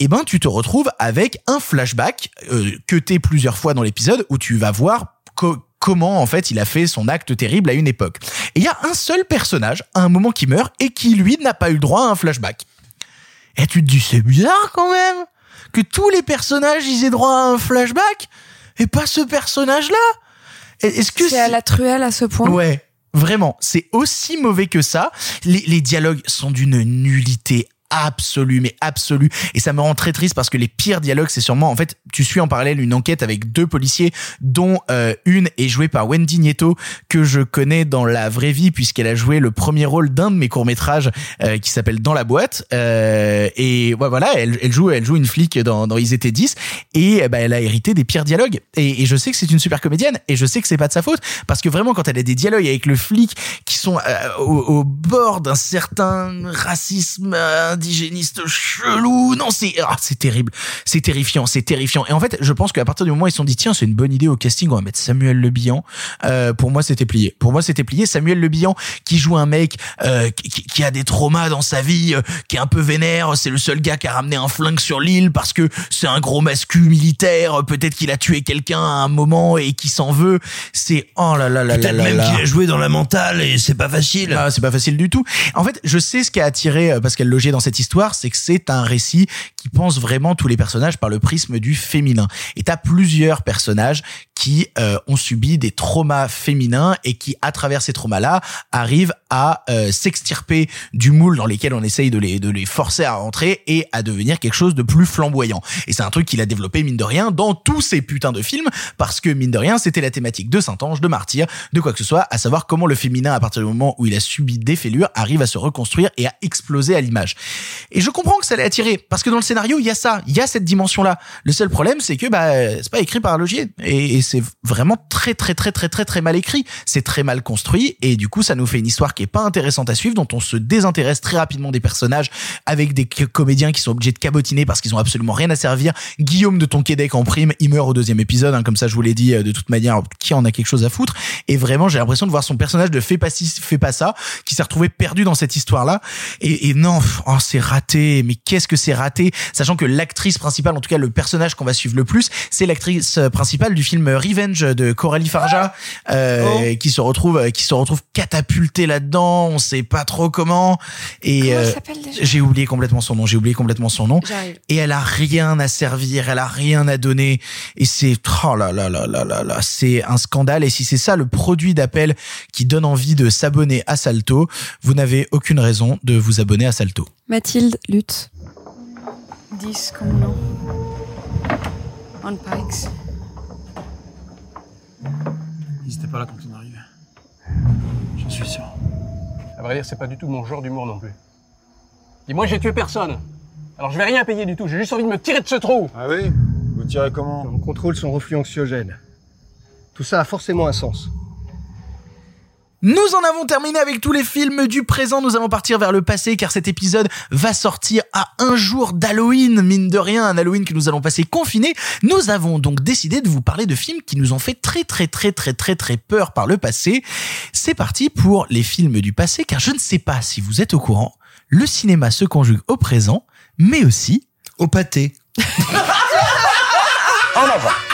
et ben tu te retrouves avec un flashback euh, que t'es plusieurs fois dans l'épisode, où tu vas voir co- comment en fait il a fait son acte terrible à une époque. Et il y a un seul personnage à un moment qui meurt et qui lui n'a pas eu le droit à un flashback. Et tu te dis c'est bizarre quand même que tous les personnages ils aient droit à un flashback et pas ce personnage là. Est-ce que C'est à la truelle à ce point? Ouais, vraiment, c'est aussi mauvais que ça. Les, les dialogues sont d'une nullité absolue, mais absolue. Et ça me rend très triste parce que les pires dialogues, c'est sûrement, en fait, tu suis en parallèle une enquête avec deux policiers, dont euh, une est jouée par Wendy Nieto, que je connais dans la vraie vie, puisqu'elle a joué le premier rôle d'un de mes courts-métrages euh, qui s'appelle Dans la boîte. Euh, et ouais, voilà, elle, elle joue, elle joue une flic dans, dans Ils étaient 10, et ben, elle a hérité des pires dialogues. Et, et je sais que c'est une super comédienne, et je sais que c'est pas de sa faute, parce que vraiment, quand elle a des dialogues avec le flic qui sont euh, au, au bord d'un certain racisme indigéniste chelou, non, c'est ah, c'est terrible, c'est terrifiant, c'est terrifiant. Et en fait, je pense qu'à partir du moment où ils se sont dit tiens, c'est une bonne idée au casting, on va mettre Samuel Le Bihan. Euh, pour moi, c'était plié. Pour moi, c'était plié. Samuel Le Bihan qui joue un mec euh, qui, qui- a des traumas dans sa vie, euh, qui est un peu vénère. C'est le seul gars qui a ramené un flingue sur l'île parce que c'est un gros mascu militaire. Peut-être qu'il a tué quelqu'un à un moment et qui s'en veut. C'est oh là là là là là même qu'il a joué dans la mentale et c'est pas facile. Ah, c'est pas facile du tout. En fait, je sais ce qui a attiré euh, Pascal Logier dans cette histoire, c'est que c'est un récit qui pense vraiment tous les personnages par le prisme du féminin. Et t'as plusieurs personnages qui euh, ont subi des traumas féminins et qui, à travers ces traumas-là, arrivent à euh, s'extirper du moule dans lesquels on essaye de les, de les forcer à rentrer et à devenir quelque chose de plus flamboyant. Et c'est un truc qu'il a développé, mine de rien, dans tous ces putains de films, parce que, mine de rien, c'était la thématique de Saint-Ange, de Martyr, de quoi que ce soit, à savoir comment le féminin, à partir du moment où il a subi des fêlures, arrive à se reconstruire et à exploser à l'image. Et je comprends que ça l'ait attiré, parce que dans le scénario, il y a ça, il y a cette dimension-là. Le seul problème, c'est que bah, c'est pas écrit par Logier. Et, c'est vraiment très, très, très, très, très, très mal écrit. C'est très mal construit, et du coup, ça nous fait une histoire qui est pas intéressante à suivre, dont on se désintéresse très rapidement des personnages, avec des comédiens qui sont obligés de cabotiner parce qu'ils ont absolument rien à servir. Guillaume de Tonquédec en prime, il meurt au deuxième épisode, hein, comme ça je vous l'ai dit, euh, de toute manière, qui en a quelque chose à foutre. Et vraiment, j'ai l'impression de voir son personnage de fais pas ci, fais pas ça, qui s'est retrouvé perdu dans cette histoire-là. Et, et non, oh, c'est raté. Mais qu'est-ce que c'est raté, sachant que l'actrice principale, en tout cas le personnage qu'on va suivre le plus, c'est l'actrice euh, principale du film Revenge de Coralie Farja, euh, qui se retrouve, qui se retrouve catapultée là-dedans. On sait pas trop comment. Et euh, j'ai oublié complètement son nom. J'ai oublié complètement son nom. Et elle a rien à servir, elle a rien à donner. Et c'est, oh là là là là là là, c'est un scandale. Et si c'est ça le produit d'appel qui donne envie de s'abonner à Salto, vous n'avez aucune raison de vous abonner à Salto. Mathilde lutte. 10 convenants. On Pikes. Ils étaient pas là quand on arrivait. J'en suis sûr. À vrai dire, c'est pas du tout mon genre d'humour non plus. Dis-moi, j'ai tué personne. Alors je vais rien payer du tout, j'ai juste envie de me tirer de ce trou. Ah oui? Vous tirez comment? On contrôle son reflux anxiogène. Tout ça a forcément un sens. Nous en avons terminé avec tous les films du présent. Nous allons partir vers le passé car cet épisode va sortir à un jour d'Halloween. Mine de rien, un Halloween que nous allons passer confiné. Nous avons donc décidé de vous parler de films qui nous ont fait très très très très très très peur par le passé. C'est parti pour les films du passé car je ne sais pas si vous êtes au courant. Le cinéma se conjugue au présent, mais aussi Au pâté. En avant.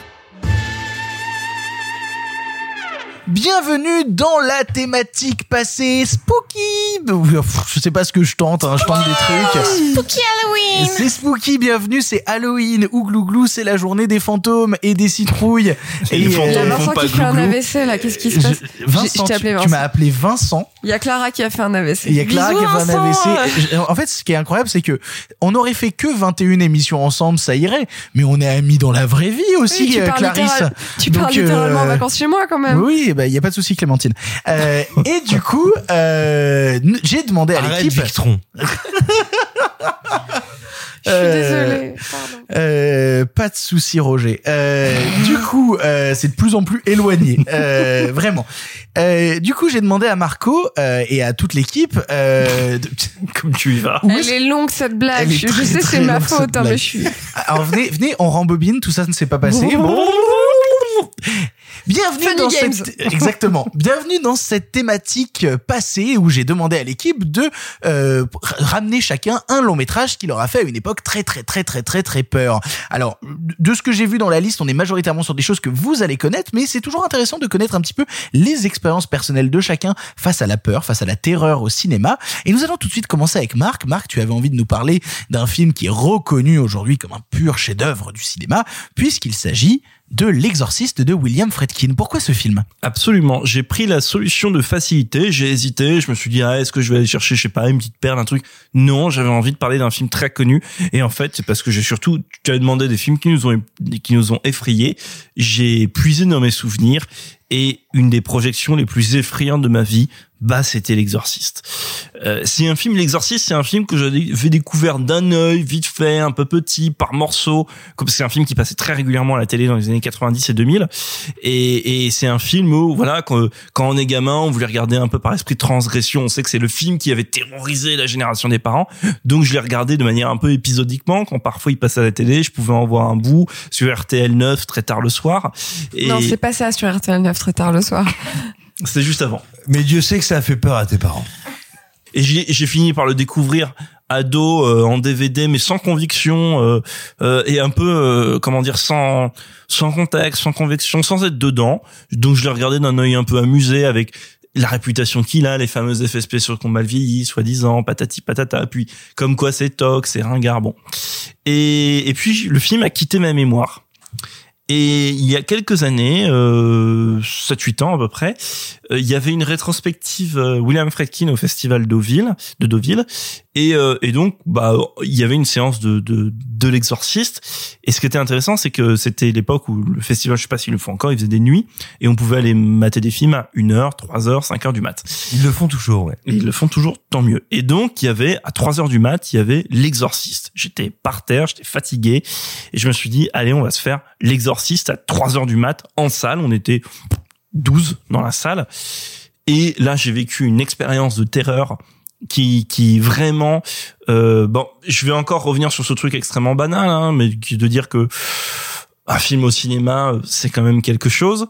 Bienvenue dans la thématique passée spooky. Je sais pas ce que je tente, hein, je tente des trucs. Spooky Halloween C'est spooky, bienvenue, c'est Halloween. Ouglou c'est la journée des fantômes et des citrouilles. Et les fantômes Il y a font Vincent qui fait un. AVC là, qu'est-ce qui se Je- passe Vincent, Je- je t'ai appelé tu- Vincent. tu m'as appelé Vincent. Il y a Clara qui a fait un AVC. Il y a Clara qui a fait un Vincent. AVC. En fait, ce qui est incroyable, c'est que on aurait fait que 21 émissions ensemble, ça irait. Mais on est amis dans la vraie vie aussi, Oui, tu euh, parles Clarisse. littéral- Tu Donc, pars littéralement en euh, vacances chez moi quand même. Oui, bah, il y a pas de souci, Clémentine. Euh, et du coup, euh, j'ai demandé à Arrête, l'équipe. Victron. (laughs) Je suis Euh, désolée. Pardon. Euh, pas de souci, Roger. Euh, du coup, euh, c'est de plus en plus éloigné, euh, vraiment. Euh, du coup, j'ai demandé à Marco euh, et à toute l'équipe. Euh, de- (laughs) Comme tu y vas. Elle est longue cette blague. Elle est Je, très, je sais, c'est ma faute, hein, mais blague. je suis. Alors venez, venez, on rembobine. Tout ça ne s'est pas passé. (laughs) Bienvenue Funny dans Games. cette (laughs) exactement. Bienvenue dans cette thématique passée où j'ai demandé à l'équipe de euh, ramener chacun un long métrage qui leur a fait à une époque très très très très très très peur. Alors de ce que j'ai vu dans la liste, on est majoritairement sur des choses que vous allez connaître, mais c'est toujours intéressant de connaître un petit peu les expériences personnelles de chacun face à la peur, face à la terreur au cinéma. Et nous allons tout de suite commencer avec Marc. Marc, tu avais envie de nous parler d'un film qui est reconnu aujourd'hui comme un pur chef-d'œuvre du cinéma, puisqu'il s'agit de L'Exorciste de William Friedkin. Pourquoi ce film? Absolument. J'ai pris la solution de facilité. J'ai hésité. Je me suis dit, ah, est-ce que je vais aller chercher, je sais pas, une petite perle, un truc? Non, j'avais envie de parler d'un film très connu. Et en fait, c'est parce que j'ai surtout, tu as demandé des films qui nous ont, qui nous ont effrayés. J'ai puisé dans mes souvenirs et une des projections les plus effrayantes de ma vie, bah, c'était L'Exorciste. Euh, c'est un film, L'Exorciste, c'est un film que j'avais découvert d'un œil, vite fait, un peu petit, par morceaux, comme c'est un film qui passait très régulièrement à la télé dans les années 90 et 2000. Et, et c'est un film où, voilà, quand, quand on est gamin, on voulait regarder un peu par esprit de transgression. On sait que c'est le film qui avait terrorisé la génération des parents. Donc, je l'ai regardé de manière un peu épisodiquement. Quand parfois il passait à la télé, je pouvais en voir un bout sur RTL 9 très tard le soir. Et Non, c'est pas ça sur RTL 9 très tard le soir. C'était juste avant. Mais Dieu sait que ça a fait peur à tes parents. Et j'ai fini par le découvrir ado euh, en DVD mais sans conviction euh, euh, et un peu euh, comment dire sans sans contexte sans conviction sans être dedans donc je l'ai regardé d'un œil un peu amusé avec la réputation qu'il a les fameux effets spéciaux qu'on mal vieilli soi-disant patati patata puis comme quoi c'est tox c'est ringard bon et et puis le film a quitté ma mémoire et il y a quelques années, euh, 7-8 ans à peu près, euh, il y avait une rétrospective euh, William Friedkin au festival de Deauville, et, euh, et donc bah il y avait une séance de de, de l'exorciste. Et ce qui était intéressant, c'est que c'était l'époque où le festival, je sais pas s'ils le font encore, ils faisaient des nuits et on pouvait aller mater des films à 1h, 3h, 5h du mat. Ils le font toujours, ouais. Et ils le font toujours, tant mieux. Et donc, il y avait, à 3 heures du mat, il y avait l'exorciste. J'étais par terre, j'étais fatigué. Et je me suis dit, allez, on va se faire l'exorciste à 3 heures du mat en salle. On était 12 dans la salle. Et là, j'ai vécu une expérience de terreur qui qui vraiment euh, bon je vais encore revenir sur ce truc extrêmement banal hein, mais de dire que un film au cinéma, euh, c'est quand même quelque chose.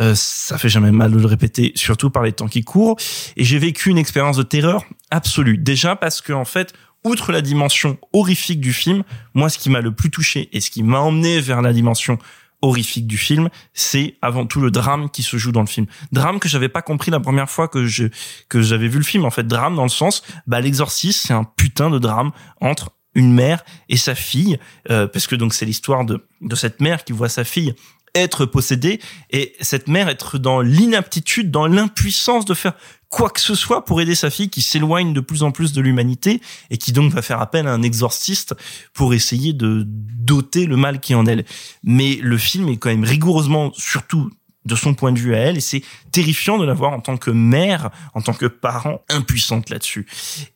Euh, ça fait jamais mal de le répéter, surtout par les temps qui courent. Et j'ai vécu une expérience de terreur absolue. Déjà parce que en fait, outre la dimension horrifique du film, moi, ce qui m'a le plus touché et ce qui m'a emmené vers la dimension horrifique du film, c'est avant tout le drame qui se joue dans le film. Drame que j'avais pas compris la première fois que je que j'avais vu le film. En fait, drame dans le sens, bah l'exorciste, c'est un putain de drame entre une mère et sa fille, euh, parce que donc c'est l'histoire de de cette mère qui voit sa fille être possédée et cette mère être dans l'inaptitude, dans l'impuissance de faire quoi que ce soit pour aider sa fille qui s'éloigne de plus en plus de l'humanité et qui donc va faire appel à un exorciste pour essayer de doter le mal qui est en elle. Mais le film est quand même rigoureusement, surtout de son point de vue à elle, et c'est terrifiant de la voir en tant que mère, en tant que parent impuissante là-dessus.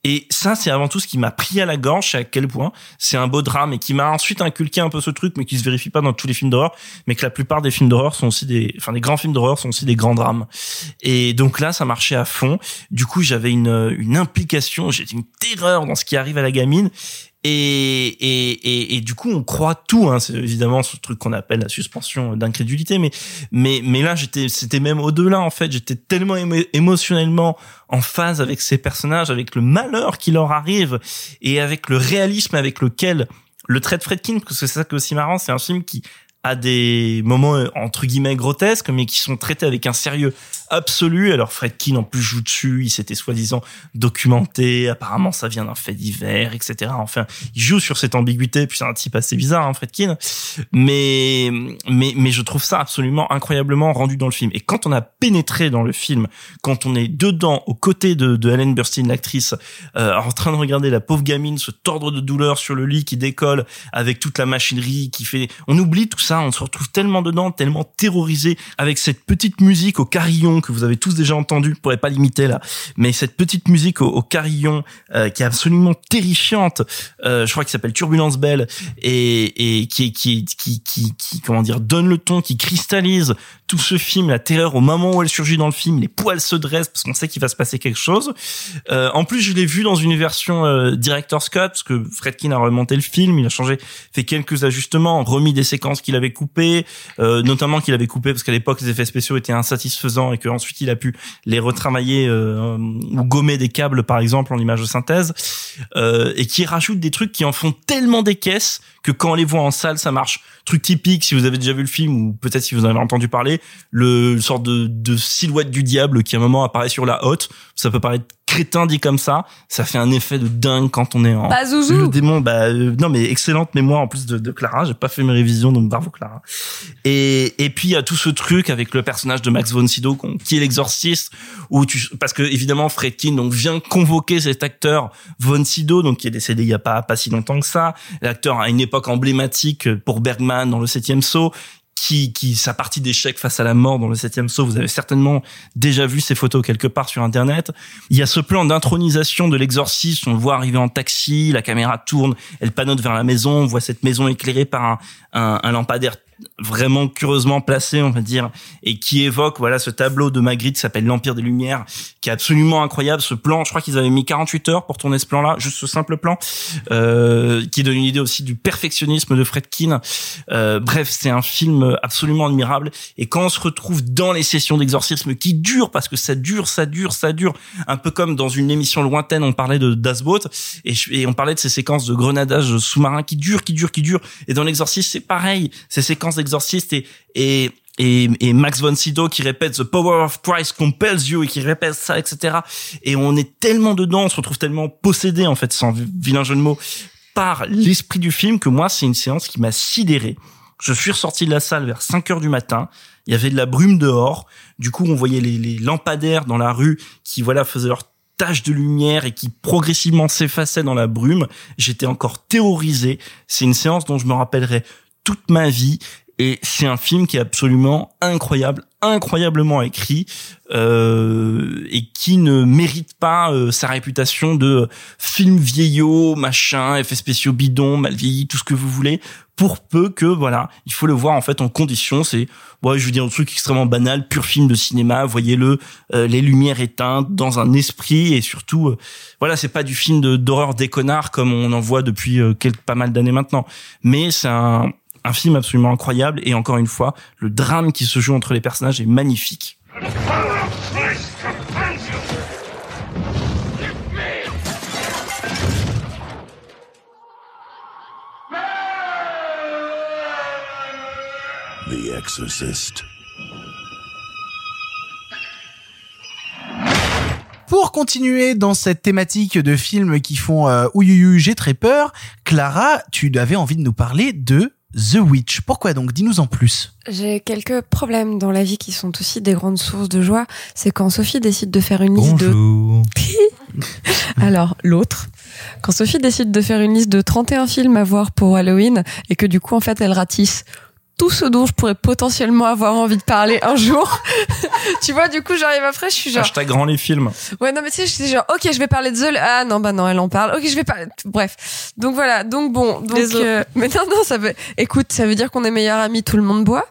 Et ça, c'est avant tout ce qui m'a pris à la gorge, à quel point c'est un beau drame et qui m'a ensuite inculqué un peu ce truc, mais qui se vérifie pas dans tous les films d'horreur, mais que la plupart des films d'horreur sont aussi des, enfin, les grands films d'horreur sont aussi des grands drames. Et donc là, ça marchait à fond. Du coup, j'avais une, une implication, j'ai une terreur dans ce qui arrive à la gamine. Et, et, et, et du coup, on croit tout. Hein. C'est évidemment ce truc qu'on appelle la suspension d'incrédulité. Mais, mais, mais là, j'étais, c'était même au-delà, en fait. J'étais tellement émo- émotionnellement en phase avec ces personnages, avec le malheur qui leur arrive et avec le réalisme avec lequel le trait de Fredkin, parce que c'est ça qui est aussi marrant, c'est un film qui a des moments entre guillemets grotesques, mais qui sont traités avec un sérieux absolu. Alors Fredkin en plus joue dessus, il s'était soi-disant documenté, apparemment ça vient d'un fait divers, etc. Enfin, il joue sur cette ambiguïté, puis c'est un type assez bizarre, hein, Fredkin. Mais mais mais je trouve ça absolument incroyablement rendu dans le film. Et quand on a pénétré dans le film, quand on est dedans, aux côtés de, de Helen Burstyn, l'actrice, euh, en train de regarder la pauvre gamine se tordre de douleur sur le lit qui décolle avec toute la machinerie qui fait, on oublie tout ça, on se retrouve tellement dedans, tellement terrorisé avec cette petite musique au carillon que vous avez tous déjà entendu, je pourrais pas l'imiter là, mais cette petite musique au, carillon euh, qui est absolument terrifiante, euh, je crois qu'il s'appelle Turbulence Belle et, qui, qui, qui, qui, qui, comment dire, donne le ton, qui cristallise tout ce film, la terreur au moment où elle surgit dans le film, les poils se dressent parce qu'on sait qu'il va se passer quelque chose. Euh, en plus, je l'ai vu dans une version director's cut parce que Fredkin a remonté le film, il a changé, fait quelques ajustements, remis des séquences qu'il avait coupées, notamment qu'il avait coupé parce qu'à l'époque les effets spéciaux étaient insatisfaisants et qu'ensuite il a pu les retravailler euh, ou gommer des câbles par exemple en image de synthèse euh, et qui rajoute des trucs qui en font tellement des caisses que quand on les voit en salle ça marche. Truc typique si vous avez déjà vu le film ou peut-être si vous en avez entendu parler, le sorte de, de silhouette du diable qui à un moment apparaît sur la haute, ça peut paraître crétin dit comme ça, ça fait un effet de dingue quand on est en Bah, Zouzou. le démon. Bah euh, non mais excellente mémoire en plus de, de Clara. J'ai pas fait mes révisions donc bravo Clara. Et et puis il y a tout ce truc avec le personnage de Max von Sydow qui est l'exorciste où tu parce que évidemment Fredkin donc vient convoquer cet acteur von Sydow donc qui est décédé il y a pas pas si longtemps que ça l'acteur à une époque emblématique pour Bergman dans le septième saut qui, qui sa partie d'échec face à la mort dans le septième saut. Vous avez certainement déjà vu ces photos quelque part sur Internet. Il y a ce plan d'intronisation de l'exorciste. On le voit arriver en taxi, la caméra tourne, elle panote vers la maison. On voit cette maison éclairée par un, un lampadaire vraiment curieusement placé, on va dire, et qui évoque voilà ce tableau de Magritte qui s'appelle l'Empire des Lumières, qui est absolument incroyable. Ce plan, je crois qu'ils avaient mis 48 heures pour tourner ce plan-là, juste ce simple plan, euh, qui donne une idée aussi du perfectionnisme de Fredkin. Euh, bref, c'est un film absolument admirable. Et quand on se retrouve dans les sessions d'exorcisme qui durent, parce que ça dure, ça dure, ça dure, un peu comme dans une émission lointaine, on parlait de Das Boot, et, et on parlait de ces séquences de grenadage sous-marin qui durent, qui durent, qui durent. Et dans l'exorcisme, c'est pareil. Ces séquences d'exorcisme et, et, et, et Max von Sydow qui répète The power of Christ compels you et qui répète ça, etc. Et on est tellement dedans, on se retrouve tellement possédé, en fait, sans vilain jeu de mots, par l'esprit du film que moi, c'est une séance qui m'a sidéré. Je suis ressorti de la salle vers 5 heures du matin. Il y avait de la brume dehors. Du coup, on voyait les, lampadaires dans la rue qui, voilà, faisaient leur tache de lumière et qui progressivement s'effaçaient dans la brume. J'étais encore terrorisé. C'est une séance dont je me rappellerai toute ma vie. Et c'est un film qui est absolument incroyable, incroyablement écrit, euh, et qui ne mérite pas euh, sa réputation de film vieillot, machin, effets spéciaux bidons, mal vieilli, tout ce que vous voulez, pour peu que, voilà, il faut le voir en fait en condition. C'est, ouais, je veux dire un truc extrêmement banal, pur film de cinéma, voyez-le, euh, les lumières éteintes, dans un esprit, et surtout, euh, voilà, c'est pas du film d'horreur des connards comme on en voit depuis euh, quelques, pas mal d'années maintenant, mais c'est un, un film absolument incroyable, et encore une fois, le drame qui se joue entre les personnages est magnifique. The Exorcist. Pour continuer dans cette thématique de films qui font euh, ouïouïou, j'ai très peur, Clara, tu avais envie de nous parler de The Witch. Pourquoi donc? Dis-nous en plus. J'ai quelques problèmes dans la vie qui sont aussi des grandes sources de joie. C'est quand Sophie décide de faire une liste de... Bonjour. (laughs) Alors, l'autre. Quand Sophie décide de faire une liste de 31 films à voir pour Halloween et que du coup, en fait, elle ratisse tout ce dont je pourrais potentiellement avoir envie de parler un jour. (laughs) tu vois, du coup, j'arrive après, je suis genre... Hashtag grand les films. Ouais, non, mais tu sais, je suis genre, ok, je vais parler de The... Ah non, bah non, elle en parle. Ok, je vais parler... Bref. Donc voilà, donc bon. Donc, Désolé. euh, (laughs) mais non, non, ça veut... Écoute, ça veut dire qu'on est meilleurs amis, tout le monde boit.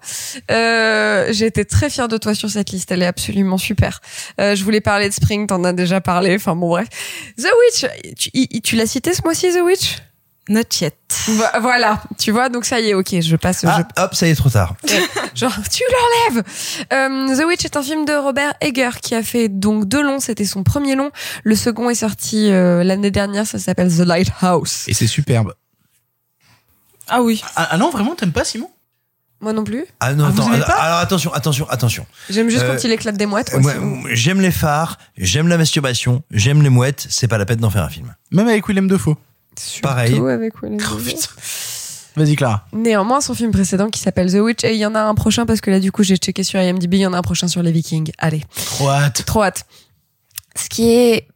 Euh, J'ai été très fière de toi sur cette liste, elle est absolument super. Euh, je voulais parler de Spring, t'en as déjà parlé, enfin bon, bref. The Witch, tu, tu l'as cité ce mois-ci, The Witch? Not yet. Vo- Voilà, tu vois, donc ça y est, ok, je passe. Ah, je- hop, ça y est, trop tard. Genre, tu l'enlèves Euh, The Witch est un film de Robert Egger qui a fait donc deux longs, c'était son premier long. Le second est sorti euh, l'année dernière, ça s'appelle The Lighthouse. Et c'est superbe. Ah oui. Ah, ah non, vraiment, t'aimes pas Simon? Moi non plus. Ah non, Ah, vous attends, aimez pas? alors attention, attention, attention. J'aime juste Euh, quand il éclate des mouettes. Bon. j'aime les phares, j'aime la masturbation, j'aime les mouettes, c'est pas la peine d'en faire un film. Même avec Willem Dafoe. Pareil. Avec Oh. Vas-y, Clara. Néanmoins, son film précédent qui s'appelle The Witch, et il y en a un prochain parce que là, du coup, j'ai checké sur IMDb, il y en a un prochain sur les Vikings. Allez. Trop hâte. Trop hâte. Ce qui est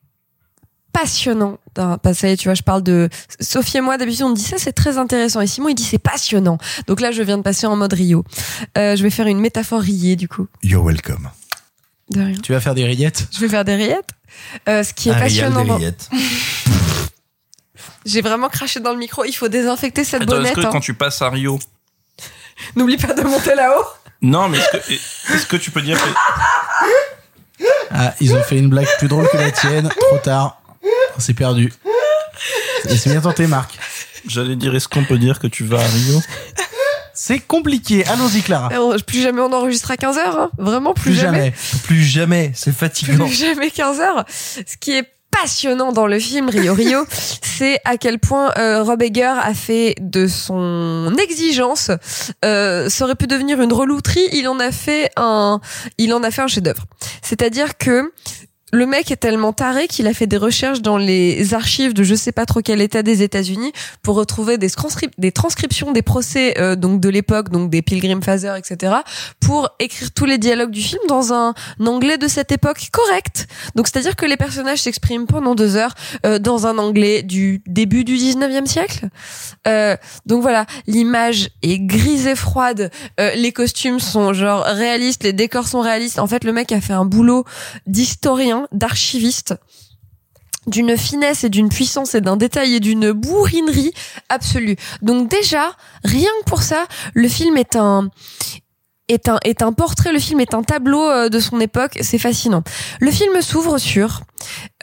passionnant, d'un- est, tu vois, je parle de Sophie et moi, d'habitude, on dit ça, c'est très intéressant. Et Simon, il dit c'est passionnant. Donc là, je viens de passer en mode Rio. Euh, je vais faire une métaphore riée, du coup. You're welcome. De rien. Tu vas faire des rillettes? Je vais faire des rillettes. Euh, ce qui est Un passionnant. des dans- rillettes. (laughs) J'ai vraiment craché dans le micro. Il faut désinfecter cette Attends, est-ce bonnette. que hein. quand tu passes à Rio, (laughs) N'oublie pas de monter là-haut. non, mais est-ce que, est-ce que tu peux dire que Ah, ils ont fait une blague plus drôle que la tienne. Trop tard. C'est perdu. Et c'est bien tenté, Marc. j'allais dire, est-ce qu'on peut dire que tu vas à Rio? C'est compliqué. Allons-y, Clara. Euh, Plus jamais on enregistre à 15h. Hein. Vraiment, plus, Plus jamais. Plus jamais, c'est fatigant. plus jamais 15 heures. Ce qui est passionnant dans le film Rio Rio, (laughs) c'est à quel point euh, Rob Egger a fait de son exigence, euh, ça aurait pu devenir une relouterie, il en a fait un, il en a fait un chef-d'œuvre. C'est-à-dire que le mec est tellement taré qu'il a fait des recherches dans les archives de je sais pas trop quel état des États-Unis pour retrouver des, transcrip- des transcriptions des procès euh, donc de l'époque, donc des Pilgrim Father, etc. pour écrire tous les dialogues du film dans un anglais de cette époque correct. Donc c'est-à-dire que les personnages s'expriment pendant deux heures euh, dans un anglais du début du 19e siècle. Euh, donc voilà, l'image est grise et froide, euh, les costumes sont genre réalistes, les décors sont réalistes. En fait, le mec a fait un boulot d'historien, d'archiviste d'une finesse et d'une puissance et d'un détail et d'une bourrinerie absolue. Donc déjà, rien que pour ça, le film est un est un portrait, le film est un tableau euh, de son époque, c'est fascinant. Le film s'ouvre sur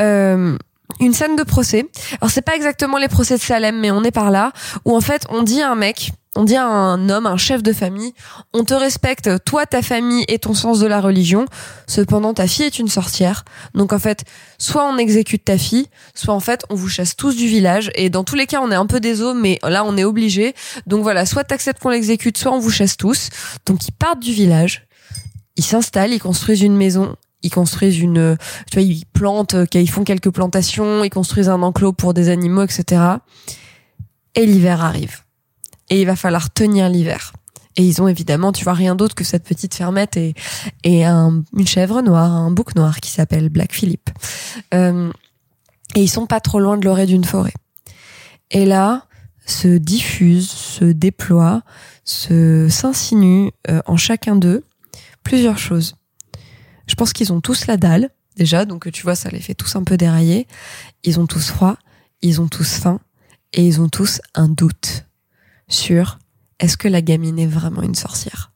euh, une scène de procès. Alors c'est pas exactement les procès de Salem, mais on est par là où en fait on dit à un mec, on dit à un homme, un chef de famille, on te respecte, toi, ta famille et ton sens de la religion. Cependant, ta fille est une sorcière. Donc en fait, soit on exécute ta fille, soit en fait on vous chasse tous du village. Et dans tous les cas, on est un peu des mais là on est obligé. Donc voilà, soit t'acceptes qu'on l'exécute, soit on vous chasse tous. Donc ils partent du village, ils s'installent, ils construisent une maison. Ils construisent une, tu vois, ils plantent, euh, ils font quelques plantations, ils construisent un enclos pour des animaux, etc. Et l'hiver arrive. Et il va falloir tenir l'hiver. Et ils ont évidemment, tu vois, rien d'autre que cette petite fermette et, et un, une chèvre noire, un bouc noir qui s'appelle Black Phillip. Euh, et ils sont pas trop loin de l'orée d'une forêt. Et là, se diffuse, se déploie, se s'insinue euh, en chacun d'eux plusieurs choses. Je pense qu'ils ont tous la dalle, déjà, donc tu vois, ça les fait tous un peu dérailler. Ils ont tous froid, ils ont tous faim, et ils ont tous un doute sur est-ce que la gamine est vraiment une sorcière?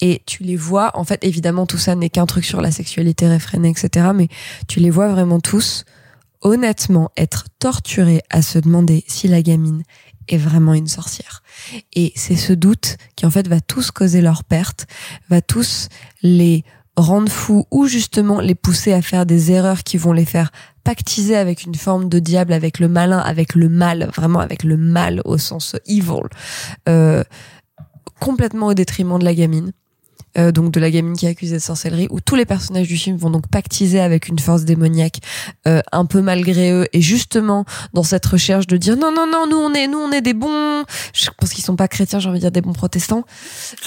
Et tu les vois, en fait, évidemment, tout ça n'est qu'un truc sur la sexualité réfrénée, etc. Mais tu les vois vraiment tous, honnêtement, être torturés à se demander si la gamine est vraiment une sorcière. Et c'est ce doute qui, en fait, va tous causer leur perte, va tous les rendre fous ou justement les pousser à faire des erreurs qui vont les faire pactiser avec une forme de diable, avec le malin, avec le mal, vraiment avec le mal au sens evil, euh, complètement au détriment de la gamine. Euh, donc de la gamine qui est accusée de sorcellerie, où tous les personnages du film vont donc pactiser avec une force démoniaque, euh, un peu malgré eux, et justement dans cette recherche de dire non non non nous on est nous on est des bons, je pense qu'ils sont pas chrétiens, j'ai envie de dire des bons protestants.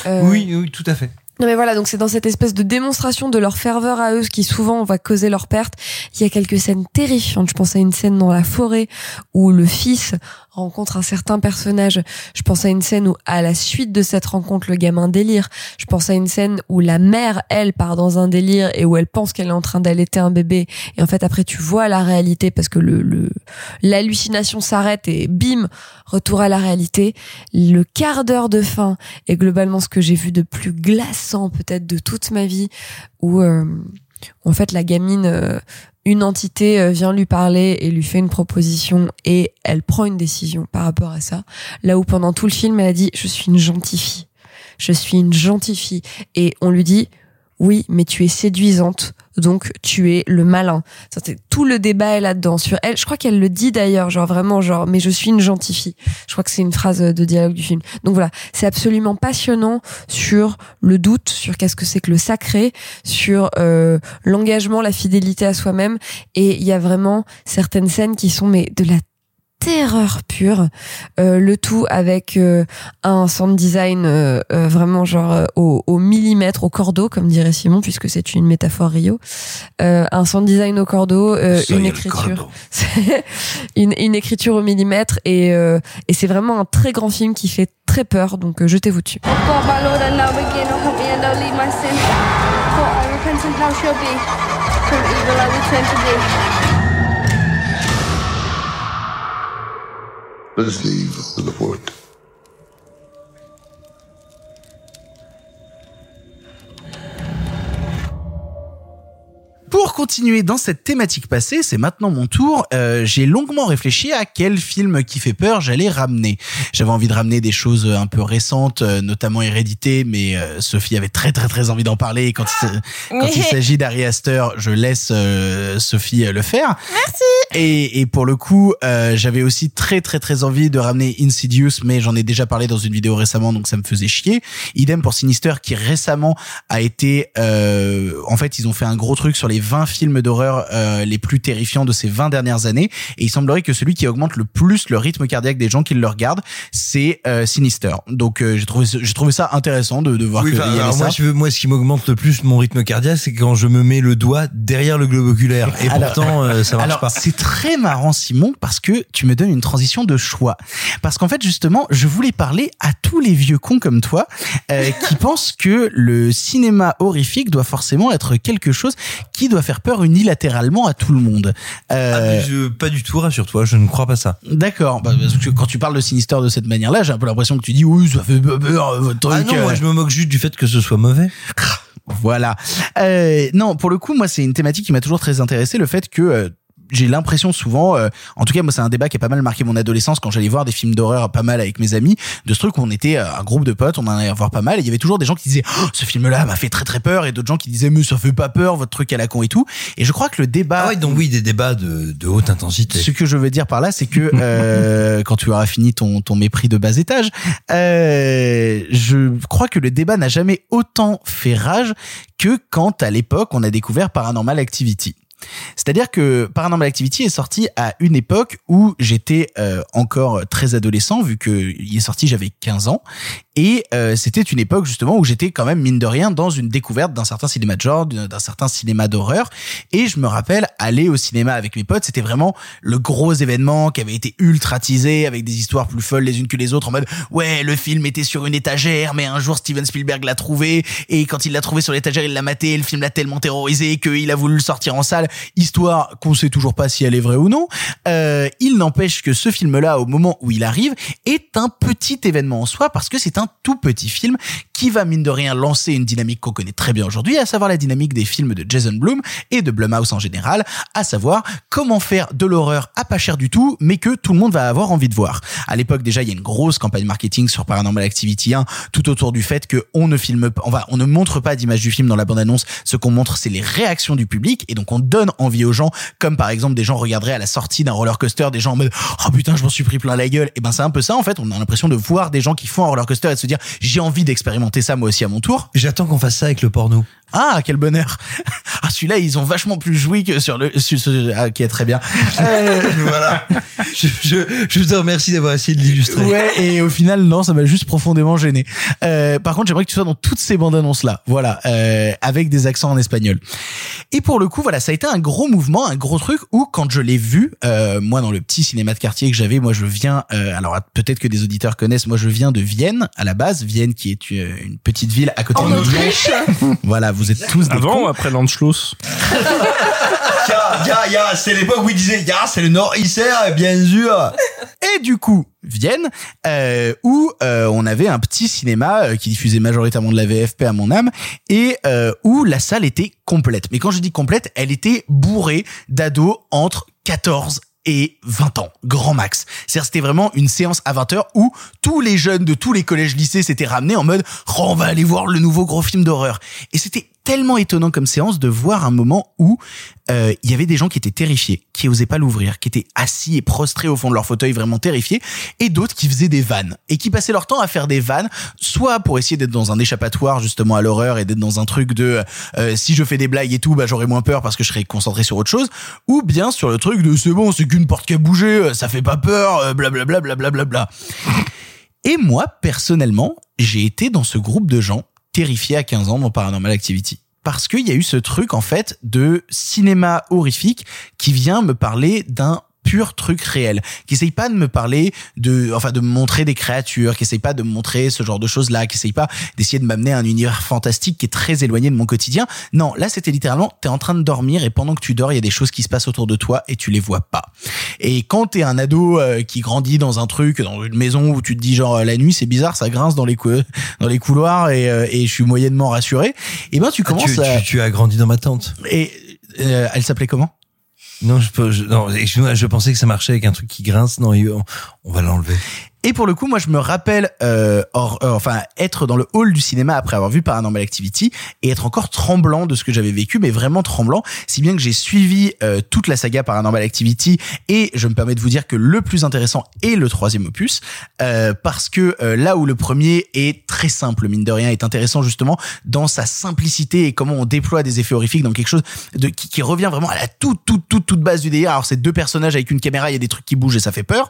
Euh, Oui, oui, tout à fait. Non mais voilà, donc c'est dans cette espèce de démonstration de leur ferveur à eux, qui souvent va causer leur perte. Il y a quelques scènes terrifiantes. Je pense à une scène dans la forêt où le fils rencontre un certain personnage. Je pense à une scène où, à la suite de cette rencontre, le gamin délire. Je pense à une scène où la mère, elle, part dans un délire et où elle pense qu'elle est en train d'allaiter un bébé. Et en fait, après, tu vois la réalité parce que le, l'hallucination s'arrête et bim, retour à la réalité. Le quart d'heure de fin est globalement ce que j'ai vu de plus glaçant peut-être de toute ma vie où, euh, en fait la gamine, euh, une entité euh, vient lui parler et lui fait une proposition et elle prend une décision par rapport à ça. Là où pendant tout le film, elle a dit je suis une gentille fille, je suis une gentille fille et on lui dit oui, mais tu es séduisante, donc tu es le malin. Tout le débat est là-dedans sur elle. Je crois qu'elle le dit d'ailleurs, genre vraiment, genre, mais je suis une gentille fille. Je crois que c'est une phrase de dialogue du film. Donc voilà, c'est absolument passionnant sur le doute, sur qu'est-ce que c'est que le sacré, sur euh, l'engagement, la fidélité à soi-même. Et il y a vraiment certaines scènes qui sont mais de la terreur pure, Euh, le tout avec euh, un sound design euh, euh, vraiment genre euh, au, au millimètre, au cordeau, comme dirait Simon, puisque c'est une métaphore Rio. Euh, un sound design au cordeau, euh, est, une écriture, (laughs) une, une écriture au millimètre, et, euh, et c'est vraiment un très grand film qui fait très peur, donc euh, jetez-vous dessus. From evil I will turn to thee. Let's leave the wood. Pour continuer dans cette thématique passée, c'est maintenant mon tour. Euh, j'ai longuement réfléchi à quel film qui fait peur j'allais ramener. J'avais envie de ramener des choses un peu récentes, euh, notamment Hérédité, mais euh, Sophie avait très très très envie d'en parler. Et Quand il, s- quand il s'agit d'Ari Aster, je laisse euh, Sophie euh, le faire. Merci. Et, et pour le coup, euh, j'avais aussi très très très envie de ramener Insidious, mais j'en ai déjà parlé dans une vidéo récemment, donc ça me faisait chier. Idem pour Sinister, qui récemment a été, euh, en fait, ils ont fait un gros truc sur les 20 films d'horreur euh, les plus terrifiants de ces 20 dernières années, et il semblerait que celui qui augmente le plus le rythme cardiaque des gens qui le regardent, c'est euh, Sinister. Donc euh, j'ai trouvé j'ai trouvé ça intéressant de, de voir Oui, y avait ça. moi, je veux- moi, ce qui m'augmente le plus mon rythme cardiaque, c'est quand je me mets le doigt derrière le globe oculaire. Et Alors- pourtant, euh, ça marche Alors, pas. c'est très marrant, Simon, parce que tu me donnes une transition de choix. Parce qu'en fait, justement, je voulais parler à tous les vieux cons comme toi euh, qui (laughs) pensent que le cinéma horrifique doit forcément être quelque chose qui doit faire peur unilatéralement à tout le monde. Euh, Ah, mais je- pas du tout, rassure-toi, je ne crois pas ça. D'accord, bah, parce que quand tu parles de Sinister de cette manière-là, j'ai un peu l'impression que tu dis oui, ça fait peur, votre truc. Ah non, moi euh. je me moque juste du fait que ce soit mauvais. Voilà. Euh, non, pour le coup, moi, c'est une thématique qui m'a toujours très intéressé, le fait que j'ai l'impression souvent, euh, en tout cas moi c'est un débat qui a pas mal marqué mon adolescence quand j'allais voir des films d'horreur pas mal avec mes amis, de ce truc où on était euh, un groupe de potes, on en allait voir pas mal, et il y avait toujours des gens qui disaient oh, ce film-là m'a fait très très peur, et d'autres gens qui disaient mais ça fait pas peur votre truc à la con et tout. Et je crois que le débat, Ah ouais, donc oui, des débats de, de haute intensité. ce que je veux dire par là, c'est que euh, (laughs) quand tu auras fini ton, ton mépris de bas étage, euh, je crois que le débat n'a jamais autant fait rage que quand à l'époque on a découvert Paranormal Activity. C'est-à-dire que Paranormal Activity est sorti à une époque où j'étais euh, encore très adolescent, vu que il est sorti j'avais 15 ans, et euh, c'était une époque justement où j'étais quand même mine de rien dans une découverte d'un certain cinéma de genre, d'un certain cinéma d'horreur, et je me rappelle aller au cinéma avec mes potes, c'était vraiment le gros événement qui avait été ultra teasé avec des histoires plus folles les unes que les autres en mode ouais le film était sur une étagère mais un jour Steven Spielberg l'a trouvé. Et quand il l'a trouvé sur l'étagère il l'a maté. Le film l'a tellement terrorisé qu'il a voulu le sortir en salle histoire qu'on sait toujours pas si elle est vraie ou non euh, il n'empêche que ce film là au moment où il arrive est un petit événement en soi parce que c'est un tout petit film qui va mine de rien lancer une dynamique qu'on connaît très bien aujourd'hui à savoir la dynamique des films de Jason Blum et de Blumhouse en général à savoir comment faire de l'horreur à pas cher du tout mais que tout le monde va avoir envie de voir. À l'époque déjà il y a une grosse campagne marketing sur Paranormal Activity 1 tout autour du fait que on ne filme on va on ne montre pas d'image du film dans la bande annonce ce qu'on montre c'est les réactions du public et donc on donne envie aux gens comme par exemple des gens regarderaient à la sortie d'un roller coaster des gens en mode oh putain je m'en suis pris plein la gueule. Et ben c'est un peu ça en fait. On a l'impression de voir des gens qui font un roller coaster et de se dire j'ai envie d'expérimenter ça moi aussi à mon tour J'attends qu'on fasse ça avec le porno. Ah quel bonheur (laughs) ah celui-là ils ont vachement plus joui que sur le sur ce ah, ok très bien Euh, (laughs) voilà. Je, je, je te remercie d'avoir essayé de l'illustrer. Ouais, et au final, non, ça m'a juste profondément gêné. Euh, par contre, j'aimerais que tu sois dans toutes ces bandes annonces là, voilà, euh, avec des accents en espagnol. Et pour le coup, voilà, ça a été un gros mouvement, un gros truc où quand je l'ai vu, euh, moi dans le petit cinéma de quartier que j'avais, moi je viens, euh, alors peut-être que des auditeurs connaissent, moi je viens de Vienne à la base, Vienne qui est une, une petite ville à côté En de. Autriche Voilà, vous êtes tous des Avant cons. ou après l'Anschluss (laughs) Ya, ya, ya, c'est l'époque où il disait, ya, c'est le Nord Isère, bien sûr. Et du coup, Vienne, euh, où euh, on avait un petit cinéma euh, qui diffusait majoritairement de la VFP à mon âme et euh, où la salle était complète. Mais quand je dis complète, elle était bourrée d'ados entre 14 et 20 ans, grand max. C'est-à-dire c'était vraiment une séance à 20 heures où tous les jeunes de tous les collèges lycées s'étaient ramenés en mode oh, on va aller voir le nouveau gros film d'horreur. Et c'était tellement étonnant comme séance de voir un moment où euh, il y avait des gens qui étaient terrifiés, qui osaient pas l'ouvrir, qui étaient assis et prostrés au fond de leur fauteuil vraiment terrifiés, et d'autres qui faisaient des vannes et qui passaient leur temps à faire des vannes, soit pour essayer d'être dans un échappatoire justement à l'horreur et d'être dans un truc de euh, si je fais des blagues et tout, bah j'aurai moins peur parce que je serai concentré sur autre chose, ou bien sur le truc de c'est bon, c'est qu'une porte qui a bougé, euh, ça fait pas peur, blablabla, blablabla. Bla. Et moi personnellement, j'ai été dans ce groupe de gens terrifiés à 15 ans dans Paranormal Activity. Parce qu'il y a eu ce truc en fait de cinéma horrifique qui vient me parler d'un pur truc réel, qui essaye pas de me parler de, enfin, de me montrer des créatures, qui essaye pas de me montrer ce genre de choses-là, qui essaye pas d'essayer de m'amener à un univers fantastique qui est très éloigné de mon quotidien. Non, là, c'était littéralement, t'es en train de dormir et pendant que tu dors, il y a des choses qui se passent autour de toi et tu les vois pas. Et quand t'es un ado euh, qui grandit dans un truc, dans une maison où tu te dis genre la nuit c'est bizarre, ça grince dans les cou dans les couloirs et, euh, et je suis moyennement rassuré, et ben tu Ah, commences tu, à tu, tu as grandi dans ma tente. et euh, elle s'appelait comment? Non, je, peux- je, non, excuse-moi, je pensais que ça marchait avec un truc qui grince. Non, on va l'enlever. Et pour le coup, moi, je me rappelle, euh, euh, enfin, être dans le hall du cinéma après avoir vu Paranormal Activity et être encore tremblant de ce que j'avais vécu, mais vraiment tremblant, si bien que j'ai suivi euh, toute la saga Paranormal Activity et je me permets de vous dire que le plus intéressant est le troisième opus, euh, parce que là où le premier est très simple, mine de rien, est intéressant justement dans sa simplicité et comment on déploie des effets horrifiques dans quelque chose qui, revient vraiment à la toute toute toute toute base du délire. Alors c'est deux personnages avec une caméra, il y a des trucs qui bougent et ça fait peur.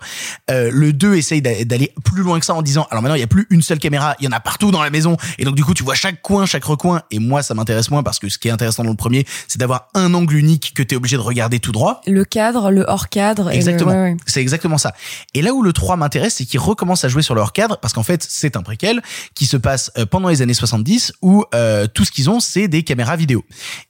Le 2 essaye d'a- d'aller plus loin que ça en disant alors maintenant il y a plus une seule caméra, il y en a partout dans la maison et donc du coup tu vois chaque coin, chaque recoin et moi ça m'intéresse moins parce que ce qui est intéressant dans le premier, c'est d'avoir un angle unique que tu es obligé de regarder tout droit. Le cadre, le hors cadre. le- Exactement. ouais, ouais. C'est exactement ça. Et là où le 3 m'intéresse, c'est qu'il recommence à jouer sur leur cadre, parce qu'en fait, c'est un préquel qui se passe euh, pendant les années 70, où euh, tout ce qu'ils ont, c'est des caméras vidéo.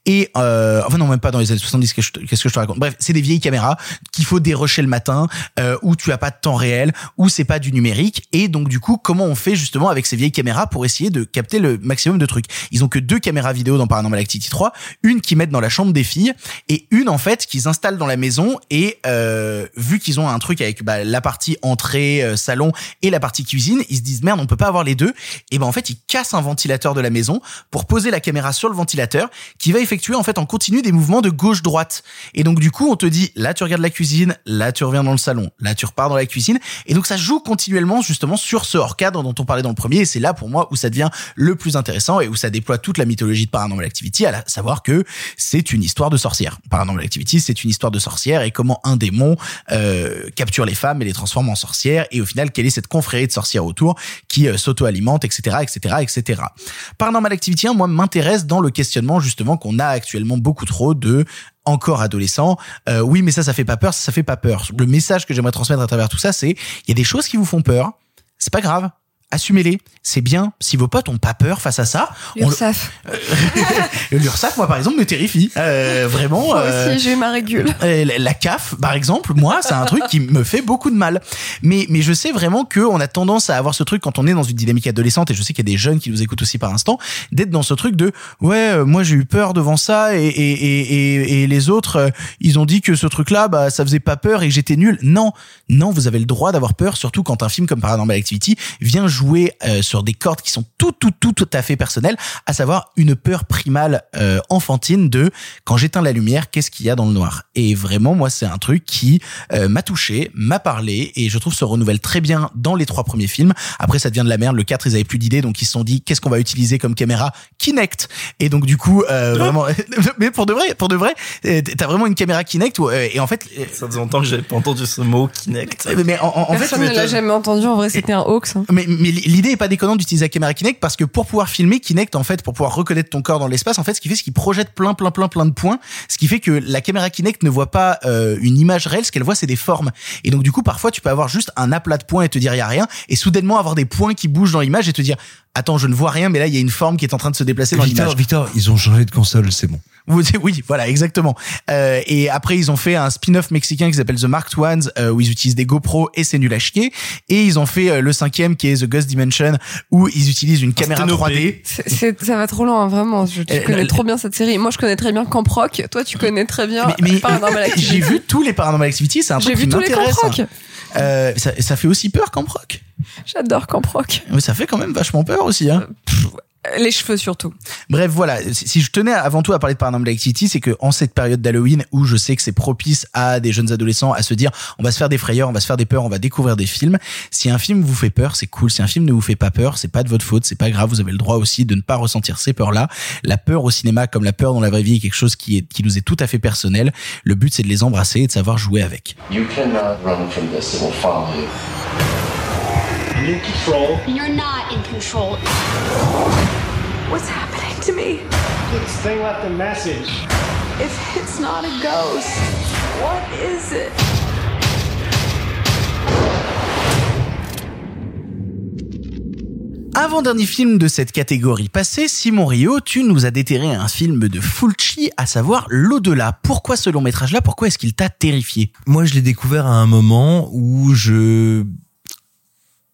Et euh, enfin non, même pas dans les années 70. Qu'est-ce que je te- qu'est-ce que je te raconte? Bref, c'est des vieilles caméras qu'il faut dérocher le matin, euh, où tu as pas de temps réel, où c'est pas du numérique. Et donc du coup, comment on fait justement avec ces vieilles caméras pour essayer de capter le maximum de trucs Ils ont que deux caméras vidéo dans Paranormal Activity 3, une qu'ils mettent dans la chambre des filles et une en fait qu'ils installent dans la maison. Et euh, vu qu'ils ont un truc avec bah, la partie entrée, euh, salon et la partie cuisine, ils se disent merde, on peut pas avoir les deux. Et ben en fait, ils cassent un ventilateur de la maison pour poser la caméra sur le ventilateur, qui va effectuer en fait en continu des mouvements de gauche-droite. Et donc du coup, on te dit là tu regardes la cuisine, là tu reviens dans le salon, là tu repars dans la cuisine. Et donc ça joue continuellement justement sur ce hors cadre dont on parlait dans le premier. Et c'est là pour moi où ça devient le plus intéressant et où ça déploie toute la mythologie de Paranormal Activity, à savoir que c'est une histoire de sorcière. Paranormal Activity, c'est une histoire de sorcière et comment un démon euh, capture les femmes et les transforme en sorcières. Et au final, quelle est cette confrérie de sorcières autour qui euh, s'auto-alimente, etc., etc., etc. Paranormal Activity 1, moi, m'intéresse dans le questionnement justement qu'on a actuellement beaucoup trop de encore adolescent. Euh, oui, mais ça, ça fait pas peur, ça, ça fait pas peur. Le message que j'aimerais transmettre à travers tout ça, c'est il y a des choses qui vous font peur. C'est pas grave. Assumez-les. C'est bien. Si vos potes ont pas peur face à ça, on le- L'URSSAF. (laughs) L'URSSAF, moi, par exemple, me terrifie. Euh, vraiment. Moi euh, aussi, j'ai ma régule. euh, la- CAF, par exemple, moi, c'est un truc qui me fait beaucoup de mal. Mais, mais je sais vraiment que on a tendance à avoir ce truc quand on est dans une dynamique adolescente, et je sais qu'il y a des jeunes qui nous écoutent aussi par instant, d'être dans ce truc de ouais, euh, moi j'ai eu peur devant ça, et, et, et, et, et les autres, euh, ils ont dit que ce truc-là, bah, ça faisait pas peur et que j'étais nul. Non, non, vous avez le droit d'avoir peur, surtout quand un film comme Paranormal Activity vient jouer euh, sur des cordes qui sont tout, tout, tout, tout à fait personnelles, à savoir une peur primale euh, enfantine de quand j'éteins la lumière, qu'est-ce qu'il y a dans le noir? Et vraiment, moi, c'est un truc qui euh, m'a touché, m'a parlé, et je trouve se renouvelle très bien dans les trois premiers films. Après, ça devient de la merde. Le 4, ils avaient plus d'idées, donc ils se sont dit, qu'est-ce qu'on va utiliser comme caméra? Kinect. Et donc, du coup, euh, vraiment, (laughs) mais pour de vrai, pour de vrai, euh, t'as vraiment une caméra Kinect, où, euh, et en fait, Ça faisait longtemps que j'avais pas entendu ce mot Kinect. mais en, en- en fait, Personne ne l'a jamais entendu. En vrai, c'était un hoax. hein. mais, mais l'idée est pas déconnante d'utiliser la caméra Kinect parce que pour pouvoir filmer Kinect, en fait, pour pouvoir reconnaître ton corps dans l'espace, en fait, ce qui fait, c'est qu'il projette plein, plein, plein, plein de points. Ce qui fait que la caméra Kinect ne voit pas euh, une image réelle, ce qu'elle voit, c'est des formes. Et donc, du coup, parfois, tu peux avoir juste un aplat de points et te dire il y a rien, et soudainement avoir des points qui bougent dans l'image et te dire attends, je ne vois rien, mais là il y a une forme qui est en train de se déplacer dans Victor, l'image. Victor, ils ont changé de console, c'est bon. Vous- Oui, voilà, exactement. Euh, et après, ils ont fait un spin-off mexicain qui s'appelle The Marked Ones, euh, où ils utilisent des GoPro et c'est nul à chier. Et ils ont fait euh, le cinquième qui est The Ghost Dimension, où ils utilisent une caméra 3D. C'est- c'est- ça va trop loin, vraiment. Je, tu Euh, connais trop bien cette série. Moi, je connais très bien Camp Rock. Toi, tu connais très bien Mais, mais, Paranormal (laughs) Activity. j'ai vu tous les Paranormal Activity, c'est un J'ai truc vu qui tous les Camp m'intéresse. Rock. Euh, ça, ça fait aussi peur Camp Rock. (laughs) J'adore Camp Rock. Mais ça fait quand même vachement peur aussi. Hein. Les cheveux surtout. Bref, voilà. Si si je tenais avant tout à parler de Paranormal Activity, c'est que en cette période d'Halloween où je sais que c'est propice à des jeunes adolescents à se dire, on va se faire des frayeurs, on va se faire des peurs, on va découvrir des films. Si un film vous fait peur, c'est cool. Si un film ne vous fait pas peur, c'est pas de votre faute, c'est pas grave. Vous avez le droit aussi de ne pas ressentir ces peurs-là. La peur au cinéma, comme la peur dans la vraie vie, est quelque chose qui est qui nous est tout à fait personnel. Le but, c'est de les embrasser et de savoir jouer avec. You I'm in control. You're not in control. What's happening to me? This thing left a message. If it's not a ghost, what is it? Avant-dernier film de cette catégorie passée, Simon Rio, tu nous as déterré un film de Fulci, à savoir L'au-delà. Pourquoi ce long métrage-là? Pourquoi est-ce qu'il t'a terrifié? Moi, je l'ai découvert à un moment où je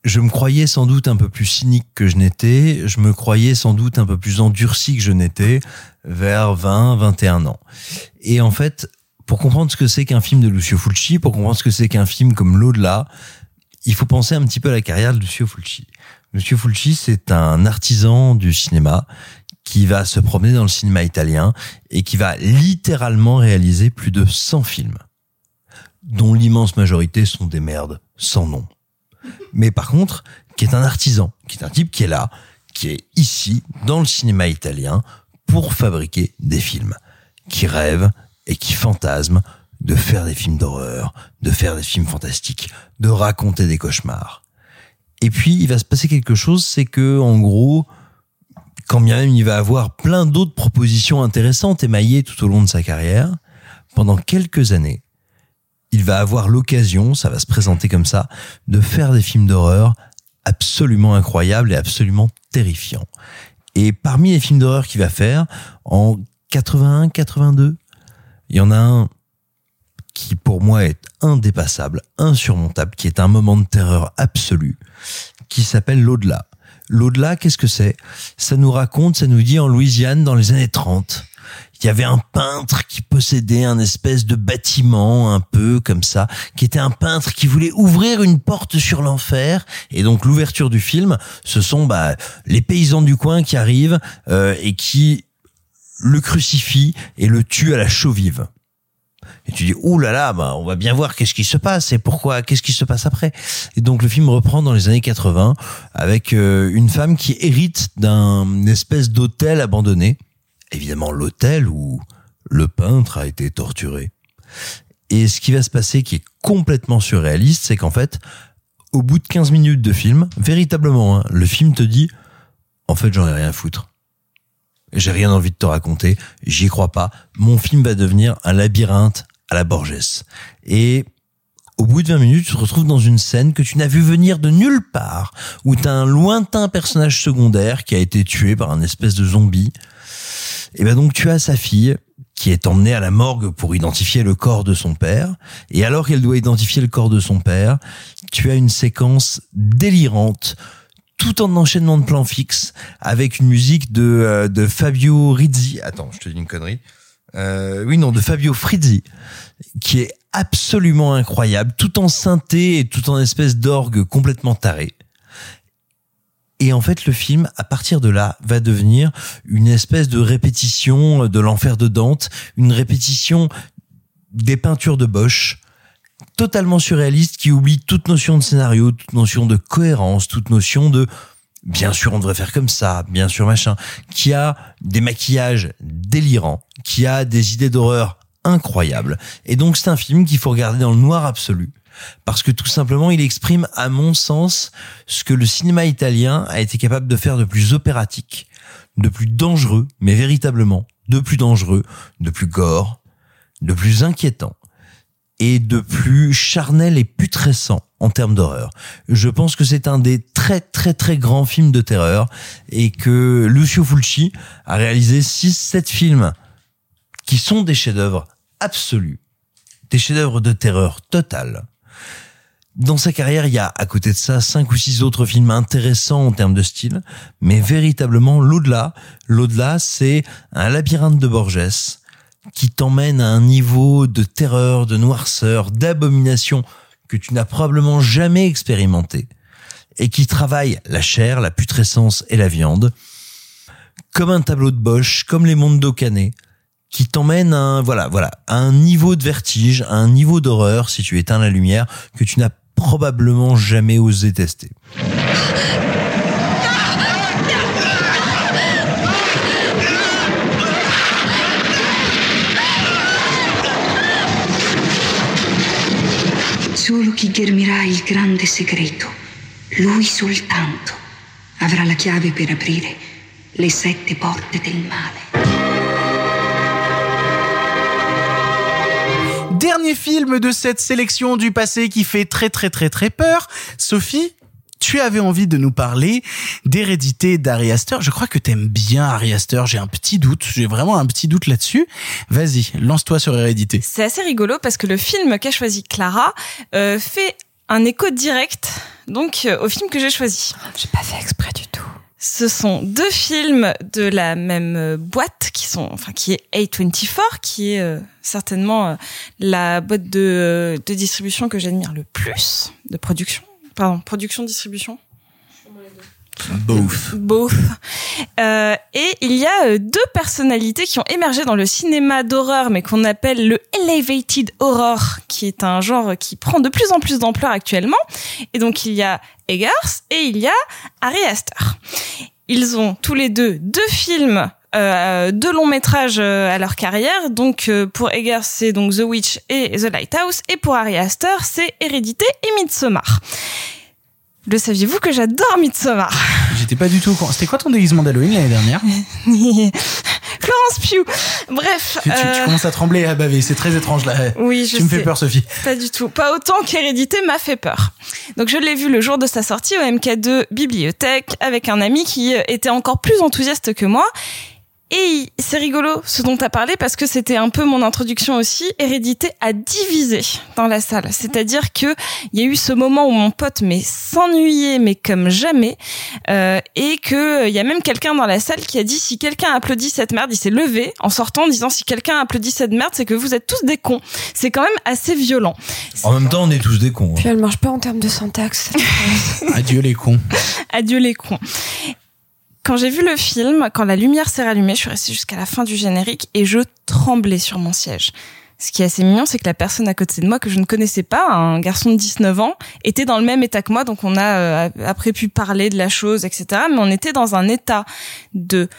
je me croyais sans doute un peu plus cynique que je n'étais, je me croyais sans doute un peu plus endurci que je n'étais vers 20, 21 ans. Et en fait, pour comprendre ce que c'est qu'un film de Lucio Fulci, pour comprendre ce que c'est qu'un film comme L'au-delà, il faut penser un petit peu à la carrière de Lucio Fulci. Lucio Fulci, c'est un artisan du cinéma qui va se promener dans le cinéma italien et qui va littéralement réaliser plus de 100 films, dont l'immense majorité sont des merdes sans nom. Mais par contre, qui est un artisan, qui est un type qui est là, qui est ici, dans le cinéma italien, pour fabriquer des films, qui rêve et qui fantasme de faire des films d'horreur, de faire des films fantastiques, de raconter des cauchemars. Et puis, il va se passer quelque chose, c'est que, en gros, quand bien même il va avoir plein d'autres propositions intéressantes émaillées tout au long de sa carrière, pendant quelques années, il va avoir l'occasion, ça va se présenter comme ça, de faire des films d'horreur absolument incroyables et absolument terrifiants. Et parmi les films d'horreur qu'il va faire, en 81, 82, il y en a un qui pour moi est indépassable, insurmontable, qui est un moment de terreur absolu, qui s'appelle L'au-delà. L'au-delà, qu'est-ce que c'est? Ça nous raconte, ça nous dit en Louisiane dans les années 30, il y avait un peintre qui possédait un espèce de bâtiment un peu comme ça, qui était un peintre qui voulait ouvrir une porte sur l'enfer. Et donc l'ouverture du film, ce sont bah, les paysans du coin qui arrivent euh, et qui le crucifient et le tuent à la chaux vive. Et tu dis, ouh là là, bah, on va bien voir qu'est-ce qui se passe et pourquoi, qu'est-ce qui se passe après? Et donc le film reprend dans les années 80 avec euh, une femme qui hérite d'un espèce d'hôtel abandonné. Évidemment l'hôtel où le peintre a été torturé. Et ce qui va se passer qui est complètement surréaliste, c'est qu'en fait, au bout de 15 minutes de film, véritablement, hein, le film te dit, en fait j'en ai rien à foutre. J'ai rien envie de te raconter, j'y crois pas. Mon film va devenir un labyrinthe à la Borges. Et au bout de 20 minutes, tu te retrouves dans une scène que tu n'as vu venir de nulle part, où tu as un lointain personnage secondaire qui a été tué par un espèce de zombie. Et ben donc tu as sa fille qui est emmenée à la morgue pour identifier le corps de son père. Et alors qu'elle doit identifier le corps de son père, tu as une séquence délirante tout en enchaînement de plans fixes avec une musique de, euh, de Fabio Rizzi. Attends, je te dis une connerie. Euh, oui, non, de Fabio Frizzi, qui est absolument incroyable, tout en synthé et tout en espèce d'orgue complètement taré. Et en fait, le film, à partir de là, va devenir une espèce de répétition de l'enfer de Dante, une répétition des peintures de Bosch, totalement surréaliste, qui oublie toute notion de scénario, toute notion de cohérence, toute notion de bien sûr on devrait faire comme ça, bien sûr machin, qui a des maquillages délirants, qui a des idées d'horreur incroyables. Et donc c'est un film qu'il faut regarder dans le noir absolu. Parce que tout simplement, il exprime, à mon sens, ce que le cinéma italien a été capable de faire de plus opératique, de plus dangereux, mais véritablement, de plus dangereux, de plus gore, de plus inquiétant. est de plus charnel et putrescent en termes d'horreur. Je pense que c'est un des très très très grands films de terreur et que Lucio Fulci a réalisé 6-7 films qui sont des chefs-d'œuvre absolus, des chefs-d'œuvre de terreur totale. Dans sa carrière, il y a à côté de ça cinq ou six autres films intéressants en termes de style, mais véritablement l'au-delà, l'au-delà, c'est un labyrinthe de Borges qui t'emmène à un niveau de terreur, de noirceur, d'abomination que tu n'as probablement jamais expérimenté et qui travaille la chair, la putrescence et la viande comme un tableau de Bosch, comme les mondes d'Okané, qui t'emmène à un, voilà, voilà, à un niveau de vertige, à un niveau d'horreur, si tu éteins la lumière, que tu n'as probablement jamais osé tester. Solo chi ghermirà il grande segreto, lui soltanto, avrà la chiave per aprire le sette porte del male. Dernier film de cette sélection du passé qui fait très très très très peur. Sophie, tu avais envie de nous parler d'hérédité d'Ari Aster. Je crois que t'aimes bien Ari Aster. J'ai un petit doute. J'ai vraiment un petit doute là-dessus. Vas-y, lance-toi sur hérédité. C'est assez rigolo parce que le film qu'a choisi Clara euh, fait un écho direct donc euh, au film que j'ai choisi. J'ai pas fait exprès du tout. Ce sont deux films de la même euh, boîte qui sont, enfin, qui est A24, qui est euh, certainement euh, la boîte de, de distribution que j'admire le plus, de production. Pardon, production, distribution. Both. Both. Euh, et il y a euh, deux personnalités qui ont émergé dans le cinéma d'horreur, mais qu'on appelle le elevated horror, qui est un genre qui prend de plus en plus d'ampleur actuellement. Et donc il y a Eggers et il y a Ari Aster. Ils ont tous les deux deux films euh, deux longs métrages euh, à leur carrière. Donc euh, pour Eggers, c'est donc The Witch et The Lighthouse, et pour Ari Aster, c'est Hérédité et Midsommar. Le saviez-vous que j'adore Midsommar? J'étais pas du tout au courant. C'était quoi ton déguisement d'Halloween l'année dernière? (laughs) Florence Pugh. Bref. tu, tu- tu euh, commences à trembler et à baver. C'est très étrange là. Oui, je Tu me fais peur, Sophie. Pas du tout. Pas autant qu'Hérédité m'a fait peur. Donc je l'ai vu le jour de sa sortie au MK2 Bibliothèque avec un ami qui était encore plus enthousiaste que moi. Et c'est rigolo ce dont tu as parlé parce que c'était un peu mon introduction aussi. Hérédité a divisé dans la salle. C'est-à-dire que il y a eu ce moment où mon pote mais s'ennuyait mais comme jamais euh, et que il y a même quelqu'un dans la salle qui a dit si quelqu'un applaudit cette merde, il s'est levé en sortant en disant si quelqu'un applaudit cette merde, c'est que vous êtes tous des cons. C'est quand même assez violent. En même temps, on est tous des cons. hein. Puis elle marche pas en termes de syntaxe. (laughs) Adieu les cons. Adieu les cons. Quand j'ai vu le film, quand la lumière s'est rallumée, je suis restée jusqu'à la fin du générique et je tremblais sur mon siège. Ce qui est assez mignon, c'est que la personne à côté de moi que je ne connaissais pas, un garçon de 19 ans, était dans le même état que moi, donc on a euh, après pu parler de la chose, etc. Mais on était dans un état de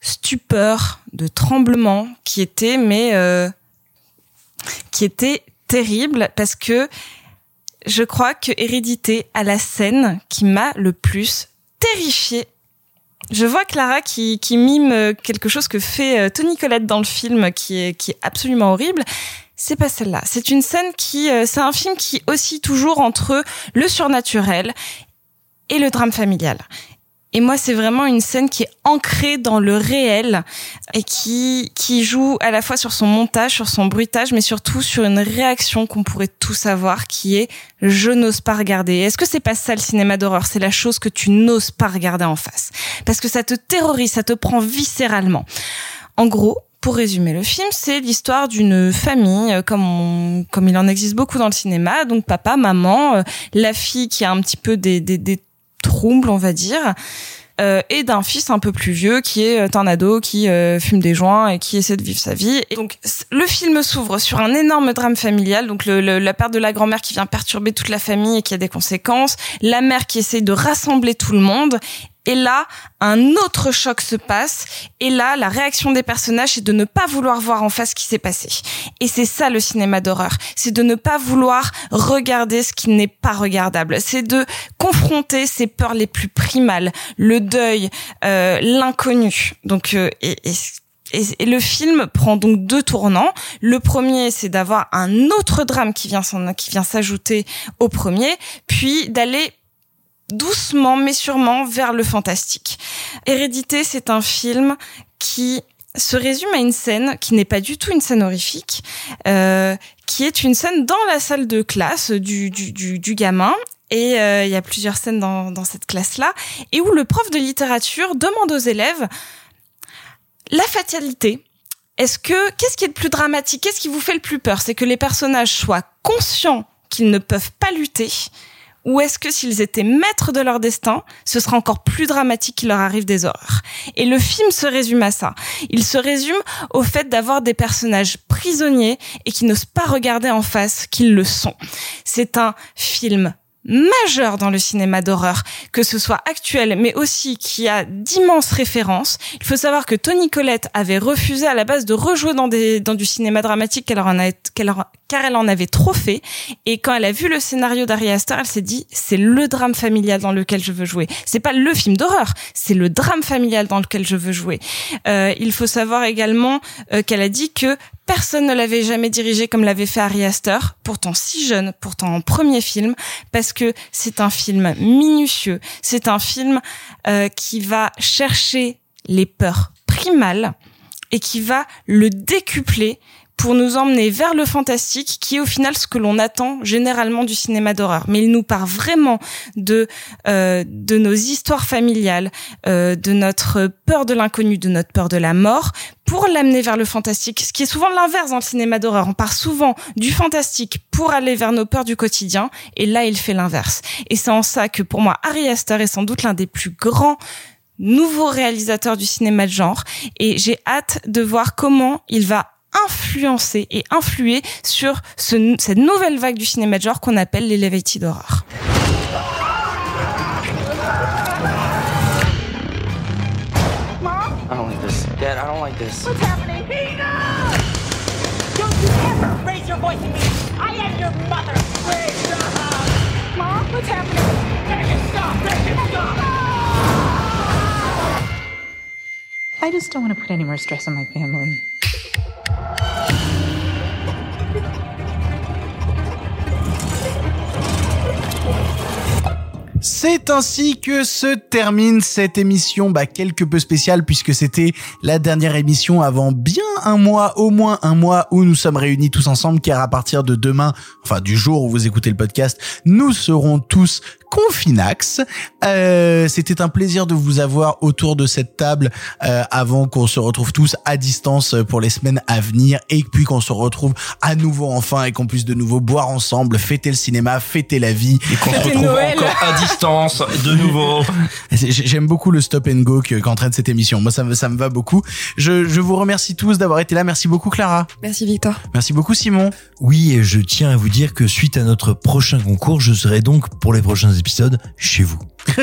stupeur, de tremblement, qui était mais euh, qui était terrible parce que je crois que Hérédité a la scène qui m'a le plus terrifiée. Je vois Clara qui, mime euh, quelque chose que fait euh, Tony Collette dans le film qui est, qui est absolument horrible. C'est pas celle-là. C'est une scène qui, euh, c'est un film qui oscille toujours entre le surnaturel et le drame familial. Et moi, c'est vraiment une scène qui est ancrée dans le réel et qui, qui joue à la fois sur son montage, sur son bruitage, mais surtout sur une réaction qu'on pourrait tous avoir qui est je n'ose pas regarder. Est-ce que c'est pas ça le cinéma d'horreur? C'est la chose que tu n'oses pas regarder en face. Parce que ça te terrorise, ça te prend viscéralement. En gros, pour résumer le film, c'est l'histoire d'une famille, euh, comme, on- comme il en existe beaucoup dans le cinéma. Donc papa, maman, euh, la fille qui a un petit peu des, des, des troubles, on va dire, euh, et d'un fils un peu plus vieux qui est euh, un ado qui euh, fume des joints et qui essaie de vivre sa vie. Et donc le film s'ouvre sur un énorme drame familial, donc la perte de la grand-mère qui vient perturber toute la famille et qui a des conséquences, la mère qui essaye de rassembler tout le monde. Et là, un autre choc se passe. Et là, la réaction des personnages, c'est de ne pas vouloir voir en face ce qui s'est passé. Et c'est ça le cinéma d'horreur. C'est de ne pas vouloir regarder ce qui n'est pas regardable. C'est de confronter ses peurs les plus primales, le deuil, euh, l'inconnu. Donc, euh, et, et et, le film prend donc deux tournants. Le premier, c'est d'avoir un autre drame qui vient qui vient s'ajouter au premier, puis d'aller doucement mais sûrement vers le fantastique. Hérédité, c'est un film qui se résume à une scène qui n'est pas du tout une scène horrifique, euh, qui est une scène dans la salle de classe du, du, du, du gamin. Et euh, il y a plusieurs scènes dans, dans cette classe-là, et où le prof de littérature demande aux élèves la fatalité. Est-ce que qu'est-ce qui est le plus dramatique? Qu'est-ce qui vous fait le plus peur? C'est que les personnages soient conscients qu'ils ne peuvent pas lutter ou est-ce que s'ils étaient maîtres de leur destin, ce sera encore plus dramatique qu'il leur arrive des horreurs? Et le film se résume à ça. Il se résume au fait d'avoir des personnages prisonniers et qui n'osent pas regarder en face qu'ils le sont. C'est un film majeur dans le cinéma d'horreur, que ce soit actuel, mais aussi qui a d'immenses références. Il faut savoir que Tony Collette avait refusé à la base de rejouer dans, des, dans du cinéma dramatique qu'elle en a, qu'elle car elle en avait trop fait. Et quand elle a vu le scénario d'Ari Aster, elle s'est dit, c'est le drame familial dans lequel je veux jouer. C'est pas le film d'horreur, c'est le drame familial dans lequel je veux jouer. Euh, il faut savoir également euh, qu'elle a dit que Personne ne l'avait jamais dirigé comme l'avait fait Ari Aster, pourtant si jeune, pourtant en premier film, parce que c'est un film minutieux, c'est un film euh, qui va chercher les peurs primales et qui va le décupler pour nous emmener vers le fantastique, qui est au final ce que l'on attend généralement du cinéma d'horreur. Mais il nous part vraiment de euh, de nos histoires familiales, euh, de notre peur de l'inconnu, de notre peur de la mort, pour l'amener vers le fantastique. Ce qui est souvent l'inverse dans le cinéma d'horreur. On part souvent du fantastique pour aller vers nos peurs du quotidien, et là il fait l'inverse. Et c'est en ça que pour moi, Ari Aster est sans doute l'un des plus grands nouveaux réalisateurs du cinéma de genre et j'ai hâte de voir comment il va influencer et influer sur ce- cette nouvelle vague du cinéma de genre qu'on appelle l'elevated horror. I don't like this. Dad, I don't like this. What's happening? Enough! Don't you ever raise your voice at me! I am your mother! Please stop! Mom, what's happening? I just don't want to put any more stress on my family. C'est ainsi que se termine cette émission, bah, quelque peu spéciale puisque c'était la dernière émission avant bien un mois, au moins un mois où nous sommes réunis tous ensemble car à partir de demain, enfin du jour où vous écoutez le podcast, nous serons tous confinax. Euh, c'était un plaisir de vous avoir autour de cette table euh, avant qu'on se retrouve tous à distance pour les semaines à venir et puis qu'on se retrouve à nouveau enfin et qu'on puisse de nouveau boire ensemble, fêter le cinéma, fêter la vie. Et qu'on se retrouve encore à distance de nouveau. J'aime beaucoup le stop and go que- qu'entraîne cette émission. Moi, ça me, ça me va beaucoup. Je, je vous remercie tous d'avoir été là. Merci beaucoup, Clara. Merci Victor. Merci beaucoup, Simon. Oui, et je tiens à vous dire que suite à notre prochain concours, je serai donc pour les prochains épisodes chez vous. (laughs)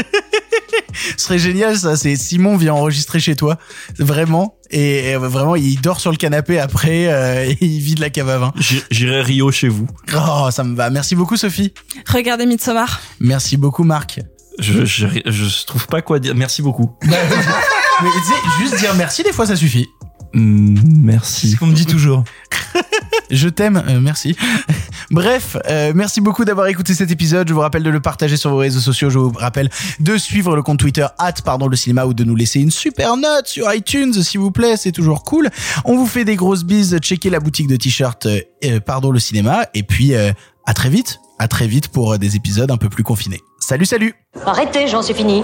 Ce serait génial, ça. C'est Simon vient enregistrer chez toi. Vraiment. Et euh, vraiment, il dort sur le canapé après euh, et il vide la cave à vin. J'irai Rio chez vous. Oh, ça me va. Merci beaucoup, Sophie. Regardez Midsommar. Merci beaucoup, Marc. Je, je, je trouve pas quoi dire. Merci beaucoup. (laughs) Mais tu sais, juste dire merci, des fois, ça suffit. Mm, merci. C'est qu'on me dit toujours. (laughs) Je t'aime, euh, merci. (laughs) Bref, euh, merci beaucoup d'avoir écouté cet épisode. Je vous rappelle de le partager sur vos réseaux sociaux. Je vous rappelle de suivre le compte Twitter at pardon le cinéma ou de nous laisser une super note sur iTunes, s'il vous plaît. C'est toujours cool. On vous fait des grosses bises. Checkez la boutique de t-shirts euh, pardon le cinéma. Et puis euh, à très vite. À très vite pour euh, des épisodes un peu plus confinés. Salut, salut. Arrêtez, j'en suis fini.